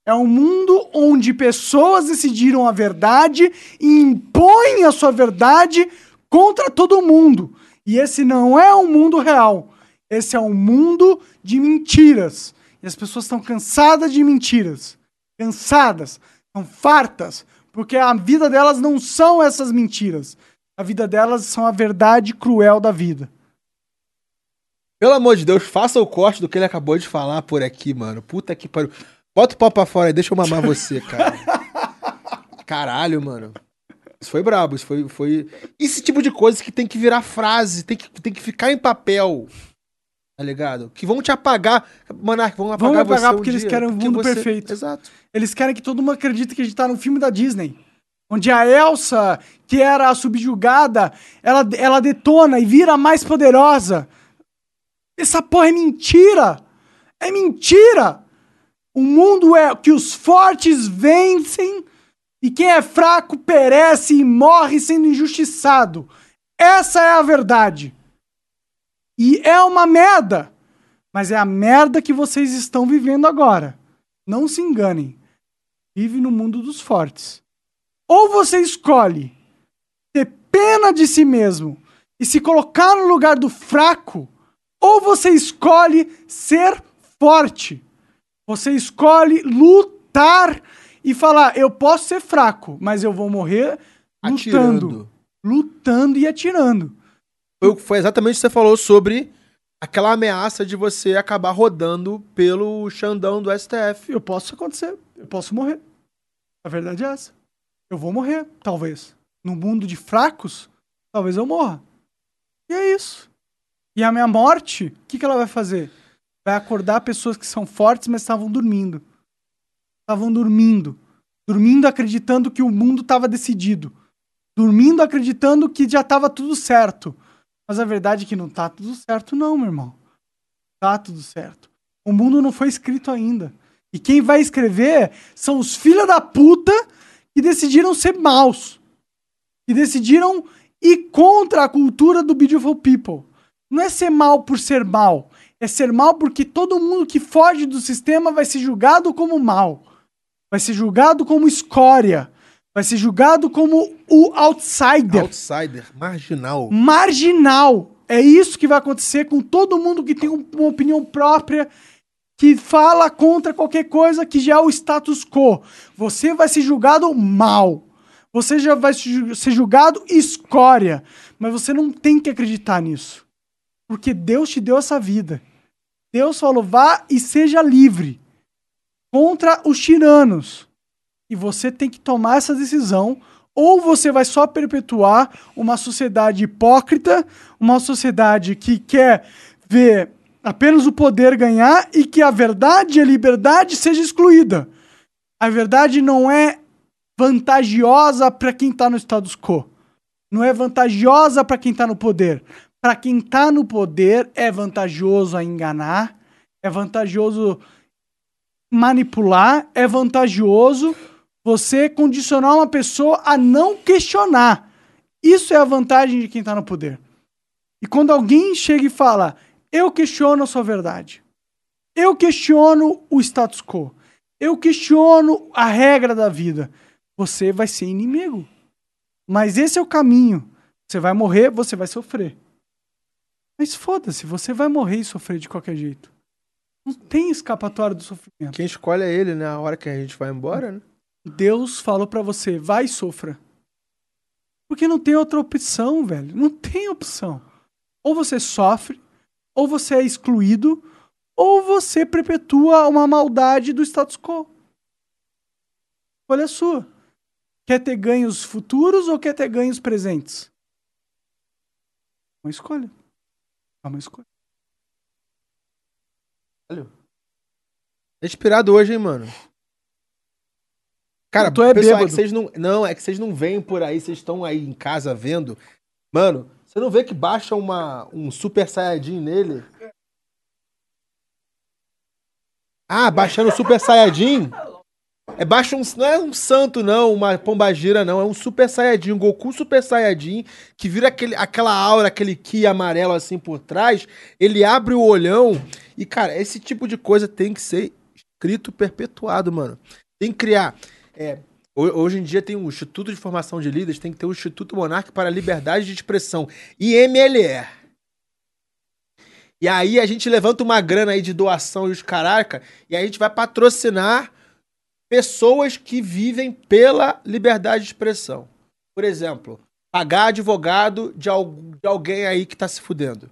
É um mundo onde pessoas decidiram a verdade e impõem a sua verdade contra todo mundo. E esse não é um mundo real. Esse é um mundo de mentiras. E as pessoas estão cansadas de mentiras. Cansadas, estão fartas, porque a vida delas não são essas mentiras. A vida delas são a verdade cruel da vida. Pelo amor de Deus, faça o corte do que ele acabou de falar por aqui, mano. Puta que pariu. Bota o pau pra fora aí, deixa eu mamar você, cara. Caralho, mano. Isso foi brabo, isso foi, foi. Esse tipo de coisa que tem que virar frase, tem que, tem que ficar em papel. Tá ligado? Que vão te apagar. Monark, vão apagar, vão apagar você porque um eles dia, querem um mundo você... perfeito. Exato. Eles querem que todo mundo acredite que a gente tá num filme da Disney. Onde a Elsa, que era a subjugada, ela, ela detona e vira mais poderosa. Essa porra é mentira! É mentira! O mundo é que os fortes vencem e quem é fraco perece e morre sendo injustiçado. Essa é a verdade. E é uma merda. Mas é a merda que vocês estão vivendo agora. Não se enganem. Vive no mundo dos fortes. Ou você escolhe ter pena de si mesmo e se colocar no lugar do fraco, ou você escolhe ser forte. Você escolhe lutar e falar: eu posso ser fraco, mas eu vou morrer lutando. Atirando. Lutando e atirando. Foi, foi exatamente o que você falou sobre aquela ameaça de você acabar rodando pelo Xandão do STF. Eu posso acontecer, eu posso morrer. A verdade é essa. Eu vou morrer, talvez. No mundo de fracos, talvez eu morra. E é isso. E a minha morte, o que, que ela vai fazer? Vai acordar pessoas que são fortes, mas estavam dormindo estavam dormindo. Dormindo acreditando que o mundo estava decidido. Dormindo acreditando que já estava tudo certo. Mas a verdade é que não tá tudo certo, não, meu irmão. Tá tudo certo. O mundo não foi escrito ainda. E quem vai escrever são os filha da puta que decidiram ser maus. Que decidiram ir contra a cultura do Beautiful People. Não é ser mal por ser mal. É ser mal porque todo mundo que foge do sistema vai ser julgado como mal vai ser julgado como escória, vai ser julgado como o outsider. Outsider, marginal. Marginal. É isso que vai acontecer com todo mundo que tem uma opinião própria, que fala contra qualquer coisa que já é o status quo. Você vai ser julgado mal. Você já vai ser julgado escória. Mas você não tem que acreditar nisso. Porque Deus te deu essa vida. Deus falou: vá e seja livre contra os tiranos. E você tem que tomar essa decisão. Ou você vai só perpetuar uma sociedade hipócrita, uma sociedade que quer ver apenas o poder ganhar e que a verdade e a liberdade seja excluída. A verdade não é vantajosa para quem está no status quo. Não é vantajosa para quem está no poder. Para quem está no poder é vantajoso a enganar, é vantajoso manipular, é vantajoso você condicionar uma pessoa a não questionar. Isso é a vantagem de quem está no poder. E quando alguém chega e fala, eu questiono a sua verdade, eu questiono o status quo, eu questiono a regra da vida, você vai ser inimigo. Mas esse é o caminho. Você vai morrer, você vai sofrer. Mas foda-se, você vai morrer e sofrer de qualquer jeito. Não tem escapatória do sofrimento. Quem escolhe é ele, né? A hora que a gente vai embora, né? Deus falou para você, vai e sofra. Porque não tem outra opção, velho. Não tem opção. Ou você sofre, ou você é excluído, ou você perpetua uma maldade do status quo. Olha a sua. Quer ter ganhos futuros ou quer ter ganhos presentes? Uma escolha. É uma escolha. Olha. É inspirado hoje, hein, mano? Cara, tu é pessoal, é que vocês não. Não, é que vocês não veem por aí, vocês estão aí em casa vendo. Mano, você não vê que baixa uma, um super saiyajin nele? Ah, baixando o super saiyajin? É baixa um, não é um santo não, uma pombagira não, é um super saiyajin, um Goku super saiyajin, que vira aquele, aquela aura, aquele ki amarelo assim por trás, ele abre o olhão e cara, esse tipo de coisa tem que ser escrito perpetuado, mano. Tem que criar é, Hoje em dia tem o Instituto de Formação de Líderes, tem que ter o Instituto Monarca para a Liberdade de Expressão, IMLE. E aí a gente levanta uma grana aí de doação e os caraca, e aí a gente vai patrocinar pessoas que vivem pela liberdade de expressão. Por exemplo, pagar advogado de, de alguém aí que tá se fudendo.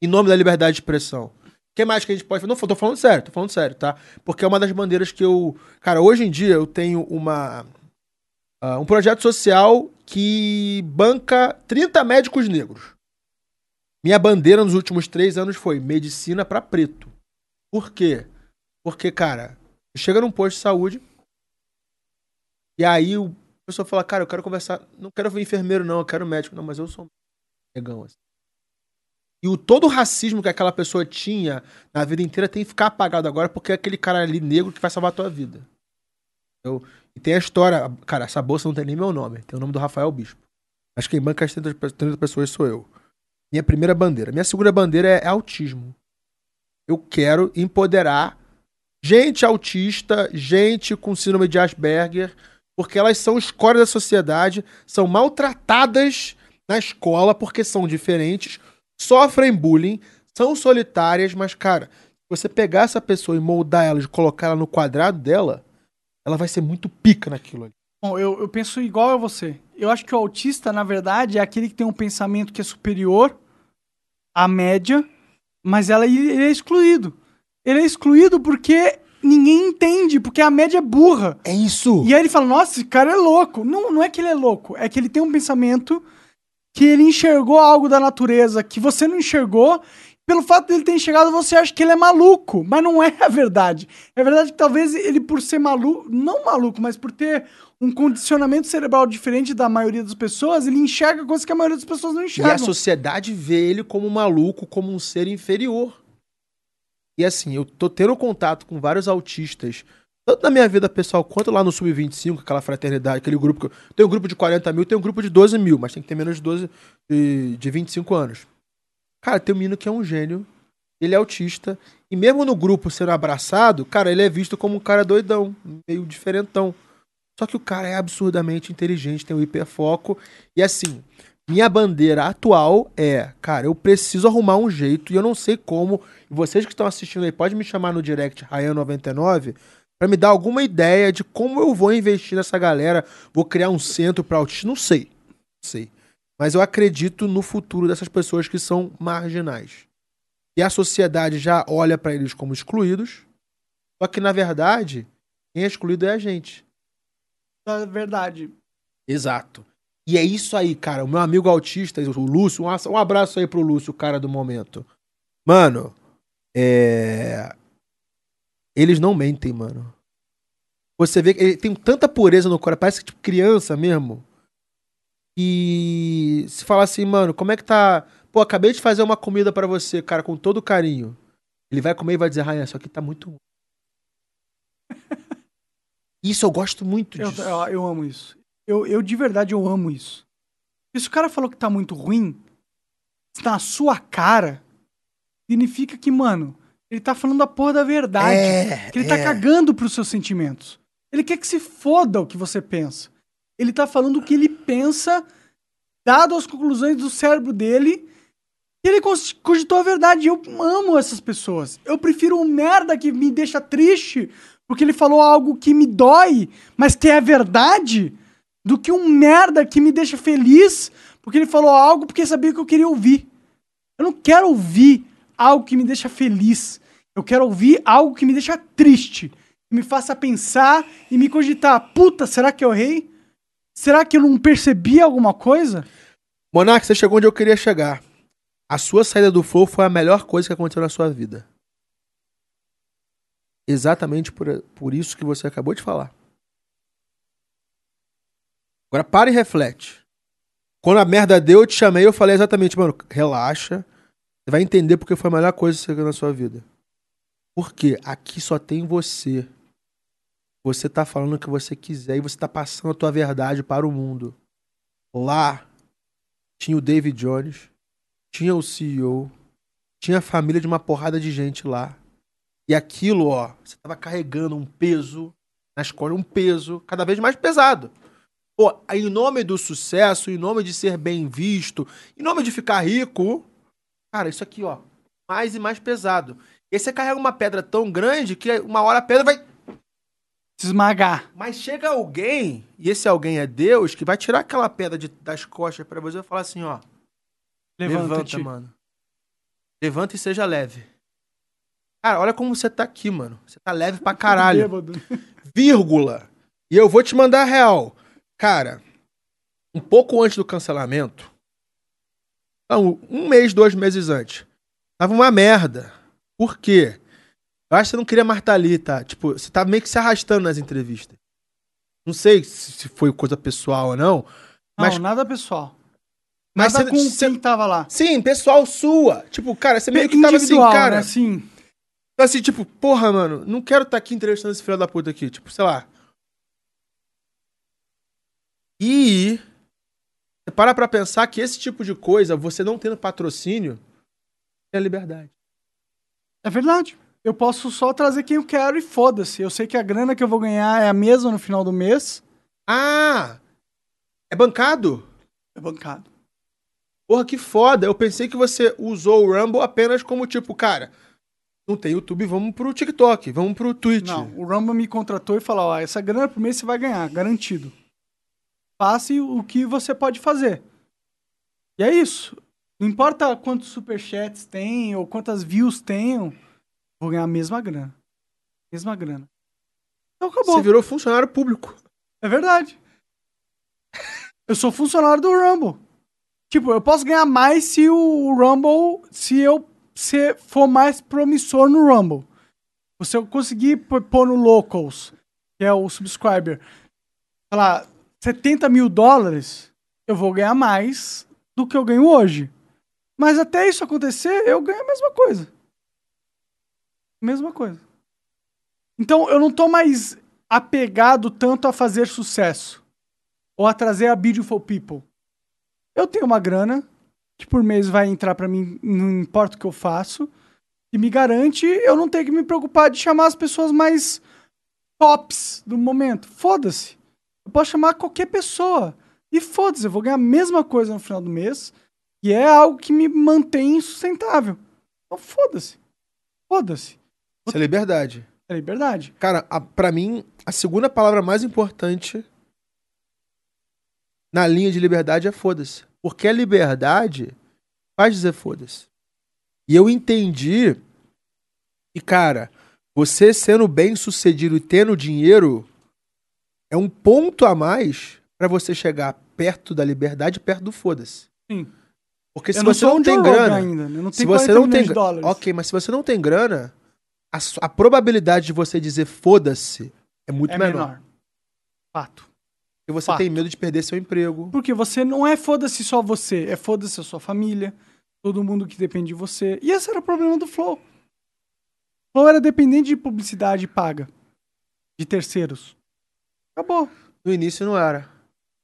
Em nome da liberdade de expressão. O que mais que a gente pode fazer? Não, tô falando sério, tô falando sério, tá? Porque é uma das bandeiras que eu. Cara, hoje em dia eu tenho uma. Uh, um projeto social que banca 30 médicos negros. Minha bandeira nos últimos três anos foi medicina para preto. Por quê? Porque, cara, chega num posto de saúde, e aí o pessoa fala, cara, eu quero conversar. Não quero ver enfermeiro, não, eu quero médico. Não, mas eu sou negão. Assim. E o todo o racismo que aquela pessoa tinha na vida inteira tem que ficar apagado agora porque é aquele cara ali negro que vai salvar a tua vida. Eu, e tem a história, cara, essa bolsa não tem nem meu nome, tem o nome do Rafael Bispo. Acho que quem banca as 30, 30 pessoas sou eu. Minha primeira bandeira. Minha segunda bandeira é, é autismo. Eu quero empoderar gente autista, gente com síndrome de Asperger, porque elas são escória da sociedade, são maltratadas na escola porque são diferentes, sofrem bullying, são solitárias, mas, cara, você pegar essa pessoa e moldar ela, e colocar ela no quadrado dela, ela vai ser muito pica naquilo ali. Bom, eu, eu penso igual a você. Eu acho que o autista, na verdade, é aquele que tem um pensamento que é superior à média, mas ela, ele é excluído. Ele é excluído porque ninguém entende, porque a média é burra. É isso. E aí ele fala, nossa, esse cara é louco. Não, não é que ele é louco, é que ele tem um pensamento que ele enxergou algo da natureza que você não enxergou. Pelo fato dele ter enxergado, você acha que ele é maluco. Mas não é a verdade. É verdade que talvez ele, por ser maluco, não maluco, mas por ter um condicionamento cerebral diferente da maioria das pessoas, ele enxerga coisas que a maioria das pessoas não enxergam. E a sociedade vê ele como maluco, como um ser inferior. E assim, eu tô tendo contato com vários autistas, tanto na minha vida pessoal quanto lá no Sub-25, aquela fraternidade, aquele grupo que. Eu, tem um grupo de 40 mil, tem um grupo de 12 mil, mas tem que ter menos de 12 de, de 25 anos. Cara, tem um menino que é um gênio, ele é autista, e mesmo no grupo sendo abraçado, cara, ele é visto como um cara doidão, meio diferentão. Só que o cara é absurdamente inteligente, tem um hiperfoco, e assim, Minha bandeira atual é, cara, eu preciso arrumar um jeito e eu não sei como. E vocês que estão assistindo aí, pode me chamar no direct Ryan99 para me dar alguma ideia de como eu vou investir nessa galera. Vou criar um centro para autistas, não sei. Não sei. Mas eu acredito no futuro dessas pessoas que são marginais. E a sociedade já olha para eles como excluídos. Só que, na verdade, quem é excluído é a gente. É verdade. Exato. E é isso aí, cara. O meu amigo autista, o Lúcio, um abraço aí pro Lúcio, o cara do momento. Mano, é. Eles não mentem, mano. Você vê que ele tem tanta pureza no coração, parece que tipo criança mesmo. E se falar assim, mano, como é que tá? Pô, acabei de fazer uma comida para você, cara, com todo carinho. Ele vai comer e vai dizer, Rainha, isso aqui tá muito. Isso eu gosto muito disso. Eu, eu, eu amo isso. Eu, eu, de verdade, eu amo isso. E se o cara falou que tá muito ruim, está na sua cara, significa que, mano, ele tá falando a porra da verdade. É, que ele tá é. tá cagando pros seus sentimentos. Ele quer que se foda o que você pensa. Ele tá falando o que ele pensa, dado as conclusões do cérebro dele. E ele cogitou a verdade. Eu amo essas pessoas. Eu prefiro um merda que me deixa triste porque ele falou algo que me dói, mas que é verdade, do que um merda que me deixa feliz porque ele falou algo porque sabia que eu queria ouvir. Eu não quero ouvir algo que me deixa feliz. Eu quero ouvir algo que me deixa triste. Que me faça pensar e me cogitar. Puta, será que eu errei? Será que eu não percebi alguma coisa? Monark, você chegou onde eu queria chegar. A sua saída do Flow foi a melhor coisa que aconteceu na sua vida. Exatamente por, por isso que você acabou de falar. Agora para e reflete. Quando a merda deu, eu te chamei, eu falei exatamente, mano, relaxa. Você vai entender porque foi a melhor coisa que você na sua vida. Porque aqui só tem você. Você tá falando o que você quiser e você tá passando a tua verdade para o mundo. Lá tinha o David Jones, tinha o CEO, tinha a família de uma porrada de gente lá. E aquilo, ó, você tava carregando um peso na escola, um peso cada vez mais pesado. Pô, em nome do sucesso, em nome de ser bem visto, em nome de ficar rico, cara, isso aqui, ó, mais e mais pesado. E aí você carrega uma pedra tão grande que uma hora a pedra vai se esmagar. Mas chega alguém, e esse alguém é Deus, que vai tirar aquela pedra de, das costas para você e falar assim, ó. Levanta, levanta mano. Levanta e seja leve. Cara, olha como você tá aqui, mano. Você tá leve pra caralho. Vírgula. E eu vou te mandar real. Cara, um pouco antes do cancelamento, não, um mês, dois meses antes, tava uma merda. Por quê? Eu acho que você não queria mais estar ali, tá? Tipo, você tá meio que se arrastando nas entrevistas. Não sei se foi coisa pessoal ou não. Mas... Não, nada pessoal. Mas nada você, com você... quem tava lá. Sim, pessoal sua. Tipo, cara, você meio que tava assim, cara. Né? Sim. Então, assim, tipo, porra, mano, não quero estar tá aqui entrevistando esse filho da puta aqui. Tipo, sei lá. E você para pra pensar que esse tipo de coisa, você não tendo patrocínio, é liberdade. É verdade. Eu posso só trazer quem eu quero e foda-se. Eu sei que a grana que eu vou ganhar é a mesma no final do mês. Ah! É bancado? É bancado. Porra, que foda. Eu pensei que você usou o Rumble apenas como tipo, cara, não tem YouTube, vamos pro TikTok, vamos pro Twitch. Não, o Rumble me contratou e falou: ó, essa grana por mês você vai ganhar, garantido. Faça o que você pode fazer. E é isso. Não importa quantos superchats tem ou quantas views tenham, vou ganhar a mesma grana. Mesma grana. Então acabou. Você virou funcionário público. É verdade. eu sou funcionário do Rumble. Tipo, eu posso ganhar mais se o Rumble, se eu você for mais promissor no Rumble. Você conseguir pôr no Locals, que é o subscriber, sei lá, 70 mil dólares, eu vou ganhar mais do que eu ganho hoje. Mas até isso acontecer, eu ganho a mesma coisa. Mesma coisa. Então eu não tô mais apegado tanto a fazer sucesso ou a trazer a Beautiful People. Eu tenho uma grana, que por mês vai entrar para mim, não importa o que eu faço, e me garante eu não ter que me preocupar de chamar as pessoas mais tops do momento. Foda-se. Eu posso chamar qualquer pessoa. E foda-se, eu vou ganhar a mesma coisa no final do mês. E é algo que me mantém sustentável. Então foda-se. Foda-se. Isso é liberdade. É liberdade. Cara, a, pra mim, a segunda palavra mais importante na linha de liberdade é foda-se. Porque a liberdade faz dizer foda-se. E eu entendi. E, cara, você sendo bem sucedido e tendo dinheiro é um ponto a mais para você chegar perto da liberdade, perto do foda-se. Sim. Porque se você não, tem grana, ainda, não se você não tem dólares. OK, mas se você não tem grana, a, a probabilidade de você dizer foda-se é muito é menor. menor. Fato. Porque você Fato. tem medo de perder seu emprego. Porque você não é foda-se só você, é foda-se a sua família, todo mundo que depende de você. E esse era o problema do Flow. O Flow era dependente de publicidade paga. De terceiros. Acabou. No início não era.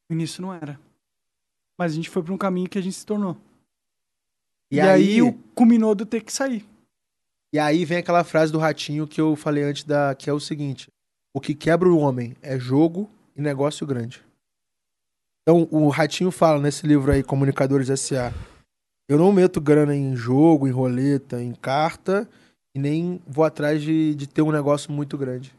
No início não era. Mas a gente foi para um caminho que a gente se tornou. E, e aí, aí o culminou de ter que sair. E aí vem aquela frase do ratinho que eu falei antes da que é o seguinte: o que quebra o homem é jogo e negócio grande. Então, o Ratinho fala nesse livro aí, Comunicadores S.A. Eu não meto grana em jogo, em roleta, em carta, e nem vou atrás de, de ter um negócio muito grande.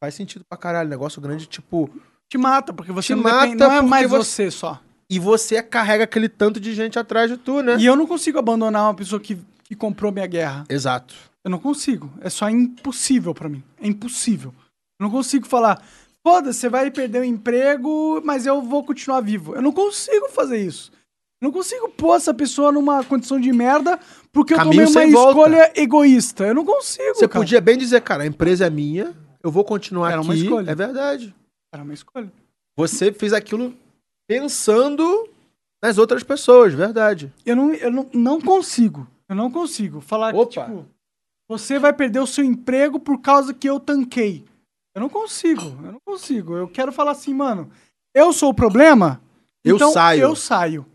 Faz sentido pra caralho. Negócio grande, tipo. Te mata, porque você não, mata depende, não é mais você, você só. E você carrega aquele tanto de gente atrás de tu, né? E eu não consigo abandonar uma pessoa que, que comprou minha guerra. Exato. Eu não consigo. É só impossível para mim. É impossível. Eu não consigo falar, foda-se, você vai perder o emprego, mas eu vou continuar vivo. Eu não consigo fazer isso. Eu não consigo pôr essa pessoa numa condição de merda porque eu Caminho tomei uma escolha egoísta. Eu não consigo. Você cara. podia bem dizer, cara, a empresa é minha, eu vou continuar Era aqui. Uma escolha. É verdade. Era uma escolha. Você fez aquilo pensando nas outras pessoas, verdade. Eu não, eu não, não consigo. Eu não consigo falar Opa. que, tipo, você vai perder o seu emprego por causa que eu tanquei. Eu não consigo, eu não consigo. Eu quero falar assim, mano, eu sou o problema, eu então saio. eu saio.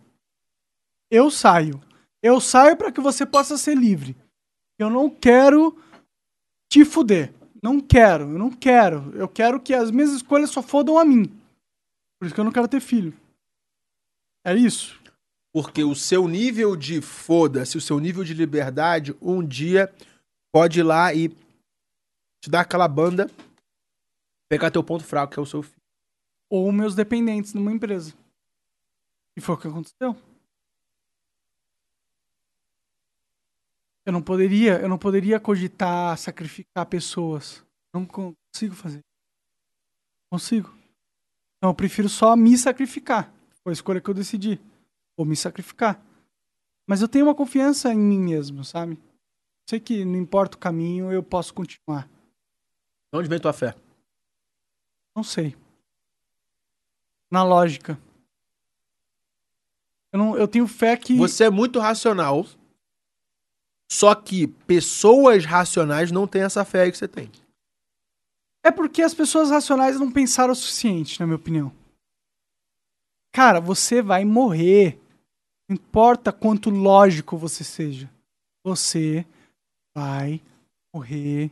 Eu saio. Eu saio para que você possa ser livre. Eu não quero te fuder. Não quero, eu não quero. Eu quero que as minhas escolhas só fodam a mim. Por isso que eu não quero ter filho. É isso. Porque o seu nível de foda-se, o seu nível de liberdade, um dia pode ir lá e te dar aquela banda pegar teu ponto fraco, que é o seu filho. Ou meus dependentes numa empresa. E foi o que aconteceu. Eu não poderia, eu não poderia cogitar sacrificar pessoas. Não consigo fazer. Consigo. Então eu prefiro só me sacrificar. Foi a escolha que eu decidi. Ou me sacrificar. Mas eu tenho uma confiança em mim mesmo, sabe? Sei que não importa o caminho, eu posso continuar. De onde vem tua fé? Não sei. Na lógica. Eu, não, eu tenho fé que. Você é muito racional. Só que pessoas racionais não têm essa fé aí que você tem. É porque as pessoas racionais não pensaram o suficiente, na minha opinião. Cara, você vai morrer. Não importa quanto lógico você seja. Você vai morrer.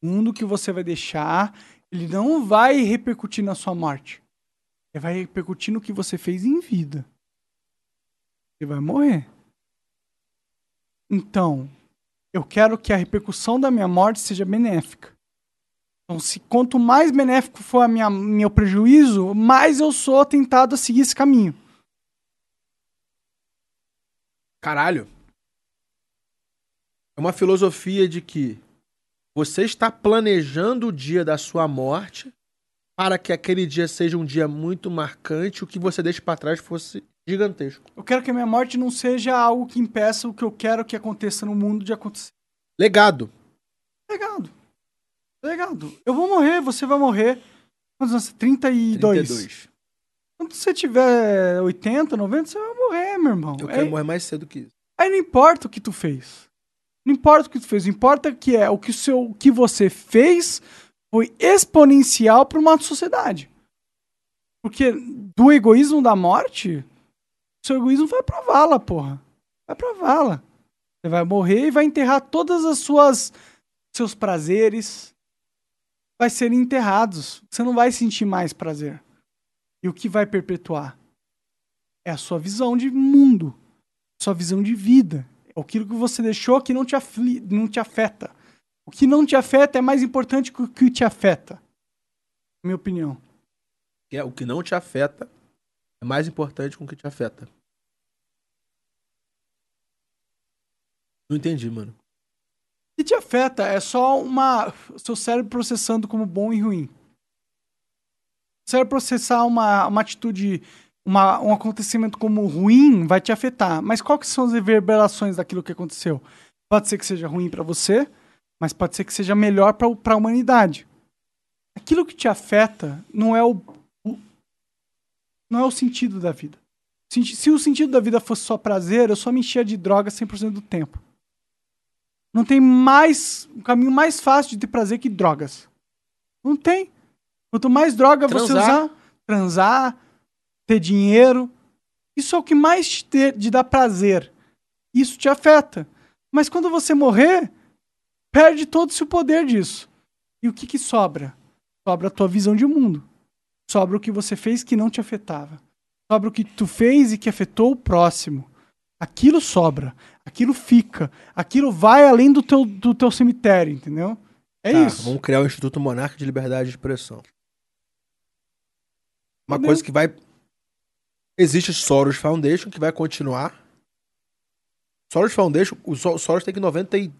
O mundo que você vai deixar ele não vai repercutir na sua morte. Ele vai repercutir no que você fez em vida. Você vai morrer. Então, eu quero que a repercussão da minha morte seja benéfica. Então, se quanto mais benéfico for a minha, meu prejuízo, mais eu sou tentado a seguir esse caminho. Caralho. É uma filosofia de que você está planejando o dia da sua morte para que aquele dia seja um dia muito marcante, o que você deixa para trás fosse gigantesco. Eu quero que a minha morte não seja algo que impeça o que eu quero que aconteça no mundo de acontecer. Legado. Legado. Legado. Eu vou morrer, você vai morrer. Quantos anos? 32. 32. Quando você tiver 80, 90, você vai morrer, meu irmão. Eu quero morrer mais cedo que isso. Aí não importa o que tu fez. Não importa o que tu fez, importa que é o que, o seu, o que você fez foi exponencial para uma sociedade. Porque do egoísmo da morte, seu egoísmo vai pra vala, porra. Vai pra vala. Você vai morrer e vai enterrar todas as suas seus prazeres. Vai serem enterrados. Você não vai sentir mais prazer. E o que vai perpetuar? É a sua visão de mundo, sua visão de vida. É aquilo que você deixou que não te, afli não te afeta. O que não te afeta é mais importante que o que te afeta. Minha opinião. É, o que não te afeta é mais importante que o que te afeta. Não entendi, mano. Que te afeta é só uma. seu cérebro processando como bom e ruim. O cérebro processar uma, uma atitude, uma, um acontecimento como ruim vai te afetar. Mas quais são as reverberações daquilo que aconteceu? Pode ser que seja ruim para você, mas pode ser que seja melhor para a humanidade. Aquilo que te afeta não é o, não é o sentido da vida. Se o sentido da vida fosse só prazer, eu só me enchia de droga 100% do tempo. Não tem mais um caminho mais fácil de ter prazer que drogas. Não tem. Quanto mais droga transar. você usar, transar, ter dinheiro, isso é o que mais te, te dá prazer. Isso te afeta. Mas quando você morrer, perde todo o seu poder disso. E o que, que sobra? Sobra a tua visão de mundo. Sobra o que você fez que não te afetava. Sobra o que tu fez e que afetou o próximo. Aquilo sobra. Aquilo fica. Aquilo vai além do teu, do teu cemitério, entendeu? É tá, isso. Vamos criar o Instituto Monarca de Liberdade de Expressão. Uma coisa que vai. Existe a Soros Foundation, que vai continuar. Soros Foundation, o Soros tem que 90 e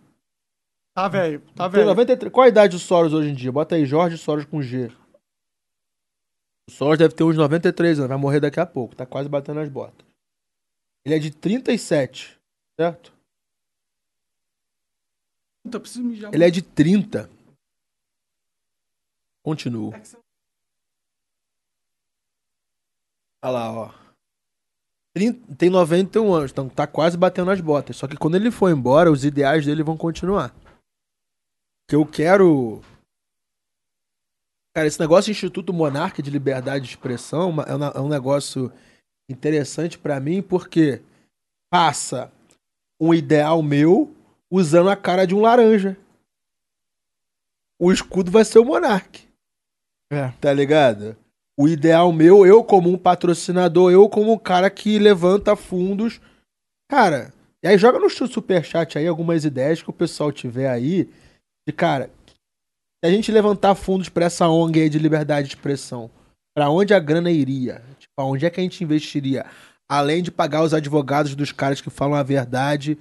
Tá velho, tá velho. 93. Qual a idade do Soros hoje em dia? Bota aí Jorge Soros com G. O Soros deve ter uns 93 anos, vai morrer daqui a pouco, tá quase batendo as botas. Ele é de 37, certo? Puta, preciso mijar. Ele é de 30. Continuo. É Olha lá, ó. Tem 91 anos, então tá quase batendo as botas. Só que quando ele for embora, os ideais dele vão continuar que eu quero. Cara, esse negócio de Instituto Monarca de Liberdade de Expressão é, é um negócio interessante para mim porque passa um ideal meu usando a cara de um laranja. O escudo vai ser o Monark. É. Tá ligado? O ideal meu, eu como um patrocinador, eu como um cara que levanta fundos. Cara, e aí joga no superchat aí algumas ideias que o pessoal tiver aí de cara, se a gente levantar fundos para essa ONG aí de liberdade de expressão, para onde a grana iria? Tipo, onde é que a gente investiria? Além de pagar os advogados dos caras que falam a verdade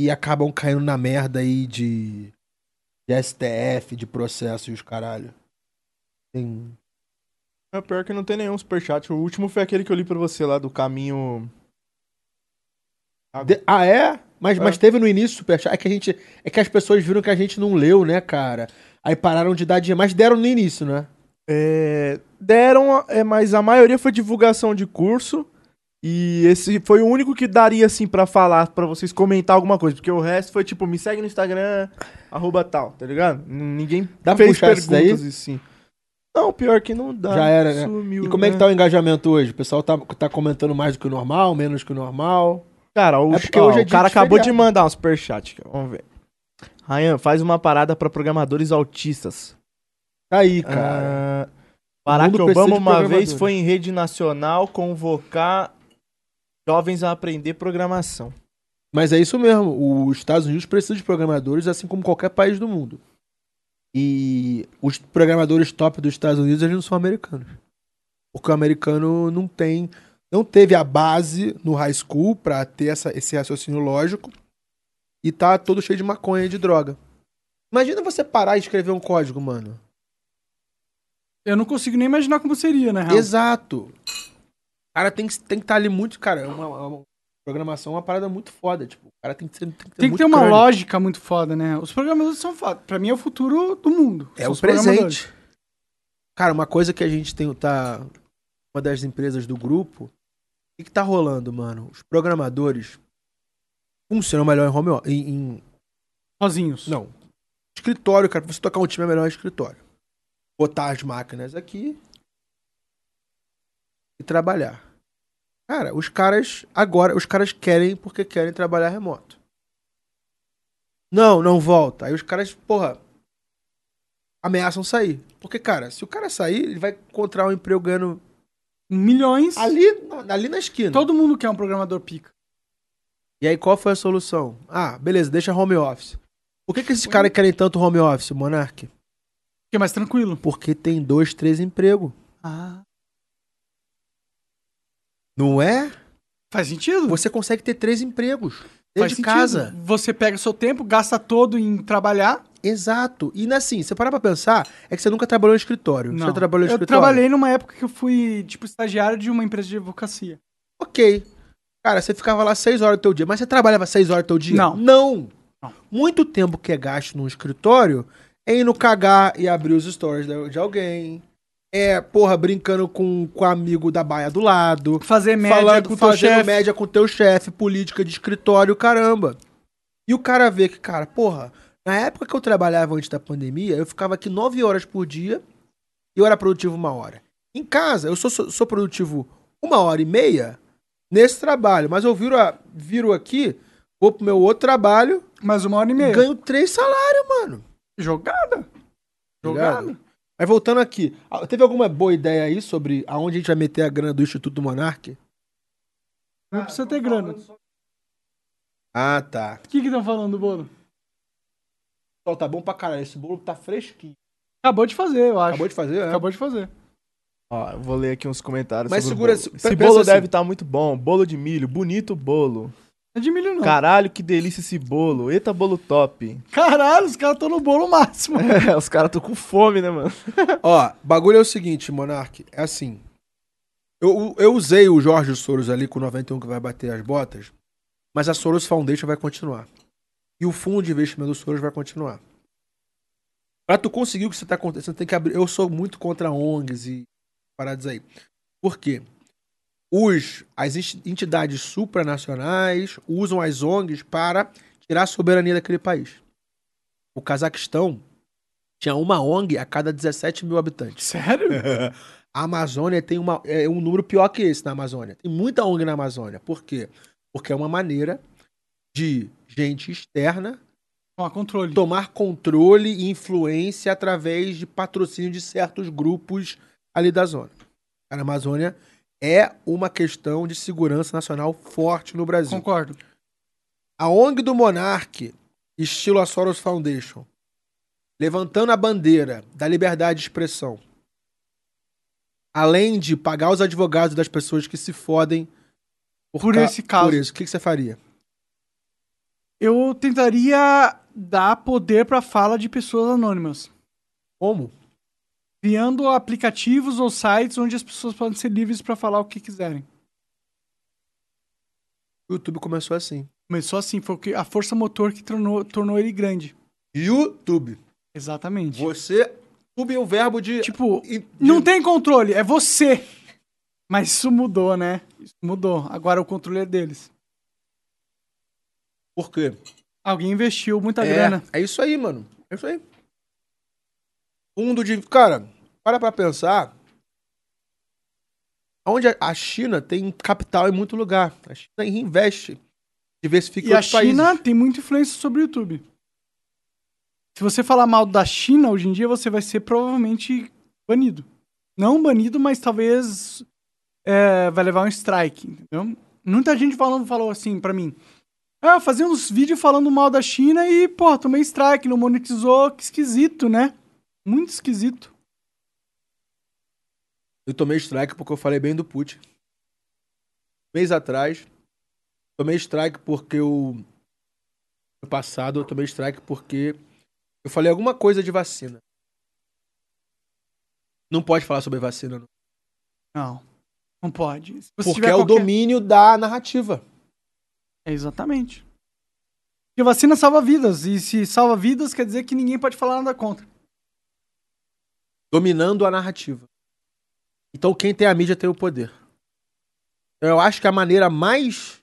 e acabam caindo na merda aí de, de STF, de processo e os caralho. Tem. É pior que não tem nenhum superchat. O último foi aquele que eu li pra você lá do caminho. De... Ah, é? Mas, é. mas teve no início Superchat. É que a gente. É que as pessoas viram que a gente não leu, né, cara? Aí pararam de dar dinheiro. Mas deram no início, né? É, deram, é, mas a maioria foi divulgação de curso. E esse foi o único que daria, assim, para falar, para vocês comentar alguma coisa. Porque o resto foi tipo, me segue no Instagram, arroba tal, tá ligado? Ninguém dá fez perguntas assim. Não, pior que não dá. Já era, né? Sumiu, e como né? é que né? tá o engajamento hoje? O pessoal tá, tá comentando mais do que o normal, menos que o normal? Cara, o, é porque ó, hoje é o cara acabou de mandar um superchat. Vamos ver. Ryan, faz uma parada para programadores autistas. Tá aí, cara. Uh, Barack Obama uma vez foi em rede nacional convocar jovens a aprender programação. Mas é isso mesmo. Os Estados Unidos precisam de programadores, assim como qualquer país do mundo. E os programadores top dos Estados Unidos eles não são americanos. Porque o americano não tem não teve a base no high school para ter essa, esse raciocínio lógico e tá todo cheio de maconha e de droga. Imagina você parar e escrever um código, mano. Eu não consigo nem imaginar como seria, né? Real? Exato. Cara, tem que tem que estar tá ali muito, cara, é uma, uma, programação é uma parada muito foda, tipo, o cara tem que, ser, tem que ter, tem que ter uma crânio. lógica muito foda, né? Os programadores são foda. Pra mim é o futuro do mundo. É o presente. Cara, uma coisa que a gente tem, tá, uma das empresas do grupo, o que, que tá rolando, mano? Os programadores funcionam melhor em home office. Em, em... Sozinhos. Não. Escritório, cara, pra você tocar um time é melhor em escritório. Botar as máquinas aqui e trabalhar. Cara, os caras agora, os caras querem porque querem trabalhar remoto. Não, não volta. Aí os caras, porra, ameaçam sair. Porque, cara, se o cara sair, ele vai encontrar um emprego ganhando Milhões. Ali, ali na esquina. Todo mundo quer um programador pica. E aí, qual foi a solução? Ah, beleza, deixa home office. Por que, que esses caras querem tanto home office, Monark? Porque é mais tranquilo. Porque tem dois, três empregos. Ah. Não é? Faz sentido? Você consegue ter três empregos Faz dentro de sentido. casa. Você pega o seu tempo, gasta todo em trabalhar. Exato. E assim, você parar pra pensar, é que você nunca trabalhou em escritório. Não. Você trabalhou em eu escritório? trabalhei numa época que eu fui, tipo, estagiário de uma empresa de advocacia. Ok. Cara, você ficava lá seis horas do teu dia, mas você trabalhava seis horas do teu dia? Não. Não. Não. Muito tempo que é gasto num escritório é indo cagar e abrir os stories de alguém. É, porra, brincando com, o amigo da baia do lado. Fazer média falando, com o teu fazendo chefe. média com o teu chefe, política de escritório, caramba. E o cara vê que, cara, porra, na época que eu trabalhava antes da pandemia, eu ficava aqui nove horas por dia e eu era produtivo uma hora. Em casa, eu sou, sou, sou produtivo uma hora e meia nesse trabalho, mas eu viro, a, viro aqui, vou pro meu outro trabalho Mais uma hora e meia. ganho três salários, mano. Jogada. Jogada. Mas voltando aqui, ah, teve alguma boa ideia aí sobre aonde a gente vai meter a grana do Instituto Monarque? Não precisa ter grana. O Ah, tá. que que estão falando do bolo? Ó, tá bom pra caralho. Esse bolo tá fresquinho. Acabou de fazer, eu acho. Acabou de fazer, né? Acabou de fazer. Ó, eu vou ler aqui uns comentários Mas sobre segura- o bolo. Esse pensa bolo assim. deve estar muito bom. Bolo de milho, bonito bolo. Não é de milho, não. Caralho, que delícia esse bolo. Eita, bolo top. Caralho, os caras estão no bolo máximo. É, os caras estão com fome, né, mano? Ó, bagulho é o seguinte, Monark. É assim. Eu, eu usei o Jorge Soros ali com 91 que vai bater as botas, mas a Soros Foundation vai continuar. E o fundo de investimento do Soros vai continuar. Pra tu conseguir o que você tá acontecendo, você tem que abrir. Eu sou muito contra ONGs e paradas aí. Por quê? Os, as enti- entidades supranacionais usam as ONGs para tirar a soberania daquele país. O Cazaquistão tinha uma ONG a cada 17 mil habitantes. Sério? A Amazônia tem uma, é um número pior que esse na Amazônia. Tem muita ONG na Amazônia. Por quê? Porque é uma maneira de gente externa Com a controle. tomar controle e influência através de patrocínio de certos grupos ali da zona. A Amazônia é uma questão de segurança nacional forte no Brasil. Concordo. A ONG do Monark, estilo a Soros Foundation, levantando a bandeira da liberdade de expressão, além de pagar os advogados das pessoas que se fodem Por ca- esse caso. Por isso, o que, que você faria? Eu tentaria dar poder pra fala de pessoas anônimas. Como? Criando aplicativos ou sites onde as pessoas podem ser livres pra falar o que quiserem. O YouTube começou assim. Começou assim, foi a força motor que tornou, tornou ele grande. YouTube. Exatamente. Você. YouTube é o verbo de. Tipo, de- não tem controle, é você. Mas isso mudou, né? Isso mudou. Agora o controle é deles. Por quê? Alguém investiu muita é, grana. é isso aí, mano. É isso aí. Fundo de. Cara, para pra pensar. Onde a- a China tem capital em muito lugar. A China reinveste. Diversifica E a outros China países. tem muita influência sobre o YouTube. Se você falar mal da China hoje em dia, você vai ser provavelmente banido. Não banido, mas talvez é, vai levar um strike, entendeu? Muita gente falando, falou assim pra mim. Ah, eu fazia uns vídeos falando mal da China e, pô, tomei strike, não monetizou. Que esquisito, né? Muito esquisito. Eu tomei strike porque eu falei bem do Putin. Mês atrás. Tomei strike porque eu. No passado, eu tomei strike porque eu falei alguma coisa de vacina. Não pode falar sobre vacina, não. Não, não pode. Porque é o qualquer- domínio da narrativa. É, exatamente. Porque vacina salva vidas. E se salva vidas, quer dizer que ninguém pode falar nada contra. Dominando a narrativa. Então quem tem a mídia tem o poder. Eu acho que a maneira mais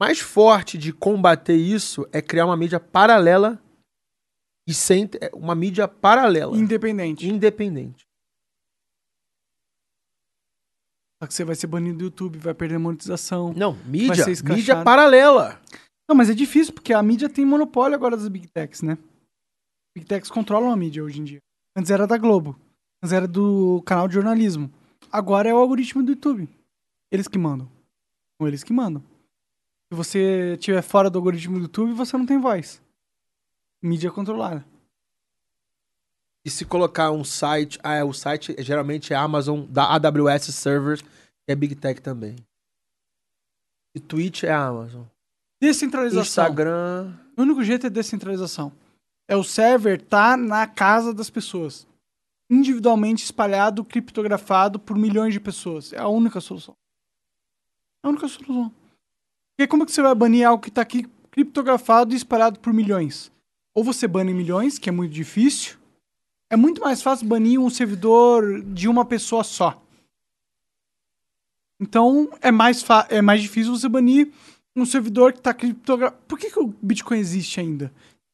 mais forte de combater isso é criar uma mídia paralela e sem é, uma mídia paralela, Independente. independente. Só que você vai ser banido do YouTube, vai perder monetização. Não, mídia, mídia paralela. Não, mas é difícil, porque a mídia tem monopólio agora das Big Techs, né? Big Techs controlam a mídia hoje em dia. Antes era da Globo. Antes era do canal de jornalismo. Agora é o algoritmo do YouTube. Eles que mandam. São eles que mandam. Se você estiver fora do algoritmo do YouTube, você não tem voz. Mídia controlada. E se colocar um site, ah, é, o site geralmente é Amazon, da AWS Servers, que é Big Tech também. E Twitch é Amazon. Descentralização. Instagram. O único jeito é descentralização. É o server tá na casa das pessoas. Individualmente espalhado, criptografado por milhões de pessoas. É a única solução. É a única solução. Porque como é que você vai banir algo que está aqui criptografado e espalhado por milhões? Ou você bane milhões, que é muito difícil. É muito mais fácil banir um servidor de uma pessoa só. Então, é mais, é mais difícil você banir um servidor que está criptografado. Por que, que o Bitcoin existe ainda?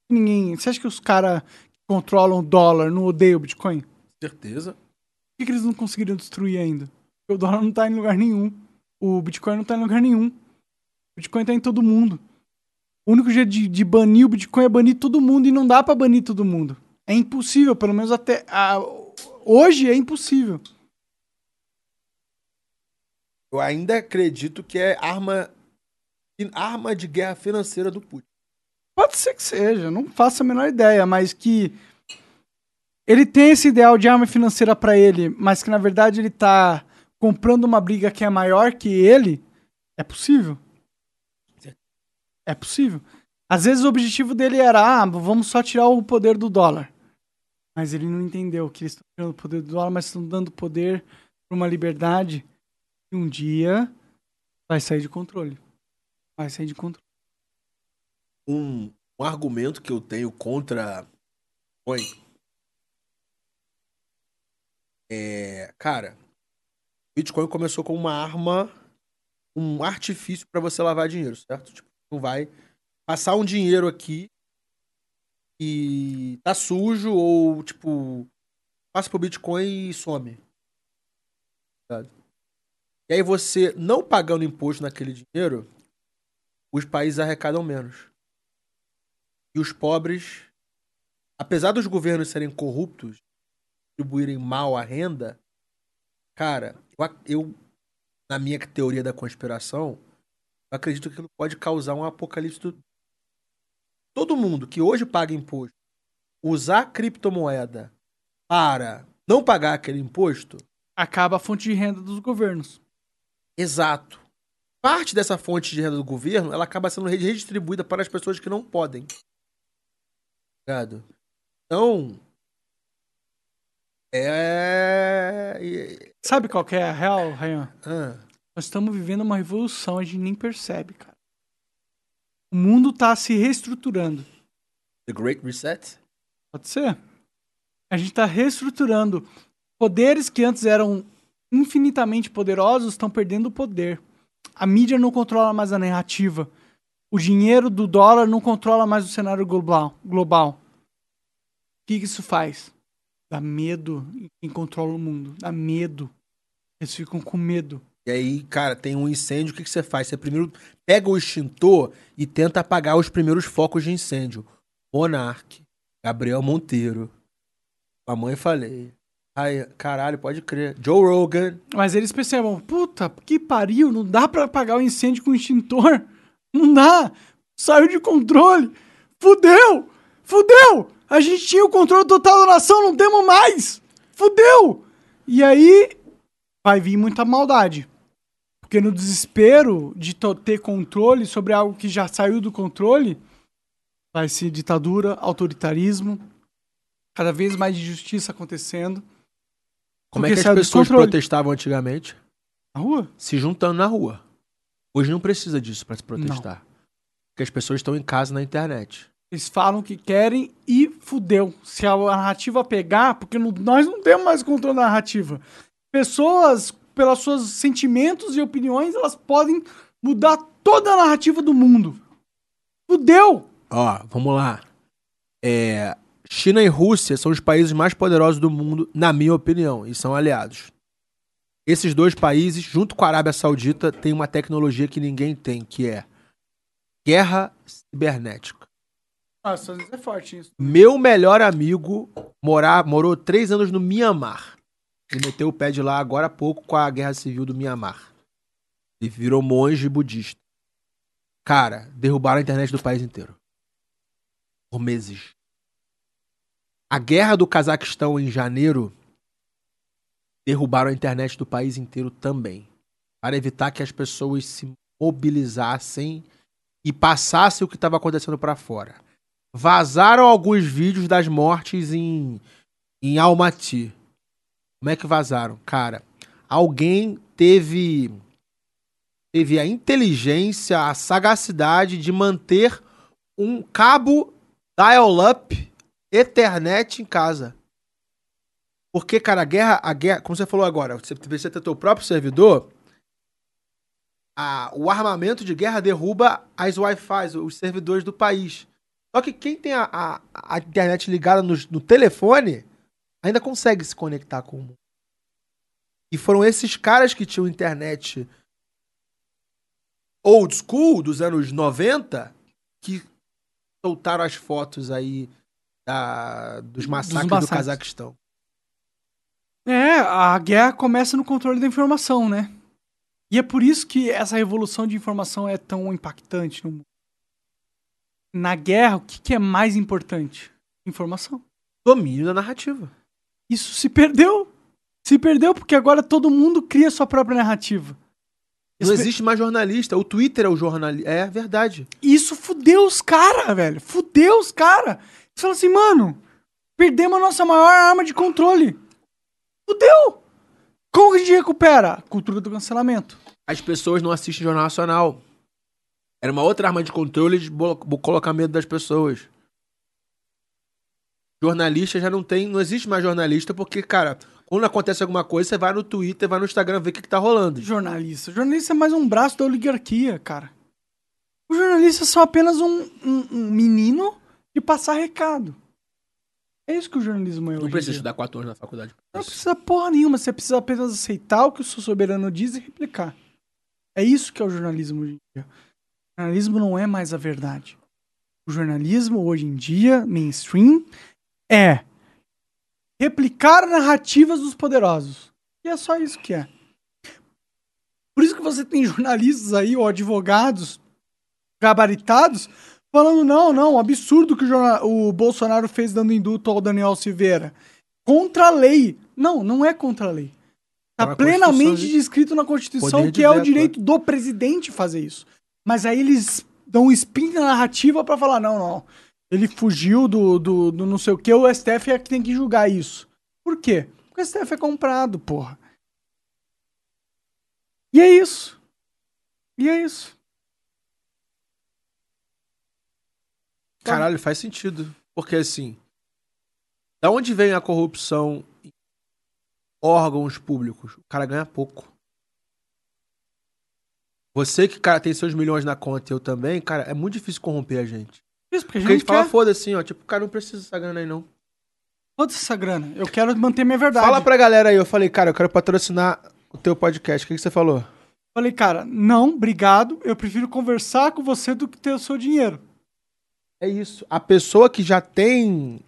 Ninguém. Você acha que os caras que controlam o dólar não odeiam o Bitcoin? Certeza. Por que, que eles não conseguiram destruir ainda? Porque o dólar não está em lugar nenhum. O Bitcoin não está em lugar nenhum. O Bitcoin está em todo mundo. O único jeito de, de, banir o Bitcoin é banir todo mundo e não dá para banir todo mundo. É impossível, pelo menos até. A, hoje é impossível. Eu ainda acredito que é arma arma de guerra financeira do Putin. Pode ser que seja, não faço a menor ideia, mas que ele tem esse ideal de arma financeira para ele, mas que na verdade ele tá comprando uma briga que é maior que ele, é possível. É possível. Às vezes o objetivo dele era, ah, vamos só tirar o poder do dólar. Mas ele não entendeu que eles estão tirando o poder do dólar, mas estão dando poder para uma liberdade que um dia vai sair de controle. Vai sair de controle. Um, um argumento que eu tenho contra Oi. É, cara, Bitcoin começou como uma arma, um artifício para você lavar dinheiro, certo? Tipo, não vai passar um dinheiro aqui e tá sujo ou tipo passa pro Bitcoin e some. E aí você não pagando imposto naquele dinheiro, os países arrecadam menos. E os pobres, apesar dos governos serem corruptos, distribuírem mal a renda, cara, eu, na minha teoria da conspiração, eu acredito que aquilo pode causar um apocalipse do... Todo mundo que hoje paga imposto usar criptomoeda para não pagar aquele imposto acaba a fonte de renda dos governos. Exato parte dessa fonte de renda do governo ela acaba sendo redistribuída para as pessoas que não podem. Ligado? Então. É. Sabe qual que é a real, Rayan? Ah. Nós estamos vivendo uma revolução, a gente nem percebe, cara. O mundo está se reestruturando. The Great Reset? Pode ser. A gente está reestruturando. Poderes que antes eram infinitamente poderosos estão perdendo o poder a mídia não controla mais a narrativa. O dinheiro do dólar não controla mais o cenário global. global. O que isso faz? Dá medo em quem controla o mundo. Dá medo. Eles ficam com medo. E aí, cara, tem um incêndio, o que, que você faz? Você primeiro pega o extintor e tenta apagar os primeiros focos de incêndio. Monark, Gabriel Monteiro, a mãe falei, Ai, caralho, pode crer. Joe Rogan. Mas eles percebam, puta, que pariu, não dá para apagar o incêndio com extintor. Não dá. Saiu de controle. Fudeu! Fudeu! A gente tinha o controle total da nação, não temos mais! Fudeu! E aí vai vir muita maldade. Porque no desespero de ter controle sobre algo que já saiu do controle, vai ser ditadura, autoritarismo, cada vez mais injustiça acontecendo. Como é que as pessoas protestavam antigamente? Na rua? Se juntando na rua. Hoje não precisa disso para se protestar. Não. Porque as pessoas estão em casa na internet. Eles falam que querem e fudeu. Se a narrativa pegar, porque não, nós não temos mais controle da narrativa. Pessoas, pelos seus sentimentos e opiniões, elas podem mudar toda a narrativa do mundo. Fudeu! Ó, vamos lá. É, China e Rússia são os países mais poderosos do mundo, na minha opinião, e são aliados. Esses dois países, junto com a Arábia Saudita, têm uma tecnologia que ninguém tem, que é guerra cibernética. Ah, Estados é forte isso. Meu melhor amigo morar, morou três anos no Mianmar. Ele meteu o pé de lá agora há pouco com a guerra civil do Mianmar. Ele virou monge budista. Cara, derrubaram a internet do país inteiro. Por meses. A guerra do Cazaquistão em janeiro derrubaram a internet do país inteiro também. Para evitar que as pessoas se mobilizassem e passassem o que estava acontecendo para fora. Vazaram alguns vídeos das mortes em, em Almaty. Como é que vazaram? Cara, alguém teve teve a inteligência, a sagacidade de manter um cabo dial-up Ethernet em casa. Porque, cara, a guerra, a guerra, como você falou agora, você ter teu próprio servidor, a, o armamento de guerra derruba as Wi-Fi, os servidores do país. Só que quem tem a, a, a internet ligada no, no, telefone ainda consegue se conectar com o mundo. E foram esses caras que tinham internet old school dos anos 90 que soltaram as fotos aí da, dos massacres, dos massacres do Cazaquistão. É, a guerra começa no controle da informação, né? E é por isso que essa revolução de informação é tão impactante no mundo. Na guerra, o que, que é mais importante? Informação. Domínio da narrativa. Isso se perdeu. Se perdeu porque agora todo mundo cria sua própria narrativa. Não existe mais jornalista. O Twitter é o jornalista. É verdade. Isso fudeu os caras, velho. Fudeu os caras. Você fala assim, mano, perdemos a nossa maior arma de controle. Fudeu! Como que a gente recupera? Cultura do cancelamento. As pessoas não assistem Jornal Nacional. Era uma outra arma de controle de colocar medo das pessoas. Jornalista já não tem, não existe mais jornalista porque, cara, quando acontece alguma coisa, você vai no Twitter, vai no Instagram ver o que, que tá rolando. Jornalista. Jornalista é mais um braço da oligarquia, cara. Os jornalistas são apenas um, um, um menino de passar recado. É isso que o jornalismo é Não precisa estudar quatro anos na faculdade. Não precisa porra nenhuma, você precisa apenas aceitar o que o seu soberano diz e replicar. É isso que é o jornalismo hoje em dia. O jornalismo não é mais a verdade. O jornalismo hoje em dia, mainstream, é replicar narrativas dos poderosos. E é só isso que é. Por isso que você tem jornalistas aí, ou advogados gabaritados, falando, não, não, absurdo que o, o Bolsonaro fez dando indulto ao Daniel Silveira. Contra a lei. Não, não é contra a lei. Está tá plenamente descrito na Constituição que é o direito do presidente fazer isso. Mas aí eles dão um spin na narrativa para falar, não, não. Ele fugiu do, do, do, não sei o que, o STF é que tem que julgar isso. Por quê? Porque o STF é comprado, porra. E é isso. E é isso. Caralho, faz sentido. Porque assim, da onde vem a corrupção em órgãos públicos? O cara ganha pouco. Você que, cara, tem seus milhões na conta e eu também, cara, é muito difícil corromper a gente. Isso, porque a gente, porque a gente fala foda assim, ó, tipo, o cara não precisa dessa grana aí não. Foda-se essa grana. Eu quero manter minha verdade. Fala pra galera aí, eu falei, cara, eu quero patrocinar o teu podcast. O que, que você falou? Falei, cara, não, obrigado. Eu prefiro conversar com você do que ter o seu dinheiro. É isso. A pessoa que já tem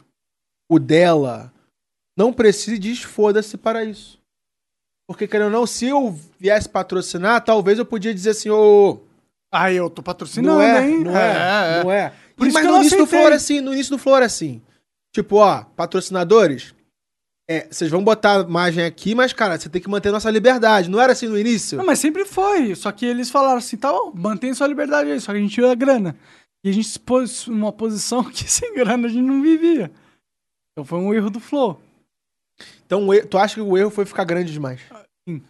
o dela não precisa de foda-se para isso. Porque, querendo ou não, se eu viesse patrocinar, talvez eu podia dizer assim, ô. Ah, eu tô patrocinando, não é, hein? Não é, é, é. não é. Por e, isso mas no início do Flow era assim, no início do Flow era assim. Tipo, ó, patrocinadores, é, vocês vão botar a imagem aqui, mas, cara, você tem que manter nossa liberdade. Não era assim no início? Não, mas sempre foi. Só que eles falaram assim, tá bom, mantém sua liberdade aí, só que a gente tira a grana. E a gente se pôs numa posição que sem grana a gente não vivia. Então foi um erro do Flow. Então tu acha que o erro foi ficar grande demais? Sim.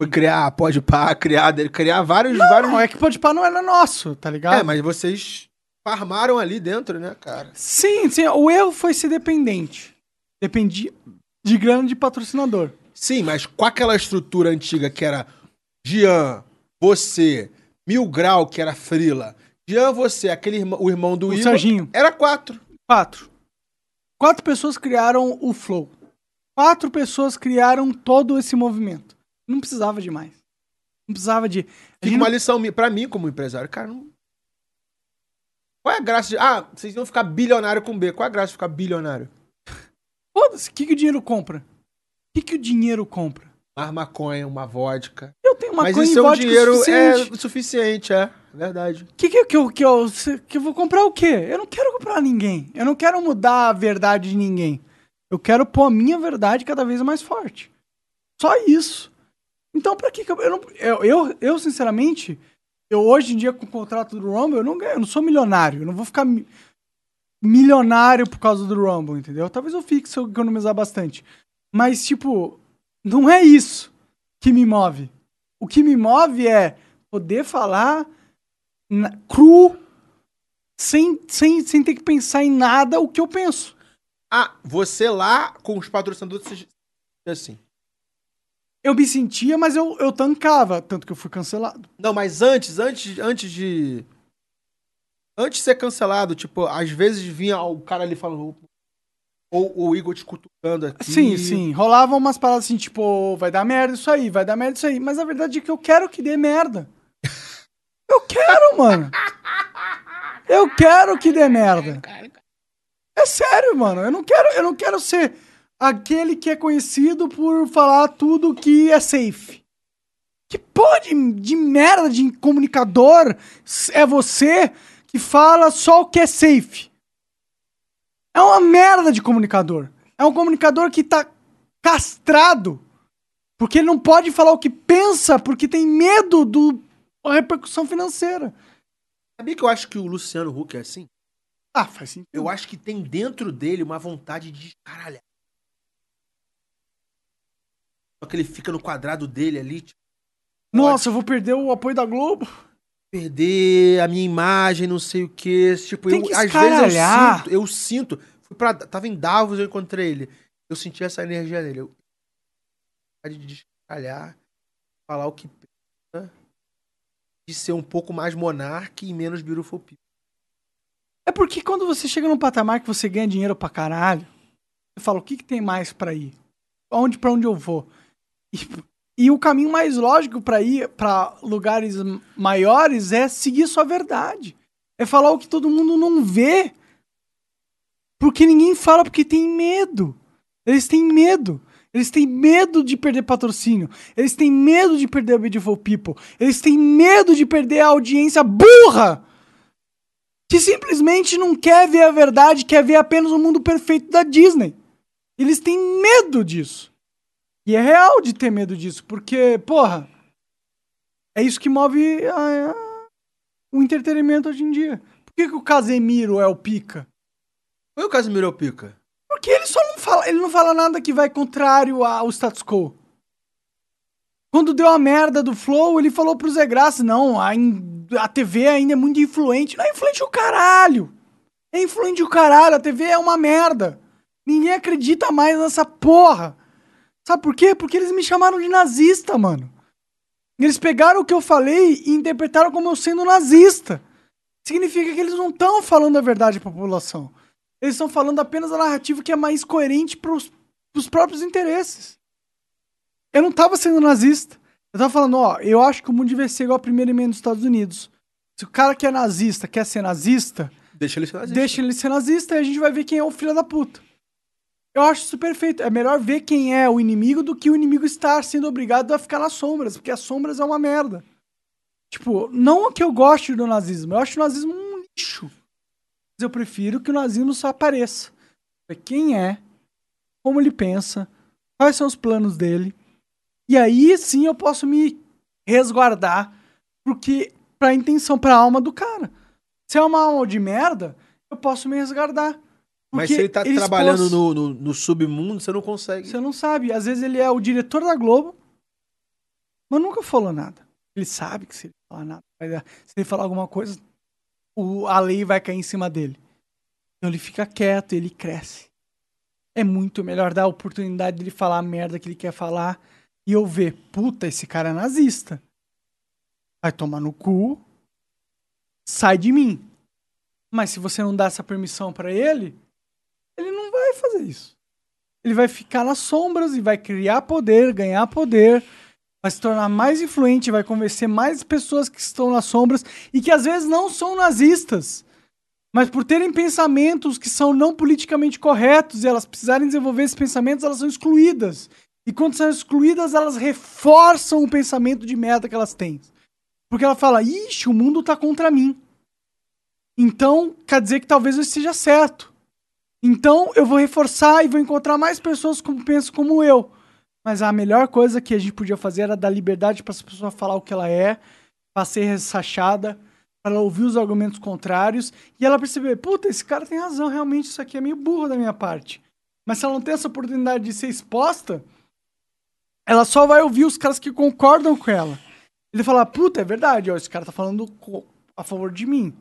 Foi criar, pode pá, criar, criar vários. Não, vários... não é que pode pá não era nosso, tá ligado? É, mas vocês farmaram ali dentro, né, cara? Sim, sim. O erro foi ser dependente. Dependia de grana de patrocinador. Sim, mas com aquela estrutura antiga que era Jean, você, Mil Grau, que era Frila, Jean, você, aquele irmão, o irmão do o Serginho. Era quatro. Quatro. Quatro pessoas criaram o Flow. Quatro pessoas criaram todo esse movimento. Não precisava de mais. Não precisava de. Fica uma lição pra mim, como empresário. Cara, não. Qual é a graça de. Ah, vocês vão ficar bilionário com B. Qual é a graça de ficar bilionário? Foda-se, o que, que o dinheiro compra? que, que o dinheiro compra? Uma maconha, uma vodka. Eu tenho maconha Mas e é vodka dinheiro suficiente. é suficiente, é. Verdade. Que, que, que, que, eu, que eu vou comprar o quê? Eu não quero comprar ninguém. Eu não quero mudar a verdade de ninguém. Eu quero pôr a minha verdade cada vez mais forte. Só isso. Então, pra que que eu. Eu, não- eu, eu, eu, sinceramente, eu hoje em dia com o contrato do Rumble, eu não ganho, eu não sou milionário. Eu não vou ficar mi- milionário por causa do Rumble, entendeu? Talvez eu fique se eu economizar bastante. Mas, tipo, não é isso que me move. O que me move é poder falar cru, sem, sem, sem ter que pensar em nada o que eu penso. Ah, você lá com os patrocinadores, você- assim. Eu me sentia, mas eu, eu tancava, tanto que eu fui cancelado. Não, mas antes, antes, antes de. Antes de ser cancelado, tipo, às vezes vinha o cara ali falando. Ou o Igor te cutucando aqui. Sim, sim. Rolavam umas paradas assim, tipo, "Ô, vai dar merda isso aí, vai dar merda isso aí. Mas a verdade é que eu quero que dê merda. Eu quero, mano. Eu quero que dê merda. É sério, mano. Eu não quero, eu não quero ser aquele que é conhecido por falar tudo que é safe. Que porra de, de merda de comunicador é você que fala só o que é safe? É uma merda de comunicador. É um comunicador que tá castrado. Porque ele não pode falar o que pensa porque tem medo do da repercussão financeira. Sabia que eu acho que o Luciano Huck é assim? Ah, faz sentido. Eu acho que tem dentro dele uma vontade de descaralhar. Só que ele fica no quadrado dele ali, tipo, Nossa, eu vou perder o apoio da Globo. perder a minha imagem, não sei o quê. Tipo, Tem eu, que às vezes eu sinto, eu sinto. Fui pra, tava em Davos, eu encontrei ele. Eu senti essa energia nele. Eu, vontade de descaralhar, falar o que de ser um pouco mais monarca e menos beautiful people. É porque quando você chega num patamar que você ganha dinheiro pra caralho, você fala, o que, que tem mais pra ir? Onde para onde eu vou? E, e o caminho mais lógico pra ir pra lugares maiores é seguir sua verdade. É falar o que todo mundo não vê. Porque ninguém fala porque tem medo. Eles têm medo. Eles têm medo de perder patrocínio. Eles têm medo de perder a Beautiful People. Eles têm medo de perder a audiência burra que simplesmente não quer ver a verdade, quer ver apenas o mundo perfeito da Disney. Eles têm medo disso. E é real de ter medo disso, porque, porra, é isso que move a- a- o entretenimento hoje em dia. Por que, que o Casemiro é o pica? Foi o Casimiro Pica. Porque ele só fala, ele não fala nada que vai contrário ao status quo. Quando deu a merda do Flow, ele falou pro Zé Graça, não, a, a TV ainda é muito influente. Não é influente o caralho. É influente o caralho, a TV é uma merda. Ninguém acredita mais nessa porra. Sabe por quê? Porque eles me chamaram de nazista, mano. Eles pegaram o que eu falei e interpretaram como eu sendo nazista. Significa que eles não estão falando a verdade pra população. Eles estão falando apenas a narrativa que é mais coerente pros, pros próprios interesses. Eu não tava sendo nazista. Eu tava falando, ó, eu acho que o mundo devia ser igual a primeira emenda dos Estados Unidos. Se o cara que é nazista quer ser nazista, Deixa ele ser nazista. deixa ele ser nazista e a gente vai ver quem é o filho da puta. Eu acho isso perfeito. É melhor ver quem é o inimigo do que o inimigo estar sendo obrigado a ficar nas sombras, porque as sombras é uma merda. Tipo, não que eu goste do nazismo, eu acho o nazismo um lixo. Mas eu prefiro que o nazismo só apareça. Quem é, como ele pensa, quais são os planos dele. E aí sim eu posso me resguardar porque pra intenção, pra alma do cara. Se é uma alma de merda, eu posso me resguardar. Mas se ele tá ele trabalhando expôs- no, no, no submundo, você não consegue. Você não sabe. Às vezes ele é o diretor da Globo, mas nunca falou nada. Ele sabe que se ele falar nada, se ele falar alguma coisa, o, a lei vai cair em cima dele. Então ele fica quieto, ele cresce. É muito melhor dar a oportunidade dele falar a merda que ele quer falar e eu ver, puta, esse cara é nazista. Vai tomar no cu, sai de mim. Mas se você não dá essa permissão pra ele, ele não vai fazer isso. Ele vai ficar nas sombras e vai criar poder, ganhar poder, vai se tornar mais influente, vai convencer mais pessoas que estão nas sombras e que às vezes não são nazistas, mas por terem pensamentos que são não politicamente corretos e elas precisarem desenvolver esses pensamentos, elas são excluídas. E quando são excluídas, elas reforçam o pensamento de merda que elas têm. Porque ela fala, ixi, o mundo tá contra mim. Então, quer dizer que talvez eu esteja certo. Então, eu vou reforçar e vou encontrar mais pessoas que pensam como eu. Mas a melhor coisa que a gente podia fazer era dar liberdade para essa pessoa falar o que ela é, para ser ressachada, para ela ouvir os argumentos contrários e ela perceber, puta, esse cara tem razão, realmente isso aqui é meio burro da minha parte. Mas se ela não tem essa oportunidade de ser exposta, ela só vai ouvir os caras que concordam com ela. Ele fala, puta, é verdade, ó, esse cara tá falando a favor de mim.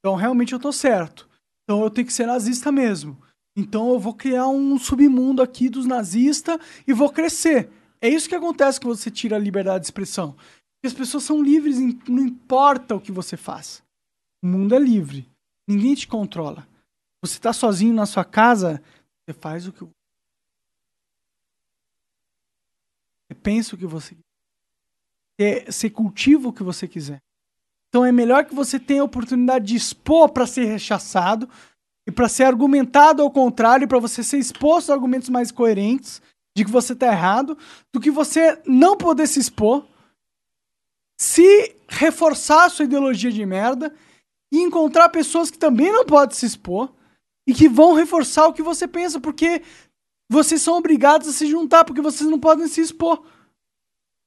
Então realmente eu tô certo. Então eu tenho que ser nazista mesmo. Então eu vou criar um submundo aqui dos nazistas e vou crescer. É isso que acontece quando você tira a liberdade de expressão. As pessoas são livres, não importa o que você faz. O mundo é livre. Ninguém te controla. Você está sozinho na sua casa, você faz o que você pensa o que você quer. Você cultiva o que você quiser. Então é melhor que você tenha a oportunidade de expor para ser rechaçado e para ser argumentado ao contrário, para você ser exposto a argumentos mais coerentes de que você está errado, do que você não poder se expor, se reforçar a sua ideologia de merda e encontrar pessoas que também não podem se expor e que vão reforçar o que você pensa, porque vocês são obrigados a se juntar, porque vocês não podem se expor.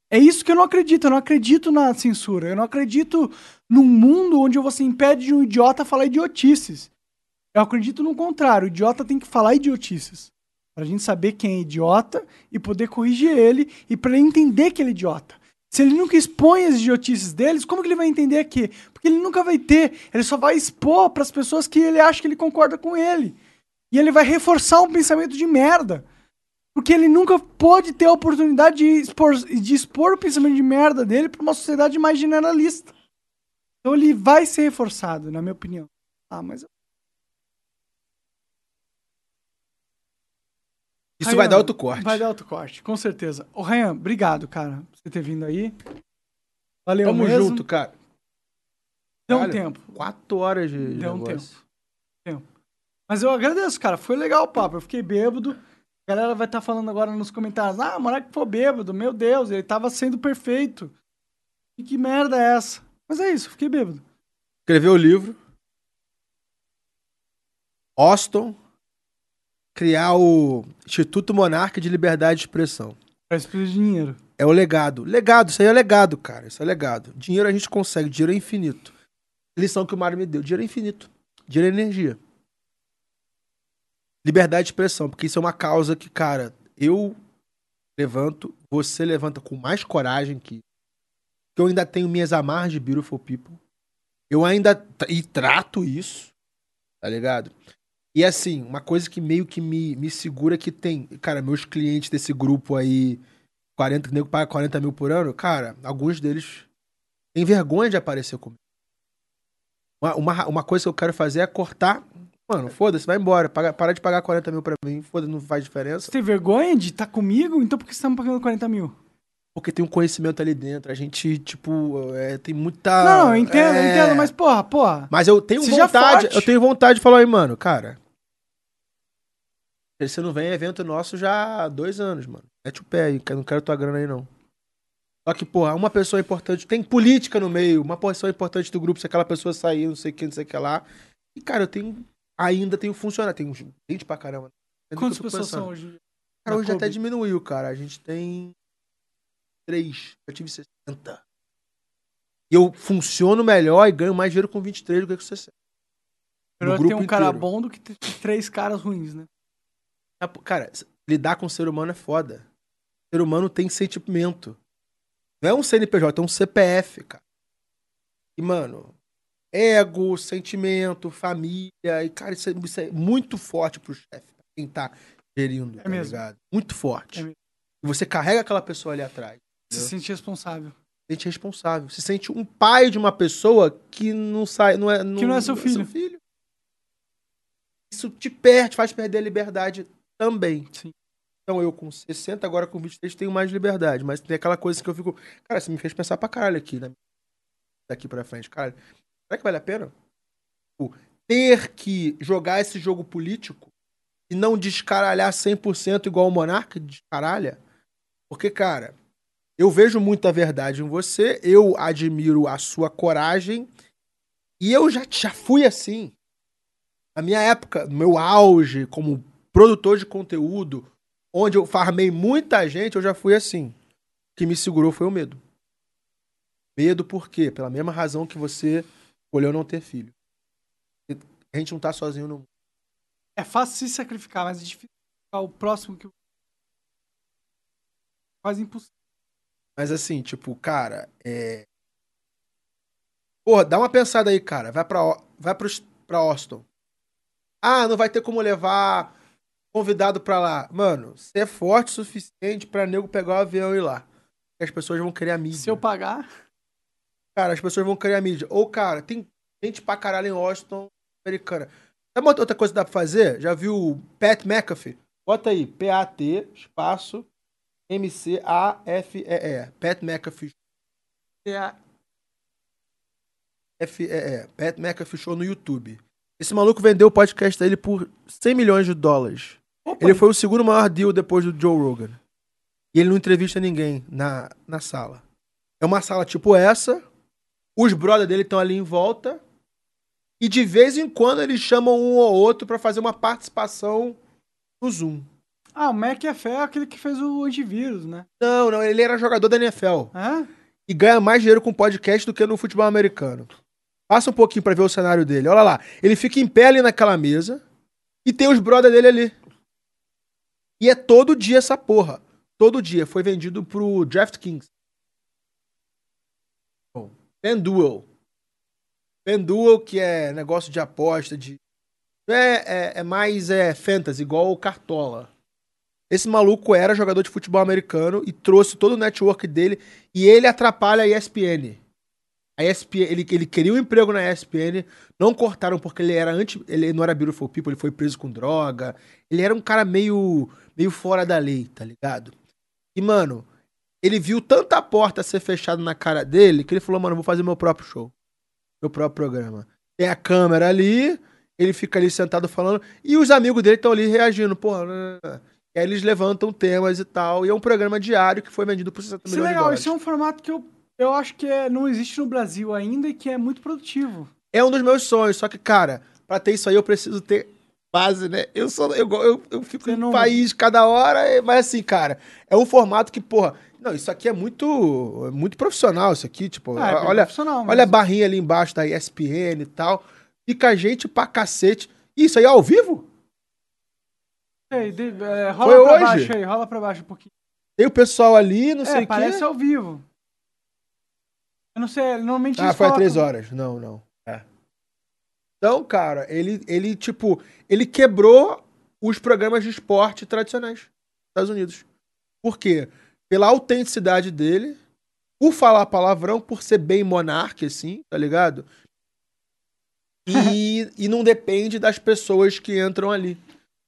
É isso que eu não acredito. Eu não acredito na censura. Eu não acredito num mundo onde você impede de um idiota falar idiotices. Eu acredito no contrário. O idiota tem que falar idiotices. Pra gente saber quem é idiota e poder corrigir ele e para ele entender que ele é idiota. Se ele nunca expõe as idiotices deles, como que ele vai entender aqui? Porque ele nunca vai ter. Ele só vai expor para as pessoas que ele acha que ele concorda com ele. E ele vai reforçar um pensamento de merda. Porque ele nunca pode ter a oportunidade de expor, de expor o pensamento de merda dele para uma sociedade mais generalista. Então ele vai ser reforçado, na minha opinião. Ah, mas Isso Ryan, vai dar outro corte. Vai dar outro corte, com certeza. Ô, Ryan, obrigado, cara, por você ter vindo aí. Valeu Tamo mesmo. junto, cara. Deu um tempo. Quatro horas de Deu negócio. um tempo. tempo. Mas eu agradeço, cara. Foi legal o papo. Eu fiquei bêbado. A galera vai estar tá falando agora nos comentários. Ah, o Monark foi bêbado. Meu Deus, ele tava sendo perfeito. E que merda é essa? Mas é isso, fiquei bêbado. Escreveu o livro. Austin criar o Instituto Monarca de Liberdade de Expressão. Faz de dinheiro. É o legado. Legado, isso aí é legado, cara. Isso é legado. Dinheiro a gente consegue, dinheiro é infinito. Lição que o Mário me deu: dinheiro é infinito. Dinheiro é energia. Liberdade de expressão, porque isso é uma causa que, cara, eu levanto, você levanta com mais coragem que eu ainda tenho minhas amarras de Beautiful People. Eu ainda e trato isso, tá ligado? E assim, uma coisa que meio que me, me segura que tem, cara, meus clientes desse grupo aí, 40, que nego paga 40 mil por ano, cara, alguns deles têm vergonha de aparecer comigo. Uma, uma, uma coisa que eu quero fazer é cortar. Mano, foda-se, vai embora. Paga, para de pagar 40 mil pra mim, foda-se, não faz diferença. Você tem vergonha de estar tá comigo? Então por que você tá me pagando 40 mil? Porque tem um conhecimento ali dentro. A gente, tipo, é, tem muita. Não, eu entendo, é... eu entendo, mas porra, porra. Mas eu tenho Seja vontade. Forte. Eu tenho vontade de falar aí, mano, cara. Você não vem evento nosso já há dois anos, mano. Mete o pé aí, não quero tua grana aí, não. Só que, porra, uma pessoa importante, tem política no meio, uma pessoa importante do grupo, se aquela pessoa sair, não sei o que, não sei o que lá. E, cara, eu tenho. Ainda tenho funcionário. Tem gente pra caramba. Quantas pessoas são hoje? Cara, hoje até diminuiu, cara. A gente tem. Três. Eu tive 60. E eu funciono melhor e ganho mais dinheiro com 23 do que com 60. Melhor ter um inteiro. cara bom do que ter três caras ruins, né? Cara, lidar com o ser humano é foda. O ser humano tem sentimento. Não é um CNPJ, é um CPF, cara. E, mano, ego, sentimento, família. E, cara, isso é, isso é muito forte pro chefe, quem tá gerindo, é tá mesmo. ligado? Muito forte. É e você carrega aquela pessoa ali atrás. Se sente responsável. Se sente responsável. Se sente um pai de uma pessoa que não sai. Não é, não, que não é seu filho. É seu filho. Isso te perde, faz perder a liberdade também. Sim. Então eu com 60, agora com 23, tenho mais liberdade. Mas tem aquela coisa que eu fico. Cara, você me fez pensar pra caralho aqui, né? Daqui pra frente. Cara, será que vale a pena? O ter que jogar esse jogo político e não descaralhar 100% igual o Monarca descaralha? Porque, cara, eu vejo muita verdade em você, eu admiro a sua coragem e eu já, já fui assim. Na minha época, no meu auge como produtor de conteúdo, onde eu farmei muita gente, eu já fui assim. O que me segurou foi o medo. Medo por quê? Pela mesma razão que você escolheu não ter filho. A gente não tá sozinho no mundo. É fácil se sacrificar, mas é difícil o próximo que quase impossível. Mas assim, tipo, cara, é. Porra, dá uma pensada aí, cara. Vai pra, vai pro, pra Austin. Ah, não vai ter como levar convidado pra lá. Mano, você é forte o suficiente pra nego pegar o avião e ir lá. As pessoas vão querer a mídia. Se eu pagar. Cara, as pessoas vão querer a mídia. Ou, cara, tem gente pra caralho em Washington americana. Sabe outra coisa que dá pra fazer? Já viu o Pat McAfee? Bota aí, P-A-T, espaço, M-C-A-F-E-E. Pat McAfee. F-E-E. Pat McAfee Show no YouTube. Esse maluco vendeu o podcast dele por 100 milhões de dólares. Opa. Ele foi o segundo maior deal depois do Joe Rogan. E ele não entrevista ninguém na, na sala. É uma sala tipo essa. Os brothers dele estão ali em volta. E de vez em quando eles chamam um ou outro para fazer uma participação no Zoom. Ah, o Mac é fé é aquele que fez o antivírus, né? Não, não, ele era jogador da NFL. É? E ganha mais dinheiro com podcast do que no futebol americano. Passa um pouquinho para ver o cenário dele. Olha lá. Ele fica em pé ali naquela mesa e tem os brothers dele ali. E é todo dia essa porra. Todo dia. Foi vendido pro DraftKings. FanDuel. FanDuel, que é negócio de aposta, de... É, é, é mais é, fantasy, igual o Cartola. Esse maluco era jogador de futebol americano e trouxe todo o network dele e ele atrapalha a ESPN. A ESPN, ele, ele queria um emprego na ESPN, não cortaram porque ele era anti, ele não era beautiful people, ele foi preso com droga. Ele era um cara meio meio fora da lei, tá ligado? E mano, ele viu tanta porta ser fechada na cara dele que ele falou: "Mano, vou fazer meu próprio show, meu próprio programa". Tem a câmera ali, ele fica ali sentado falando e os amigos dele estão ali reagindo, porra, né? E aí eles levantam temas e tal. E é um programa diário que foi vendido por 60 isso é milhões é legal, de dólares. Isso é um formato que eu, eu acho que é, não existe no Brasil ainda e que é muito produtivo. É um dos meus sonhos, só que, cara, pra ter isso aí eu preciso ter base, né? Eu sou eu, eu, eu fico não... país cada hora, mas assim, cara, é um formato que, porra, não, isso aqui é muito muito profissional, isso aqui, tipo, ah, é olha, olha a barrinha ali embaixo da ESPN e tal. Fica gente pra cacete. Isso aí é ao vivo? Ei, de, é, rola Foi pra hoje? baixo aí, rola pra baixo um pouquinho. Tem o pessoal ali, não é, sei o quê. parece ao vivo. Eu não sei, normalmente Ah, foi há três horas. Não, não. É. Então, cara, ele, ele, tipo, ele quebrou os programas de esporte tradicionais dos Estados Unidos. Por quê? Pela autenticidade dele, por falar palavrão, por ser bem monarca, assim, tá ligado? E, e não depende das pessoas que entram ali.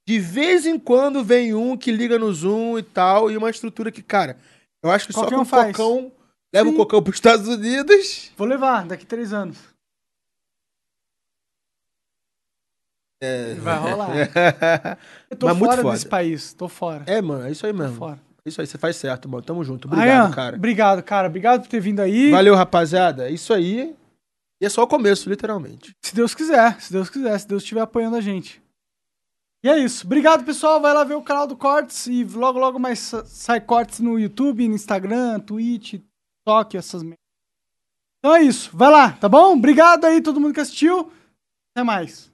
De vez em quando vem um que liga no Zoom e tal, e uma estrutura que, cara, eu acho que Qualquer só com um cocão. Leva o cocão para os Estados Unidos. Vou levar daqui três anos. É... Vai rolar. eu tô Mas fora desse país, tô fora. É, mano, é isso aí mesmo. Tô fora. Isso aí, você faz certo, mano. Tamo junto. Obrigado, Ayan, cara. Obrigado, cara. Obrigado por ter vindo aí. Valeu, rapaziada. É isso aí. E é só o começo, literalmente. Se Deus quiser, se Deus quiser, se Deus estiver apoiando a gente. E é isso. Obrigado, pessoal. Vai lá ver o canal do Cortes e logo, logo mais sai Cortes no YouTube, no Instagram, Twitch, TikTok, essas Então é isso. Vai lá, tá bom? Obrigado aí todo mundo que assistiu. Até mais.